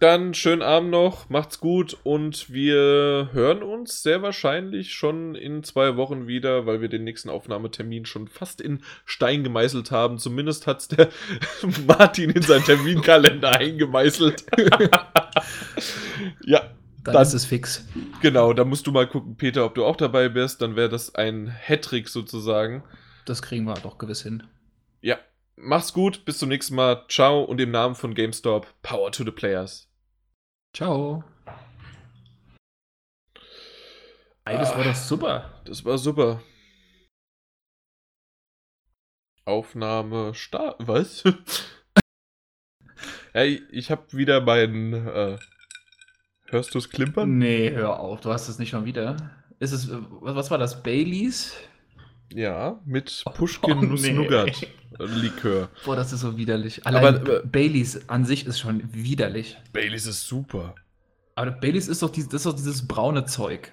dann schönen Abend noch, macht's gut und wir hören uns sehr wahrscheinlich schon in zwei Wochen wieder, weil wir den nächsten Aufnahmetermin schon fast in Stein gemeißelt haben. Zumindest hat's der [laughs] Martin in seinen Terminkalender eingemeißelt. [laughs] ja. Dann, dann, ist es fix. Genau, da musst du mal gucken, Peter, ob du auch dabei bist. Dann wäre das ein Hattrick sozusagen. Das kriegen wir doch gewiss hin. Ja. Mach's gut, bis zum nächsten Mal. Ciao und im Namen von GameStop, Power to the Players. Ciao. Ey, das ah, war doch super. Das war super. Aufnahme start. Was? [laughs] hey, ich habe wieder meinen. Äh, hörst du es klimpern? Nee, hör auf, du hast es nicht schon wieder. Ist es, was war das? Baileys? Ja, mit Pushkin oh, Nuss Nougat [laughs] Likör. Boah, das ist so widerlich. Allein aber, aber, Baileys an sich ist schon widerlich. Baileys ist super. Aber Baileys ist doch, die, das ist doch dieses braune Zeug.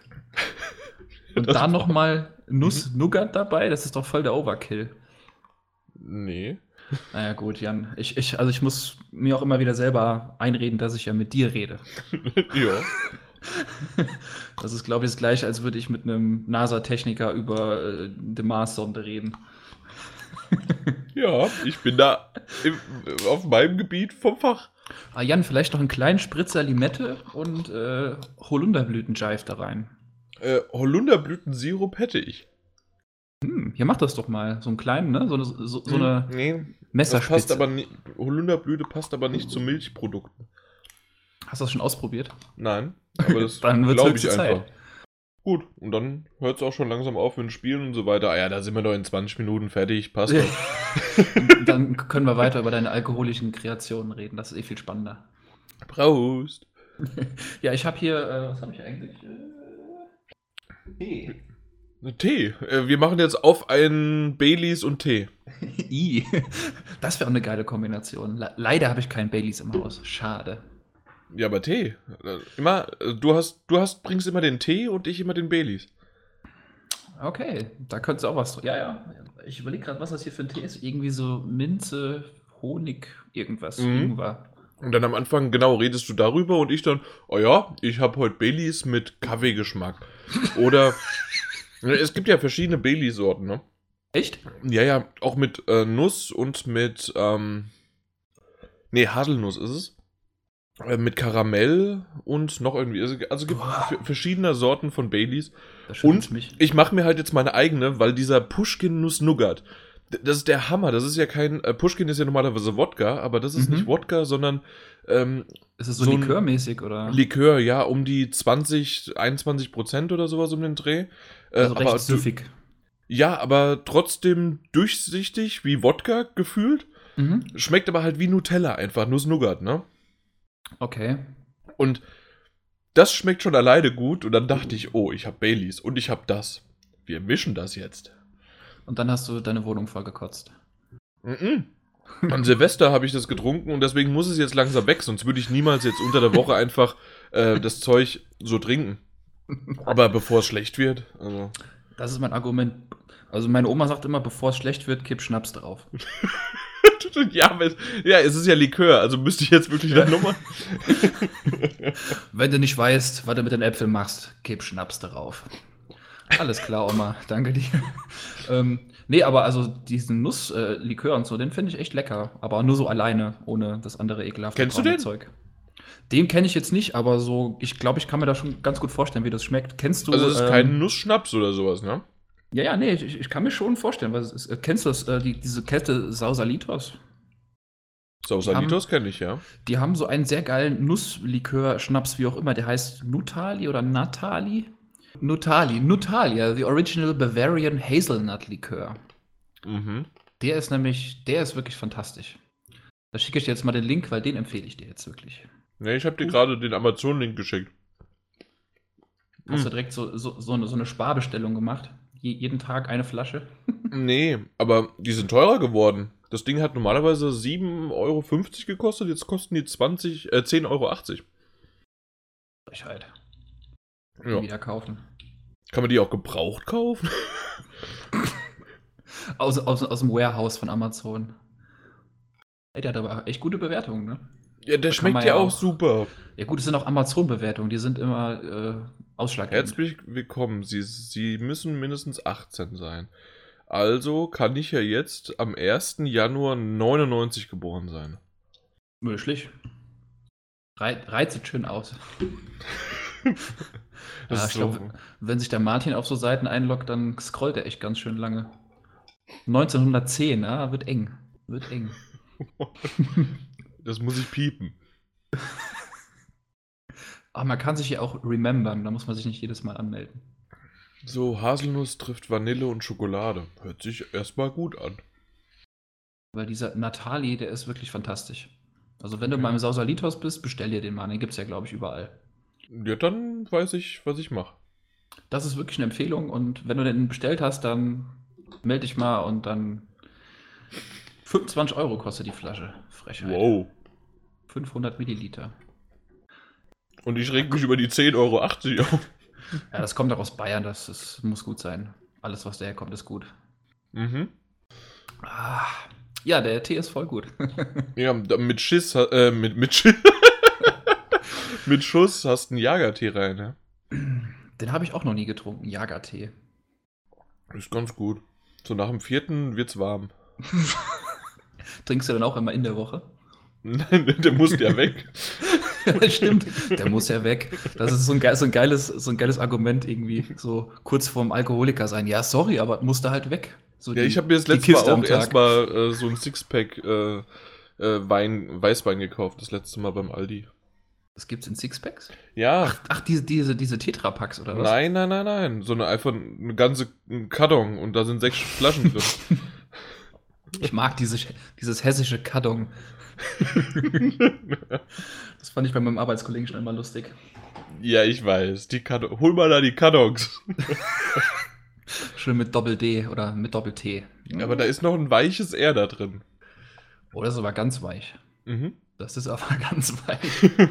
[laughs] Und da nochmal Nuss mhm. Nougat dabei, das ist doch voll der Overkill. Nee. Naja, gut, Jan. Ich, ich, also ich muss mir auch immer wieder selber einreden, dass ich ja mit dir rede. [laughs] ja. [laughs] Das ist, glaube ich, das gleiche, als würde ich mit einem NASA-Techniker über äh, die Mars-Sonde reden. [laughs] ja, ich bin da im, auf meinem Gebiet vom Fach. Ah, Jan, vielleicht noch einen kleinen Spritzer Limette und äh, Holunderblüten-Jive da rein. Äh, Holunderblütensirup hätte ich. Hm, ja, mach das doch mal. So einen kleinen, ne? So eine, so, so hm, eine nee, Messerspitze. passt aber nie, Holunderblüte passt aber nicht zu Milchprodukten. Hast du das schon ausprobiert? Nein, aber das [laughs] glaube ich Zeit. einfach. Gut, und dann hört es auch schon langsam auf mit dem Spielen und so weiter. Ah ja, da sind wir doch in 20 Minuten fertig, passt doch. [laughs] dann können wir weiter über deine alkoholischen Kreationen reden. Das ist eh viel spannender. Prost! [laughs] ja, ich habe hier, äh, was habe ich eigentlich? Äh, Tee. Tee. Äh, wir machen jetzt auf einen Baileys und Tee. [laughs] I. Das wäre auch eine geile Kombination. Leider habe ich keinen Baileys im Haus. Schade. Ja, aber Tee. Immer, du hast, du hast, bringst immer den Tee und ich immer den Baileys. Okay, da könntest du auch was. Ja, ja. Ich überlege gerade, was das hier für ein Tee ist. Irgendwie so Minze, Honig, irgendwas. Mhm. Ingwer. Und dann am Anfang, genau, redest du darüber und ich dann, oh ja, ich habe heute Baileys mit Kaffeegeschmack. Oder [laughs] Es gibt ja verschiedene Bailey-Sorten, ne? Echt? Ja, ja, auch mit äh, Nuss und mit, ähm, nee, Haselnuss ist es. Äh, mit Karamell und noch irgendwie. Also, also gibt verschiedene Sorten von Baileys. Und mich. ich mache mir halt jetzt meine eigene, weil dieser Pushkin Nuss Nougat, das ist der Hammer. Das ist ja kein. Äh, Pushkin ist ja normalerweise Wodka, aber das ist mhm. nicht Wodka, sondern. Ähm, ist es so, so Likörmäßig, oder? Likör, ja, um die 20, 21 Prozent oder sowas um den Dreh. Äh, also recht süffig. Ja, aber trotzdem durchsichtig, wie Wodka gefühlt. Mhm. Schmeckt aber halt wie Nutella einfach, nur Nougat, ne? Okay. Und das schmeckt schon alleine gut und dann dachte ich, oh, ich habe Baileys und ich habe das. Wir mischen das jetzt. Und dann hast du deine Wohnung vollgekotzt. Mhm. An Silvester habe ich das getrunken und deswegen muss es jetzt langsam weg, sonst würde ich niemals jetzt unter der Woche einfach äh, das Zeug so trinken. Aber bevor es schlecht wird, also. Das ist mein Argument. Also meine Oma sagt immer, bevor es schlecht wird, kipp Schnaps drauf. [laughs] ja, es, ja, es ist ja Likör, also müsste ich jetzt wirklich eine Nummer. Wenn du nicht weißt, was du mit den Äpfeln machst, kipp Schnaps drauf. Alles klar, Oma, danke dir. ähm, nee, aber also diesen Nusslikör äh, und so, den finde ich echt lecker. Aber nur so alleine, ohne das andere ekelhafte Kennst du den? Zeug. Den kenne ich jetzt nicht, aber so, ich glaube, ich kann mir da schon ganz gut vorstellen, wie das schmeckt. Kennst du. Also, es ist ähm, kein Nussschnaps oder sowas, ne? Ja, ja, nee, ich, ich kann mir schon vorstellen, weil ist, kennst du das, äh, die, diese Kette Sausalitos? Sausalitos kenne ich, ja. Die haben so einen sehr geilen Nusslikör-Schnaps, wie auch immer. Der heißt Nutali oder Natali? Nutali, Nutalia, the original Bavarian Hazelnut Likör. Mhm. Der ist nämlich, der ist wirklich fantastisch. Da schicke ich dir jetzt mal den Link, weil den empfehle ich dir jetzt wirklich. Ne, ich habe dir gerade den Amazon-Link geschickt. Hast hm. du direkt so, so, so, eine, so eine Sparbestellung gemacht? Je, jeden Tag eine Flasche? [laughs] nee, aber die sind teurer geworden. Das Ding hat normalerweise 7,50 Euro gekostet, jetzt kosten die 20, äh, 10,80 Euro. Frechheit. Ja. Wieder kaufen. Kann man die auch gebraucht kaufen? [laughs] aus, aus, aus dem Warehouse von Amazon. Ey, der hat aber echt gute Bewertungen, ne? Ja, der schmeckt ja, auch, super. Ja gut, es sind auch Amazon-Bewertungen, die sind immer äh, ausschlaggebend. Herzlich willkommen. Sie, Sie müssen mindestens 18 sein. Also kann ich ja jetzt am 1. Januar 99 geboren sein. Möglich. Reizt schön aus. [laughs] ja, ich so. glaube, wenn sich der Martin auf so Seiten einloggt, dann scrollt er echt ganz schön lange. 1910, ja, wird eng. Wird eng. [laughs] Das muss ich piepen. [laughs] Ach, man kann sich ja auch remembern, da muss man sich nicht jedes Mal anmelden. So, Haselnuss trifft Vanille und Schokolade. Hört sich erstmal gut an. Weil dieser Natali, der ist wirklich fantastisch. Also wenn du mal im Sausalitos bist, bestell dir den mal. Den gibt es ja, glaube ich, überall. Ja, dann weiß ich, was ich mache. Das ist wirklich eine Empfehlung und wenn du den bestellt hast, dann melde dich mal und dann 25 Euro kostet die Flasche. Frechheit. Wow. 500 Milliliter. Und ich reg mich über die 10,80 Euro auf. Ja, das kommt auch aus Bayern, das, das muss gut sein. Alles, was daherkommt, ist gut. Mhm. Ah, ja, der Tee ist voll gut. [laughs] ja, mit Schiss, äh, mit, mit Schiss. [laughs] mit Schuss hast du einen Jagertee rein, ne? Den habe ich auch noch nie getrunken, Jagertee. Ist ganz gut. So nach dem vierten wird's warm. [laughs] Trinkst du dann auch immer in der Woche? Nein, der muss ja weg. [laughs] Stimmt, der muss ja weg. Das ist so ein, so ein, geiles, so ein geiles Argument irgendwie, so kurz vorm Alkoholiker sein. Ja, sorry, aber musste halt weg. So ja, die, ich habe mir das letzte Mal auch erstmal äh, so ein Sixpack äh, äh, Wein, Weißwein gekauft, das letzte Mal beim Aldi. Das gibt's in Sixpacks? Ja. Ach, ach diese, diese, diese Tetrapacks oder was? Nein, nein, nein, nein. So eine einfach eine ganze Karton und da sind sechs Flaschen drin. [laughs] Ich mag diese, dieses hessische Karton. [laughs] das fand ich bei meinem Arbeitskollegen schon immer lustig. Ja, ich weiß. Die. Hol mal da die Kartons. [laughs] Schön mit Doppel-D oder mit Doppel-T. Aber da ist noch ein weiches R da drin. Oh, das ist aber ganz weich. Mhm. Das ist aber [laughs] ganz weich.